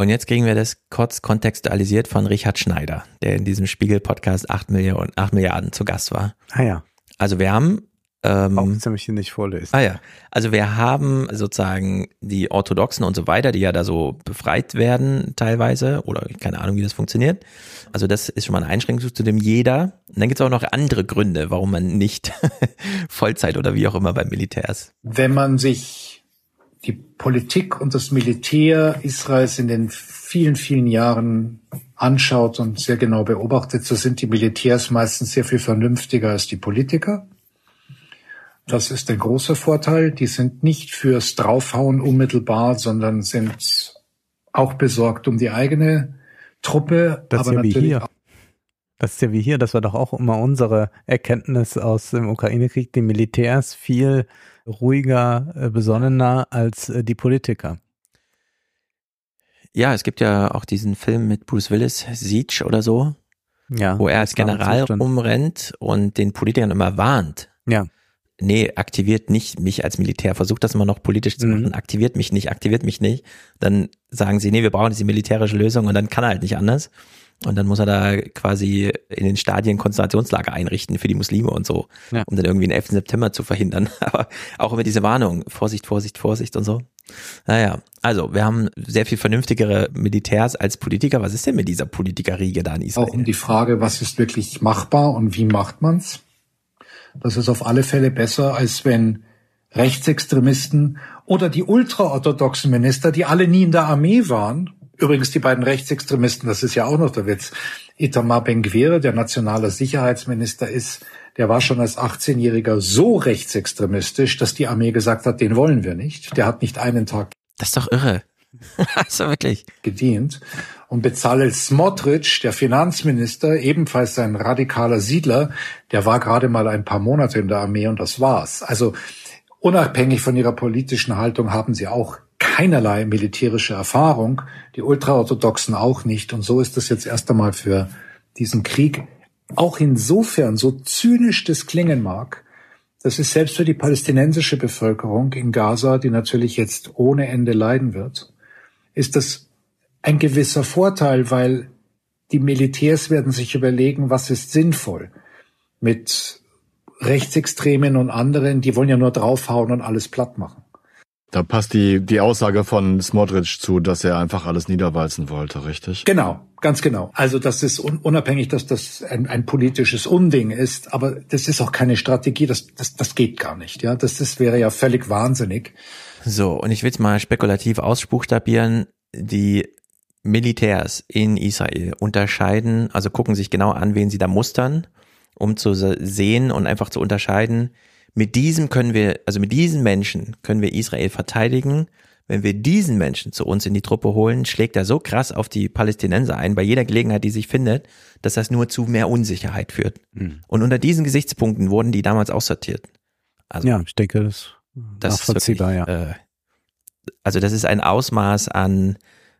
Und jetzt kriegen wir das kurz kontextualisiert von Richard Schneider, der in diesem Spiegel-Podcast 8 Milliarden, 8 Milliarden zu Gast war. Ah ja. Also wir haben ähm, Auch ziemlich hier nicht vorlesen. Ah ja, also wir haben sozusagen die Orthodoxen und so weiter, die ja da so befreit werden teilweise oder keine Ahnung, wie das funktioniert. Also das ist schon mal eine Einschränkung zu dem jeder. Und dann gibt es auch noch andere Gründe, warum man nicht Vollzeit oder wie auch immer beim Militär ist. Wenn man sich die Politik und das Militär Israels in den vielen, vielen Jahren anschaut und sehr genau beobachtet, so sind die Militärs meistens sehr viel vernünftiger als die Politiker. Das ist ein großer Vorteil. Die sind nicht fürs Draufhauen unmittelbar, sondern sind auch besorgt um die eigene Truppe. Das ist aber ja wie natürlich hier. Das ist ja wie hier, das war doch auch immer unsere Erkenntnis aus dem Ukraine-Krieg, die Militärs viel ruhiger, äh, besonnener als äh, die Politiker. Ja, es gibt ja auch diesen Film mit Bruce Willis, Siege oder so, Ja, wo er als General rumrennt und den Politikern immer warnt. Ja. Nee, aktiviert nicht mich als Militär, versucht das immer noch politisch zu Mhm. machen, aktiviert mich nicht, aktiviert mich nicht. Dann sagen sie, nee, wir brauchen diese militärische Lösung und dann kann er halt nicht anders. Und dann muss er da quasi in den Stadien Konzentrationslager einrichten für die Muslime und so, Ja. um dann irgendwie den 11. September zu verhindern. Aber auch immer diese Warnung, Vorsicht, Vorsicht, Vorsicht und so. Naja, also wir haben sehr viel vernünftigere Militärs als Politiker. Was ist denn mit dieser Politikerriege da in Israel? auch um die Frage, was ist wirklich machbar und wie macht man's. Das ist auf alle Fälle besser, als wenn Rechtsextremisten oder die ultraorthodoxen Minister, die alle nie in der Armee waren, übrigens die beiden Rechtsextremisten, das ist ja auch noch der Witz, Itamar Ben-Gvir, der nationale Sicherheitsminister ist, der war schon als 18-Jähriger so rechtsextremistisch, dass die Armee gesagt hat, den wollen wir nicht. Der hat nicht einen Tag Das ist doch irre. also wirklich. gedient. Und Bezalel Smotrich, der Finanzminister, ebenfalls ein radikaler Siedler, der war gerade mal ein paar Monate in der Armee und das war's. Also unabhängig von ihrer politischen Haltung haben sie auch keinerlei militärische Erfahrung, die Ultraorthodoxen auch nicht. Und so ist es jetzt erst einmal für diesen Krieg auch insofern, so zynisch das klingen mag, das ist selbst für die palästinensische Bevölkerung in Gaza, die natürlich jetzt ohne Ende leiden wird, ist das ein gewisser Vorteil, weil die Militärs werden sich überlegen, was ist sinnvoll. Mit Rechtsextremen und anderen, die wollen ja nur draufhauen und alles platt machen. Da passt die, die Aussage von Smotrich zu, dass er einfach alles niederwalzen wollte, richtig? Genau, ganz genau. Also das ist un unabhängig, dass das ein, ein politisches Unding ist, aber das ist auch keine Strategie, das, das, das geht gar nicht. Ja, das ist, wäre ja völlig wahnsinnig. So, und ich will es mal spekulativ ausbuchstabieren. Die Militärs in Israel unterscheiden, also gucken sich genau an, wen sie da mustern, um zu se- sehen und einfach zu unterscheiden. Mit diesem können wir, also mit diesen Menschen können wir Israel verteidigen. Wenn wir diesen Menschen zu uns in die Truppe holen, schlägt er so krass auf die Palästinenser ein, bei jeder Gelegenheit, die sich findet, dass das nur zu mehr Unsicherheit führt. Mhm. Und unter diesen Gesichtspunkten wurden die damals aussortiert. Also, ja, ich denke, das, das ist nachvollziehbar, wirklich, ja. Äh, also das ist ein Ausmaß an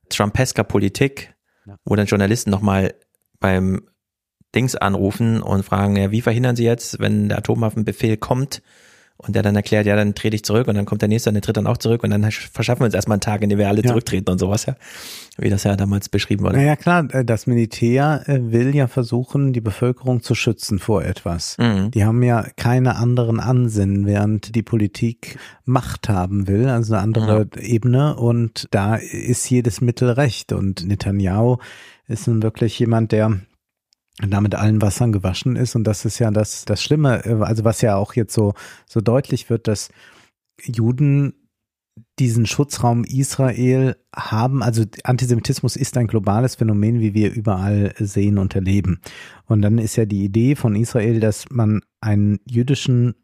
Trumpesker Politik, wo dann Journalisten nochmal beim Dings anrufen und fragen, ja, wie verhindern sie jetzt, wenn der Atomwaffenbefehl kommt Und der dann erklärt, ja, dann trete ich zurück und dann kommt der nächste und der tritt dann auch zurück und dann verschaffen wir uns erstmal einen Tag, in dem wir alle Ja. zurücktreten und sowas, ja. Wie das ja damals beschrieben wurde. Naja, klar, äh, das Militär äh, will ja versuchen, die Bevölkerung zu schützen vor etwas. Mhm. Die haben ja keine anderen Ansinnen, während die Politik Macht haben will, also eine andere Ebene. Und da ist jedes Mittel recht. Und Netanyahu ist nun wirklich jemand, der da mit allen Wassern gewaschen ist. Und das ist ja das, das Schlimme, äh, also was ja auch jetzt so, so deutlich wird, dass Juden diesen Schutzraum Israel haben, also Antisemitismus ist ein globales Phänomen, wie wir überall sehen und erleben. Und dann ist ja die Idee von Israel, dass man einen jüdischen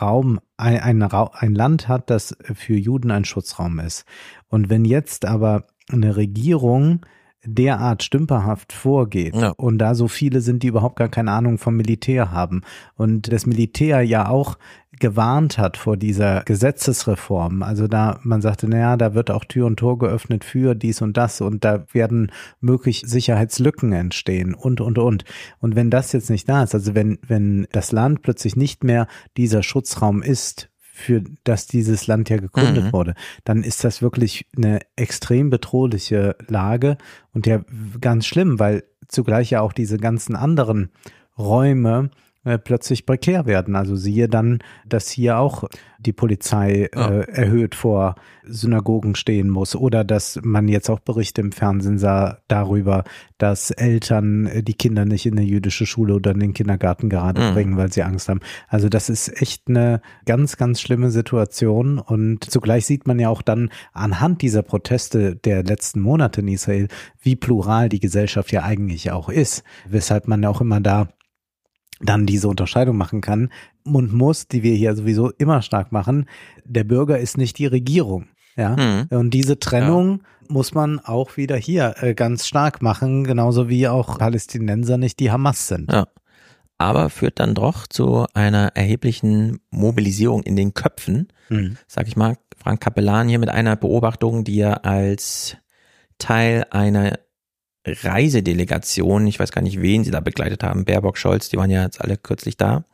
Raum, ein, ein, ein Land hat, das für Juden ein Schutzraum ist. Und wenn jetzt aber eine Regierung derart stümperhaft vorgeht und da so viele sind, die überhaupt gar keine Ahnung vom Militär haben und das Militär ja auch gewarnt hat vor dieser Gesetzesreform. Also da man sagte, naja, da wird auch Tür und Tor geöffnet für dies und das und da werden möglich Sicherheitslücken entstehen und und und. Und wenn das jetzt nicht da ist, also wenn wenn das Land plötzlich nicht mehr dieser Schutzraum ist, für das dieses Land ja gegründet Mhm. wurde, dann ist das wirklich eine extrem bedrohliche Lage und ja ganz schlimm, weil zugleich ja auch diese ganzen anderen Räume äh, plötzlich prekär werden. Also siehe dann, dass hier auch die Polizei äh, erhöht vor Synagogen stehen muss oder dass man jetzt auch Berichte im Fernsehen sah darüber, dass Eltern äh, die Kinder nicht in eine jüdische Schule oder in den Kindergarten gerade Mhm. bringen, weil sie Angst haben. Also das ist echt eine ganz, ganz schlimme Situation und zugleich sieht man ja auch dann anhand dieser Proteste der letzten Monate in Israel, wie plural die Gesellschaft ja eigentlich auch ist, weshalb man ja auch immer da dann diese Unterscheidung machen kann und muss, die wir hier sowieso immer stark machen, der Bürger ist nicht die Regierung. Ja, Mhm. und diese Trennung muss man auch wieder hier äh, ganz stark machen, genauso wie auch Palästinenser nicht die Hamas sind. Ja. Aber führt dann doch zu einer erheblichen Mobilisierung in den Köpfen, Mhm. sag ich mal. Frank Kapellan hier mit einer Beobachtung, die er als Teil einer Reisedelegation, ich weiß gar nicht, wen sie da begleitet haben, Baerbock, Scholz, die waren ja jetzt alle kürzlich da.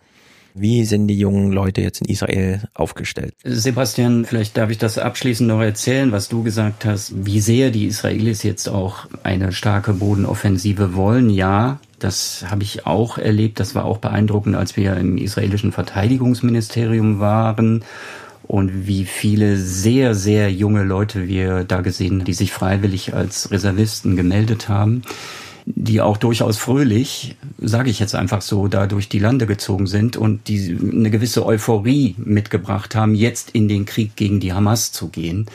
Wie sind die jungen Leute jetzt in Israel aufgestellt? Sebastian, vielleicht darf ich das abschließend noch erzählen, was du gesagt hast, wie sehr die Israelis jetzt auch eine starke Bodenoffensive wollen. Ja, das habe ich auch erlebt. Das war auch beeindruckend, als wir im israelischen Verteidigungsministerium waren und wie viele sehr, sehr junge Leute wir da gesehen, die sich freiwillig als Reservisten gemeldet haben die auch durchaus fröhlich, sage ich jetzt einfach so, da durch die Lande gezogen sind und die eine gewisse Euphorie mitgebracht haben, jetzt in den Krieg gegen die Hamas zu gehen.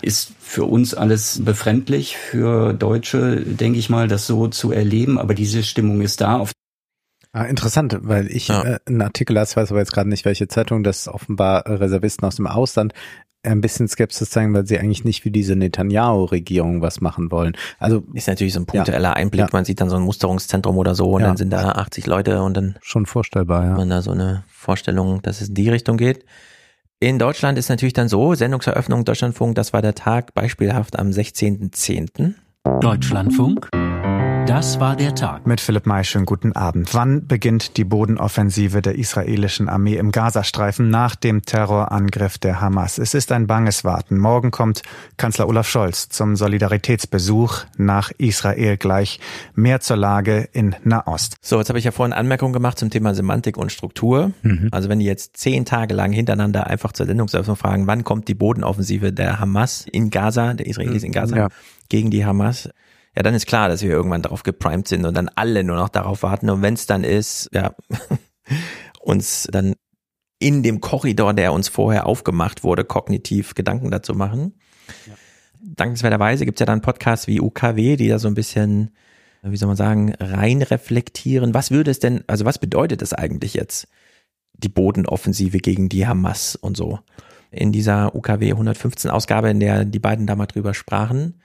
Ist für uns alles befremdlich, für Deutsche, denke ich mal, das so zu erleben, aber diese Stimmung ist da. Auf Ah, interessant, weil ich äh, einen Artikel las, weiß aber jetzt gerade nicht, welche Zeitung, dass offenbar äh, Reservisten aus dem Ausland ein bisschen Skepsis zeigen, weil sie eigentlich nicht wie diese Netanyahu-Regierung was machen wollen. Also ist natürlich so ein punktueller Einblick. Man sieht dann so ein Musterungszentrum oder so und Ja. dann sind da 80 Leute und dann schon vorstellbar, ja. man da so eine Vorstellung, dass es in die Richtung geht. In Deutschland ist natürlich dann so, Sendungseröffnung Deutschlandfunk, das war der Tag beispielhaft am 16.10. Deutschlandfunk. Das war der Tag. Mit Philipp May, schönen guten Abend. Wann beginnt die Bodenoffensive der israelischen Armee im Gazastreifen nach dem Terrorangriff der Hamas? Es ist ein banges Warten. Morgen kommt Kanzler Olaf Scholz zum Solidaritätsbesuch nach Israel gleich. Mehr zur Lage in Nahost. So, jetzt habe ich ja vorhin Anmerkungen gemacht zum Thema Semantik und Struktur. Mhm. Also wenn die jetzt zehn Tage lang hintereinander einfach zur Sendungseröffnung fragen, wann kommt die Bodenoffensive der Hamas in Gaza, der Israelis in Gaza Ja. gegen die Hamas, ja, dann ist klar, dass wir irgendwann darauf geprimed sind und dann alle nur noch darauf warten. Und wenn es dann ist, ja, uns dann in dem Korridor, der uns vorher aufgemacht wurde, kognitiv Gedanken dazu machen. Dankenswerterweise gibt es ja dann Podcasts wie UKW, die da so ein bisschen, wie soll man sagen, rein reflektieren. Was würde es denn, also was bedeutet das eigentlich jetzt, die Bodenoffensive gegen die Hamas und so? In dieser UKW 115 Ausgabe, in der die beiden da mal drüber sprachen,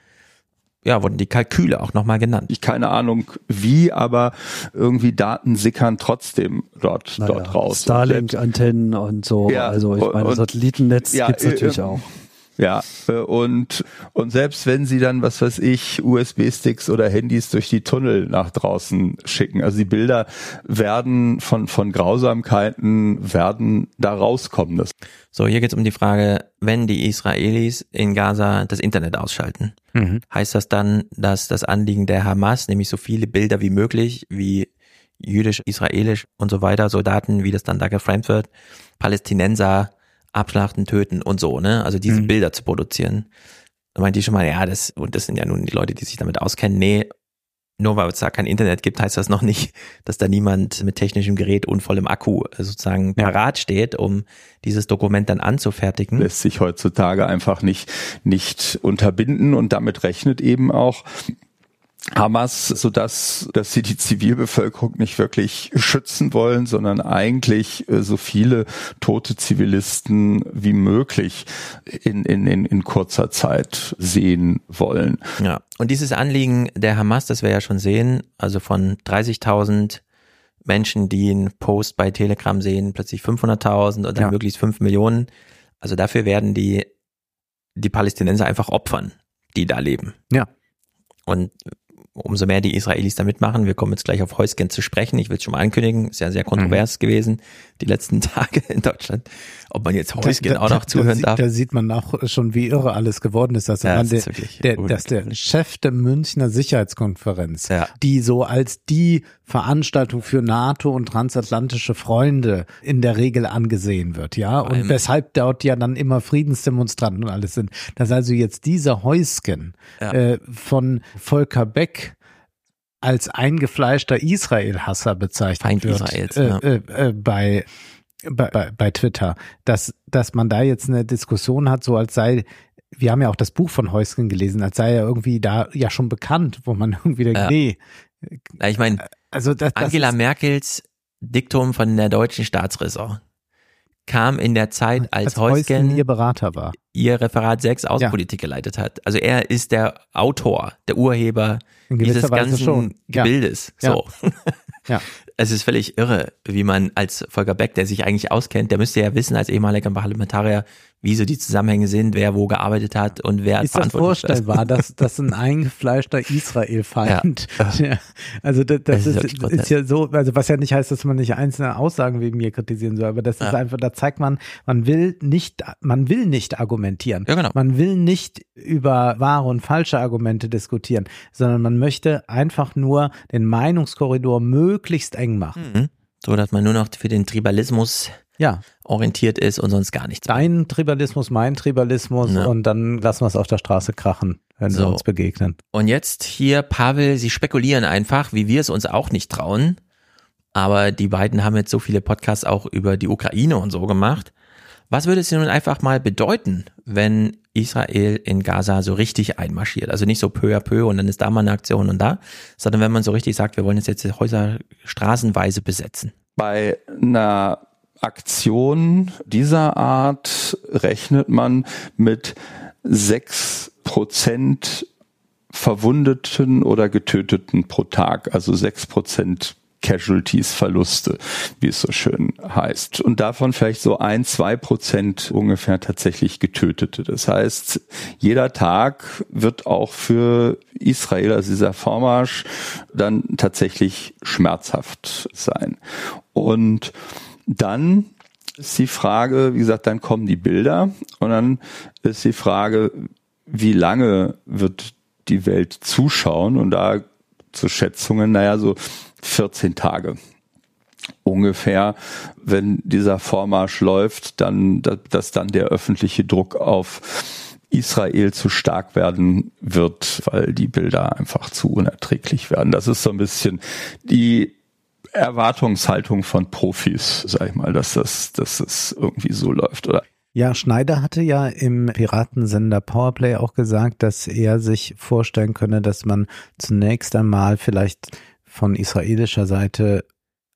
ja, wurden die Kalküle auch nochmal genannt. Ich keine Ahnung wie, aber irgendwie Daten sickern trotzdem dort, Naja, dort raus. Starlink-Antennen und so. Ja, also ich meine, Satellitennetz ja, gibt's natürlich äh, auch. Ja, äh, und, und selbst wenn sie dann, was weiß ich, USB-Sticks oder Handys durch die Tunnel nach draußen schicken, also die Bilder werden von, von Grausamkeiten, werden da rauskommen. Das So, hier geht es um die Frage, wenn die Israelis in Gaza das Internet ausschalten, Mhm. heißt das dann, dass das Anliegen der Hamas, nämlich so viele Bilder wie möglich, wie jüdisch, israelisch und so weiter, Soldaten, wie das dann da geframed wird, Palästinenser abschlachten, töten und so, ne? Also diese Mhm. Bilder zu produzieren. Da meinte ich schon mal, ja, das, und das sind ja nun die Leute, die sich damit auskennen, nee, nur weil es da kein Internet gibt, heißt das noch nicht, dass da niemand mit technischem Gerät und vollem Akku äh, sozusagen parat steht, um dieses Dokument dann anzufertigen. lässt sich heutzutage einfach nicht, nicht unterbinden und damit rechnet eben auch Hamas, so dass, dass sie die Zivilbevölkerung nicht wirklich schützen wollen, sondern eigentlich äh, so viele tote Zivilisten wie möglich in, in, in, in kurzer Zeit sehen wollen. Ja, und dieses Anliegen der Hamas, das wir ja schon sehen, also von 30.000 Menschen, die einen Post bei Telegram sehen, plötzlich 500.000 und dann Ja. möglichst 5 Millionen. Also dafür werden die, die Palästinenser einfach opfern, die da leben. Ja. Und umso mehr die Israelis da mitmachen, wir kommen jetzt gleich auf Heusgen zu sprechen, ich will es schon mal ankündigen, ist ja sehr kontrovers Mhm. gewesen, die letzten Tage in Deutschland, ob man jetzt Heusgen auch noch zuhören sieht- darf. Da sieht man auch schon, wie irre alles geworden ist. Dass, Ja, das der, ist der, dass der Chef der Münchner Sicherheitskonferenz, Ja. die so als die Veranstaltung für NATO und transatlantische Freunde in der Regel angesehen wird, ja, und allem- weshalb dort ja dann immer Friedensdemonstranten und alles sind, dass also jetzt dieser Heusgen Ja. äh, von Volker Beck als eingefleischter Israel-Hasser bezeichnet Feind wird Israels, äh, ja. äh, äh, bei, bei, bei, bei Twitter, dass, dass man da jetzt eine Diskussion hat, so als sei, wir haben ja auch das Buch von Heusgen gelesen, als sei er irgendwie da ja schon bekannt, wo man irgendwie denkt, Ja. nee. Na, ich meine, Also das, das Angela ist, Merkels Diktum von der deutschen Staatsräson kam in der Zeit, als, als Heusgen Heusgen ihr Berater war. ihr Referat 6 Außenpolitik geleitet hat. Also er ist der Autor, der Urheber dieses Weise ganzen schon. Ja. Gebildes. Ja. So. Ja. Es ist völlig irre, wie man als Volker Beck, der sich eigentlich auskennt, der müsste ja wissen als ehemaliger Parlamentarier, wie so die Zusammenhänge sind, wer wo gearbeitet hat und wer Ist das vorstellbar, dass, dass ein eingefleischter Israel-Feind, ja. also das, das ist ist, ist, ja so, also was ja nicht heißt, dass man nicht einzelne Aussagen wegen mir kritisieren soll, aber das ist Ja. einfach, da zeigt man, man will nicht, man will nicht argumentieren. Ja, genau. Man will nicht über wahre und falsche Argumente diskutieren, sondern man möchte einfach nur den Meinungskorridor möglichst eng machen. Mhm. So, dass man nur noch für den Tribalismus Ja. orientiert ist und sonst gar nichts. Dein Tribalismus, mein Tribalismus Ja. und dann lassen wir es auf der Straße krachen, wenn wir So. uns begegnen. Und jetzt hier, Pavel, Sie spekulieren einfach, wie wir es uns auch nicht trauen. Aber die beiden haben jetzt so viele Podcasts auch über die Ukraine und so gemacht. Was würde es denn nun einfach mal bedeuten, wenn Israel in Gaza so richtig einmarschiert? Also nicht so peu à peu und dann ist da mal eine Aktion und da, sondern wenn man so richtig sagt, wir wollen jetzt jetzt die Häuser straßenweise besetzen. Bei einer Aktion dieser Art rechnet man mit sechs Prozent Verwundeten oder Getöteten pro Tag, also sechs Prozent Casualties, Verluste, wie es so schön heißt. Und davon vielleicht so ein, zwei Prozent ungefähr tatsächlich Getötete. Das heißt, jeder Tag wird auch für Israel, also dieser Vormarsch, dann tatsächlich schmerzhaft sein. Und dann ist die Frage, wie gesagt, dann kommen die Bilder und dann ist die Frage, wie lange wird die Welt zuschauen und da zu Schätzungen, naja, so 14 Tage ungefähr, wenn dieser Vormarsch läuft, dann, dass dann der öffentliche Druck auf Israel zu stark werden wird, weil die Bilder einfach zu unerträglich werden. Das ist so ein bisschen die Erwartungshaltung von Profis, sag ich mal, dass das, dass es irgendwie so läuft, oder? Ja, Schneider hatte ja im Piratensender Powerplay auch gesagt, dass er sich vorstellen könne, dass man zunächst einmal vielleicht von israelischer Seite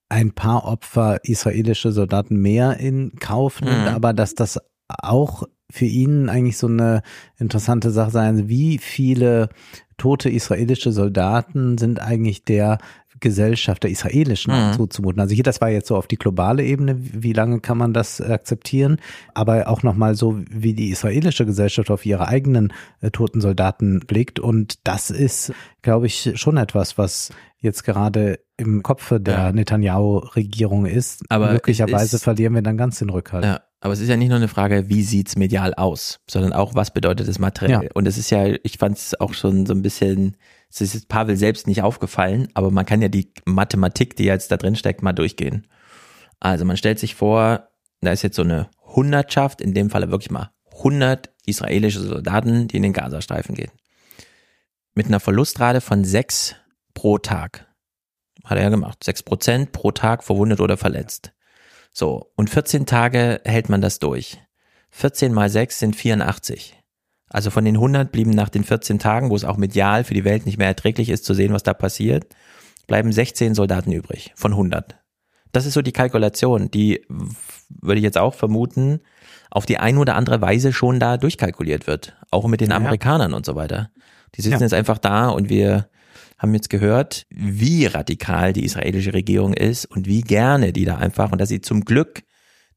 ein paar Opfer israelische Soldaten mehr in Kauf nimmt, Mhm. aber dass das auch für ihn eigentlich so eine interessante Sache sein, wie viele tote israelische Soldaten sind eigentlich der Gesellschaft, der israelischen Mhm. zuzumuten. Also hier, das war jetzt so auf die globale Ebene, wie lange kann man das akzeptieren, aber auch nochmal so, wie die israelische Gesellschaft auf ihre eigenen äh, toten Soldaten blickt. Und das ist, glaube ich, schon etwas, was jetzt gerade im Kopf der Netanyahu-Regierung ist. Aber möglicherweise ist- verlieren wir dann ganz den Rückhalt. Ja, aber es ist ja nicht nur eine Frage, wie sieht's medial aus, sondern auch, was bedeutet es materiell. Ja. Und es ist ja, ich fand es auch schon so ein bisschen, es ist jetzt Pavel selbst nicht aufgefallen, aber man kann ja die Mathematik, die jetzt da drin steckt, mal durchgehen. Also man stellt sich vor, da ist jetzt so eine Hundertschaft, in dem Falle wirklich mal 100 israelische Soldaten, die in den Gazastreifen gehen. Mit einer Verlustrate von sechs pro Tag. Hat er ja gemacht. Sechs Prozent pro Tag verwundet oder verletzt. So, und 14 Tage hält man das durch. 14 mal 6 sind 84. Also von den 100 blieben nach den 14 Tagen, wo es auch medial für die Welt nicht mehr erträglich ist zu sehen, was da passiert, bleiben 16 Soldaten übrig von 100. Das ist so die Kalkulation, die würde ich jetzt auch vermuten, auf die eine oder andere Weise schon da durchkalkuliert wird. Auch mit den Ja. Amerikanern und so weiter. Die sitzen Ja. jetzt einfach da und wir haben jetzt gehört, wie radikal die israelische Regierung ist und wie gerne die da einfach und dass sie zum Glück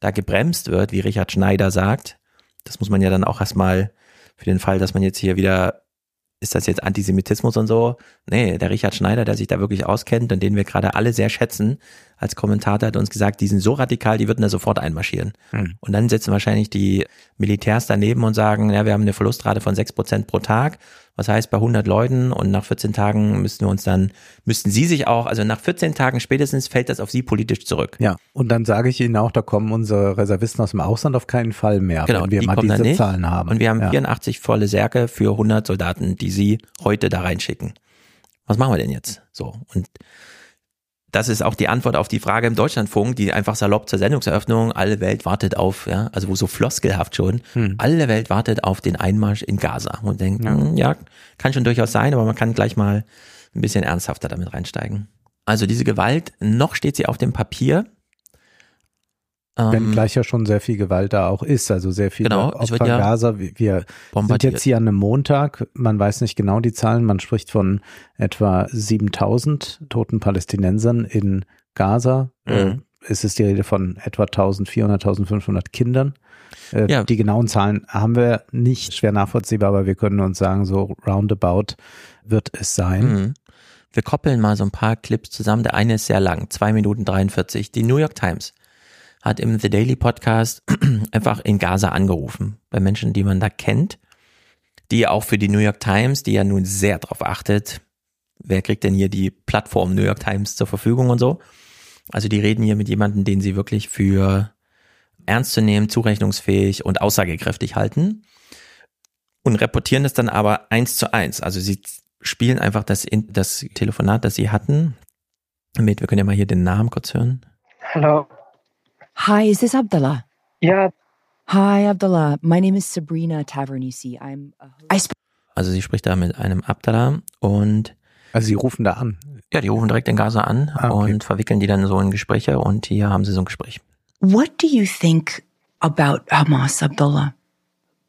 da gebremst wird, wie Richard Schneider sagt. Das muss man ja dann auch erstmal für den Fall, dass man jetzt hier wieder, ist das jetzt Antisemitismus und so? Nee, der Richard Schneider, der sich da wirklich auskennt und den wir gerade alle sehr schätzen, als Kommentator hat uns gesagt, die sind so radikal, die würden da sofort einmarschieren. Hm. Und dann sitzen wahrscheinlich die Militärs daneben und sagen, ja, wir haben eine Verlustrate von 6% pro Tag. Was heißt bei 100 Leuten und nach 14 Tagen müssten wir uns dann, müssten sie sich auch, also nach 14 Tagen spätestens fällt das auf sie politisch zurück. Ja, und dann sage ich Ihnen auch, da kommen unsere Reservisten aus dem Ausland auf keinen Fall mehr, Genau, wenn wir die mal diese nicht. Zahlen haben. Und wir haben ja. 84 volle Särge für 100 Soldaten, die sie heute da reinschicken. Was machen wir denn jetzt? So. Und das ist auch die Antwort auf die Frage im Deutschlandfunk, die einfach salopp zur Sendungseröffnung, alle Welt wartet auf, ja, also wo so floskelhaft schon, Hm. alle Welt wartet auf den Einmarsch in Gaza und denkt, ja. ja, kann schon durchaus sein, aber man kann gleich mal ein bisschen ernsthafter damit reinsteigen. Also diese Gewalt, noch steht sie auf dem Papier. Wenn Ähm, gleich ja schon sehr viel Gewalt da auch ist, also sehr viele Genau, Opfer ja Gaza. Wir sind jetzt hier an einem Montag, man weiß nicht genau die Zahlen, man spricht von etwa 7000 toten Palästinensern in Gaza. Mhm. Äh, Es ist die Rede von etwa 1400, 1500 Kindern. Äh, Ja. Die genauen Zahlen haben wir nicht schwer nachvollziehbar, aber wir können uns sagen, so roundabout wird es sein. Mhm. Wir koppeln mal so ein paar Clips zusammen. Der eine ist sehr lang, zwei Minuten 43. Die New York Times hat im The Daily Podcast einfach in Gaza angerufen, bei Menschen, die man da kennt, die auch für die New York Times, die ja nun sehr darauf achtet, wer kriegt denn hier die Plattform New York Times zur Verfügung und so. Also die reden hier mit jemandem, den sie wirklich für ernst zu nehmen, zurechnungsfähig und aussagekräftig halten und reportieren das dann aber eins zu eins. Also sie spielen einfach das, das Telefonat, das sie hatten, mit, wir können ja mal hier den Namen kurz hören. Hello. Hi, is this Abdullah? Yeah. Hi, Abdullah. My name is Sabrina Tavernisi. I'm a Also sie spricht da mit einem Abdallah und Also sie rufen da an. ja, die rufen direkt in Gaza an Ah, okay. und verwickeln die dann so in Gespräche und hier haben sie so ein Gespräch. What do you think about Hamas, Abdullah?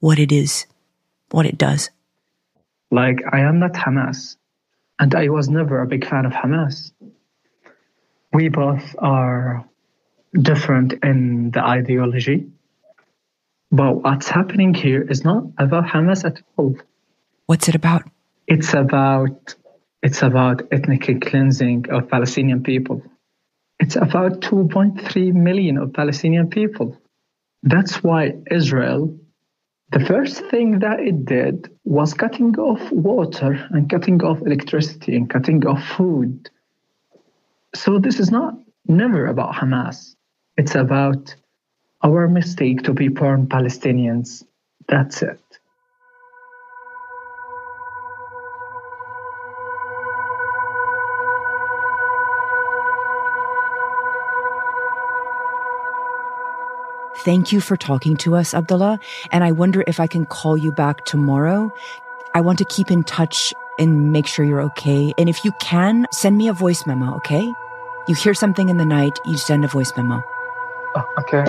What it is, what it does? Like, I am not Hamas. And I was never a big fan of Hamas. We both are different in the ideology. But what's happening here is not about Hamas at all. What's it about? It's about it's about ethnic cleansing of Palestinian people. It's about 2.3 million of Palestinian people. That's why Israel, the first thing that it did was cutting off water and cutting off electricity and cutting off food. So this is not never about Hamas. It's about our mistake to be born Palestinians. That's it. Thank you for talking to us, Abdullah. And I wonder if I can call you back tomorrow. I want to keep in touch and make sure you're okay. And if you can, send me a voice memo, okay? You hear something in the night, you send a voice memo. Oh, okay.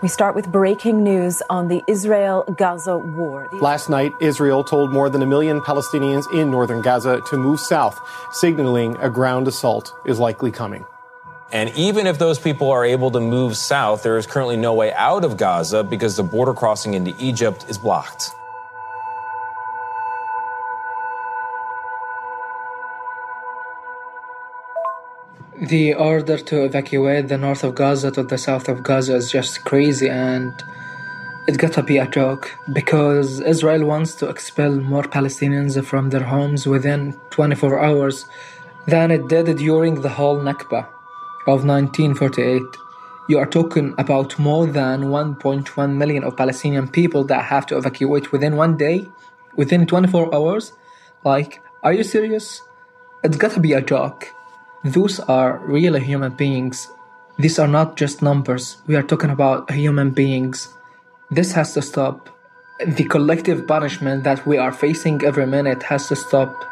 We start with breaking news on the Israel Gaza war. Last night, Israel told more than a million Palestinians in northern Gaza to move south, signaling a ground assault is likely coming. And even if those people are able to move south, there is currently no way out of Gaza because the border crossing into Egypt is blocked. The order to evacuate the north of Gaza to the south of Gaza is just crazy and it gotta be a joke because Israel wants to expel more Palestinians from their homes within 24 hours than it did during the whole Nakba of 1948. You are talking about more than 1.1 million of Palestinian people that have to evacuate within one day, within 24 hours. Like, are you serious? It's gotta be a joke. Those are real human beings. These are not just numbers. We are talking about human beings. This has to stop. The collective punishment that we are facing every minute has to stop.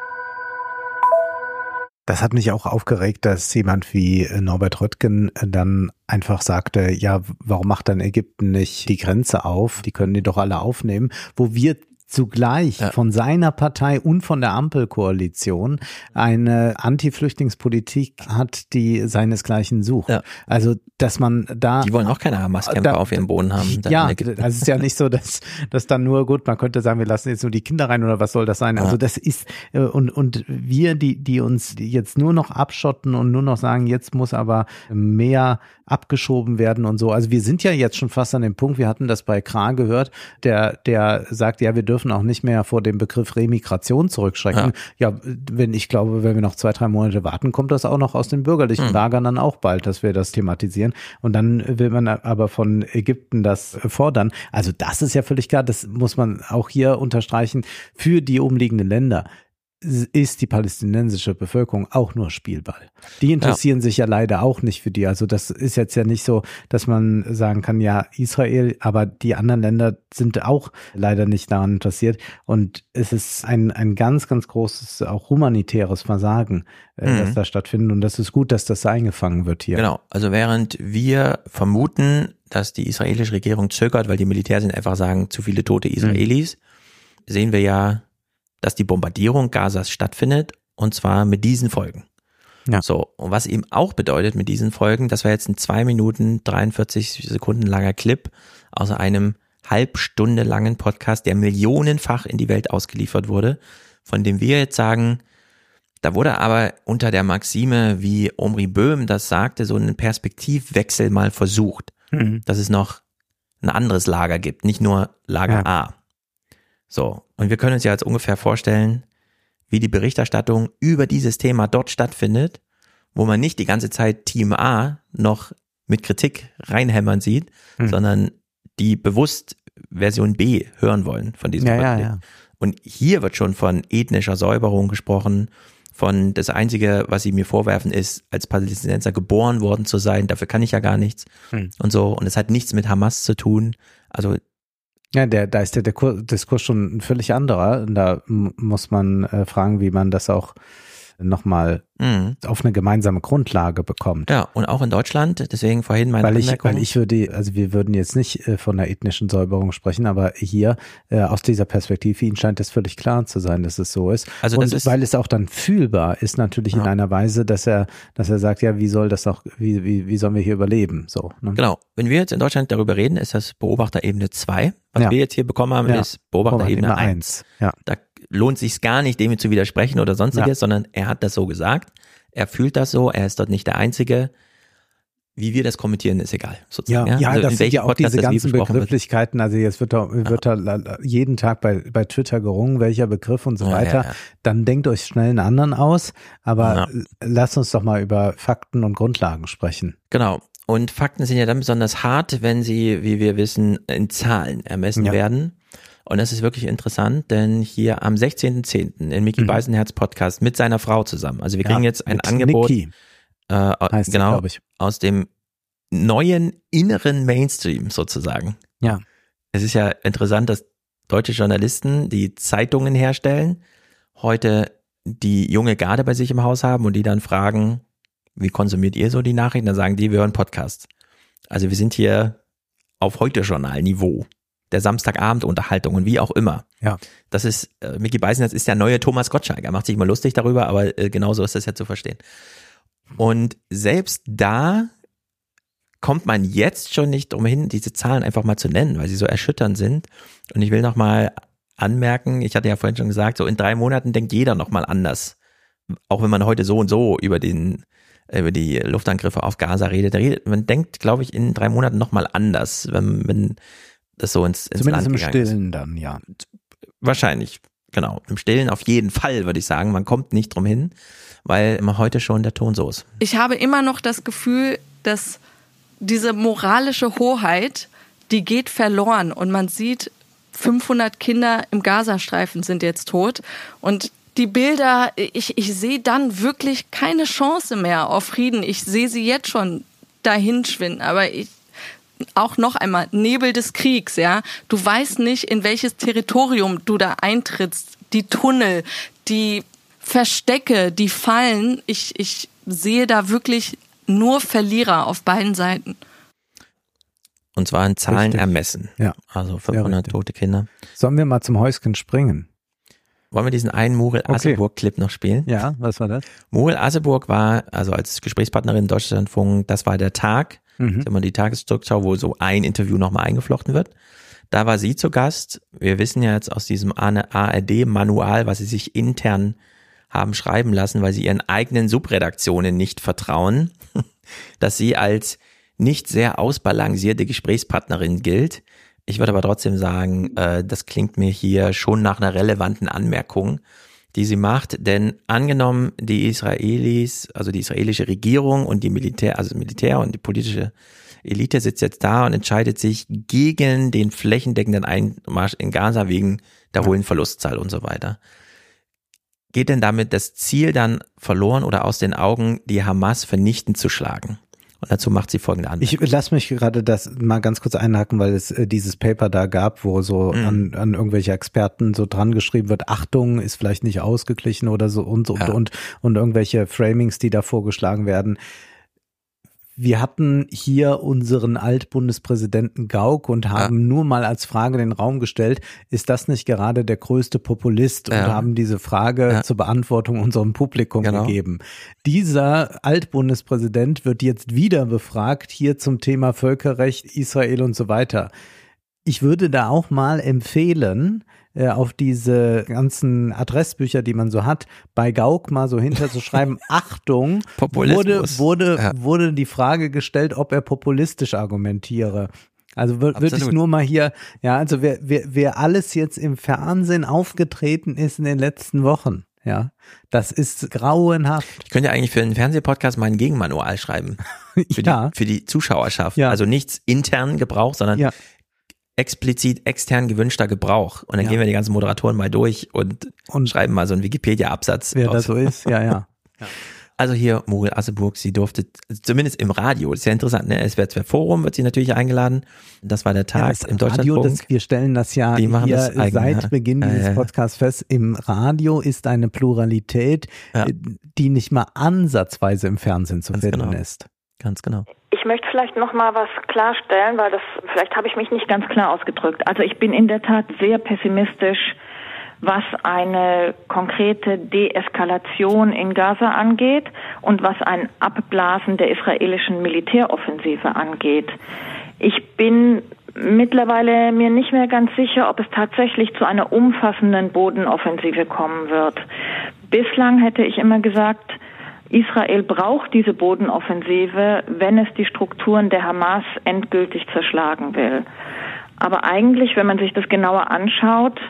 Das hat mich auch aufgeregt, dass jemand wie Norbert Röttgen dann einfach sagte, ja, warum macht dann Ägypten nicht die Grenze auf? Die können die doch alle aufnehmen, wo wir zugleich ja. von seiner Partei und von der Ampelkoalition eine Anti-Flüchtlingspolitik hat, die seinesgleichen sucht. Ja. Also, dass man da. Die wollen auch keine Hamas-Kämpfer auf ihrem Boden haben. Ja, also es ist ja nicht so, dass, dass dann nur gut, man könnte sagen, wir lassen jetzt nur die Kinder rein oder was soll das sein? Ja. Also, das ist, äh, und, und wir, die, die uns jetzt nur noch abschotten und nur noch sagen, jetzt muss aber mehr abgeschoben werden und so. Also, wir sind ja jetzt schon fast an dem Punkt, wir hatten das bei Kra gehört, der, der sagt, ja, wir dürfen dürfen auch nicht mehr vor dem Begriff Remigration zurückschrecken. Ja. ja, wenn ich glaube, wenn wir noch zwei, drei Monate warten, kommt das auch noch aus den bürgerlichen mhm. Lagern dann auch bald, dass wir das thematisieren. Und dann will man aber von Ägypten das fordern. Also das ist ja völlig klar, das muss man auch hier unterstreichen, für die umliegenden Länder ist die palästinensische Bevölkerung auch nur Spielball. Die interessieren ja. sich ja leider auch nicht für die. Also das ist jetzt ja nicht so, dass man sagen kann, ja, Israel, aber die anderen Länder sind auch leider nicht daran interessiert. Und es ist ein, ein ganz, ganz großes, auch humanitäres Versagen, äh, mhm. das da stattfindet. Und das ist gut, dass das eingefangen wird hier. Genau. Also während wir vermuten, dass die israelische Regierung zögert, weil die Militärs einfach sagen, zu viele tote Israelis, mhm. sehen wir ja dass die Bombardierung Gazas stattfindet und zwar mit diesen Folgen. Ja. So, und was eben auch bedeutet mit diesen Folgen, das war jetzt ein zwei Minuten 43 Sekunden langer Clip aus einem halbstunde langen Podcast, der millionenfach in die Welt ausgeliefert wurde, von dem wir jetzt sagen, da wurde aber unter der Maxime, wie Omri Böhm das sagte, so einen Perspektivwechsel mal versucht, mhm. dass es noch ein anderes Lager gibt, nicht nur Lager ja. A. So, und wir können uns ja jetzt ungefähr vorstellen, wie die Berichterstattung über dieses Thema dort stattfindet, wo man nicht die ganze Zeit Team A noch mit Kritik reinhämmern sieht, hm. sondern die bewusst Version B hören wollen von diesem ja, ja, ja. Und hier wird schon von ethnischer Säuberung gesprochen, von das Einzige, was sie mir vorwerfen, ist, als Palästinenser geboren worden zu sein, dafür kann ich ja gar nichts hm. und so. Und es hat nichts mit Hamas zu tun. Also ja, der, da ist der, Diskurs schon völlig anderer. Da muss man äh, fragen, wie man das auch nochmal mhm. auf eine gemeinsame Grundlage bekommt. Ja, und auch in Deutschland, deswegen vorhin meine weil ich, Weil ich würde, also wir würden jetzt nicht äh, von der ethnischen Säuberung sprechen, aber hier äh, aus dieser Perspektive, Ihnen scheint es völlig klar zu sein, dass es so ist. Also und ist, weil es auch dann fühlbar ist natürlich ja. in einer Weise, dass er, dass er sagt, ja, wie soll das auch, wie, wie, wie sollen wir hier überleben? So. Ne? Genau. Wenn wir jetzt in Deutschland darüber reden, ist das Beobachterebene 2. Was ja. wir jetzt hier bekommen haben, ja. ist Beobachterebene 1. Ja. Da lohnt sich gar nicht, dem zu widersprechen oder sonstiges, ja. sondern er hat das so gesagt. Er fühlt das so, er ist dort nicht der Einzige. Wie wir das kommentieren, ist egal. Sozusagen. Ja, ja, also das sind ja auch Podcast diese ganzen Begrifflichkeiten. Also jetzt wird da, wird da jeden Tag bei, bei Twitter gerungen, welcher Begriff und so ja, weiter. Ja, Dann denkt euch schnell einen anderen aus. Aber lasst uns doch mal über Fakten und Grundlagen sprechen. Genau. Und Fakten sind ja dann besonders hart, wenn sie, wie wir wissen, in Zahlen ermessen werden. Und das ist wirklich interessant, denn hier am 16.10. in Mickey mhm. Beisenherz Podcast mit seiner Frau zusammen. Also wir kriegen ja, jetzt ein Angebot Niki, äh, genau das, aus dem neuen inneren Mainstream sozusagen. Ja. Es ist ja interessant, dass deutsche Journalisten, die Zeitungen herstellen, heute die junge Garde bei sich im Haus haben und die dann fragen, wie konsumiert ihr so die Nachrichten? Dann sagen die, wir hören Podcast. Also wir sind hier auf Heute-Journal-Niveau. Der Samstagabend-Unterhaltung und wie auch immer. Ja. Das ist, äh, Mickey Beisenherz ist der neue Thomas Gottschalk. Er macht sich immer lustig darüber, aber äh, genauso ist das ja zu verstehen. Und selbst da kommt man jetzt schon nicht drum hin, diese Zahlen einfach mal zu nennen, weil sie so erschütternd sind. Und ich will noch mal anmerken, ich hatte ja vorhin schon gesagt, so in drei Monaten denkt jeder noch mal anders. Auch wenn man heute so und so über den über die Luftangriffe auf Gaza redet, man denkt, glaube ich, in drei Monaten noch mal anders, wenn, wenn so ins, ins Zumindest Land im gegangen ist. Stillen dann, ja. Wahrscheinlich, genau. Im Stillen auf jeden Fall, würde ich sagen. Man kommt nicht drum hin, weil immer heute schon der Ton so ist. Ich habe immer noch das Gefühl, dass diese moralische Hoheit, die geht verloren und man sieht, 500 Kinder im Gazastreifen sind jetzt tot und die Bilder, ich, ich sehe dann wirklich keine Chance mehr auf Frieden. Ich sehe sie jetzt schon dahin schwinden, aber ich, auch noch einmal, Nebel des Kriegs, ja. Du weißt nicht, in welches Territorium du da eintrittst. Die Tunnel, die Verstecke, die Fallen. Ich, ich sehe da wirklich nur Verlierer auf beiden Seiten. Und zwar in Zahlen Richtig. ermessen. Ja. Also 500 tote Kinder. Sollen wir mal zum Häuschen springen? Wollen wir diesen einen Muriel Okay. Asseburg-Clip noch spielen? Ja, was war das? Muriel Asseburg war, also als Gesprächspartnerin Deutschlandfunk, das war der Tag, Mhm. immer die Tagesrückschau, wo so ein Interview nochmal eingeflochten wird. Da war sie zu Gast. Wir wissen ja jetzt aus diesem ARD-Manual, was sie sich intern haben schreiben lassen, weil sie ihren eigenen Subredaktionen nicht vertrauen, dass sie als nicht sehr ausbalancierte Gesprächspartnerin gilt. Ich würde aber trotzdem sagen, äh, das klingt mir hier schon nach einer relevanten Anmerkung, die sie macht. Denn angenommen, die Israelis, also die israelische Regierung und die Militär, also Militär und die politische Elite sitzt jetzt da und entscheidet sich gegen den flächendeckenden Einmarsch in Gaza wegen der hohen Verlustzahl und so weiter. Geht denn damit das Ziel dann verloren oder aus den Augen, die Hamas vernichtend zu schlagen? Und dazu macht sie folgende Anmerkung. Ich lass mich gerade das mal ganz kurz einhaken, weil es äh, dieses Paper da gab, wo so Mhm. an, an irgendwelche Experten so dran geschrieben wird, Achtung, ist vielleicht nicht ausgeglichen oder so und und Ja. und und irgendwelche Framings, die da vorgeschlagen werden. Wir hatten hier unseren Altbundespräsidenten Gauck und haben nur mal als Frage den Raum gestellt, ist das nicht gerade der größte Populist und Ja. haben diese Frage Ja. zur Beantwortung unserem Publikum Genau. gegeben. Dieser Altbundespräsident wird jetzt wieder befragt, hier zum Thema Völkerrecht, Israel und so weiter. Ich würde da auch mal empfehlen, äh, auf diese ganzen Adressbücher, die man so hat, bei Gauck mal so hinterzuschreiben, Achtung, wurde, wurde, Ja. wurde die Frage gestellt, ob er populistisch argumentiere. Also wür- würde ich nur mal hier, ja, also wer, wer, wer alles jetzt im Fernsehen aufgetreten ist in den letzten Wochen, ja, das ist grauenhaft. Ich könnte ja eigentlich für einen Fernsehpodcast mal ein Gegenmanual schreiben. Für, Ja. die, für die Zuschauerschaft. Ja. Also nichts intern Gebrauch, sondern Ja. Explizit extern gewünschter Gebrauch. Und dann Ja. gehen wir die ganzen Moderatoren mal durch und, Und schreiben mal so einen Wikipedia-Absatz. wer das so ist, ja, ja. Also hier Muriel Asseburg, sie durfte zumindest im Radio, das ist ja interessant, ne? SWR 2 Forum wird sie natürlich eingeladen. Das war der Tag Ja, im Radio, das, wir stellen das ja Die machen hier das eigen, seit. Beginn Ja, dieses. Podcasts fest. Im Radio ist eine Pluralität, die nicht mal ansatzweise im Fernsehen zu Ganz finden genau. ist. Ganz genau. Ich möchte vielleicht noch mal was klarstellen, weil das vielleicht habe ich mich nicht ganz klar ausgedrückt. Also ich bin in der Tat sehr pessimistisch, was eine konkrete Deeskalation in Gaza angeht und was ein Abblasen der israelischen Militäroffensive angeht. Ich bin mittlerweile mir nicht mehr ganz sicher, ob es tatsächlich zu einer umfassenden Bodenoffensive kommen wird. Bislang hätte ich immer gesagt, Israel braucht diese Bodenoffensive, wenn es die Strukturen der Hamas endgültig zerschlagen will. Aber eigentlich, wenn man sich das genauer anschaut,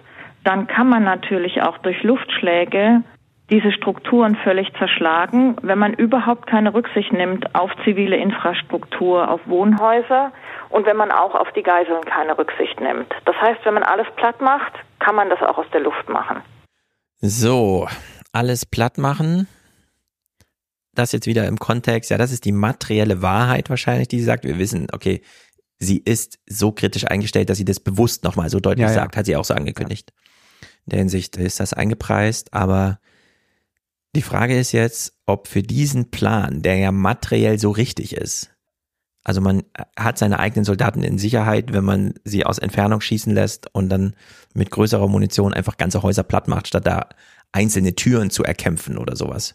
dann kann man natürlich auch durch Luftschläge diese Strukturen völlig zerschlagen, wenn man überhaupt keine Rücksicht nimmt auf zivile Infrastruktur, auf Wohnhäuser und wenn man auch auf die Geiseln keine Rücksicht nimmt. Das heißt, wenn man alles platt macht, kann man das auch aus der Luft machen. So, alles platt machen. Das jetzt wieder im Kontext, ja, das ist die materielle Wahrheit wahrscheinlich, die sie sagt. Wir wissen, okay, sie ist so kritisch eingestellt, dass sie das bewusst nochmal so deutlich Ja, ja. sagt, hat sie auch so angekündigt. In der Hinsicht ist das eingepreist, aber die Frage ist jetzt, ob für diesen Plan, der ja materiell so richtig ist, Also man hat seine eigenen Soldaten in Sicherheit, wenn man sie aus Entfernung schießen lässt und dann mit größerer Munition einfach ganze Häuser platt macht, statt da einzelne Türen zu erkämpfen oder sowas.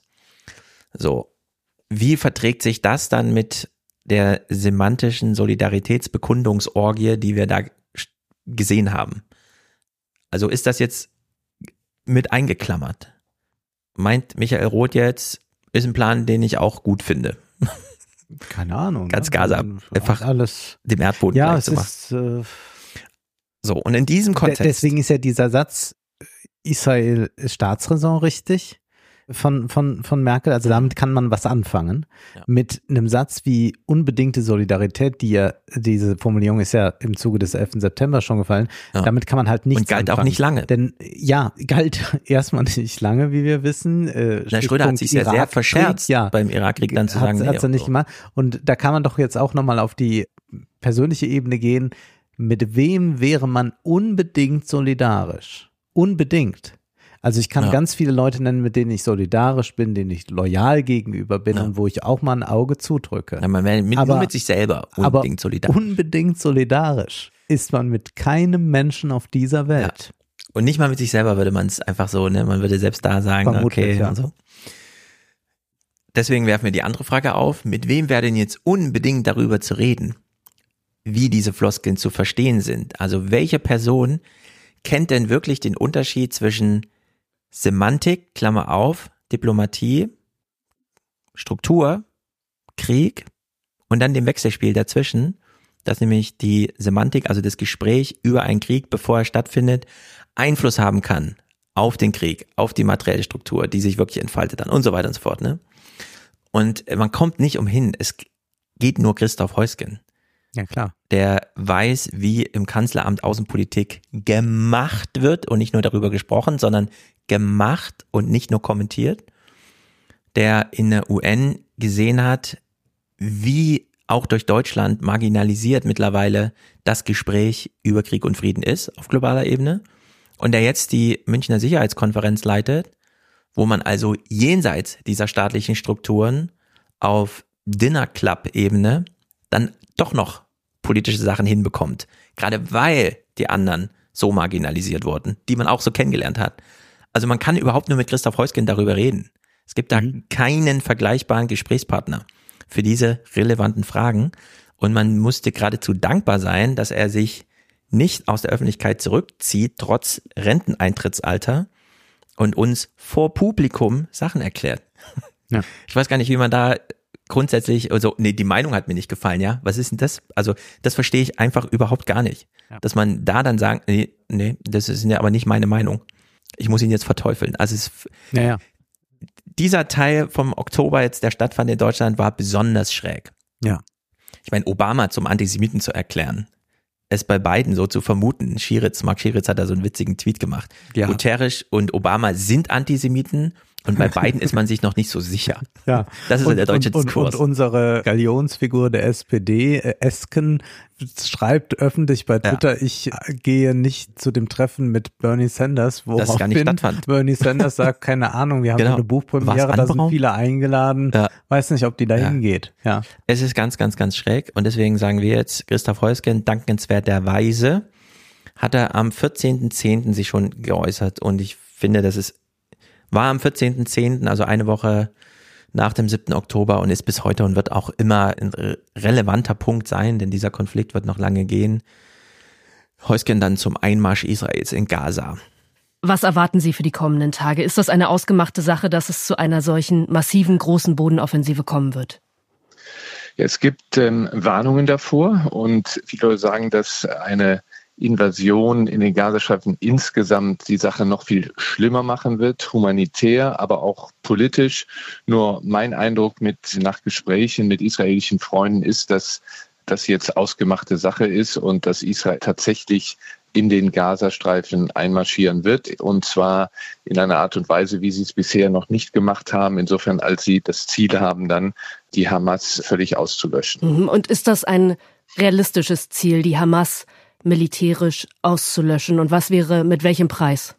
So. Wie verträgt sich das dann mit der semantischen Solidaritätsbekundungsorgie, die wir da gesehen haben? Also ist das jetzt mit eingeklammert? Meint Michael Roth jetzt, ist ein Plan, den ich auch gut finde. Keine Ahnung. Ganz ne? Gaza Also, einfach alles dem Erdboden Ja, es ist äh, So, und in diesem Kontext. deswegen ist ja dieser Satz Israel ist Staatsräson richtig von, von, von Merkel. Also damit kann man was anfangen. Mit einem Satz wie unbedingte Solidarität, die ja, diese Formulierung ist ja im Zuge des 11. September schon gefallen. Ja. Damit kann man halt nichts Und galt auch anfangen. nicht lange. Denn ja, galt erstmal nicht lange, wie wir wissen. Äh, Na, Schröder hat sich ja sehr Irakkrieg, verscherzt ja. beim Irakkrieg dann zu Hat- sagen, nee, hat's er nicht so. gemacht. Und da kann man doch jetzt auch nochmal auf die persönliche Ebene gehen. Mit wem wäre man unbedingt solidarisch? Unbedingt. Also ich kann Ja. ganz viele Leute nennen, mit denen ich solidarisch bin, denen ich loyal gegenüber bin und wo ich auch mal ein Auge zudrücke. Ja, man wäre mit, Aber- nur mit sich selber aber unbedingt solidarisch. Unbedingt solidarisch ist man mit keinem Menschen auf dieser Welt. Und nicht mal mit sich selber würde man es einfach so, ne? Man würde selbst da sagen, Vermutlich, okay, ja. und so. Deswegen werfen wir die andere Frage auf. Mit wem wäre denn jetzt unbedingt darüber zu reden, wie diese Floskeln zu verstehen sind? Also welche Person kennt denn wirklich den Unterschied zwischen Semantik, Klammer auf, Diplomatie, Struktur, Krieg und dann dem Wechselspiel dazwischen, dass nämlich die Semantik, also das Gespräch über einen Krieg, bevor er stattfindet, Einfluss haben kann auf den Krieg, auf die materielle Struktur, die sich wirklich entfaltet dann und so weiter und so fort. Ne? Und man kommt nicht umhin, es geht nur Christoph Heusgen, Ja, klar. der weiß, wie im Kanzleramt Außenpolitik gemacht wird und nicht nur darüber gesprochen, sondern gemacht und nicht nur kommentiert, der in der UN gesehen hat, wie auch durch Deutschland marginalisiert mittlerweile das Gespräch über Krieg und Frieden ist auf globaler Ebene und der jetzt die Münchner Sicherheitskonferenz leitet, wo man also jenseits dieser staatlichen Strukturen auf Dinner Club Ebene dann doch noch politische Sachen hinbekommt, gerade weil die anderen so marginalisiert wurden, die man auch so kennengelernt hat. Also man kann überhaupt nur mit Christoph Heusgen darüber reden. Es gibt da keinen vergleichbaren Gesprächspartner für diese relevanten Fragen. Und man musste geradezu dankbar sein, dass er sich nicht aus der Öffentlichkeit zurückzieht, trotz Renteneintrittsalter und uns vor Publikum Sachen erklärt. Ja. Ich weiß gar nicht, wie man da grundsätzlich, also, nee, die Meinung hat mir nicht gefallen, ja. Was ist denn das? Also, das verstehe ich einfach überhaupt gar nicht. Dass man da dann sagt, nee, nee, das ist ja aber nicht meine Meinung. Ich muss ihn jetzt verteufeln. Also, es, Naja. dieser Teil vom Oktober jetzt, der stattfand in Deutschland, war besonders schräg. Ja. Ich meine, Obama zum Antisemiten zu erklären, es bei beiden so zu vermuten. Schiritz, Mark Schiritz hat da so einen witzigen Tweet gemacht. Ja. Guterres und Obama sind Antisemiten und bei beiden ist man sich noch nicht so sicher. Ja. Das ist und, der deutsche und, und, Diskurs. Und unsere Galionsfigur der SPD, äh, Esken, schreibt öffentlich bei Twitter, ich äh, gehe nicht zu dem Treffen mit Bernie Sanders, Das gar nicht stattfand. Bernie Sanders sagt, keine Ahnung, wir haben Genau. eine Buchpremiere, da sind viele eingeladen, Ja. weiß nicht, ob die da Ja. hingeht. Ja. Es ist ganz, ganz, ganz schräg und deswegen sagen wir jetzt, Christoph Heusgen, dankenswerterweise, hat er am 14.10. sich schon geäußert und ich finde, das ist, war am 14.10., also eine Woche nach dem 7. Oktober und ist bis heute und wird auch immer ein re- relevanter Punkt sein, denn dieser Konflikt wird noch lange gehen. Heusgen dann zum Einmarsch Israels in Gaza. Was erwarten Sie für die kommenden Tage? Ist das eine ausgemachte Sache, dass es zu einer solchen massiven großen Bodenoffensive kommen wird? Ja, es gibt ähm, Warnungen davor und viele sagen, dass eine Invasion in den Gazastreifen insgesamt die Sache noch viel schlimmer machen wird, humanitär, aber auch politisch. Nur mein Eindruck mit, nach Gesprächen mit israelischen Freunden ist, dass das jetzt ausgemachte Sache ist und dass Israel tatsächlich in den Gazastreifen einmarschieren wird. Und zwar in einer Art und Weise, wie sie es bisher noch nicht gemacht haben. Insofern, als sie das Ziel haben, dann die Hamas völlig auszulöschen. Mhm. Und ist das ein realistisches Ziel, die Hamas militärisch auszulöschen? Und was wäre mit welchem Preis?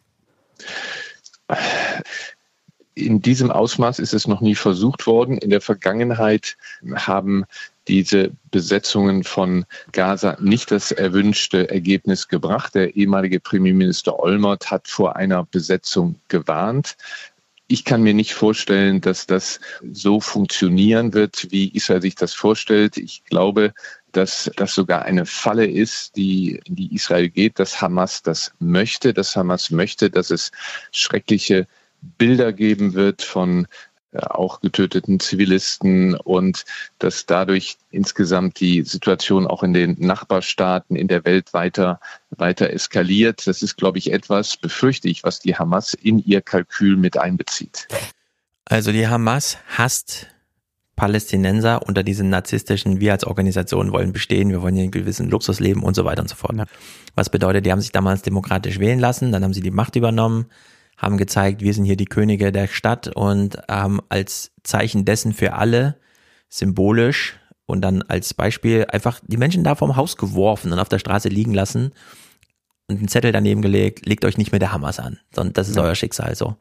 in diesem Ausmaß ist es noch nie versucht worden. In der Vergangenheit haben diese Besetzungen von Gaza nicht das erwünschte Ergebnis gebracht. Der ehemalige Premierminister Olmert hat vor einer Besetzung gewarnt. Ich kann mir nicht vorstellen, dass das so funktionieren wird, wie Israel sich das vorstellt. Ich glaube, dass das sogar eine Falle ist, die in die Israel geht, dass Hamas das möchte, dass Hamas möchte, dass es schreckliche Bilder geben wird von äh, auch getöteten Zivilisten und dass dadurch insgesamt die Situation auch in den Nachbarstaaten in der Welt weiter, weiter eskaliert. Das ist, glaube ich, etwas, befürchte ich, was die Hamas in ihr Kalkül mit einbezieht. Also die Hamas hasst Palästinenser unter diesen narzisstischen, wir als Organisation wollen bestehen, wir wollen hier einen gewissen Luxus leben und so weiter und so fort. Ja. Was bedeutet, die haben sich damals demokratisch wählen lassen, dann haben sie die Macht übernommen, haben gezeigt, wir sind hier die Könige der Stadt und haben als Zeichen dessen für alle symbolisch und dann als Beispiel einfach die Menschen da vom Haus geworfen und auf der Straße liegen lassen und einen Zettel daneben gelegt, legt euch nicht mehr der Hamas an, sondern das ist ja. euer Schicksal so.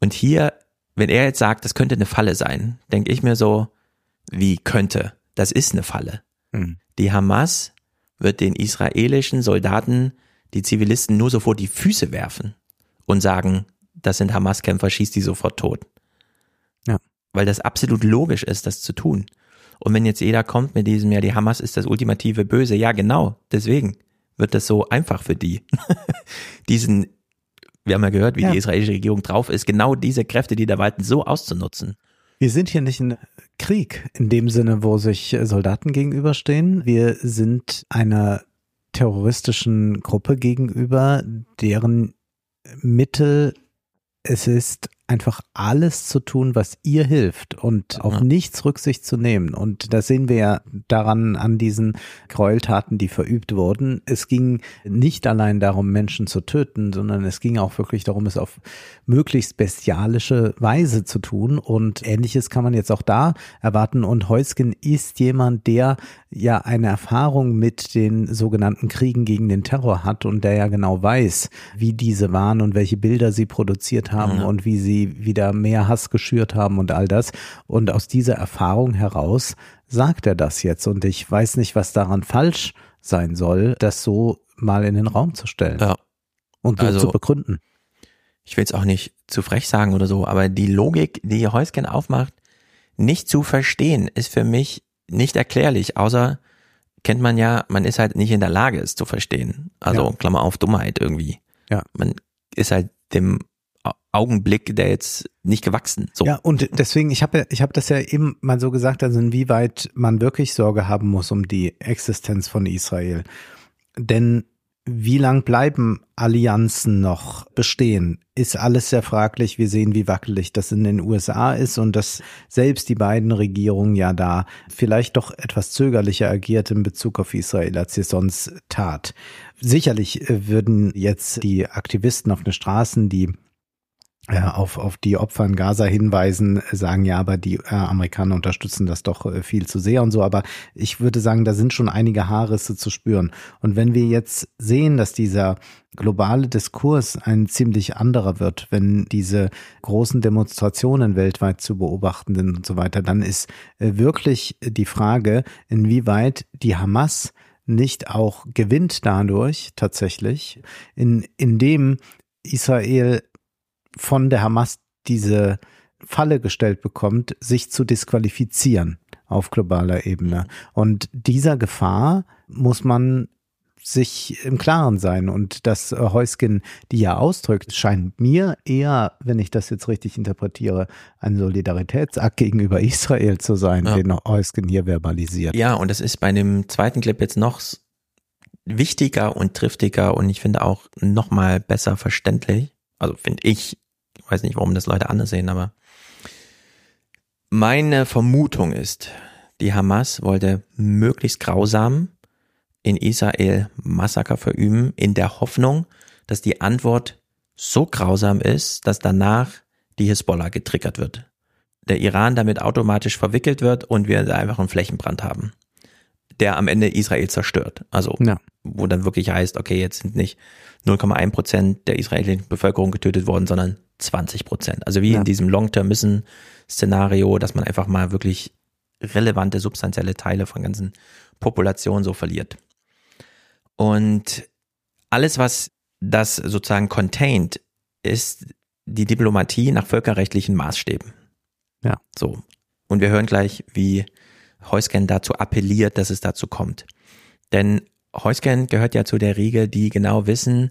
Und hier, wenn er jetzt sagt, das könnte eine Falle sein, denke ich mir so, wie könnte? Das ist eine Falle. Mhm. Die Hamas wird den israelischen Soldaten die Zivilisten nur so vor die Füße werfen und sagen, das sind Hamas-Kämpfer, schießt die sofort tot. Ja. Weil das absolut logisch ist, das zu tun. Und wenn jetzt jeder kommt mit diesem, ja, die Hamas ist das ultimative Böse, ja, genau, deswegen wird das so einfach für die. Diesen, wir haben ja gehört, wie ja. die israelische Regierung drauf ist, genau diese Kräfte, die da walten, so auszunutzen. Wir sind hier nicht in Krieg in dem Sinne, wo sich Soldaten gegenüberstehen. Wir sind einer terroristischen Gruppe gegenüber, deren Mittel es ist einfach alles zu tun, was ihr hilft und auf nichts Rücksicht zu nehmen. Und das sehen wir ja daran an diesen Gräueltaten, die verübt wurden. Es ging nicht allein darum, Menschen zu töten, sondern es ging auch wirklich darum, es auf möglichst bestialische Weise zu tun. Und ähnliches kann man jetzt auch da erwarten. Und Heusgen ist jemand, der ja eine Erfahrung mit den sogenannten Kriegen gegen den Terror hat und der ja genau weiß, wie diese waren und welche Bilder sie produziert haben ja. und wie sie die wieder mehr Hass geschürt haben und all das. Und aus dieser Erfahrung heraus sagt er das jetzt. Und ich weiß nicht, was daran falsch sein soll, das so mal in den Raum zu stellen. Ja. Und so also, zu begründen. Ich will es auch nicht zu frech sagen oder so, aber die Logik, die Heusken aufmacht, nicht zu verstehen, ist für mich nicht erklärlich, außer kennt man ja, man ist halt nicht in der Lage, es zu verstehen. Also ja. Klammer auf Dummheit irgendwie. Ja. Man ist halt dem Augenblick, der jetzt nicht gewachsen. So. Ja, und deswegen, ich habe ich hab das ja eben mal so gesagt, also inwieweit man wirklich Sorge haben muss um die Existenz von Israel. Denn wie lang bleiben Allianzen noch bestehen? Ist alles sehr fraglich. Wir sehen, wie wackelig das in den USA ist und dass selbst die beiden Regierungen ja da vielleicht doch etwas zögerlicher agiert in Bezug auf Israel, als sie sonst tat. Sicherlich würden jetzt die Aktivisten auf den Straßen, die auf, auf die Opfer in Gaza hinweisen, sagen ja, aber die äh, Amerikaner unterstützen das doch äh, viel zu sehr und so. Aber ich würde sagen, da sind schon einige Haarrisse zu spüren. Und wenn wir jetzt sehen, dass dieser globale Diskurs ein ziemlich anderer wird, wenn diese großen Demonstrationen weltweit zu beobachten sind und so weiter, dann ist äh, wirklich die Frage, inwieweit die Hamas nicht auch gewinnt dadurch tatsächlich, in, indem Israel von der Hamas diese Falle gestellt bekommt, sich zu disqualifizieren auf globaler Ebene. Und dieser Gefahr muss man sich im Klaren sein. Und das Heuskin, die ja ausdrückt, scheint mir eher, wenn ich das jetzt richtig interpretiere, ein Solidaritätsakt gegenüber Israel zu sein, ja. den Heuskin hier verbalisiert. Ja, und das ist bei dem zweiten Clip jetzt noch wichtiger und triftiger und ich finde auch noch mal besser verständlich. Also finde ich ich weiß nicht, warum das Leute anders sehen, aber meine Vermutung ist, die Hamas wollte möglichst grausam in Israel Massaker verüben, in der Hoffnung, dass die Antwort so grausam ist, dass danach die Hisbollah getriggert wird. Der Iran damit automatisch verwickelt wird und wir einfach einen Flächenbrand haben, der am Ende Israel zerstört. Also, ja. wo dann wirklich heißt, okay, jetzt sind nicht 0,1 Prozent der israelischen Bevölkerung getötet worden, sondern 20 Prozent. Also wie ja. in diesem Long-Term-Mission-Szenario, dass man einfach mal wirklich relevante, substanzielle Teile von ganzen Populationen so verliert. Und alles, was das sozusagen contained, ist die Diplomatie nach völkerrechtlichen Maßstäben. Ja. So. Und wir hören gleich, wie Heusgen dazu appelliert, dass es dazu kommt. Denn Heusgen gehört ja zu der Riege, die genau wissen,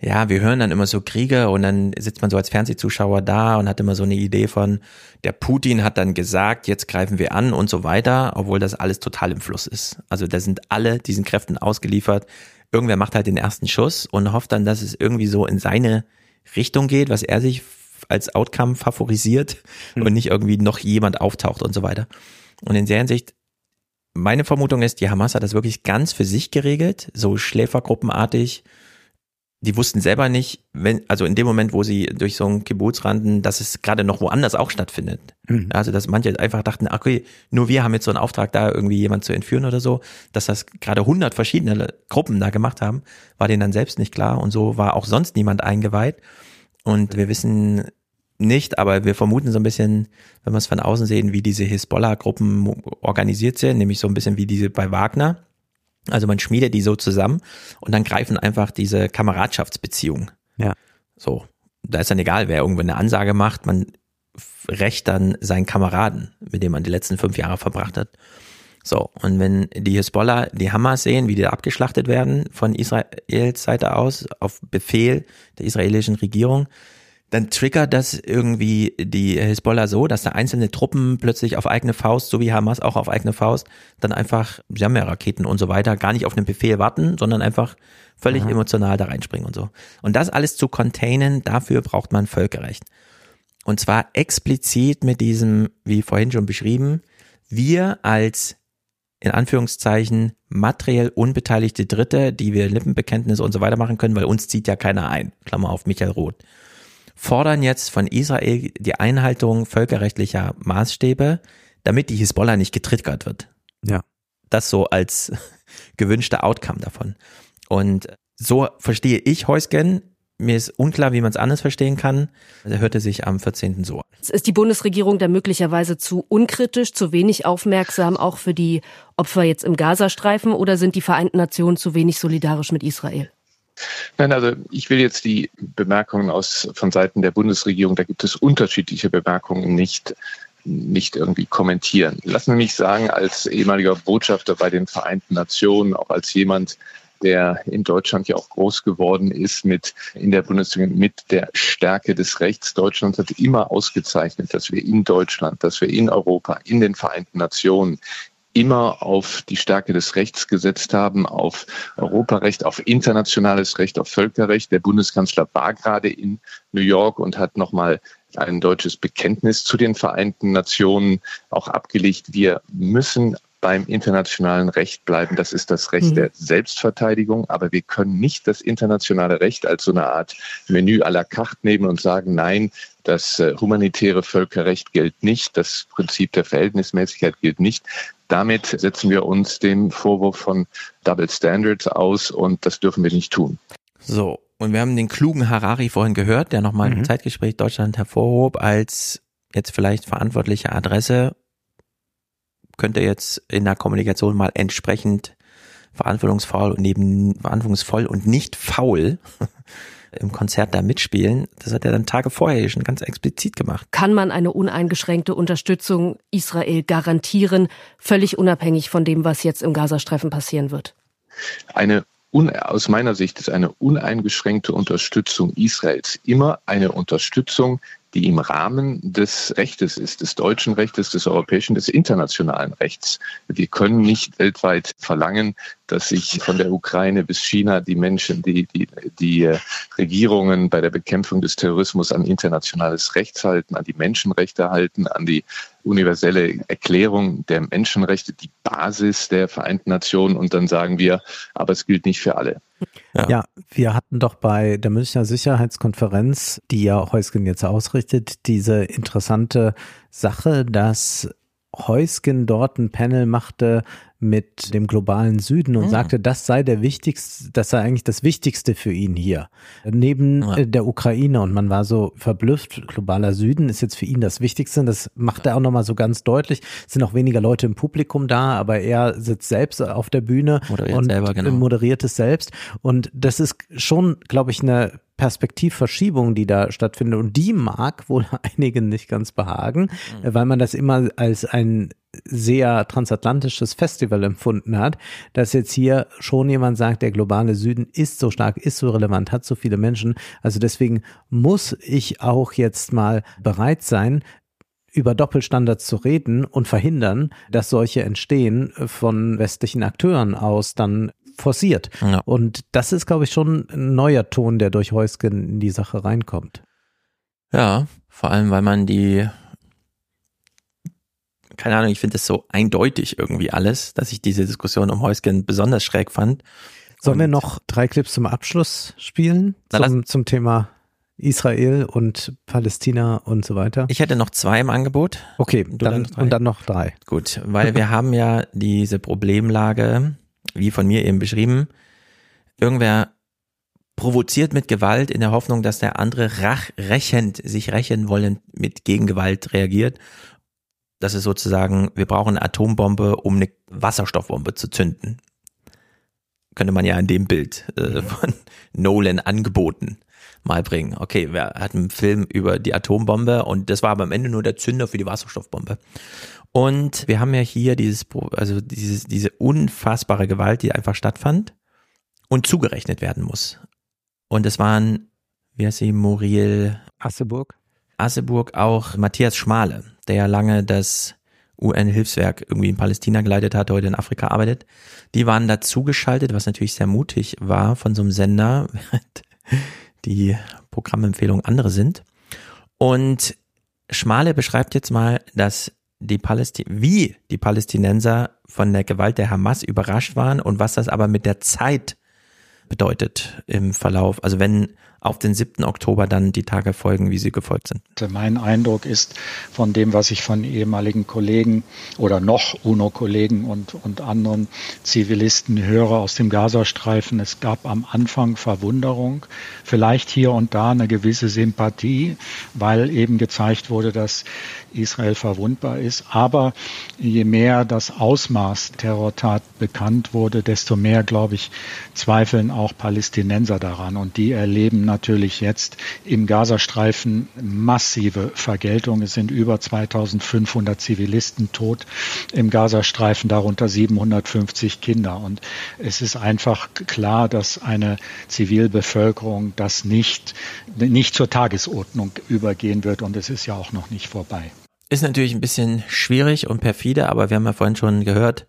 ja, wir hören dann immer so Kriege und dann sitzt man so als Fernsehzuschauer da und hat immer so eine Idee von, der Putin hat dann gesagt, jetzt greifen wir an und so weiter, obwohl das alles total im Fluss ist. Also da sind alle diesen Kräften ausgeliefert. Irgendwer macht halt den ersten Schuss und hofft dann, dass es irgendwie so in seine Richtung geht, was er sich als Outcome favorisiert mhm. und nicht irgendwie noch jemand auftaucht und so weiter. Und in der Hinsicht, meine Vermutung ist, die Hamas hat das wirklich ganz für sich geregelt, so schläfergruppenartig. Die wussten selber nicht, wenn, also in dem Moment, wo sie durch so einen Kibbutz rannten, dass es gerade noch woanders auch stattfindet. Mhm. Also, dass manche einfach dachten, okay, nur wir haben jetzt so einen Auftrag, da irgendwie jemand zu entführen oder so, dass das gerade hundert verschiedene Gruppen da gemacht haben, war denen dann selbst nicht klar und so war auch sonst niemand eingeweiht. Und wir wissen nicht, aber wir vermuten so ein bisschen, wenn wir es von außen sehen, wie diese Hisbollah-Gruppen organisiert sind, nämlich so ein bisschen wie diese bei Wagner. Also man schmiedet die so zusammen und dann greifen einfach diese Kameradschaftsbeziehungen. Ja. So. Da ist dann egal, wer irgendwo eine Ansage macht, man rächt dann seinen Kameraden, mit dem man die letzten fünf Jahre verbracht hat. So, und wenn die Hisbollah die Hamas sehen, wie die abgeschlachtet werden von Israels Seite aus, auf Befehl der israelischen Regierung, dann triggert das irgendwie die Hisbollah so, dass da einzelne Truppen plötzlich auf eigene Faust, so wie Hamas auch auf eigene Faust, dann einfach, sie haben ja Raketen und so weiter, gar nicht auf einen Befehl warten, sondern einfach völlig Aha. emotional da reinspringen und so. Und das alles zu containen, dafür braucht man Völkerrecht. Und zwar explizit mit diesem, wie vorhin schon beschrieben, wir als in Anführungszeichen materiell unbeteiligte Dritte, die wir Lippenbekenntnisse und so weiter machen können, weil uns zieht ja keiner ein. Klammer auf Michael Roth fordern jetzt von Israel die Einhaltung völkerrechtlicher Maßstäbe, damit die Hisbollah nicht getriggert wird. Ja. Das so als gewünschter Outcome davon. Und so verstehe ich Heusgen. Mir ist unklar, wie man es anders verstehen kann. Er hörte sich am 14. so an. Ist die Bundesregierung da möglicherweise zu unkritisch, zu wenig aufmerksam, auch für die Opfer jetzt im Gazastreifen, oder sind die Vereinten Nationen zu wenig solidarisch mit Israel? Nein, also ich will jetzt die Bemerkungen aus von Seiten der Bundesregierung, da gibt es unterschiedliche Bemerkungen, nicht nicht irgendwie kommentieren. Lassen Sie mich sagen, als ehemaliger Botschafter bei den Vereinten Nationen, auch als jemand, der in Deutschland ja auch groß geworden ist mit in der Bundesregierung mit der Stärke des Rechts. Deutschland hat immer ausgezeichnet, dass wir in Deutschland, dass wir in Europa, in den Vereinten Nationen immer auf die Stärke des Rechts gesetzt haben, auf Europarecht, auf internationales Recht, auf Völkerrecht. Der Bundeskanzler war gerade in New York und hat nochmal ein deutsches Bekenntnis zu den Vereinten Nationen auch abgelegt. Wir müssen beim internationalen Recht bleiben. Das ist das Recht mhm. der Selbstverteidigung. Aber wir können nicht das internationale Recht als so eine Art Menü à la carte nehmen und sagen, nein, das äh, humanitäre Völkerrecht gilt nicht, das Prinzip der Verhältnismäßigkeit gilt nicht. Damit setzen wir uns dem Vorwurf von Double Standards aus und das dürfen wir nicht tun. So, und wir haben den klugen Harari vorhin gehört, der nochmal mhm. im Zeitgespräch Deutschland hervorhob als jetzt vielleicht verantwortliche Adresse könnte jetzt in der Kommunikation mal entsprechend verantwortungsvoll und neben verantwortungsvoll und nicht faul im Konzert da mitspielen. Das hat er dann Tage vorher schon ganz explizit gemacht. Kann man eine uneingeschränkte Unterstützung Israel garantieren, völlig unabhängig von dem, was jetzt im Gazastreifen passieren wird? Eine aus meiner Sicht ist eine uneingeschränkte Unterstützung Israels immer eine Unterstützung die im Rahmen des Rechtes ist, des deutschen Rechtes, des europäischen, des internationalen Rechts. Wir können nicht weltweit verlangen, dass sich von der Ukraine bis China die Menschen, die, die, die äh, Regierungen bei der Bekämpfung des Terrorismus an internationales Recht halten, an die Menschenrechte halten, an die universelle Erklärung der Menschenrechte, die Basis der Vereinten Nationen. Und dann sagen wir, aber es gilt nicht für alle. Ja. ja. wir hatten doch bei der Münchner Sicherheitskonferenz, die ja Heusgen jetzt ausrichtet, diese interessante Sache, dass Heusgen dort ein Panel machte mit dem globalen Süden und Mhm. sagte, das sei der wichtigste, das sei eigentlich das Wichtigste für ihn hier. Neben Ja. der Ukraine und man war so verblüfft, globaler Süden ist jetzt für ihn das Wichtigste. Das macht er auch nochmal so ganz deutlich. Es sind auch weniger Leute im Publikum da, aber er sitzt selbst auf der Bühne Moderiert und selber, genau. moderiert es selbst. Und das ist schon, glaube ich, eine Perspektivverschiebung, die da stattfindet. Und die mag wohl einigen nicht ganz behagen, Mhm. weil man das immer als ein sehr transatlantisches Festival empfunden hat, dass jetzt hier schon jemand sagt, der globale Süden ist so stark, ist so relevant, hat so viele Menschen. Also deswegen muss ich auch jetzt mal bereit sein, über Doppelstandards zu reden und verhindern, dass solche entstehen von westlichen Akteuren aus dann forciert. Ja. Und das ist, glaube ich, schon ein neuer Ton, der durch Heusgen in die Sache reinkommt. Ja, vor allem, weil man die, keine Ahnung, ich finde das so eindeutig irgendwie alles, dass ich diese Diskussion um Heusgen besonders schräg fand. Sollen wir noch drei Clips zum Abschluss spielen? Zum, zum Thema Israel und Palästina und so weiter? Ich hätte noch zwei im Angebot. Okay, dann, dann und dann noch drei. Gut, weil wir haben ja diese Problemlage, wie von mir eben beschrieben. Irgendwer provoziert mit Gewalt in der Hoffnung, dass der andere rach, rächend, sich rächen wollen mit Gegengewalt reagiert. Das ist sozusagen, wir brauchen eine Atombombe, um eine Wasserstoffbombe zu zünden. Könnte man ja in dem Bild äh, von Nolan angeboten mal bringen. Okay, wer hat einen Film über die Atombombe und das war aber am Ende nur der Zünder für die Wasserstoffbombe. Und wir haben ja hier dieses, also dieses, diese unfassbare Gewalt, die einfach stattfand und zugerechnet werden muss. Und es waren, wie heißt sie, Muriel Asseburg? Asseburg, auch Matthias Schmale, der ja lange das UN-Hilfswerk irgendwie in Palästina geleitet hat, heute in Afrika arbeitet. Die waren dazugeschaltet, was natürlich sehr mutig war von so einem Sender, während die Programmempfehlungen andere sind. Und Schmale beschreibt jetzt mal, dass die Palästin wie die Palästinenser von der Gewalt der Hamas überrascht waren und was das aber mit der Zeit bedeutet im Verlauf. Also wenn auf den 7. Oktober dann die Tage folgen, wie sie gefolgt sind. Mein Eindruck ist von dem, was ich von ehemaligen Kollegen oder noch UNO-Kollegen und, und anderen Zivilisten höre aus dem Gazastreifen, es gab am Anfang Verwunderung, vielleicht hier und da eine gewisse Sympathie, weil eben gezeigt wurde, dass Israel verwundbar ist. Aber je mehr das Ausmaß Terrortat bekannt wurde, desto mehr, glaube ich, zweifeln auch Palästinenser daran. Und die erleben natürlich jetzt im Gazastreifen massive Vergeltung. Es sind über 2500 Zivilisten tot im Gazastreifen, darunter 750 Kinder. Und es ist einfach klar, dass eine Zivilbevölkerung das nicht, nicht zur Tagesordnung übergehen wird. Und es ist ja auch noch nicht vorbei. Ist natürlich ein bisschen schwierig und perfide, aber wir haben ja vorhin schon gehört,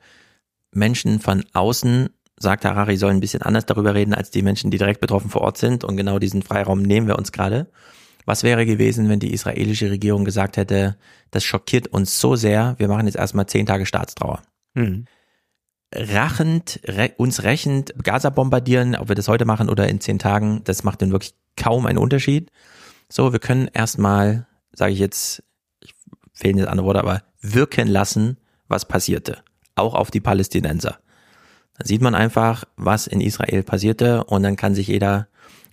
Menschen von außen, sagt Harari, sollen ein bisschen anders darüber reden, als die Menschen, die direkt betroffen vor Ort sind. Und genau diesen Freiraum nehmen wir uns gerade. Was wäre gewesen, wenn die israelische Regierung gesagt hätte, das schockiert uns so sehr, wir machen jetzt erstmal zehn Tage Staatstrauer. Hm. Rachend, re, uns rächend Gaza bombardieren, ob wir das heute machen oder in zehn Tagen, das macht dann wirklich kaum einen Unterschied. So, wir können erstmal, sage ich jetzt, fehlen jetzt andere Worte, aber wirken lassen, was passierte. Auch auf die Palästinenser. Da sieht man einfach, was in Israel passierte und dann kann sich jeder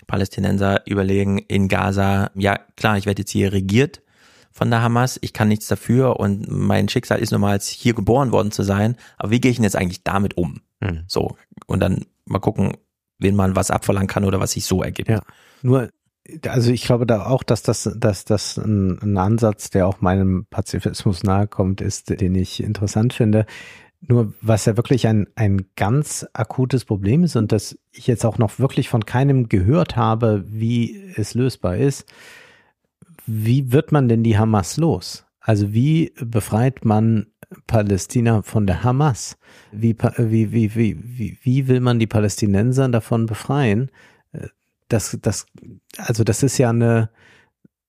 Palästinenser überlegen, in Gaza, ja klar, ich werde jetzt hier regiert von der Hamas, ich kann nichts dafür und mein Schicksal ist nun mal hier geboren worden zu sein, aber wie gehe ich denn jetzt eigentlich damit um? Mhm. So, und dann mal gucken, wen man was abverlangen kann oder was sich so ergibt. Ja, nur also ich glaube da auch, dass das, dass das ein, ein Ansatz, der auch meinem Pazifismus nahe kommt, ist, den ich interessant finde. Nur was ja wirklich ein, ein ganz akutes Problem ist und das ich jetzt auch noch wirklich von keinem gehört habe, wie es lösbar ist, wie wird man denn die Hamas los? Also wie befreit man Palästina von der Hamas? Wie, wie, wie, wie, wie, wie will man die Palästinenser davon befreien? Das, das, also das ist ja eine,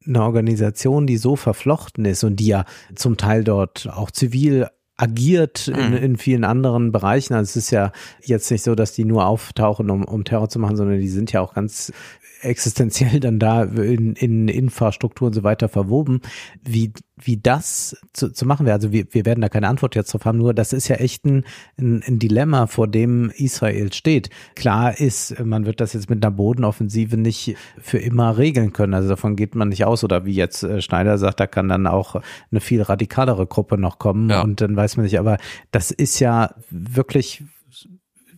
eine Organisation, die so verflochten ist und die ja zum Teil dort auch zivil agiert in, in vielen anderen Bereichen. Also es ist ja jetzt nicht so, dass die nur auftauchen, um, um Terror zu machen, sondern die sind ja auch ganz existenziell dann da in, in Infrastruktur und so weiter verwoben. Wie wie das zu, zu machen wäre. Also wir, wir werden da keine Antwort jetzt drauf haben, nur das ist ja echt ein, ein, ein Dilemma, vor dem Israel steht. Klar ist, man wird das jetzt mit einer Bodenoffensive nicht für immer regeln können. Also davon geht man nicht aus. Oder wie jetzt äh, Schneider sagt, da kann dann auch eine viel radikalere Gruppe noch kommen Ja. und dann weiß man nicht. Aber das ist ja wirklich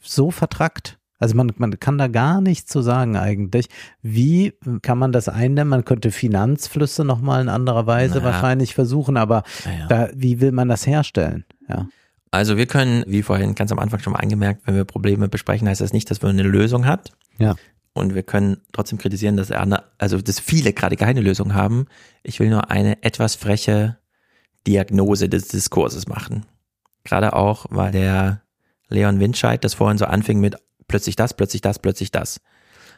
so vertrackt. Also man, man kann da gar nichts zu sagen eigentlich. Wie kann man das eindämmen? Man könnte Finanzflüsse nochmal in anderer Weise Naja. wahrscheinlich versuchen, aber Naja. da, wie will man das herstellen? Ja. Also wir können, wie vorhin ganz am Anfang schon mal angemerkt, wenn wir Probleme besprechen, heißt das nicht, dass man eine Lösung hat. Ja. Und wir können trotzdem kritisieren, dass er, also dass viele gerade keine Lösung haben. Ich will nur eine etwas freche Diagnose des Diskurses machen. Gerade auch, weil der Leon Windscheid das vorhin so anfing mit plötzlich das, plötzlich das, plötzlich das.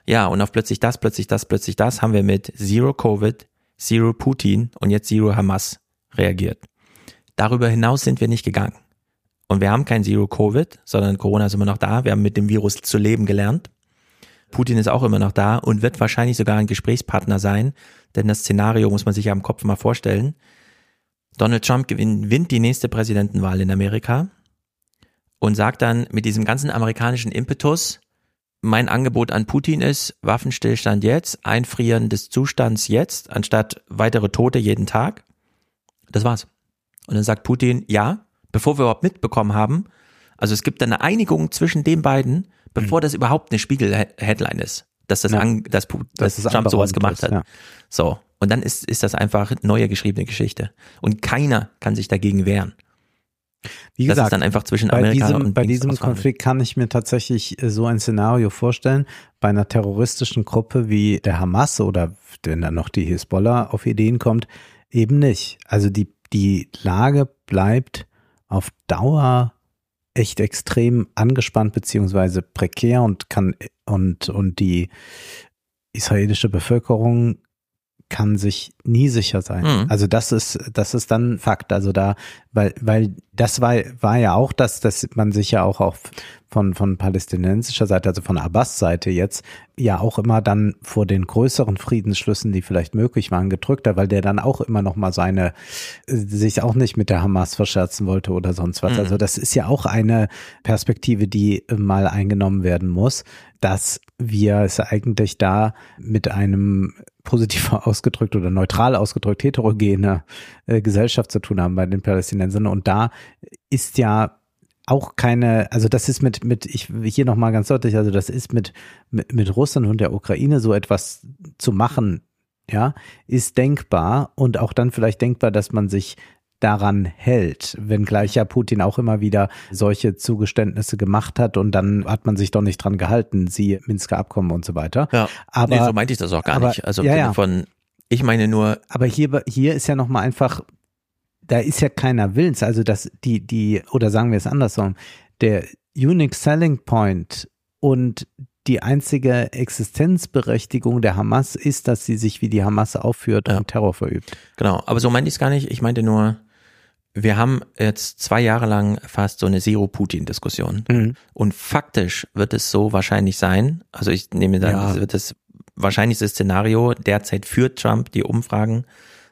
Ja, und auf plötzlich das, plötzlich das, plötzlich das haben wir mit Zero Covid, Zero Putin und jetzt Zero Hamas reagiert. Darüber hinaus sind wir nicht gegangen. Und wir haben kein Zero Covid, sondern Corona ist immer noch da. Wir haben mit dem Virus zu leben gelernt. Putin ist auch immer noch da und wird wahrscheinlich sogar ein Gesprächspartner sein, denn das Szenario muss man sich ja im Kopf mal vorstellen. Donald Trump gewinnt die nächste Präsidentenwahl in Amerika und sagt dann mit diesem ganzen amerikanischen Impetus, mein Angebot an Putin ist Waffenstillstand jetzt, Einfrieren des Zustands jetzt, anstatt weitere Tote jeden Tag. Das war's. Und dann sagt Putin, ja, bevor wir überhaupt mitbekommen haben, also es gibt dann eine Einigung zwischen den beiden, bevor das überhaupt eine Spiegel-Headline ist, dass das, Ja. an, dass, Dass dass es Trump sowas gemacht ist, hat. ja. So. Und dann ist, ist das einfach neue geschriebene Geschichte. Und keiner kann sich dagegen wehren. Wie Das ist gesagt, dann einfach zwischen bei Amerika diesem, und bei Dings diesem. Konflikt kann ich mir tatsächlich äh, so ein Szenario vorstellen. Bei einer terroristischen Gruppe wie der Hamas oder wenn dann noch die Hisbollah auf Ideen kommt, eben nicht. Also die, die Lage bleibt auf Dauer echt extrem angespannt beziehungsweise prekär und kann und und die israelische Bevölkerung kann sich nie sicher sein. Mhm. Also das ist, das ist dann Fakt. Also da, weil, weil das war, war ja auch das, dass man sich ja auch auf von, von palästinensischer Seite, also von Abbas Seite jetzt, ja auch immer dann vor den größeren Friedensschlüssen, die vielleicht möglich waren, gedrückt hat, weil der dann auch immer noch mal seine, sich auch nicht mit der Hamas verscherzen wollte oder sonst was. Mhm. Also das ist ja auch eine Perspektive, die mal eingenommen werden muss, dass wir es eigentlich da mit einem positiver ausgedrückt oder neutral ausgedrückt heterogene äh, Gesellschaft zu tun haben bei den Palästinensern. Und da ist ja auch keine, also das ist mit, mit, ich hier nochmal ganz deutlich, also das ist mit, mit, mit Russland und der Ukraine so etwas zu machen, ja, ist denkbar und auch dann vielleicht denkbar, dass man sich daran hält, wenngleich ja Putin auch immer wieder solche Zugeständnisse gemacht hat und dann hat man sich doch nicht dran gehalten, sie Minsker Abkommen und so weiter. Ja, aber nee, so meinte ich das auch gar aber- nicht. Also im ja, Sinne ja. von, ich meine nur, aber hier, hier ist ja nochmal einfach, da ist ja keiner willens, also dass die, die, oder sagen wir es andersrum, der Unique Selling Point und die einzige Existenzberechtigung der Hamas ist, dass sie sich wie die Hamas aufführt und Terror verübt. Genau, aber so meinte ich es gar nicht. Ich meinte nur, wir haben jetzt zwei Jahre lang fast so eine Zero-Putin-Diskussion. Mhm. Und faktisch wird es so wahrscheinlich sein, also ich nehme dann, Ja. wird das wahrscheinlichste Szenario, derzeit führt Trump die Umfragen,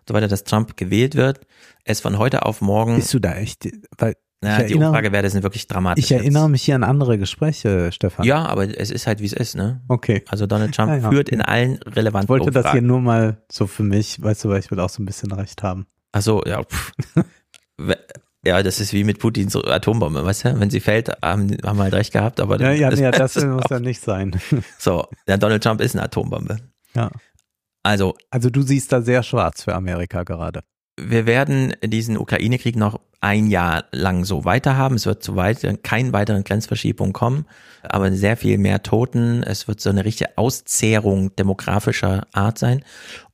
so weiter, dass Trump gewählt wird. Es von heute auf morgen. Bist du da echt? Weil na, ich die erinnere- Umfragewerte sind wirklich dramatisch. Ich erinnere mich hier an andere Gespräche, Stefan. Ja, aber es ist halt, wie es ist, ne? Okay. Also Donald Trump Ah, ja, führt okay. in allen relevanten Ich wollte das hier Umfragen. nur mal so für mich, weißt du, weil ich will auch so ein bisschen recht haben. Ach so, ja. Pff. Ja, das ist wie mit Putins Atombombe, weißt du? Wenn sie fällt, haben, haben wir halt recht gehabt, aber Ja, ja, ja, das ist muss ja nicht sein. So, ja, Donald Trump ist eine Atombombe. Ja. Also, Also du siehst da sehr schwarz für Amerika gerade. Wir werden diesen Ukraine-Krieg noch ein Jahr lang so weiterhaben. Es wird zu weit, keinen weiteren Grenzverschiebungen kommen, aber sehr viel mehr Toten. Es wird so eine richtige Auszehrung demografischer Art sein.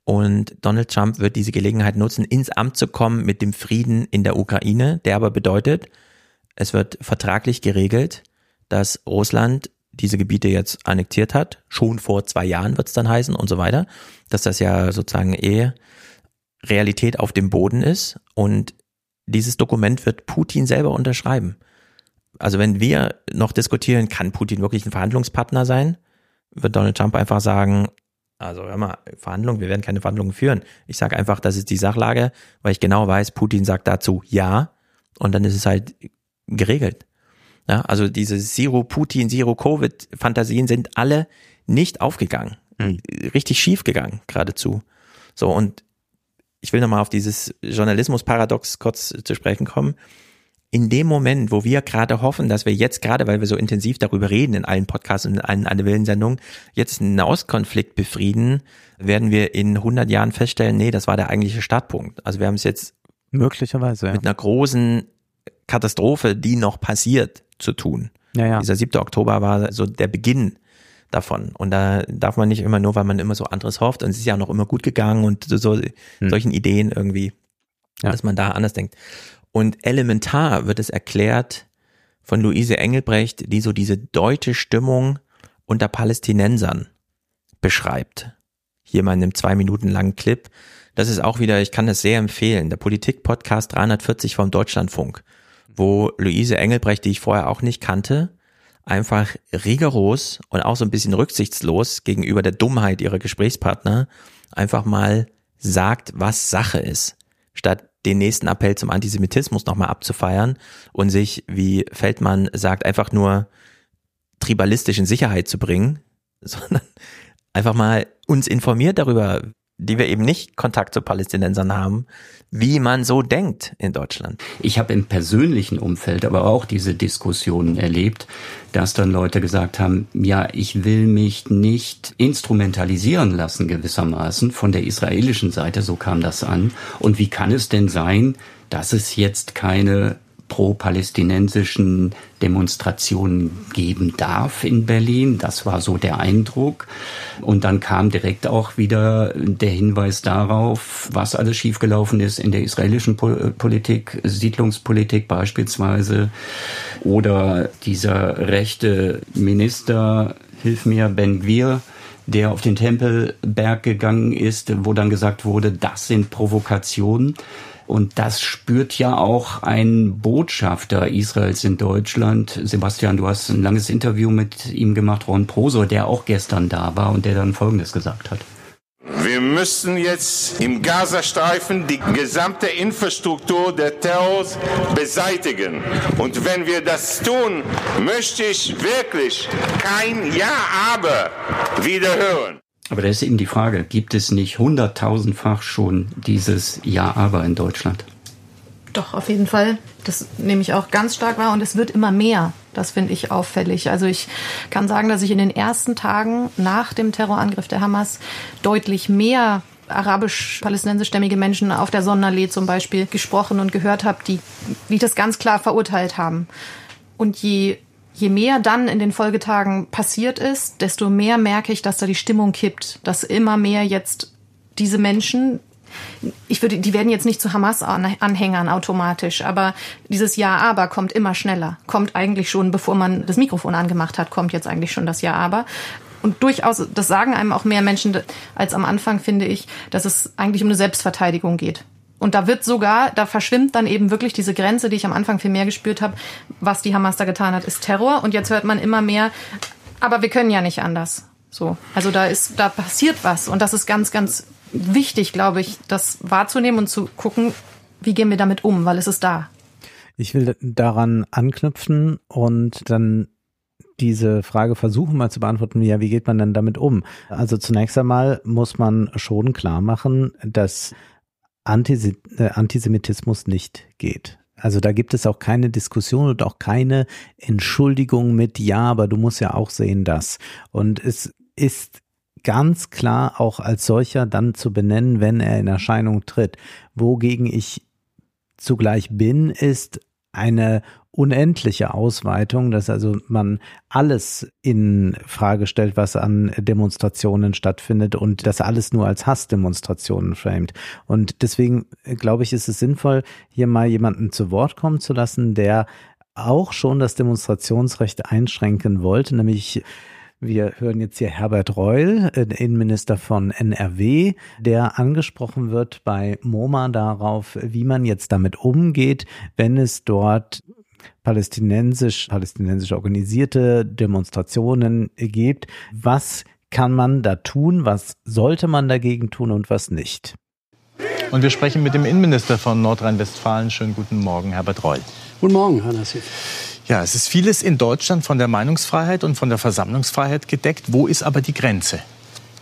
Und Donald Trump wird diese Gelegenheit nutzen, ins Amt zu kommen mit dem Frieden in der Ukraine, der aber bedeutet, es wird vertraglich geregelt, dass Russland diese Gebiete jetzt annektiert hat. Schon vor zwei Jahren wird es dann heißen und so weiter. Dass das ja sozusagen eh Realität auf dem Boden ist. Und dieses Dokument wird Putin selber unterschreiben. Also wenn wir noch diskutieren, kann Putin wirklich ein Verhandlungspartner sein, wird Donald Trump einfach sagen, Also hör mal, Verhandlungen, wir werden keine Verhandlungen führen. Ich sage einfach, das ist die Sachlage, weil ich genau weiß, Putin sagt dazu ja und dann ist es halt geregelt. Ja, also diese Zero Putin, Zero Covid Fantasien sind alle nicht aufgegangen. Mhm. Richtig schief gegangen, geradezu. So, und ich will nochmal auf dieses Journalismus-Paradox kurz zu sprechen kommen. In dem Moment, wo wir gerade hoffen, dass wir jetzt gerade, weil wir so intensiv darüber reden in allen Podcasts und in allen Alle Willen-Sendungen, jetzt einen Nahostkonflikt befrieden, werden wir in 100 Jahren feststellen, nee, das war der eigentliche Startpunkt. Also wir haben es jetzt möglicherweise ja. mit einer großen Katastrophe, die noch passiert, zu tun. Ja, ja. Dieser 7. Oktober war so der Beginn davon. Und da darf man nicht immer nur, weil man immer so anderes hofft, und es ist ja auch noch immer gut gegangen und so hm. solchen Ideen irgendwie, ja. dass man da anders denkt. Und elementar wird es erklärt von Luise Engelbrecht, die so diese deutsche Stimmung unter Palästinensern beschreibt. Hier mal in einem zwei Minuten langen Clip. Das ist auch wieder, ich kann das sehr empfehlen, der Politik-Podcast 340 vom Deutschlandfunk wo Luise Engelbrecht, die ich vorher auch nicht kannte, einfach rigoros und auch so ein bisschen rücksichtslos gegenüber der Dummheit ihrer Gesprächspartner einfach mal sagt, was Sache ist, statt den nächsten Appell zum Antisemitismus nochmal abzufeiern und sich, wie Feldmann sagt, einfach nur tribalistisch in Sicherheit zu bringen, sondern einfach mal uns informiert darüber, die wir eben nicht Kontakt zu Palästinensern haben, wie man so denkt in Deutschland. Ich habe im persönlichen Umfeld aber auch diese Diskussionen erlebt, dass dann Leute gesagt haben, ja, ich will mich nicht instrumentalisieren lassen gewissermaßen von der israelischen Seite, so kam das an. Und wie kann es denn sein, dass es jetzt keine pro-palästinensischen Demonstrationen geben darf in Berlin. Das war so der Eindruck. Und dann kam direkt auch wieder der Hinweis darauf, was alles schiefgelaufen ist in der israelischen Politik, Siedlungspolitik beispielsweise. Oder dieser rechte Minister, hilf mir, Ben Gvir, der auf den Tempelberg gegangen ist, wo dann gesagt wurde, das sind Provokationen. Und das spürt ja auch ein Botschafter Israels in Deutschland. Sebastian, du hast ein langes Interview mit ihm gemacht, Ron Prosor, der auch gestern da war und der dann Folgendes gesagt hat. Wir müssen jetzt im Gazastreifen die gesamte Infrastruktur der Terrors beseitigen. Und wenn wir das tun, möchte ich wirklich kein Ja, aber wieder hören. Aber da ist eben die Frage, gibt es nicht hunderttausendfach schon dieses Ja, aber in Deutschland? Doch, auf jeden Fall. Das nehme ich auch ganz stark wahr und es wird immer mehr. Das finde ich auffällig. Also ich kann sagen, dass ich in den ersten Tagen nach dem Terrorangriff der Hamas deutlich mehr arabisch-palästinensischstämmige Menschen auf der Sonnenallee zum Beispiel gesprochen und gehört habe, die, die das ganz klar verurteilt haben. Und je je mehr dann in den Folgetagen passiert ist, desto mehr merke ich, dass da die Stimmung kippt, dass immer mehr jetzt diese Menschen, ich würde, die werden jetzt nicht zu Hamas-Anhängern automatisch, aber dieses Ja, aber kommt immer schneller. Kommt eigentlich schon, bevor man das Mikrofon angemacht hat, kommt jetzt eigentlich schon das Ja, aber. Und durchaus, das sagen einem auch mehr Menschen als am Anfang, finde ich, dass es eigentlich um eine Selbstverteidigung geht. Und da wird sogar, da verschwimmt dann eben wirklich diese Grenze, die ich am Anfang viel mehr gespürt habe, was die Hamas da getan hat, ist Terror. Und jetzt hört man immer mehr, aber wir können ja nicht anders. So. Also da ist, da passiert was. Und das ist ganz, ganz wichtig, glaube ich, das wahrzunehmen und zu gucken, wie gehen wir damit um, weil es ist da. Ich will daran anknüpfen und dann diese Frage versuchen mal zu beantworten, ja, wie geht man denn damit um? Also zunächst einmal muss man schon klar machen, dass äh, Antisemitismus nicht geht. Also da gibt es auch keine Diskussion und auch keine Entschuldigung mit ja, aber du musst ja auch sehen das. Und es ist ganz klar auch als solcher dann zu benennen, wenn er in Erscheinung tritt. Wogegen ich zugleich bin, ist eine unendliche Ausweitung, dass also man alles in Frage stellt, was an Demonstrationen stattfindet und das alles nur als Hassdemonstrationen framet. Und deswegen glaube ich, ist es sinnvoll, hier mal jemanden zu Wort kommen zu lassen, der auch schon das Demonstrationsrecht einschränken wollte, nämlich wir hören jetzt hier Herbert Reul, äh, Innenminister von NRW, der angesprochen wird bei MoMA darauf, wie man jetzt damit umgeht, wenn es dort palästinensisch, palästinensisch organisierte Demonstrationen gibt. Was kann man da tun, was sollte man dagegen tun und was nicht. Und wir sprechen mit dem Innenminister von Nordrhein-Westfalen. Schönen guten Morgen, Herbert Reul. Guten Morgen, Herr Nassif. Ja, es ist vieles in Deutschland von der Meinungsfreiheit und von der Versammlungsfreiheit gedeckt. Wo ist aber die Grenze?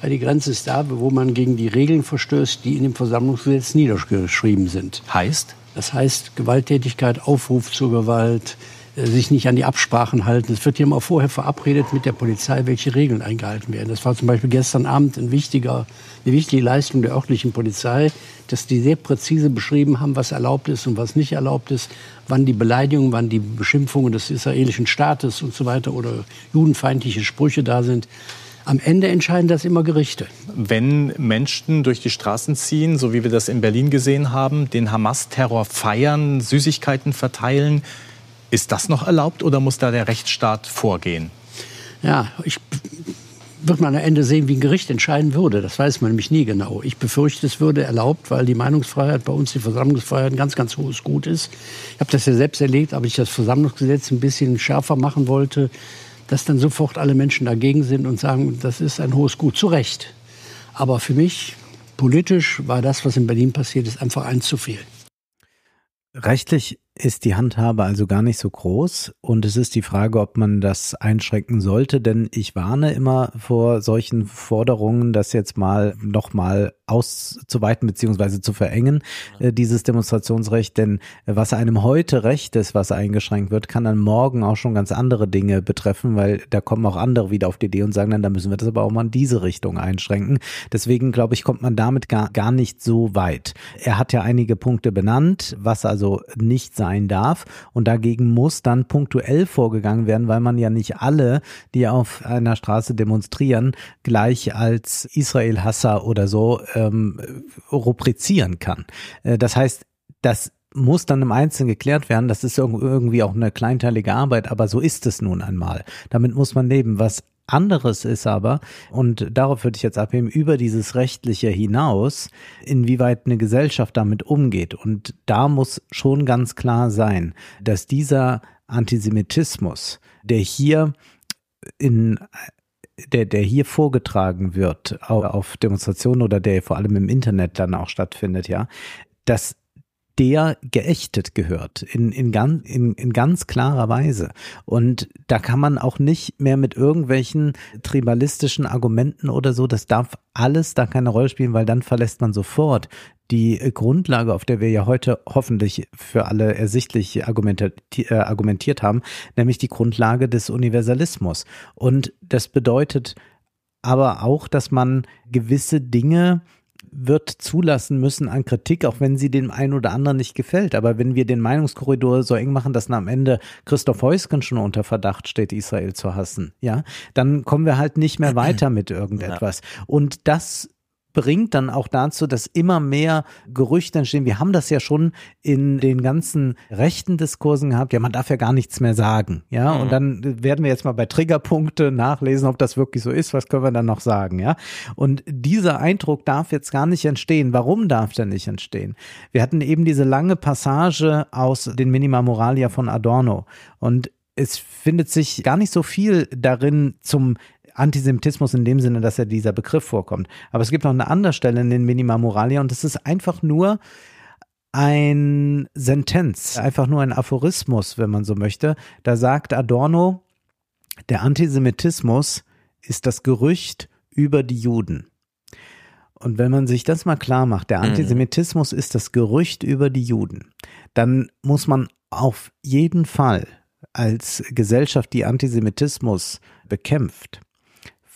Ja, die Grenze ist da, wo man gegen die Regeln verstößt, die in dem Versammlungsgesetz niedergeschrieben sind. Heißt? Das heißt Gewalttätigkeit, Aufruf zur Gewalt, äh, sich nicht an die Absprachen halten. Es wird ja immer vorher verabredet mit der Polizei, welche Regeln eingehalten werden. Das war zum Beispiel gestern Abend ein wichtiger, eine wichtige Leistung der örtlichen Polizei, dass die sehr präzise beschrieben haben, was erlaubt ist und was nicht erlaubt ist, wann die Beleidigungen, wann die Beschimpfungen des israelischen Staates und so weiter oder judenfeindliche Sprüche da sind. Am Ende entscheiden das immer Gerichte. Wenn Menschen durch die Straßen ziehen, so wie wir das in Berlin gesehen haben, den Hamas-Terror feiern, Süßigkeiten verteilen, ist das noch erlaubt oder muss da der Rechtsstaat vorgehen? Ja, ich wird man am Ende sehen, wie ein Gericht entscheiden würde. Das weiß man nämlich nie genau. Ich befürchte, es würde erlaubt, weil die Meinungsfreiheit bei uns, die Versammlungsfreiheit, ein ganz, ganz hohes Gut ist. Ich habe das ja selbst erlebt, aber ich das Versammlungsgesetz ein bisschen schärfer machen wollte, dass dann sofort alle Menschen dagegen sind und sagen, das ist ein hohes Gut. Zu Recht. Aber für mich, politisch, war das, was in Berlin passiert ist, einfach eins zu viel. Rechtlich ist die Handhabe also gar nicht so groß und es ist die Frage, ob man das einschränken sollte, denn ich warne immer vor solchen Forderungen, das jetzt mal nochmal auszuweiten beziehungsweise zu verengen, äh, dieses Demonstrationsrecht, denn was einem heute recht ist, was eingeschränkt wird, kann dann morgen auch schon ganz andere Dinge betreffen, weil da kommen auch andere wieder auf die Idee und sagen dann, da müssen wir das aber auch mal in diese Richtung einschränken. Deswegen glaube ich, kommt man damit gar, gar nicht so weit. Er hat ja einige Punkte benannt, was also nicht sein darf. Und dagegen muss dann punktuell vorgegangen werden, weil man ja nicht alle, die auf einer Straße demonstrieren, gleich als Israel-Hasser oder so ähm, rubrizieren kann. Äh, das heißt, das muss dann im Einzelnen geklärt werden. Das ist irgendwie auch eine kleinteilige Arbeit, aber so ist es nun einmal. Damit muss man leben. Was anderes ist aber, und darauf würde ich jetzt abheben, über dieses Rechtliche hinaus, inwieweit eine Gesellschaft damit umgeht. Und da muss schon ganz klar sein, dass dieser Antisemitismus, der hier in der, der hier vorgetragen wird auf Demonstrationen oder der vor allem im Internet dann auch stattfindet, ja, dass der geächtet gehört, in, in, ganz, in, in ganz klarer Weise. Und da kann man auch nicht mehr mit irgendwelchen tribalistischen Argumenten oder so, das darf alles da keine Rolle spielen, weil dann verlässt man sofort die Grundlage, auf der wir ja heute hoffentlich für alle ersichtlich äh, argumentiert haben, nämlich die Grundlage des Universalismus. Und das bedeutet aber auch, dass man gewisse Dinge wird zulassen müssen an Kritik, auch wenn sie dem einen oder anderen nicht gefällt. Aber wenn wir den Meinungskorridor so eng machen, dass am Ende Christoph Heusken schon unter Verdacht steht, Israel zu hassen, ja, dann kommen wir halt nicht mehr weiter mit irgendetwas. Und das bringt dann auch dazu, dass immer mehr Gerüchte entstehen. Wir haben das ja schon in den ganzen rechten Diskursen gehabt. Ja, man darf ja gar nichts mehr sagen. Ja, mhm. und dann werden wir jetzt mal bei Triggerpunkte nachlesen, ob das wirklich so ist. Was können wir dann noch sagen? Ja, und dieser Eindruck darf jetzt gar nicht entstehen. Warum darf der nicht entstehen? Wir hatten eben diese lange Passage aus den Minima Moralia von Adorno und es findet sich gar nicht so viel darin zum Antisemitismus in dem Sinne, dass ja dieser Begriff vorkommt. Aber es gibt noch eine andere Stelle in den Minima Moralia und das ist einfach nur ein Sentenz, einfach nur ein Aphorismus, wenn man so möchte. Da sagt Adorno, der Antisemitismus ist das Gerücht über die Juden. Und wenn man sich das mal klar macht, der mhm. Antisemitismus mhm. ist das Gerücht über die Juden, dann muss man auf jeden Fall als Gesellschaft, die Antisemitismus bekämpft,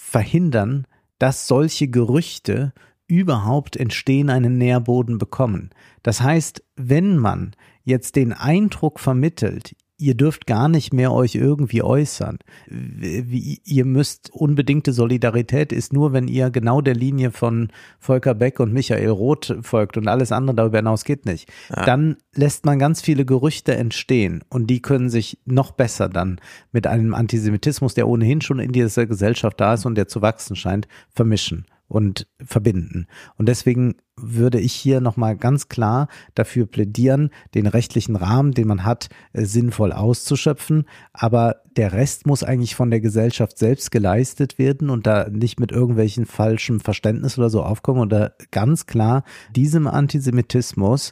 verhindern, dass solche Gerüchte überhaupt entstehen, einen Nährboden bekommen. Das heißt, wenn man jetzt den Eindruck vermittelt, ihr dürft gar nicht mehr euch irgendwie äußern. Wie, ihr müsst unbedingte Solidarität ist nur, wenn ihr genau der Linie von Volker Beck und Michael Roth folgt und alles andere darüber hinaus geht nicht. Ja. Dann lässt man ganz viele Gerüchte entstehen und die können sich noch besser dann mit einem Antisemitismus, der ohnehin schon in dieser Gesellschaft da ist und der zu wachsen scheint, vermischen. Und verbinden. Und deswegen würde ich hier nochmal ganz klar dafür plädieren, den rechtlichen Rahmen, den man hat, äh, sinnvoll auszuschöpfen. Aber der Rest muss eigentlich von der Gesellschaft selbst geleistet werden und da nicht mit irgendwelchen falschem Verständnis oder so aufkommen oder ganz klar diesem Antisemitismus,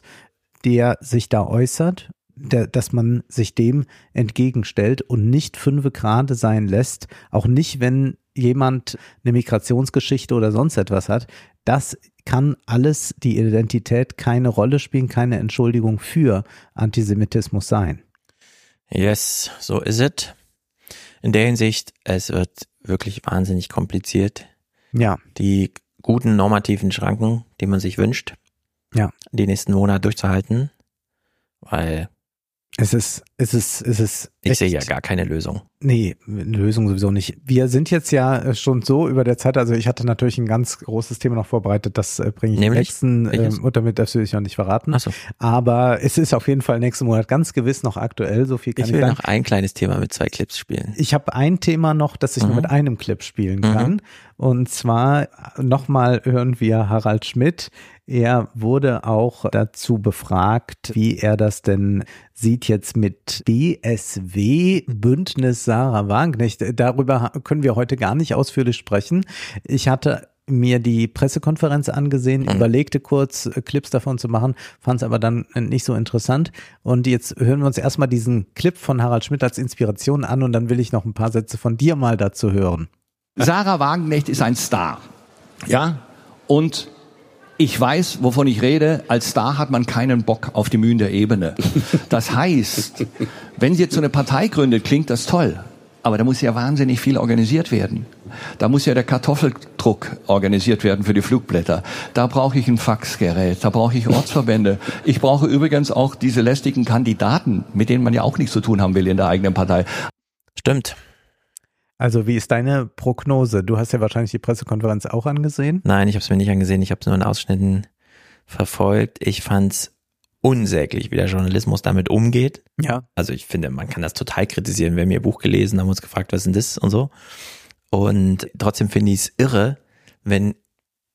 der sich da äußert, dass man sich dem entgegenstellt und nicht fünfe Grade sein lässt, auch nicht, wenn jemand eine Migrationsgeschichte oder sonst etwas hat, das kann alles die Identität keine Rolle spielen, keine Entschuldigung für Antisemitismus sein. Yes, so ist es. In der Hinsicht, es wird wirklich wahnsinnig kompliziert. Ja. Die guten normativen Schranken, die man sich wünscht, ja. die nächsten Monate durchzuhalten, weil es ist, es ist, es ist. Ich sehe ja gar keine Lösung. Nee, Lösung sowieso nicht. Wir sind jetzt ja schon so über der Zeit, also ich hatte natürlich ein ganz großes Thema noch vorbereitet, das äh, bringe ich Nämlich? nächsten, äh, und damit darfst du dich noch nicht verraten. Ach so. Aber es ist auf jeden Fall nächsten Monat ganz gewiss noch aktuell, so viel kann Ich ich, will sagen. noch ein kleines Thema mit zwei Clips spielen. Ich habe ein Thema noch, das ich nur Mhm. mit einem Clip spielen Mhm. kann. Und zwar nochmal hören wir Harald Schmidt. Er wurde auch dazu befragt, wie er das denn sieht jetzt mit BSW, Bündnis Sarah Wagenknecht. Darüber können wir heute gar nicht ausführlich sprechen. Ich hatte mir die Pressekonferenz angesehen, Mhm. überlegte kurz äh, Clips davon zu machen, fand es aber dann nicht so interessant. Und jetzt hören wir uns erstmal diesen Clip von Harald Schmidt als Inspiration an und dann will ich noch ein paar Sätze von dir mal dazu hören. Sarah Wagenknecht ist ein Star. Ja? Und ich weiß, wovon ich rede. Als Star hat man keinen Bock auf die Mühen der Ebene. Das heißt, wenn sie jetzt so eine Partei gründet, klingt das toll. Aber da muss ja wahnsinnig viel organisiert werden. Da muss ja der Kartoffeldruck organisiert werden für die Flugblätter. Da brauche ich ein Faxgerät, da brauche ich Ortsverbände. Ich brauche übrigens auch diese lästigen Kandidaten, mit denen man ja auch nichts zu tun haben will in der eigenen Partei. Stimmt. Also wie ist deine Prognose? Du hast ja wahrscheinlich die Pressekonferenz auch angesehen. Nein, ich habe es mir nicht angesehen. Ich habe es nur in Ausschnitten verfolgt. Ich fand's unsäglich, wie der Journalismus damit umgeht. Ja. Also ich finde, man kann das total kritisieren. Wir haben ihr Buch gelesen, haben uns gefragt, was ist denn das und so. Und trotzdem finde ich es irre, wenn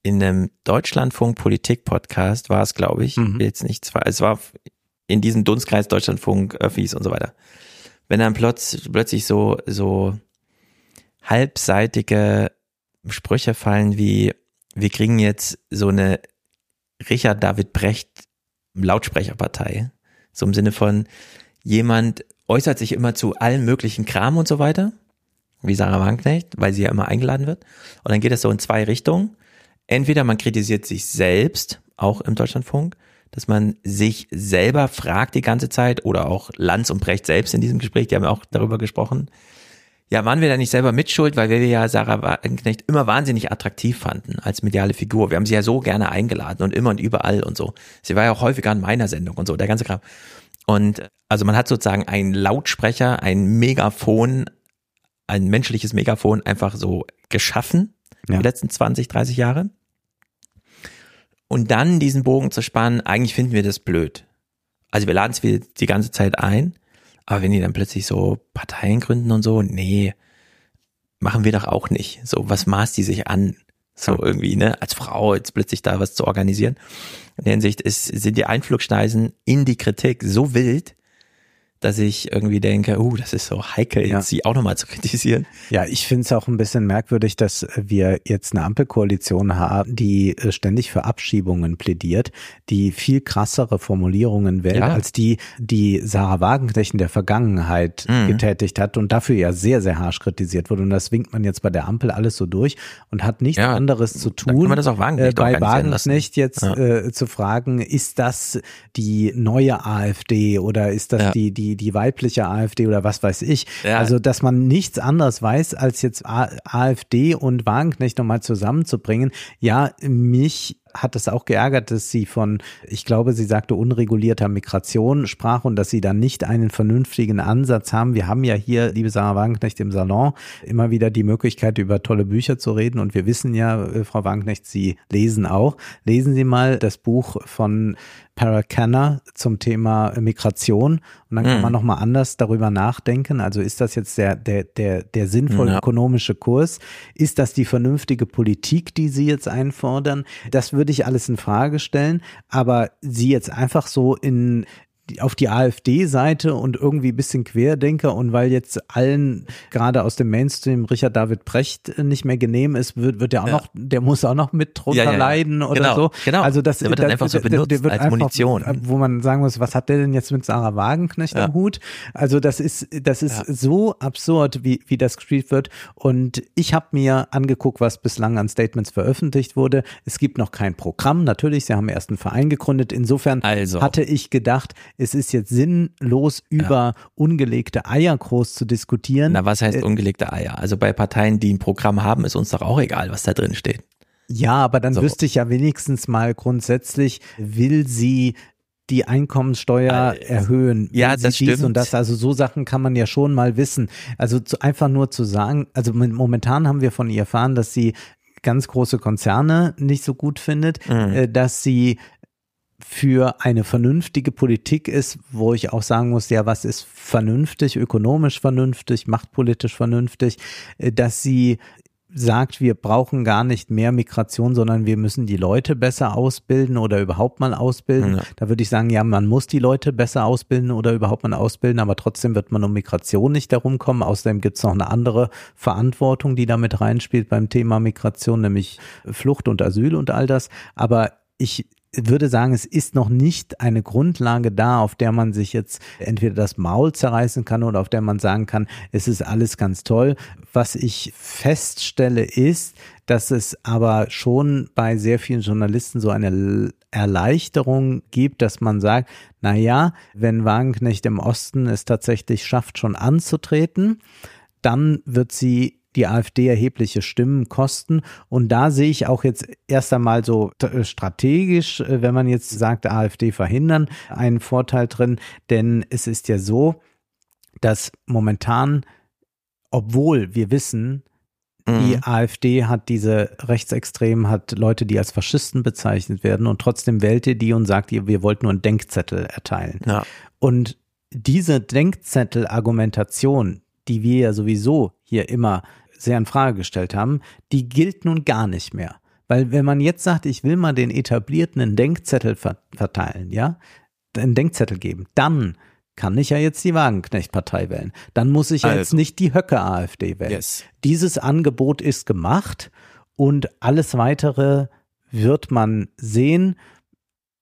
in einem Deutschlandfunk Politik Podcast war es, glaube ich, jetzt nicht zwar, es war in diesem Dunstkreis Deutschlandfunk Öffis und so weiter. Wenn dann plötz, plötzlich so so halbseitige Sprüche fallen wie wir kriegen jetzt so eine Richard David Brecht Lautsprecherpartei. So im Sinne von jemand äußert sich immer zu allen möglichen Kram und so weiter, wie Sarah Wagenknecht, weil sie ja immer eingeladen wird. Und dann geht es so in zwei Richtungen. Entweder man kritisiert sich selbst, auch im Deutschlandfunk, dass man sich selber fragt die ganze Zeit oder auch Lanz und Brecht selbst in diesem Gespräch, die haben ja auch darüber gesprochen. Ja, waren wir da nicht selber mitschuld, weil wir ja Sarah Wagenknecht immer wahnsinnig attraktiv fanden als mediale Figur. Wir haben sie ja so gerne eingeladen und immer und überall und so. Sie war ja auch häufiger in meiner Sendung und so, der ganze Kram. Und also man hat sozusagen einen Lautsprecher, ein Megafon, ein menschliches Megafon einfach so geschaffen, Ja. die letzten 20, 30 Jahre. Und dann diesen Bogen zu spannen, eigentlich finden wir das blöd. Also wir laden es wieder die ganze Zeit ein, aber wenn die dann plötzlich so Parteien gründen und so, nee, machen wir doch auch nicht. So, was maßt die sich an? So irgendwie, ne, als Frau jetzt plötzlich da was zu organisieren. In der Hinsicht ist, sind die Einflugschneisen in die Kritik so wild, dass ich irgendwie denke, uh, das ist so heikel, jetzt sie auch nochmal zu kritisieren. Ja, ich finde es auch ein bisschen merkwürdig, dass wir jetzt eine Ampelkoalition haben, die äh, ständig für Abschiebungen plädiert, die viel krassere Formulierungen wählt, Ja. als die, die Sarah Wagenknecht in der Vergangenheit Mhm. getätigt hat und dafür ja sehr, sehr harsch kritisiert wurde. Und das winkt man jetzt bei der Ampel alles so durch und hat nichts Ja, anderes zu tun, man das auch Wagenknecht äh, bei. Wagenknecht jetzt Ja. äh, zu fragen, ist das die neue AfD oder ist das Ja. die, die, die weibliche AfD oder was weiß ich? Ja. Also, dass man nichts anderes weiß, als jetzt A AfD und Wagenknecht nochmal zusammenzubringen. Ja, mich hat es auch geärgert, dass sie von, ich glaube, sie sagte unregulierter Migration sprach und dass sie dann nicht einen vernünftigen Ansatz haben. Wir haben ja hier, liebe Sarah Wagenknecht, im Salon immer wieder die Möglichkeit, über tolle Bücher zu reden und wir wissen ja, äh, Frau Wagenknecht, Sie lesen auch. Lesen Sie mal das Buch von Paracanner zum Thema Migration und dann kann Mhm. man nochmal anders darüber nachdenken. Also ist das jetzt der, der, der, der sinnvolle Ja. ökonomische Kurs? Ist das die vernünftige Politik, die Sie jetzt einfordern? Das würde ich alles in Frage stellen, aber Sie jetzt einfach so in auf die AfD-Seite und irgendwie ein bisschen Querdenker und weil jetzt allen gerade aus dem Mainstream Richard David Brecht äh, nicht mehr genehm ist, wird, wird der auch Ja. noch, der muss auch noch mit drunter Ja, ja, leiden oder Genau, so. genau. Also das Der wird dann das- einfach so der- der benutzt wird als einfach, Munition. Wo man sagen muss, was hat der denn jetzt mit Sarah Wagenknecht am Hut? Also das ist, das ist so absurd, wie, wie das gespielt wird. Und ich habe mir angeguckt, was bislang an Statements veröffentlicht wurde. Es gibt noch kein Programm. Natürlich, sie haben erst einen Verein gegründet. Insofern Also. hatte ich gedacht, es ist jetzt sinnlos, über ungelegte Eier groß zu diskutieren. Na, was heißt Äh, ungelegte Eier? Also bei Parteien, die ein Programm haben, ist uns doch auch egal, was da drin steht. Ja, aber dann So. wüsste ich ja wenigstens mal grundsätzlich, will sie die Einkommensteuer erhöhen? Will ja, das stimmt. und das? Also so Sachen kann man ja schon mal wissen. Also zu, einfach nur zu sagen, also mo- momentan haben wir von ihr erfahren, dass sie ganz große Konzerne nicht so gut findet, Mhm. äh, dass sie für eine vernünftige Politik ist, wo ich auch sagen muss, ja, was ist vernünftig, ökonomisch vernünftig, machtpolitisch vernünftig, äh, dass sie sagt, wir brauchen gar nicht mehr Migration, sondern wir müssen die Leute besser ausbilden oder überhaupt mal ausbilden. Ja. Da würde ich sagen, ja, man muss die Leute besser ausbilden oder überhaupt mal ausbilden, aber trotzdem wird man um Migration nicht darum kommen. Außerdem gibt es noch eine andere Verantwortung, die damit reinspielt beim Thema Migration, nämlich Flucht und Asyl und all das. Aber ich würde sagen, es ist noch nicht eine Grundlage da, auf der man sich jetzt entweder das Maul zerreißen kann oder auf der man sagen kann, es ist alles ganz toll. Was ich feststelle ist, dass es aber schon bei sehr vielen Journalisten so eine Erleichterung gibt, dass man sagt, na ja, wenn Wagenknecht im Osten es tatsächlich schafft, schon anzutreten, dann wird sie die AfD erhebliche Stimmen kosten. Und da sehe ich auch jetzt erst einmal so äh, strategisch, äh, wenn man jetzt sagt, AfD verhindern, einen Vorteil drin. Denn es ist ja so, dass momentan, obwohl wir wissen, die AfD hat diese Rechtsextremen, hat Leute, die als Faschisten bezeichnet werden und trotzdem wählt ihr die und sagt ihr, wir wollten nur einen Denkzettel erteilen. Ja. Und diese Denkzettel-Argumentation, die wir ja sowieso hier immer sehr in Frage gestellt haben, die gilt nun gar nicht mehr. Weil wenn man jetzt sagt, ich will mal den etablierten einen Denkzettel ver verteilen, ja, einen Denkzettel geben, dann kann ich ja jetzt die Wagenknecht-Partei wählen. Dann muss ich ja jetzt Also. nicht die Höcke-AfD wählen. Yes. Dieses Angebot ist gemacht und alles weitere wird man sehen,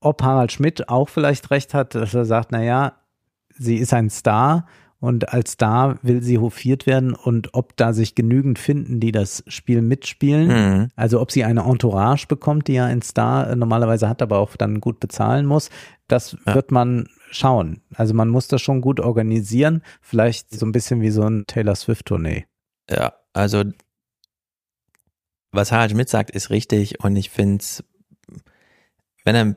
ob Harald Schmidt auch vielleicht recht hat, dass er sagt, na ja, sie ist ein Star und als Star will sie hofiert werden und ob da sich genügend finden, die das Spiel mitspielen. Mhm. Also ob sie eine Entourage bekommt, die ja ein Star normalerweise hat, aber auch dann gut bezahlen muss, das wird man schauen. Also man muss das schon gut organisieren, vielleicht so ein bisschen wie so ein Taylor Swift-Tournee. Ja, also was Harald Schmidt sagt, ist richtig und ich finde es, wenn er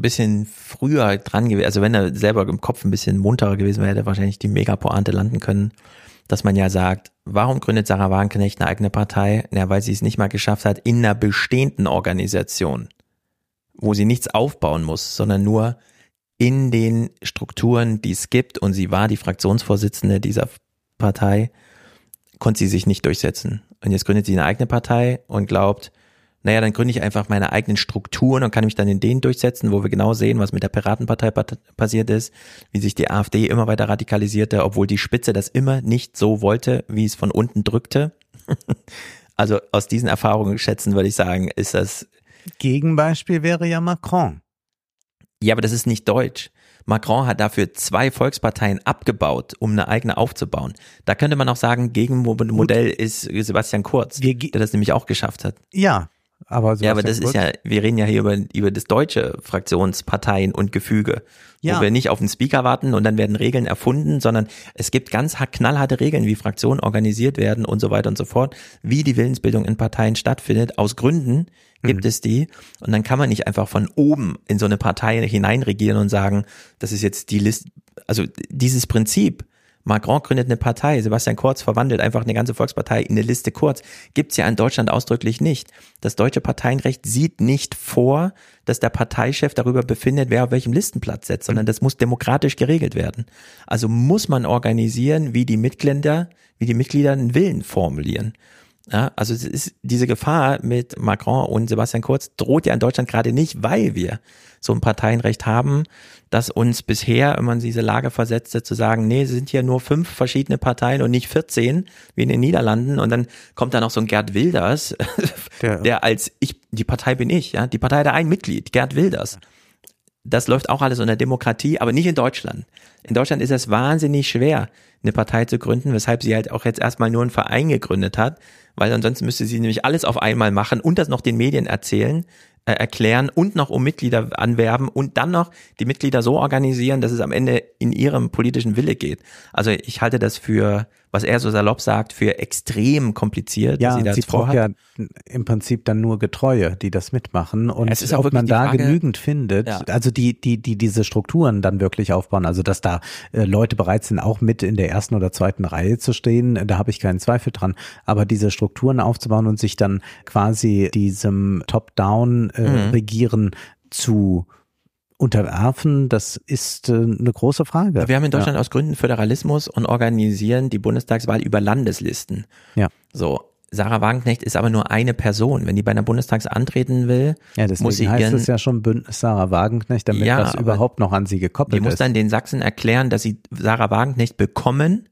bisschen früher dran gewesen, also wenn er selber im Kopf ein bisschen munterer gewesen wäre, hätte er wahrscheinlich die Mega-Pointe landen können, dass man ja sagt, warum gründet Sarah Wagenknecht eine eigene Partei? Na, weil sie es nicht mal geschafft hat, in einer bestehenden Organisation, wo sie nichts aufbauen muss, sondern nur in den Strukturen, die es gibt, und sie war die Fraktionsvorsitzende dieser Partei, konnte sie sich nicht durchsetzen. Und jetzt gründet sie eine eigene Partei und glaubt, naja, dann gründe ich einfach meine eigenen Strukturen und kann mich dann in denen durchsetzen, wo wir genau sehen, was mit der Piratenpartei passiert ist, wie sich die AfD immer weiter radikalisierte, obwohl die Spitze das immer nicht so wollte, wie es von unten drückte. also aus diesen Erfahrungen schätzen würde ich sagen, ist das Gegenbeispiel wäre ja Macron. Ja, aber das ist nicht deutsch. Macron hat dafür zwei Volksparteien abgebaut, um eine eigene aufzubauen. Da könnte man auch sagen, Gegenmodell ist Sebastian Kurz, der das nämlich auch geschafft hat. Ja, aber Ja, aber das Sebastian ist ja, wir reden ja hier über, über das deutsche Fraktionsparteien und Gefüge, Ja. wo wir nicht auf den Speaker warten und dann werden Regeln erfunden, sondern es gibt ganz ha- knallharte Regeln, wie Fraktionen organisiert werden und so weiter und so fort, wie die Willensbildung in Parteien stattfindet. Aus Gründen gibt es die und dann kann man nicht einfach von oben in so eine Partei hineinregieren und sagen, das ist jetzt die Liste, also dieses Prinzip Macron gründet eine Partei, Sebastian Kurz verwandelt einfach eine ganze Volkspartei in eine Liste Kurz. Gibt's ja in Deutschland ausdrücklich nicht. Das deutsche Parteienrecht sieht nicht vor, dass der Parteichef darüber befindet, wer auf welchem Listenplatz setzt, sondern das muss demokratisch geregelt werden. Also muss man organisieren, wie die Mitglieder, wie die Mitglieder einen Willen formulieren. Ja, also es ist diese Gefahr mit Macron und Sebastian Kurz droht ja in Deutschland gerade nicht, weil wir so ein Parteienrecht haben, das uns bisher immer in diese Lage versetzte zu sagen, nee, es sind hier nur fünf verschiedene Parteien und nicht 14 wie in den Niederlanden und dann kommt da noch so ein Gerd Wilders, der, der als ich, die Partei bin ich, ja, die Partei hat ein Mitglied, Gerd Wilders. Das läuft auch alles unter Demokratie, aber nicht in Deutschland. In Deutschland ist es wahnsinnig schwer, eine Partei zu gründen, weshalb sie halt auch jetzt erstmal nur einen Verein gegründet hat, weil ansonsten müsste sie nämlich alles auf einmal machen und das noch den Medien erzählen, äh, erklären und noch um Mitglieder anwerben und dann noch die Mitglieder so organisieren, dass es am Ende in ihrem politischen Wille geht. Also ich halte das für, was er so salopp sagt, für extrem kompliziert. Ja, sie, das sie braucht ja im Prinzip dann nur Getreue, die das mitmachen und Es ist auch ob man da Frage- genügend findet, Ja. also die die die diese Strukturen dann wirklich aufbauen, also dass da äh, Leute bereit sind, auch mit in der ersten oder zweiten Reihe zu stehen, äh, da habe ich keinen Zweifel dran, aber diese Strukturen aufzubauen und sich dann quasi diesem Top-Down äh, Mhm. Zu unterwerfen, das ist äh, eine große Frage. Wir haben in Deutschland ja. aus Gründen Föderalismus und organisieren die Bundestagswahl über Landeslisten. Ja. So. Sarah Wagenknecht ist aber nur eine Person. Wenn die bei einer Bundestags antreten will, Ja, muss sie heißt ihren, es ja schon Bündnis Sarah Wagenknecht, damit Ja, das überhaupt noch an sie gekoppelt die muss ist. dann den Sachsen erklären, dass sie Sarah Wagenknecht bekommen,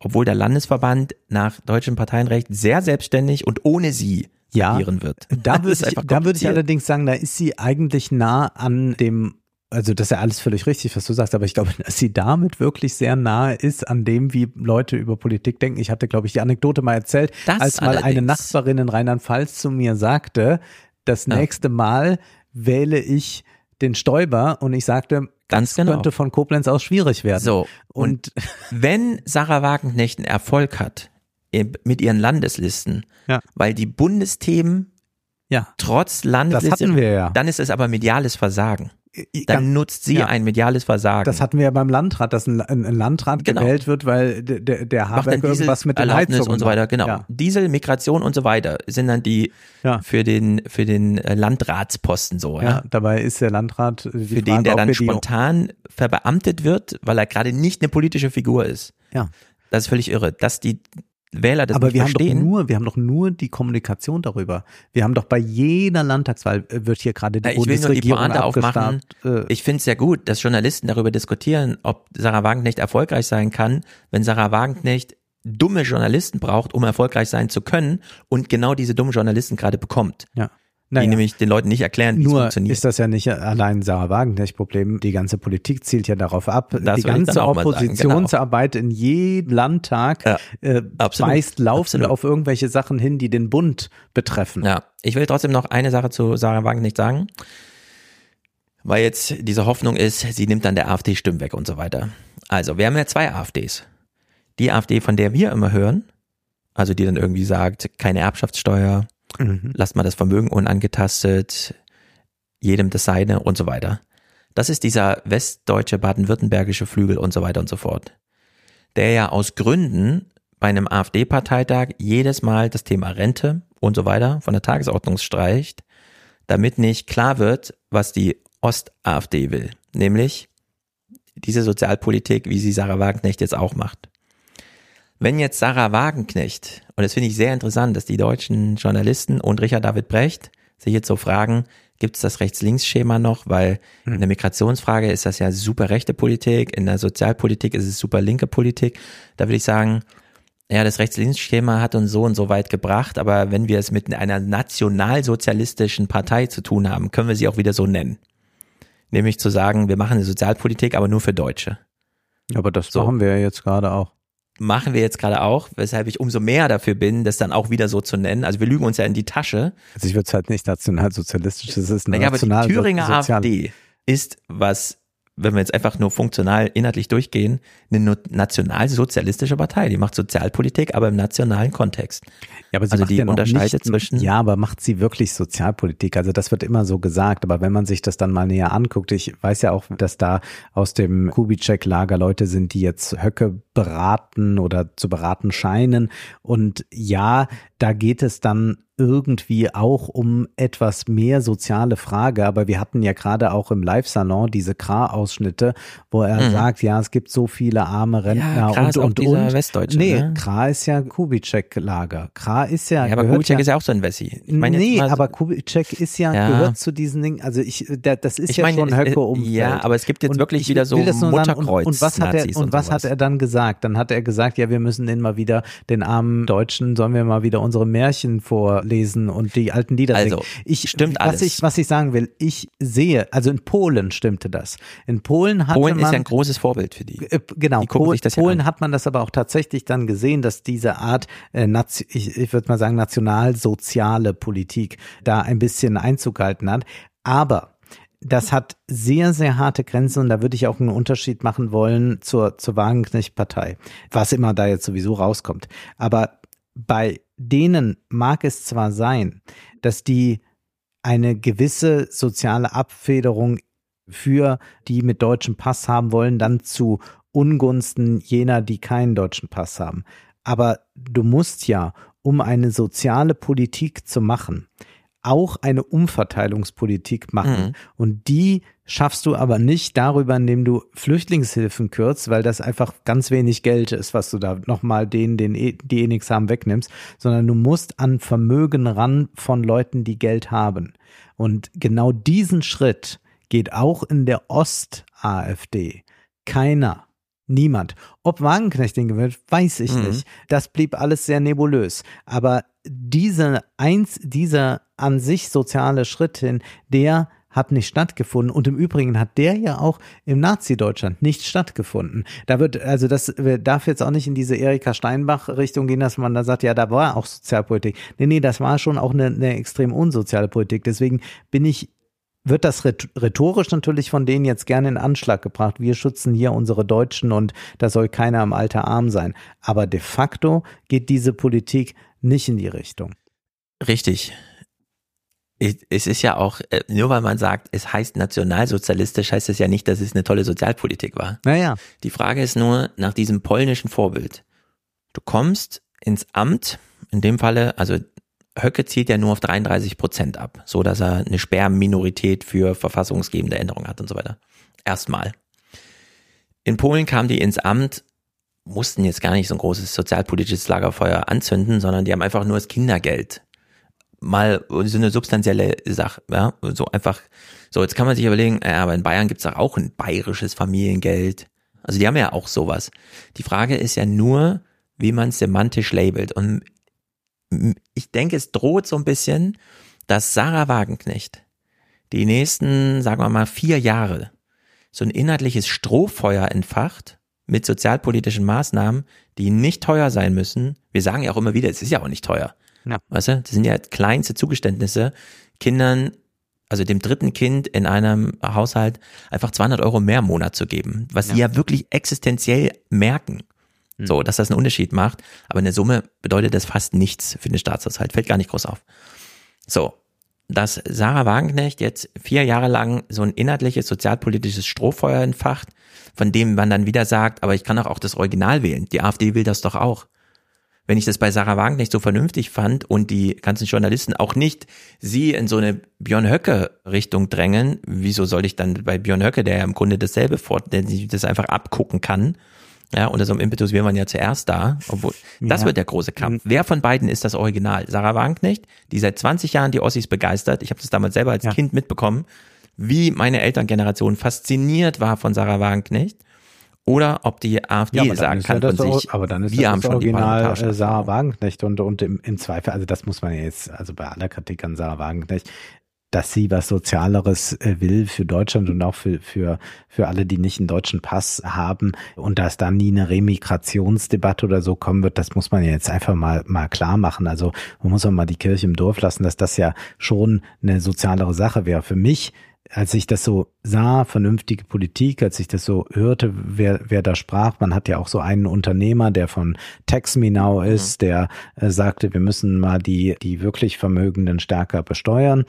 obwohl der Landesverband nach deutschem Parteienrecht sehr selbstständig und ohne sie Ja, agieren wird. Da würde ich, da würde ich allerdings sagen, da ist sie eigentlich nah an dem, also das ist ja alles völlig richtig, was du sagst, aber ich glaube, dass sie damit wirklich sehr nahe ist an dem, wie Leute über Politik denken. Ich hatte, glaube ich, die Anekdote mal erzählt, Das als mal eine allerdings. Nachbarin in Rheinland-Pfalz zu mir sagte, das nächste Mal wähle ich den Stoiber und ich sagte, Ganz das genau. könnte von Koblenz aus schwierig werden. So, und, wenn Sarah Wagenknecht einen Erfolg hat eh, mit ihren Landeslisten, Ja. weil die Bundesthemen Ja. trotz Landesliste, hatten wir ja. dann ist es aber mediales Versagen. Dann nutzt sie ja. ein mediales Versagen. Das hatten wir ja beim Landrat, dass ein, ein Landrat Genau. gewählt wird, weil der, der, der Habeck irgendwas mit den Erlaubnis Heizungen und so weiter, genau. Ja. Diesel, Migration und so weiter sind dann die Ja. für den für den äh, Landratsposten so, ja. Dabei ist der Landrat äh, Für Frage, den der dann spontan verbeamtet wird, weil er gerade nicht eine politische Figur ist. Ja. Das ist völlig irre, dass die Wähler das Aber nicht wir haben doch verstehen. nur, wir haben doch nur die Kommunikation darüber. Wir haben doch bei jeder Landtagswahl äh, wird hier gerade die Ja, ich will nur die Bundesregierung Pointe aufmachen. Äh, Ich finde es ja gut, dass Journalisten darüber diskutieren, ob Sarah Wagenknecht erfolgreich sein kann, wenn Sarah Wagenknecht dumme Journalisten braucht, um erfolgreich sein zu können und genau diese dummen Journalisten gerade bekommt. Ja. Die Naja. nämlich den Leuten nicht erklären, wie es Nur funktioniert. ist das ja nicht allein Sarah Wagenknecht-Problem. Die ganze Politik zielt ja darauf ab. Das die ganze sagen, genau. Oppositionsarbeit in jedem Landtag äh, absolut, weist laufend auf irgendwelche Sachen hin, die den Bund betreffen. Ja, ich will trotzdem noch eine Sache zu Sarah Wagenknecht sagen, weil jetzt diese Hoffnung ist, sie nimmt dann der AfD Stimmen weg und so weiter. Also, wir haben ja zwei AfDs. Die AfD, von der wir immer hören, also die dann irgendwie sagt, keine Erbschaftssteuer, Mhm. lasst mal das Vermögen unangetastet, jedem das seine und so weiter. Das ist dieser westdeutsche baden-württembergische Flügel und so weiter und so fort. Der ja aus Gründen bei einem AfD-Parteitag jedes Mal das Thema Rente und so weiter von der Tagesordnung streicht, damit nicht klar wird, was die Ost-AfD will. Nämlich diese Sozialpolitik, wie sie Sarah Wagenknecht jetzt auch macht. Wenn jetzt Sarah Wagenknecht, und das finde ich sehr interessant, dass die deutschen Journalisten und Richard David Brecht sich jetzt so fragen, gibt es das Rechts-Links-Schema noch? Weil in der Migrationsfrage ist das ja super rechte Politik, in der Sozialpolitik ist es super linke Politik. Da würde ich sagen, ja, das Rechts-Links-Schema hat uns so und so weit gebracht, aber wenn wir es mit einer nationalsozialistischen Partei zu tun haben, können wir sie auch wieder so nennen. Nämlich zu sagen, wir machen eine Sozialpolitik, aber nur für Deutsche. Aber das machen wir ja jetzt gerade auch. Machen wir jetzt gerade auch, weshalb ich umso mehr dafür bin, das dann auch wieder so zu nennen. Also wir lügen uns ja in die Tasche. Also ich würde es halt nicht nationalsozialistisch, es ist eine Naja, aber die national Thüringer sozial- AfD ist, was wenn wir jetzt einfach nur funktional inhaltlich durchgehen, eine nationalsozialistische Partei. Die macht Sozialpolitik, aber im nationalen Kontext. Ja, aber sie also die ja unterscheidet nicht, zwischen. Ja, aber macht sie wirklich Sozialpolitik? Also das wird immer so gesagt, aber wenn man sich das dann mal näher anguckt, ich weiß ja auch, dass da aus dem Kubitschek-Lager Leute sind, die jetzt Höcke beraten oder zu beraten scheinen. Und ja, da geht es dann irgendwie auch um etwas mehr soziale Frage, aber wir hatten ja gerade auch im Live-Salon diese Kra-Ausschnitte, wo er Mhm. sagt, ja, es gibt so viele arme Rentner Ja, Kra und und und. Westdeutsche, nee, ne? Kra ist ja Kubitschek-Lager. Kra ist ja Ja, aber Kubitschek ist ja auch so ein Wessi. Ich jetzt nee, so- aber Kubitschek ist ja, Ja. gehört zu diesen Dingen, also ich, der, das ist Ich ja meine, schon es- Höcke äh, umfeld ja, aber es gibt jetzt Und wirklich ich wieder so nur sagen, und, und was hat er, und was hat er dann gesagt? Dann hat er gesagt, ja, wir müssen den mal wieder, den armen Deutschen, sollen wir mal wieder unsere Märchen vorlesen und die alten Lieder Also, singen. Ich, stimmt was alles. Ich, was ich sagen will, ich sehe, also in Polen stimmte das. In Polen hatte Polen man, ist ja ein großes Vorbild für die. äh, Genau, Die gucken Pol Polen an. hat man das aber auch tatsächlich dann gesehen, dass diese Art, äh, ich, ich würde mal sagen, nationalsoziale Politik da ein bisschen Einzug gehalten hat. Aber das hat sehr, sehr harte Grenzen und da würde ich auch einen Unterschied machen wollen zur, zur Wagenknecht-Partei, was immer da jetzt sowieso rauskommt. Aber bei denen mag es zwar sein, dass die eine gewisse soziale Abfederung für die mit deutschem Pass haben wollen, dann zu Ungunsten jener, die keinen deutschen Pass haben. Aber du musst ja, um eine soziale Politik zu machen, auch eine Umverteilungspolitik machen. Mhm. Und die schaffst du aber nicht darüber, indem du Flüchtlingshilfen kürzt, weil das einfach ganz wenig Geld ist, was du da nochmal denen, den, eh- die eh nichts haben, wegnimmst, sondern du musst an Vermögen ran von Leuten, die Geld haben. Und genau diesen Schritt geht auch in der Ost-AfD keiner. Niemand. Ob Wagenknecht den gewinnt, weiß ich Mhm. nicht. Das blieb alles sehr nebulös. Aber diese eins, dieser an sich soziale Schritt hin, der hat nicht stattgefunden. Und im Übrigen hat der ja auch im Nazi-Deutschland nicht stattgefunden. Da wird, also das darf jetzt auch nicht in diese Erika Steinbach-Richtung gehen, dass man da sagt, ja, da war auch Sozialpolitik. Nee, nee, das war schon auch eine, eine extrem unsoziale Politik. Deswegen bin ich wird das rhet- rhetorisch natürlich von denen jetzt gerne in Anschlag gebracht. Wir schützen hier unsere Deutschen und da soll keiner im Alter arm sein. Aber de facto geht diese Politik nicht in die Richtung. Richtig. Es ist ja auch, äh, nur weil man sagt, es heißt nationalsozialistisch, heißt es ja nicht, dass es eine tolle Sozialpolitik war. Naja. Die Frage ist nur nach diesem polnischen Vorbild. Du kommst ins Amt, in dem Falle, also Höcke zielt ja nur auf 33 Prozent ab, so dass er eine Sperrminorität für verfassungsgebende Änderungen hat und so weiter. Erstmal. In Polen kamen die ins Amt, mussten jetzt gar nicht so ein großes sozialpolitisches Lagerfeuer anzünden, sondern die haben einfach nur das Kindergeld mal so eine substanzielle Sache, ja, so einfach, so jetzt kann man sich überlegen, ja, aber in Bayern gibt's doch auch ein bayerisches Familiengeld. Also die haben ja auch sowas. Die Frage ist ja nur, wie man es semantisch labelt. Und ich denke, es droht so ein bisschen, dass Sarah Wagenknecht die nächsten, sagen wir mal, vier Jahre so ein inhaltliches Strohfeuer entfacht mit sozialpolitischen Maßnahmen, die nicht teuer sein müssen. Wir sagen ja auch immer wieder, es ist ja auch nicht teuer. Ja. Weißt du, das sind ja kleinste Zugeständnisse, Kindern, also dem dritten Kind in einem Haushalt einfach 200 Euro mehr im Monat zu geben, was sie ja wirklich existenziell merken. So, dass das einen Unterschied macht. Aber in der Summe bedeutet das fast nichts für den Staatshaushalt. Fällt gar nicht groß auf. So. Dass Sarah Wagenknecht jetzt vier Jahre lang so ein inhaltliches sozialpolitisches Strohfeuer entfacht, von dem man dann wieder sagt, aber ich kann doch auch das Original wählen. Die AfD will das doch auch. Wenn ich das bei Sarah Wagenknecht so vernünftig fand und die ganzen Journalisten auch nicht sie in so eine Björn Höcke Richtung drängen, wieso soll ich dann bei Björn Höcke, der ja im Grunde dasselbe fort, der sich das einfach abgucken kann, ja, unter so einem Impetus wäre man ja zuerst da, obwohl, das Ja. wird der große Kampf. Wer von beiden ist das Original? Sarah Wagenknecht, die seit 20 Jahren die Ossis begeistert, ich habe das damals selber als Kind mitbekommen, wie meine Elterngeneration fasziniert war von Sarah Wagenknecht, oder ob die AfD Ja, sagen kann ja von sich, aber dann ist wir das haben das schon die Original parlamentarische äh, Sarah Wagenknecht und, und im, im Zweifel, also das muss man ja jetzt, also bei aller Kritik an Sarah Wagenknecht, dass sie was Sozialeres äh, will für Deutschland und auch für, für, für alle, die nicht einen deutschen Pass haben und dass da nie eine Remigrationsdebatte oder so kommen wird, das muss man ja jetzt einfach mal, mal klar machen. Also man muss auch mal die Kirche im Dorf lassen, dass das ja schon eine sozialere Sache wäre. Für mich als ich das so sah, vernünftige Politik, als ich das so hörte, wer, wer da sprach, man hat ja auch so einen Unternehmer, der von TaxMeNow ist, der äh, sagte, wir müssen mal die, die wirklich Vermögenden stärker besteuern.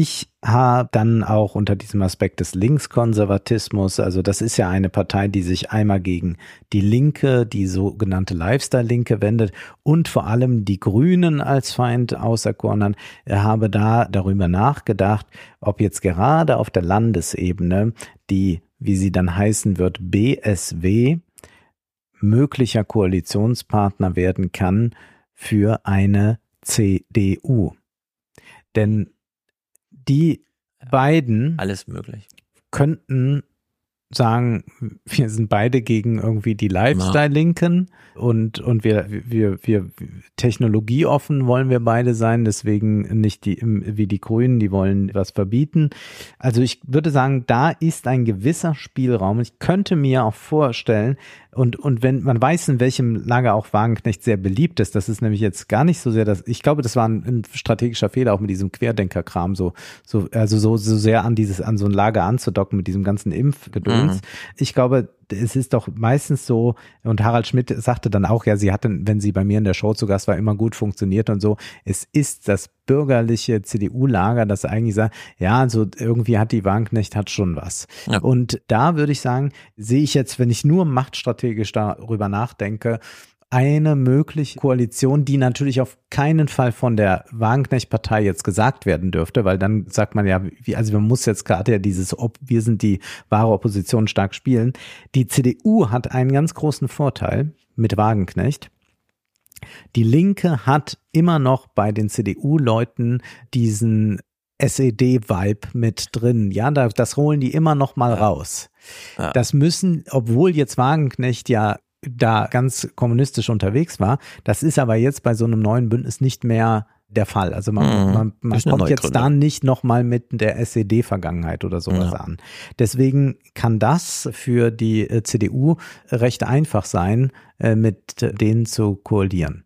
Ich habe dann auch unter diesem Aspekt des Linkskonservatismus, also das ist ja eine Partei, die sich einmal gegen die Linke, die sogenannte Lifestyle-Linke wendet und vor allem die Grünen als Feind auserkoren hat, habe da darüber nachgedacht, ob jetzt gerade auf der Landesebene die, wie sie dann heißen wird, BSW möglicher Koalitionspartner werden kann für eine CDU. Denn die beiden alles möglich. könnten sagen, wir sind beide gegen irgendwie die Lifestyle-Linken und, und wir, wir, wir technologieoffen wollen wir beide sein, deswegen nicht die, wie die Grünen, die wollen was verbieten. Also ich würde sagen, da ist ein gewisser Spielraum. Ich könnte mir auch vorstellen, und, und wenn man weiß, in welchem Lager auch Wagenknecht sehr beliebt ist, das ist nämlich jetzt gar nicht so sehr das, ich glaube, das war ein, ein strategischer Fehler auch mit diesem Querdenkerkram, so, so, also so, so sehr an dieses, an so ein Lager anzudocken mit diesem ganzen Impfgedöns. Mhm. Ich glaube, es ist doch meistens so, und Harald Schmidt sagte dann auch, ja, sie hatten, wenn sie bei mir in der Show zu Gast war, immer gut funktioniert und so. Es ist das bürgerliche CDU-Lager, das eigentlich sagt, ja, also irgendwie hat die Wagenknecht hat schon was. Ja. Und da würde ich sagen, sehe ich jetzt, wenn ich nur machtstrategisch darüber nachdenke, eine mögliche Koalition, die natürlich auf keinen Fall von der Wagenknecht-Partei jetzt gesagt werden dürfte, weil dann sagt man ja, wie, also man muss jetzt gerade ja dieses, ob wir sind die wahre Opposition stark spielen. Die CDU hat einen ganz großen Vorteil mit Wagenknecht. Die Linke hat immer noch bei den CDU-Leuten diesen SED-Vibe mit drin. Ja, das holen die immer noch mal raus. Ja. Das müssen, obwohl jetzt Wagenknecht ja da ganz kommunistisch unterwegs war. Das ist aber jetzt bei so einem neuen Bündnis nicht mehr der Fall. Also man, mhm. man, man kommt jetzt da nicht nochmal mit der SED-Vergangenheit oder sowas ja. an. Deswegen kann das für die äh, CDU recht einfach sein, äh, mit denen zu koalieren.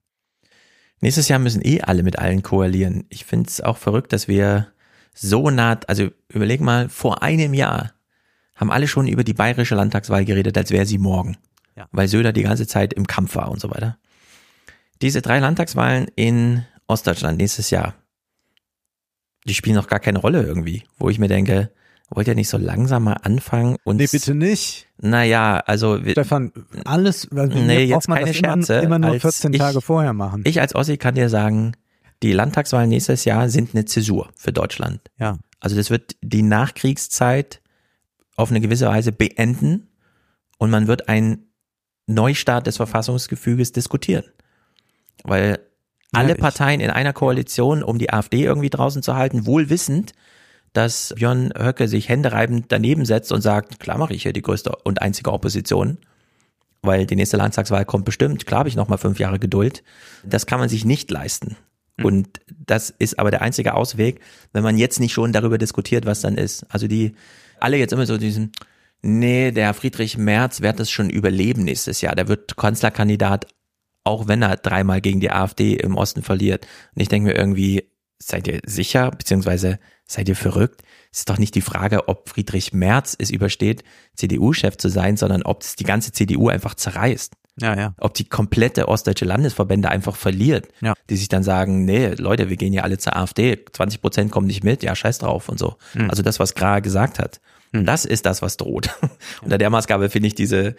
Nächstes Jahr müssen eh alle mit allen koalieren. Ich finde es auch verrückt, dass wir so nah, also überleg mal, vor einem Jahr haben alle schon über die bayerische Landtagswahl geredet, als wäre sie morgen ja. weil Söder die ganze Zeit im Kampf war und so weiter. Diese drei Landtagswahlen in Ostdeutschland nächstes Jahr, die spielen noch gar keine Rolle irgendwie, wo ich mir denke, wollt ihr nicht so langsam mal anfangen und. Nee, bitte nicht. Naja, also. Stefan, alles, also nee, jetzt keine Scherze. Immer, immer nur 14 Tage ich, vorher machen. Ich als Ossi kann dir sagen, die Landtagswahlen nächstes Jahr sind eine Zäsur für Deutschland. Ja. Also das wird die Nachkriegszeit auf eine gewisse Weise beenden und man wird ein Neustart des Verfassungsgefüges diskutieren. Weil alle Parteien in einer Koalition, um die AfD irgendwie draußen zu halten, wohl wissend, dass Björn Höcke sich händereibend daneben setzt und sagt, klar mache ich hier die größte und einzige Opposition, weil die nächste Landtagswahl kommt bestimmt, klar habe ich nochmal fünf Jahre Geduld. Das kann man sich nicht leisten. Hm. Und das ist aber der einzige Ausweg, wenn man jetzt nicht schon darüber diskutiert, was dann ist. Also die, alle jetzt immer so diesen, nee, der Friedrich Merz wird es schon überleben nächstes Jahr. Der wird Kanzlerkandidat, auch wenn er dreimal gegen die AfD im Osten verliert. Und ich denke mir irgendwie, seid ihr sicher, beziehungsweise seid ihr verrückt? Es ist doch nicht die Frage, ob Friedrich Merz es übersteht, CDU-Chef zu sein, sondern ob es die ganze CDU einfach zerreißt. Ja, ja. Ob die komplette ostdeutsche Landesverbände einfach verliert, ja. die sich dann sagen, nee, Leute, wir gehen ja alle zur AfD, 20 Prozent kommen nicht mit, ja, scheiß drauf und so. Mhm. Also das, was Gra gesagt hat. Mhm. Das ist das, was droht. Unter der Maßgabe finde ich diese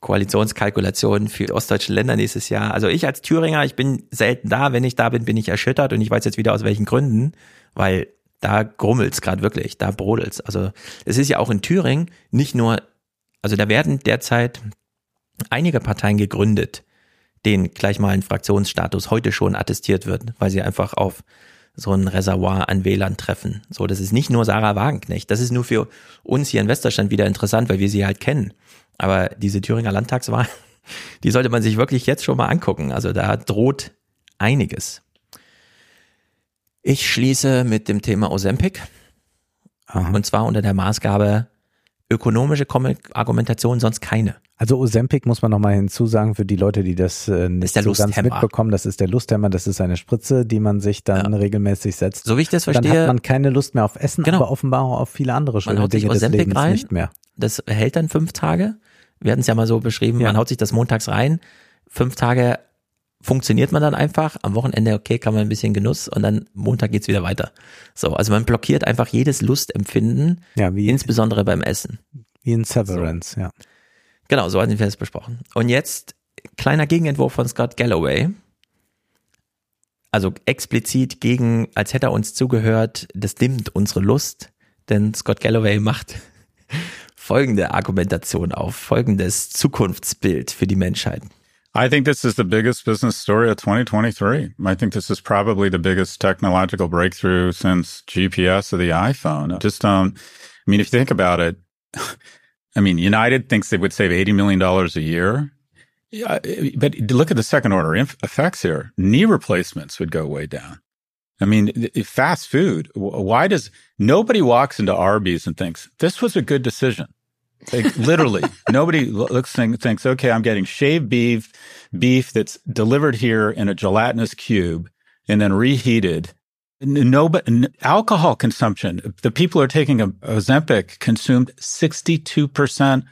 Koalitionskalkulation für ostdeutsche Länder nächstes Jahr. Also ich als Thüringer, ich bin selten da. Wenn ich da bin, bin ich erschüttert und ich weiß jetzt wieder aus welchen Gründen, weil da grummelt's gerade wirklich, da brodelt's. Also es ist ja auch in Thüringen nicht nur, also da werden derzeit einige Parteien gegründet, denen gleich mal ein Fraktionsstatus heute schon attestiert wird, weil sie einfach auf so ein Reservoir an Wählern treffen. So, das ist nicht nur Sarah Wagenknecht. Das ist nur für uns hier in Westerstand wieder interessant, weil wir sie halt kennen. Aber diese Thüringer Landtagswahl, die sollte man sich wirklich jetzt schon mal angucken. Also da droht einiges. Ich schließe mit dem Thema Ozempic. Aha. Und zwar unter der Maßgabe ökonomische Argumentation, sonst keine. Also Ozempic muss man nochmal hinzusagen für die Leute, die das äh, nicht so ganz mitbekommen. Das ist der Lusthemmer, das ist eine Spritze, die man sich dann regelmäßig setzt. So wie ich das Dann verstehe- hat man keine Lust mehr auf Essen, Genau. aber offenbar auch auf viele andere Man schöne haut sich Dinge des Ozempic Lebens rein, nicht mehr. das hält dann fünf Tage. Wir hatten es ja mal so beschrieben, man haut sich das montags rein, fünf Tage funktioniert man dann einfach, am Wochenende, okay, kann man ein bisschen Genuss und dann Montag geht's wieder weiter. So, also man blockiert einfach jedes Lustempfinden, Ja, wie, insbesondere beim Essen. wie in Severance, ja. Genau, so hatten wir das besprochen. Und jetzt kleiner Gegenentwurf von Scott Galloway. Also explizit gegen, als hätte er uns zugehört, das dimmt unsere Lust, denn Scott Galloway macht folgende Argumentation auf, folgendes Zukunftsbild für die Menschheit. I think this is the biggest business story of 2023. I think this is probably the biggest technological breakthrough since GPS or the iPhone. Just, um, I mean, if you think about it, I mean, United thinks they would save $80 million a year. Yeah, but look at the second order inf- effects here. Knee replacements would go way down. I mean, fast food. Why does nobody walks into Arby's and thinks this was a good decision? Like, literally, nobody looks and thinks, okay, I'm getting shaved beef, beef that's delivered here in a gelatinous cube and then reheated. No, but alcohol consumption. The people who are taking a Ozempic consumed 62%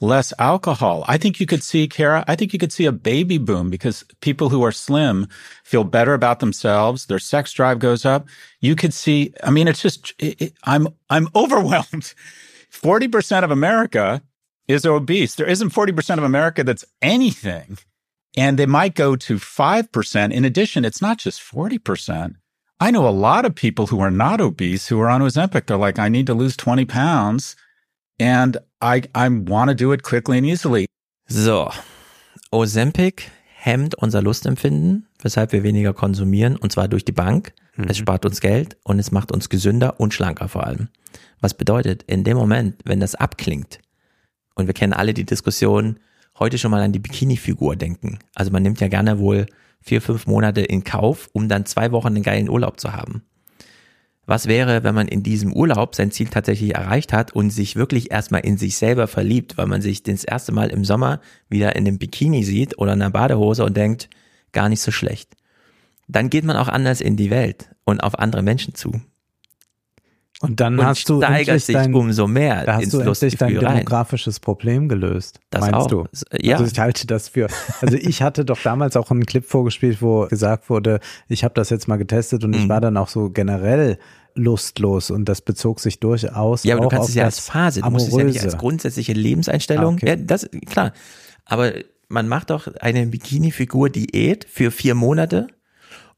less alcohol. I think you could see, Kara, I think you could see a baby boom because people who are slim feel better about themselves. Their sex drive goes up. You could see, I mean, it's just, it, it, I'm, I'm overwhelmed. 40% of America is obese. There isn't 40% of America that's anything. And they might go to 5%. In addition, it's not just 40%. I know a lot of people who are not obese who are on Ozempic. They're like, I need to lose 20 pounds and I, I want to do it quickly and easily. So, Ozempic hemmt unser Lustempfinden, weshalb wir weniger konsumieren, und zwar durch die Bank. Es spart uns Geld und es macht uns gesünder und schlanker vor allem. Was bedeutet, in dem Moment, wenn das abklingt, und wir kennen alle die Diskussion, heute schon mal an die Bikini-Figur denken. Also man nimmt ja gerne wohl vier, fünf Monate in Kauf, um dann zwei Wochen einen geilen Urlaub zu haben. Was wäre, wenn man in diesem Urlaub sein Ziel tatsächlich erreicht hat und sich wirklich erstmal in sich selber verliebt, weil man sich das erste Mal im Sommer wieder in einem Bikini sieht oder in einer Badehose und denkt, gar nicht so schlecht. Dann geht man auch anders in die Welt und auf andere Menschen zu. Und dann Und hast du steigert sich dein, umso mehr da hast du endlich dein demografisches Problem gelöst. Das meinst auch. du? Ja. Also ich halte das für. Also ich hatte doch damals auch einen Clip vorgespielt, wo gesagt wurde, ich habe das jetzt mal getestet und Mhm. ich war dann auch so generell lustlos und das bezog sich durchaus Ja, aber du kannst es ja als Phase, du musst es ja nicht als Amoröse. grundsätzliche Lebenseinstellung. Ah, okay. Ja, das, klar. Aber man macht doch eine Bikini-Figur-Diät für vier Monate,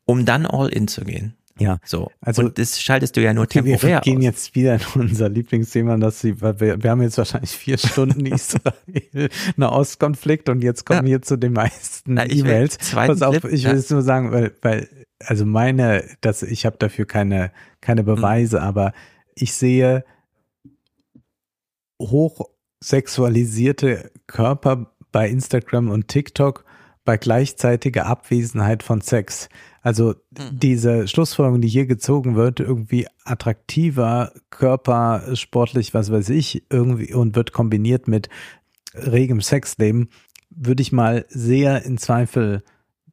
um dann all in zu gehen. Ja. So. Also- und das schaltest du ja nur Okay, wir temporär gehen aus. jetzt wieder in unser Lieblingsthema, dass sie, weil wir, wir haben jetzt wahrscheinlich vier Stunden Israel, Nahostkonflikt und jetzt kommen wir zu den meisten E-Mails. Pass auf, Clip, ich ja. will es nur sagen, weil, weil, also meine, dass ich habe dafür keine, keine Mhm. Beweise, aber ich sehe hochsexualisierte Körper bei Instagram und TikTok bei gleichzeitiger Abwesenheit von Sex. Also Mhm. diese Schlussfolgerung, die hier gezogen wird, irgendwie attraktiver Körper, sportlich, was weiß ich, irgendwie und wird kombiniert mit regem Sexleben, würde ich mal sehr in Zweifel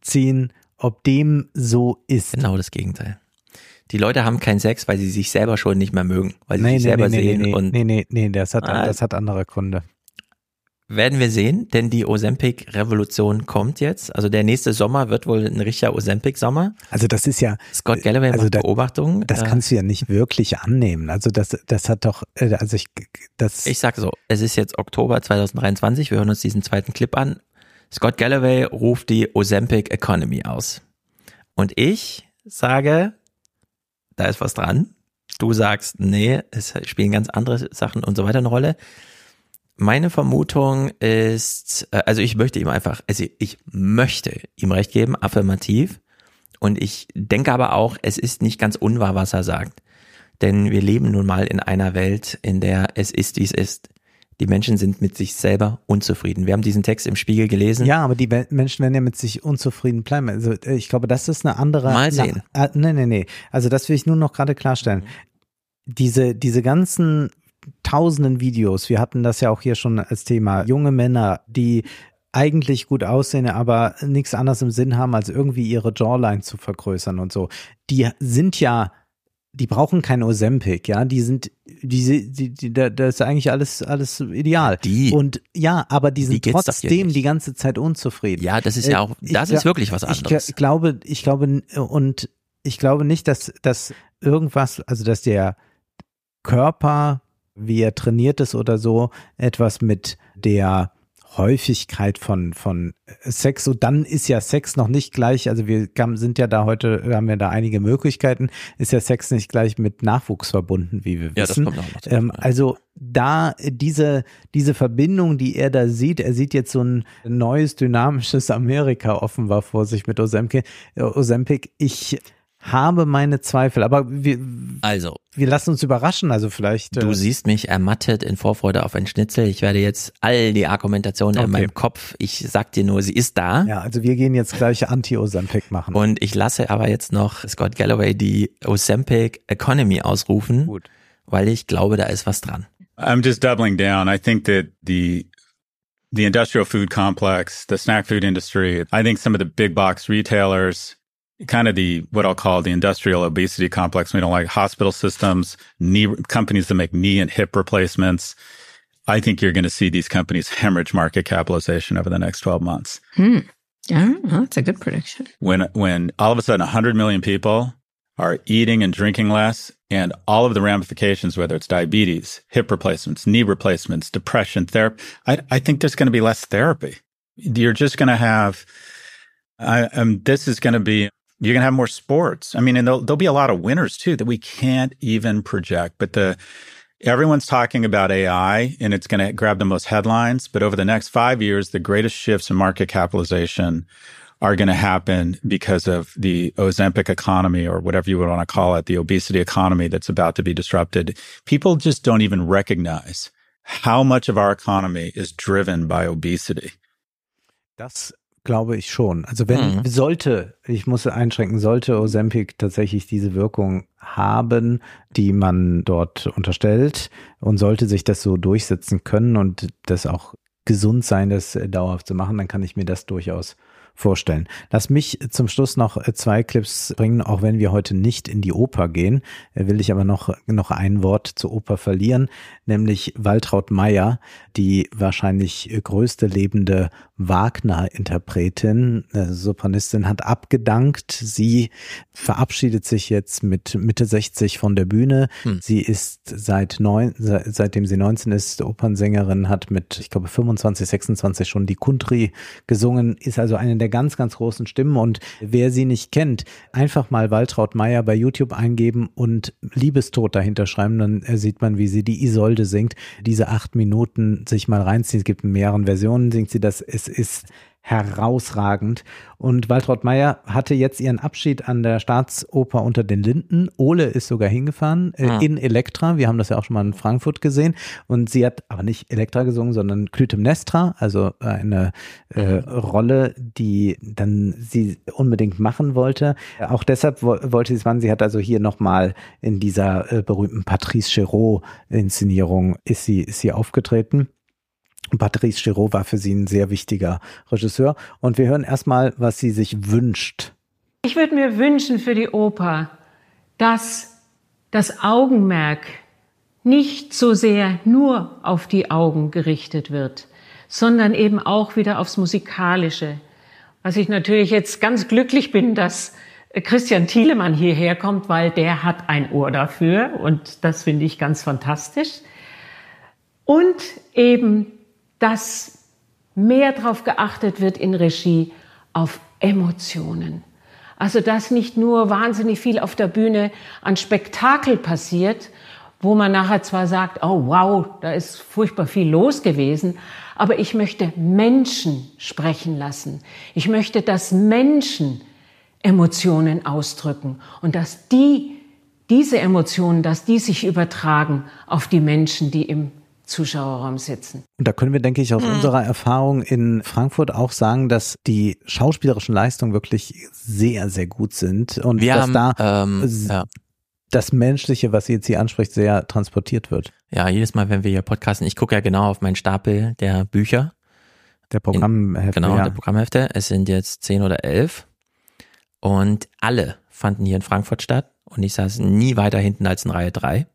ziehen, ob dem so ist. Genau das Gegenteil. Die Leute haben keinen Sex, weil sie sich selber schon nicht mehr mögen, weil sie Nee, sich nee, selber nee, sehen nee, und nee, nee, nee, das hat, Ah. das hat andere Gründe. Werden wir sehen, denn die Ozempic-Revolution kommt jetzt. Also der nächste Sommer wird wohl ein richtiger Ozempic-Sommer. Also das ist ja Scott Galloway also da- Beobachtungen. Das Äh, kannst du ja nicht wirklich annehmen. Also das, das hat doch, äh, also ich, das. Ich sag so, es ist jetzt Oktober 2023, wir hören uns diesen zweiten Clip an. Scott Galloway ruft die Ozempic Economy aus. Und ich sage, da ist was dran. Du sagst, nee, es spielen ganz andere Sachen und so weiter eine Rolle. Meine Vermutung ist, äh, also ich möchte ihm einfach, also ich möchte ihm recht geben, affirmativ. Und ich denke aber auch, es ist nicht ganz unwahr, was er sagt. Denn wir leben nun mal in einer Welt, in der es ist, wie es ist. Die Menschen sind mit sich selber unzufrieden. Wir haben diesen Text im Spiegel gelesen. Ja, aber die Menschen werden ja mit sich unzufrieden bleiben. Also äh, ich glaube, das ist eine andere. Mal sehen. Na, äh, nee, nee, nee. Also das will ich nur noch gerade klarstellen. Diese, diese ganzen tausenden Videos. Wir hatten das ja auch hier schon als Thema. Junge Männer, die eigentlich gut aussehen, aber nichts anderes im Sinn haben, als irgendwie ihre Jawline zu vergrößern und so. Die sind ja die brauchen kein Ozempic, ja, die sind, die, die, die, da, da ist eigentlich alles, alles ideal. Die. Und ja, aber die sind Die trotzdem die ganze Zeit unzufrieden. Ja, das ist ja auch- ich das ist gla- wirklich was Ich anderes. gla- glaube, ich glaube, und ich glaube nicht, dass, dass irgendwas, also dass der Körper, wie er trainiert ist oder so, etwas mit der Häufigkeit von, von Sex, so dann ist ja Sex noch nicht gleich, also wir sind ja da heute, haben wir da einige Möglichkeiten, ist ja Sex nicht gleich mit Nachwuchs verbunden, wie wir Ja, das wissen. kommt auch ähm, also da äh, diese, diese Verbindung, die er da sieht, er sieht jetzt so ein neues, dynamisches Amerika offenbar vor sich mit Ozempic. Äh, Ozempic. Ich habe meine Zweifel, aber wir, Also, wir lassen uns überraschen, also vielleicht. du äh, siehst mich ermattet in Vorfreude auf ein Schnitzel. Ich werde jetzt all die Argumentationen in Okay. meinem Kopf, ich sag dir nur, sie ist da. Ja, also wir gehen jetzt gleich Anti-Ozempic machen. Und ich lasse aber jetzt noch Scott Galloway die Ozempic Economy ausrufen, weil ich glaube, da ist was dran. I'm just doubling down. I think that the the industrial food complex, the snack food industry, I think some of the big box retailers, kind of the what I'll call the industrial obesity complex. We don't like hospital systems, knee companies that make knee and hip replacements. I think you're going to see these companies hemorrhage market capitalization over the next 12 months. Hmm. Yeah, well, that's a good prediction. when when all of a sudden 100 million people are eating and drinking less and all of the ramifications whether it's diabetes hip replacements knee replacements depression therapy i, I think there's going to be less therapy you're just going to have I, um, this is going to be you're going to have more sports i mean and there'll, there'll be a lot of winners too that we can't even project but the everyone's talking about ai and it's going to grab the most headlines but over the next five years the greatest shifts in market capitalization are going to happen because of the Ozempic economy or whatever you would want to call it, the obesity economy that's about to be disrupted. People just don't even recognize how much of our economy is driven by obesity. Das glaube ich schon. Also wenn Mhm. sollte, ich muss einschränken, sollte Ozempic tatsächlich diese Wirkung haben, die man dort unterstellt und sollte sich das so durchsetzen können und das auch gesund sein, das dauerhaft zu machen, dann kann ich mir das durchaus vorstellen. Lass mich zum Schluss noch äh, zwei Clips bringen, auch wenn wir heute nicht in die Oper gehen, äh, will ich aber noch, noch ein Wort zur Oper verlieren, nämlich Waltraud Meyer, die wahrscheinlich größte lebende Wagner-Interpretin, äh, Sopranistin, hat abgedankt. Sie verabschiedet sich jetzt mit Mitte 60 von der Bühne. Sie ist seit neun, se- seitdem sie 19 ist, Opernsängerin, hat mit, ich glaube, 25, 26 schon die Country gesungen, ist also eine der ganz, ganz großen Stimmen. Und wer sie nicht kennt, einfach mal Waltraud Meyer bei YouTube eingeben und Liebestod dahinter schreiben, dann äh, sieht man, wie sie die Isolde singt. Diese acht Minuten sich mal reinziehen. Es gibt in mehreren Versionen, singt sie das. Es ist herausragend. Und Waltraud Meyer hatte jetzt ihren Abschied an der Staatsoper unter den Linden. Ole ist sogar hingefahren äh, Ah. in Elektra. Wir haben das ja auch schon mal in Frankfurt gesehen. Und sie hat aber nicht Elektra gesungen, sondern Clytemnestra, also eine äh, Rolle, die dann sie unbedingt machen wollte. Auch deshalb wo wollte sie es machen. Sie hat also hier nochmal in dieser äh, berühmten Patrice Chéreau Inszenierung ist sie, ist sie aufgetreten. Patrice Chéreau war für sie ein sehr wichtiger Regisseur. Und wir hören erstmal, was sie sich wünscht. Ich würde mir wünschen für die Oper, dass das Augenmerk nicht so sehr nur auf die Augen gerichtet wird, sondern eben auch wieder aufs Musikalische. Was ich natürlich jetzt ganz glücklich bin, dass Christian Thielemann hierher kommt, weil der hat ein Ohr dafür und das finde ich ganz fantastisch. Und eben, dass mehr darauf geachtet wird in Regie auf Emotionen. Also dass nicht nur wahnsinnig viel auf der Bühne an Spektakel passiert, wo man nachher zwar sagt, oh wow, da ist furchtbar viel los gewesen, aber ich möchte Menschen sprechen lassen. Ich möchte, dass Menschen Emotionen ausdrücken und dass die, diese Emotionen, dass die sich übertragen auf die Menschen, die im Zuschauerraum sitzen. Und da können wir, denke ich, aus Mhm. unserer Erfahrung in Frankfurt auch sagen, dass die schauspielerischen Leistungen wirklich sehr, sehr gut sind. Und Wir dass haben, da ähm, ja. das Menschliche, was sie jetzt hier anspricht, sehr transportiert wird. Ja, jedes Mal, wenn wir hier podcasten, ich gucke ja genau auf meinen Stapel der Bücher. Der Programmhefte. Genau, ja. der Programmhefte. Es sind jetzt zehn oder elf. Und alle fanden hier in Frankfurt statt. Und ich saß nie weiter hinten als in Reihe drei.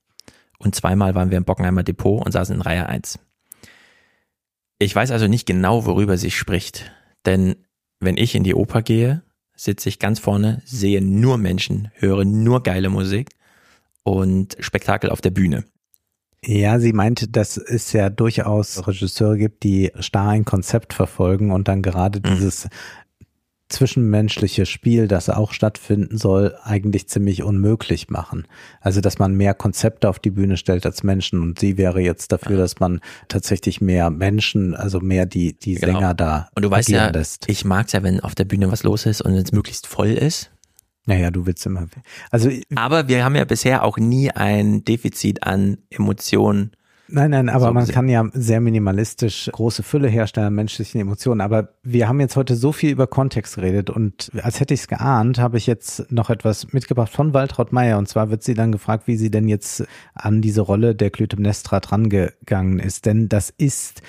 Und zweimal waren wir im Bockenheimer Depot und saßen in Reihe eins. Ich weiß also nicht genau, worüber sie spricht. Denn wenn ich in die Oper gehe, sitze ich ganz vorne, sehe nur Menschen, höre nur geile Musik und Spektakel auf der Bühne. Ja, sie meinte, dass es ja durchaus Regisseure gibt, die starr ein Konzept verfolgen und dann gerade Mhm. dieses zwischenmenschliche Spiel, das auch stattfinden soll, eigentlich ziemlich unmöglich machen. Also, dass man mehr Konzepte auf die Bühne stellt als Menschen und sie wäre jetzt dafür, dass man tatsächlich mehr Menschen, also mehr die, die Genau. Sänger da Und du weißt ja, lässt. ich mag's ja, wenn auf der Bühne was los ist und es möglichst voll ist. Naja, du willst immer. Also, Aber wir haben ja bisher auch nie ein Defizit an Emotionen. Nein, nein, aber So man gesehen. kann ja sehr minimalistisch große Fülle herstellen an menschlichen Emotionen. Aber wir haben jetzt heute so viel über Kontext geredet und als hätte ich es geahnt, habe ich jetzt noch etwas mitgebracht von Waltraud Meyer. Und zwar wird sie dann gefragt, wie sie denn jetzt an diese Rolle der Clytemnestra drangegangen ist. Denn das ist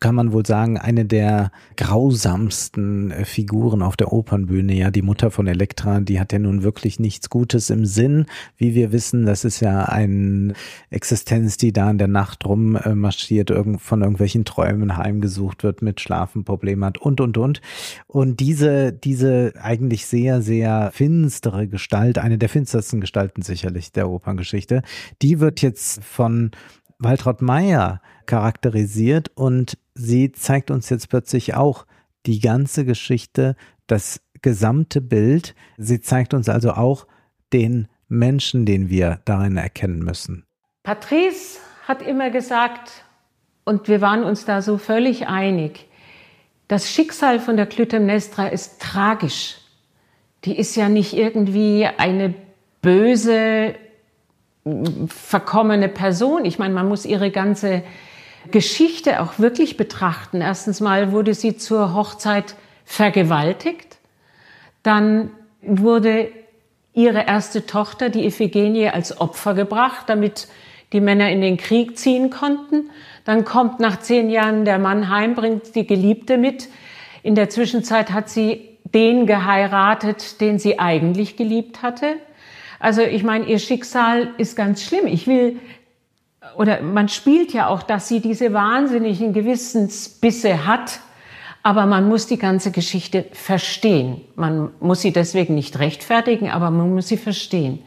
kann man wohl sagen, eine der grausamsten äh, Figuren auf der Opernbühne. Ja, die Mutter von Elektra, die hat ja nun wirklich nichts Gutes im Sinn. Wie wir wissen, das ist ja eine Existenz, die da in der Nacht rum marschiert, irgend, von irgendwelchen Träumen heimgesucht wird, mit Schlafenproblemen hat und, und, und. Und diese, diese eigentlich sehr, sehr finstere Gestalt, eine der finstersten Gestalten sicherlich der Operngeschichte, die wird jetzt von Waltraud Meyer charakterisiert und sie zeigt uns jetzt plötzlich auch die ganze Geschichte, das gesamte Bild. Sie zeigt uns also auch den Menschen, den wir darin erkennen müssen. Patrice hat immer gesagt, und wir waren uns da so völlig einig, das Schicksal von der Clytemnestra ist tragisch. Die ist ja nicht irgendwie eine böse, verkommene Person. Ich meine, man muss ihre ganze Geschichte auch wirklich betrachten. Erstens mal wurde sie zur Hochzeit vergewaltigt. Dann wurde ihre erste Tochter, die Iphigenie, als Opfer gebracht, damit die Männer in den Krieg ziehen konnten. Dann kommt nach zehn Jahren der Mann heim, bringt die Geliebte mit. In der Zwischenzeit hat sie den geheiratet, den sie eigentlich geliebt hatte. Also ich meine, ihr Schicksal ist ganz schlimm. Ich will, oder man spielt ja auch, dass sie diese wahnsinnigen Gewissensbisse hat, aber man muss die ganze Geschichte verstehen. Man muss sie deswegen nicht rechtfertigen, aber man muss sie verstehen.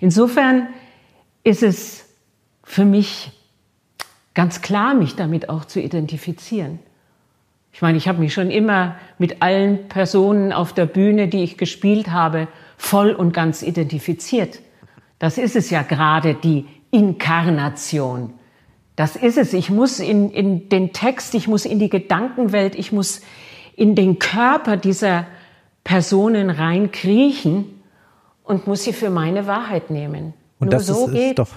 Insofern ist es für mich ganz klar, mich damit auch zu identifizieren. Ich meine, ich habe mich schon immer mit allen Personen auf der Bühne, die ich gespielt habe, voll und ganz identifiziert. Das ist es ja gerade, die Inkarnation. Das ist es. Ich muss in, in den Text, ich muss in die Gedankenwelt, ich muss in den Körper dieser Personen reinkriechen und muss sie für meine Wahrheit nehmen. Und Nur das so ist, geht ist doch,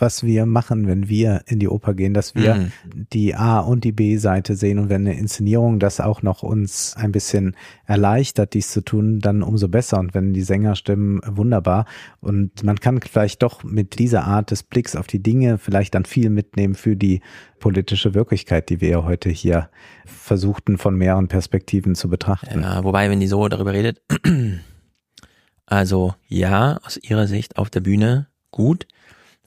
was wir machen, wenn wir in die Oper gehen, dass wir Mhm. die A- und die B-Seite sehen und wenn eine Inszenierung das auch noch uns ein bisschen erleichtert, dies zu tun, dann umso besser und wenn die Sänger stimmen, wunderbar und man kann vielleicht doch mit dieser Art des Blicks auf die Dinge vielleicht dann viel mitnehmen für die politische Wirklichkeit, die wir ja heute hier versuchten von mehreren Perspektiven zu betrachten. Ja, wobei, wenn die so darüber redet, also ja, aus ihrer Sicht auf der Bühne gut.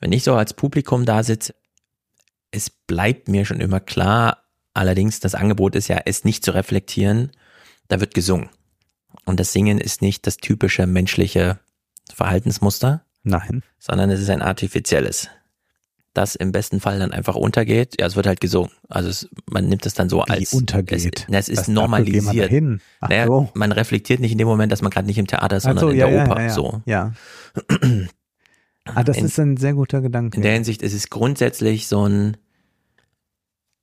Wenn ich so als Publikum da sitze, es bleibt mir schon immer klar, allerdings das Angebot ist ja, es nicht zu reflektieren, da wird gesungen. Und das Singen ist nicht das typische menschliche Verhaltensmuster. Nein. Sondern es ist ein artifizielles. Das im besten Fall dann einfach untergeht. Ja, es wird halt gesungen. Also es, man nimmt es dann so Wie als untergeht? Es, es ist Was, normalisiert. Ach naja, so. man reflektiert nicht in dem Moment, dass man gerade nicht im Theater ist, sondern so, in ja, der Oper. ja, ja. So. Ja. Ah, das In- ist ein sehr guter Gedanke. In der Hinsicht ist es grundsätzlich so ein,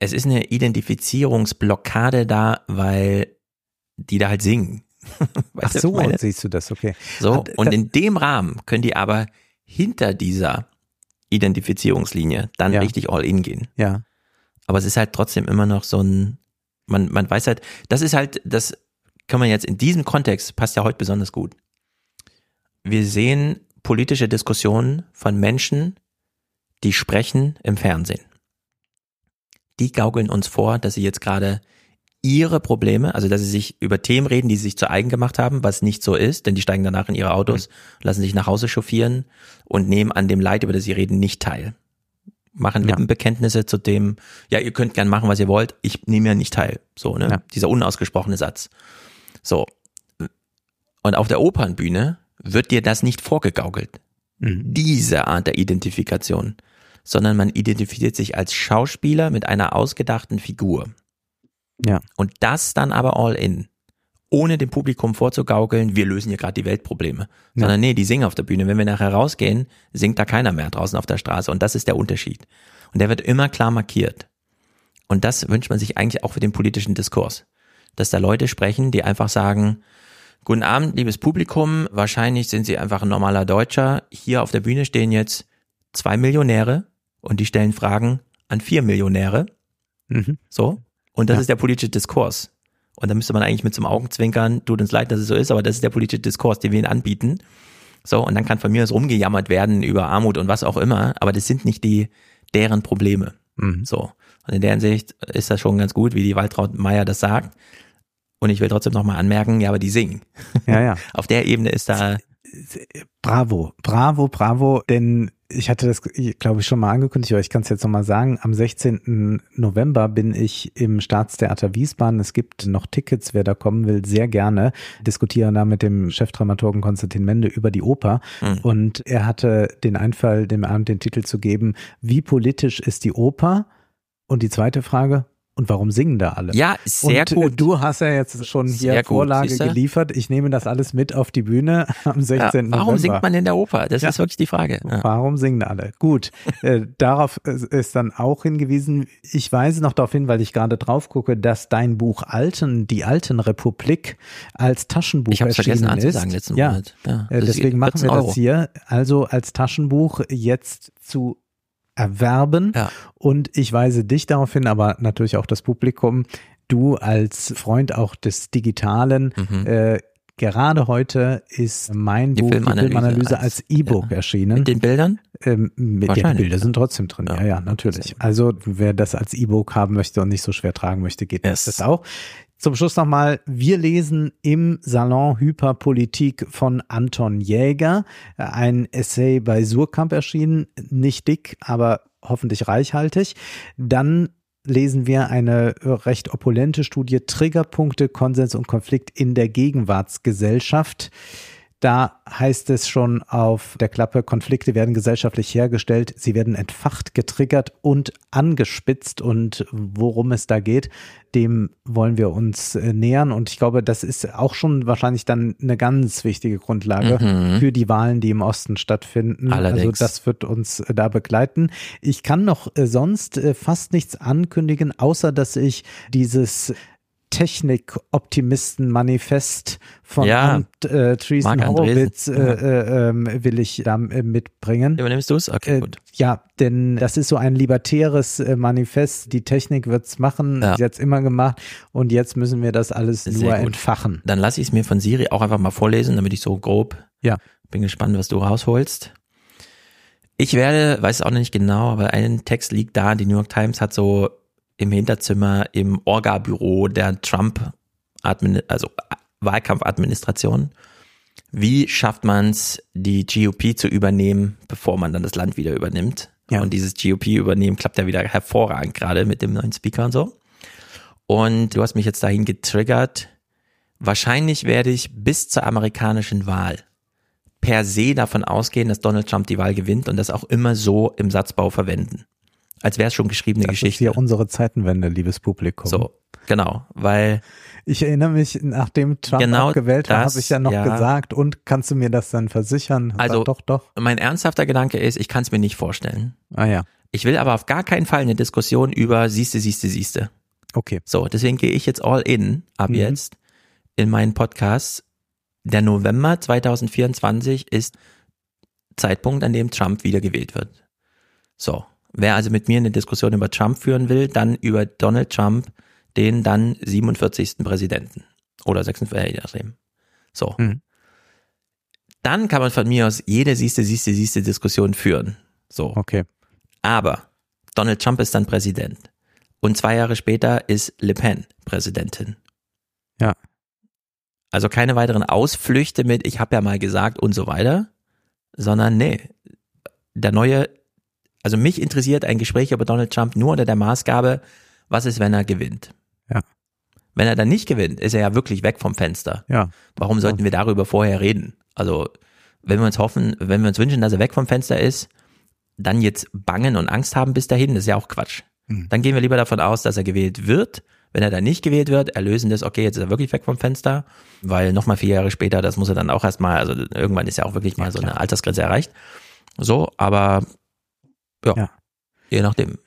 es ist eine Identifizierungsblockade da, weil die da halt singen. Ach so, meine? siehst du das, okay. So, Ah, und das- in dem Rahmen können die aber hinter dieser Identifizierungslinie dann Ja. richtig all in gehen. Ja. Aber es ist halt trotzdem immer noch so ein, man, man weiß halt, das ist halt, das kann man jetzt in diesem Kontext, passt ja heute besonders gut. Wir sehen politische Diskussionen von Menschen, die sprechen im Fernsehen. Die gaukeln uns vor, dass sie jetzt gerade ihre Probleme, also dass sie sich über Themen reden, die sie sich zu eigen gemacht haben, was nicht so ist, denn die steigen danach in ihre Autos, lassen sich nach Hause chauffieren und nehmen an dem Leid, über das sie reden, nicht teil. Machen Lippenbekenntnisse zu dem, ja, ihr könnt gern machen, was ihr wollt, ich nehme ja nicht teil. So, ne? Ja. Dieser unausgesprochene Satz. So. Und auf der Opernbühne wird dir das nicht vorgegaukelt. Diese Art der Identifikation. Sondern man identifiziert sich als Schauspieler mit einer ausgedachten Figur. Ja. Und das dann aber all in. Ohne dem Publikum vorzugaukeln, wir lösen hier gerade die Weltprobleme. Sondern nee, die singen auf der Bühne. Wenn wir nachher rausgehen, singt da keiner mehr draußen auf der Straße. Und das ist der Unterschied. Und der wird immer klar markiert. Und das wünscht man sich eigentlich auch für den politischen Diskurs. Dass da Leute sprechen, die einfach sagen, Guten Abend, liebes Publikum. Wahrscheinlich sind Sie einfach ein normaler Deutscher. Hier auf der Bühne stehen jetzt zwei Millionäre und die stellen Fragen an vier Millionäre. Mhm. So. Und das Ja. ist der politische Diskurs. Und da müsste man eigentlich mit zum Augenzwinkern, tut uns leid, dass es so ist, aber das ist der politische Diskurs, den wir ihnen anbieten. So, und dann kann von mir aus rumgejammert werden über Armut und was auch immer, aber das sind nicht die, deren Probleme. Mhm. So. Und in der Hinsicht ist das schon ganz gut, wie die Waltraud Meier das sagt. Und ich will trotzdem nochmal anmerken, ja, aber die singen. Ja, ja. Auf der Ebene ist da, Bravo, bravo, bravo, denn ich hatte das, glaube ich, schon mal angekündigt, aber ich kann es jetzt nochmal sagen. Am 16. November bin ich im Staatstheater Wiesbaden. Es gibt noch Tickets, wer da kommen will, sehr gerne. Diskutiere da mit dem Chefdramaturgen Konstantin Mende über die Oper. Hm. Und er hatte den Einfall, dem Abend den Titel zu geben, wie politisch ist die Oper? Und die zweite Frage, und warum singen da alle? Ja, sehr und, gut. Du hast ja jetzt schon hier Sehr gut, Vorlage siehste? geliefert. Ich nehme das alles mit auf die Bühne am 16. ja, warum November. singt man in der Oper? Das Ja. ist wirklich die Frage. Ja. Warum singen alle? Gut, äh, darauf ist dann auch hingewiesen. Ich weise noch darauf hin, weil ich gerade drauf gucke, dass dein Buch Alten, die Alten Republik als Taschenbuch Ich erschienen vergessen ist. anzusagen letzten ja, Monat. Ja, äh, deswegen machen 14 wir Euro. das hier. Also als Taschenbuch jetzt zu erwerben. Und ich weise dich darauf hin, aber natürlich auch das Publikum. Du als Freund auch des Digitalen, Mhm. äh, Gerade heute ist mein Die Buch, Filmanalyse die Filmanalyse als- als E-Book erschienen. Mit den Bildern? Ähm, mit, ja, die. Bilder sind trotzdem drin. Ja, ja, natürlich. Also wer das als E-Book haben möchte und nicht so schwer tragen möchte, geht das auch. Zum Schluss nochmal, wir lesen im Salon Hyperpolitik von Anton Jäger ein Essay bei Surkamp erschienen, nicht dick, aber hoffentlich reichhaltig. Dann lesen wir eine recht opulente Studie Triggerpunkte, Konsens und Konflikt in der Gegenwartsgesellschaft. Da heißt es schon auf der Klappe, Konflikte werden gesellschaftlich hergestellt, sie werden entfacht, getriggert und angespitzt. Und worum es da geht, dem wollen wir uns äh, nähern. Und ich glaube, das ist auch schon wahrscheinlich dann eine ganz wichtige Grundlage Mhm. für die Wahlen, die im Osten stattfinden. Also Allerdings. das wird uns äh, da begleiten. Ich kann noch äh, sonst fast nichts ankündigen, außer dass ich dieses Technik-Optimisten-Manifest von Ja. Ant, äh, Treason Horowitz äh, äh, ähm, will ich da äh, mitbringen. Übernimmst du es? Okay, Äh, gut. ja, denn das ist so ein libertäres äh, Manifest. Die Technik wird's machen, Ja. sie hat's immer gemacht und jetzt müssen wir das alles Sehr nur gut. entfachen. Dann lasse ich es mir von Siri auch einfach mal vorlesen, damit ich so grob Ja. bin gespannt, was du rausholst. Ich werde, weiß auch nicht genau, aber ein Text liegt da. Die New York Times hat so im Hinterzimmer im Orga-Büro der Trump, also Wahlkampfadministration. Wie schafft man es, die GOP zu übernehmen, bevor man dann das Land wieder übernimmt? Ja. Und dieses GOP-Übernehmen klappt ja wieder hervorragend, gerade mit dem neuen Speaker und so. Und du hast mich jetzt dahin getriggert. Wahrscheinlich werde ich bis zur amerikanischen Wahl per se davon ausgehen, dass Donald Trump die Wahl gewinnt und das auch immer so im Satzbau verwenden. Als wäre es schon geschriebene Das ist Geschichte. hier unsere Zeitenwende, liebes Publikum. So, genau, weil Ich erinnere mich, nachdem Trump Genau gewählt war, das, habe ich ja noch ja. gesagt, und kannst du mir das dann versichern? Also, dann, doch, doch. mein ernsthafter Gedanke ist, ich kann es mir nicht vorstellen. Ah ja, Ich will aber auf gar keinen Fall eine Diskussion über siehste, siehste, siehste. okay. So, deswegen gehe ich jetzt all in ab Mhm. jetzt in meinen Podcast. Der November 2024 ist Zeitpunkt, an dem Trump wieder gewählt wird. So, wer also mit mir eine Diskussion über Trump führen will, dann über Donald Trump, den dann 47. Präsidenten oder 46. je nachdem. So. Mhm. Dann kann man von mir aus jede siehste, siehste, siehste Diskussion führen. So. Okay. Aber Donald Trump ist dann Präsident. Und zwei Jahre später ist Le Pen Präsidentin. Ja. Also keine weiteren Ausflüchte mit, ich habe ja mal gesagt und so weiter, sondern nee, der neue, also mich interessiert ein Gespräch über Donald Trump nur unter der Maßgabe, was ist, wenn er gewinnt? Ja. Wenn er dann nicht gewinnt, ist er ja wirklich weg vom Fenster. Ja. Warum sollten wir darüber vorher reden? Also, wenn wir uns hoffen, wenn wir uns wünschen, dass er weg vom Fenster ist, dann jetzt bangen und Angst haben bis dahin, das ist ja auch Quatsch. Hm. Dann gehen wir lieber davon aus, dass er gewählt wird. Wenn er dann nicht gewählt wird, erlösen das, okay, jetzt ist er wirklich weg vom Fenster, weil nochmal vier Jahre später, das muss er dann auch erstmal, also irgendwann ist ja auch wirklich mal so eine Altersgrenze erreicht. So, aber ja, Ja. je nachdem.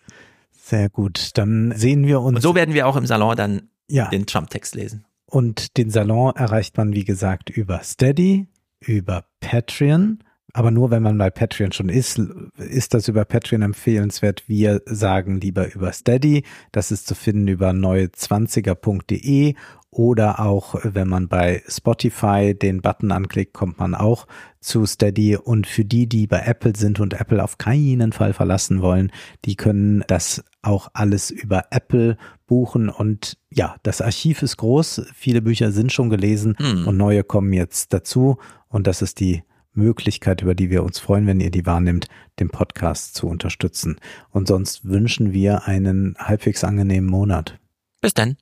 Sehr gut. Dann sehen wir uns. Und so werden wir auch im Salon dann Ja. den Trump-Text lesen. Und den Salon erreicht man, wie gesagt, über Steady, über Patreon. Aber nur wenn man bei Patreon schon ist, ist das über Patreon empfehlenswert. Wir sagen lieber über Steady. Das ist zu finden über neue20er.de oder auch wenn man bei Spotify den Button anklickt, kommt man auch zu Steady. Und für die, die bei Apple sind und Apple auf keinen Fall verlassen wollen, die können das auch alles über Apple buchen. Und ja, das Archiv ist groß. Viele Bücher sind schon gelesen Hm. und neue kommen jetzt dazu. Und das ist die Möglichkeit, über die wir uns freuen, wenn ihr die wahrnimmt, den Podcast zu unterstützen. Und sonst wünschen wir einen halbwegs angenehmen Monat. Bis dann.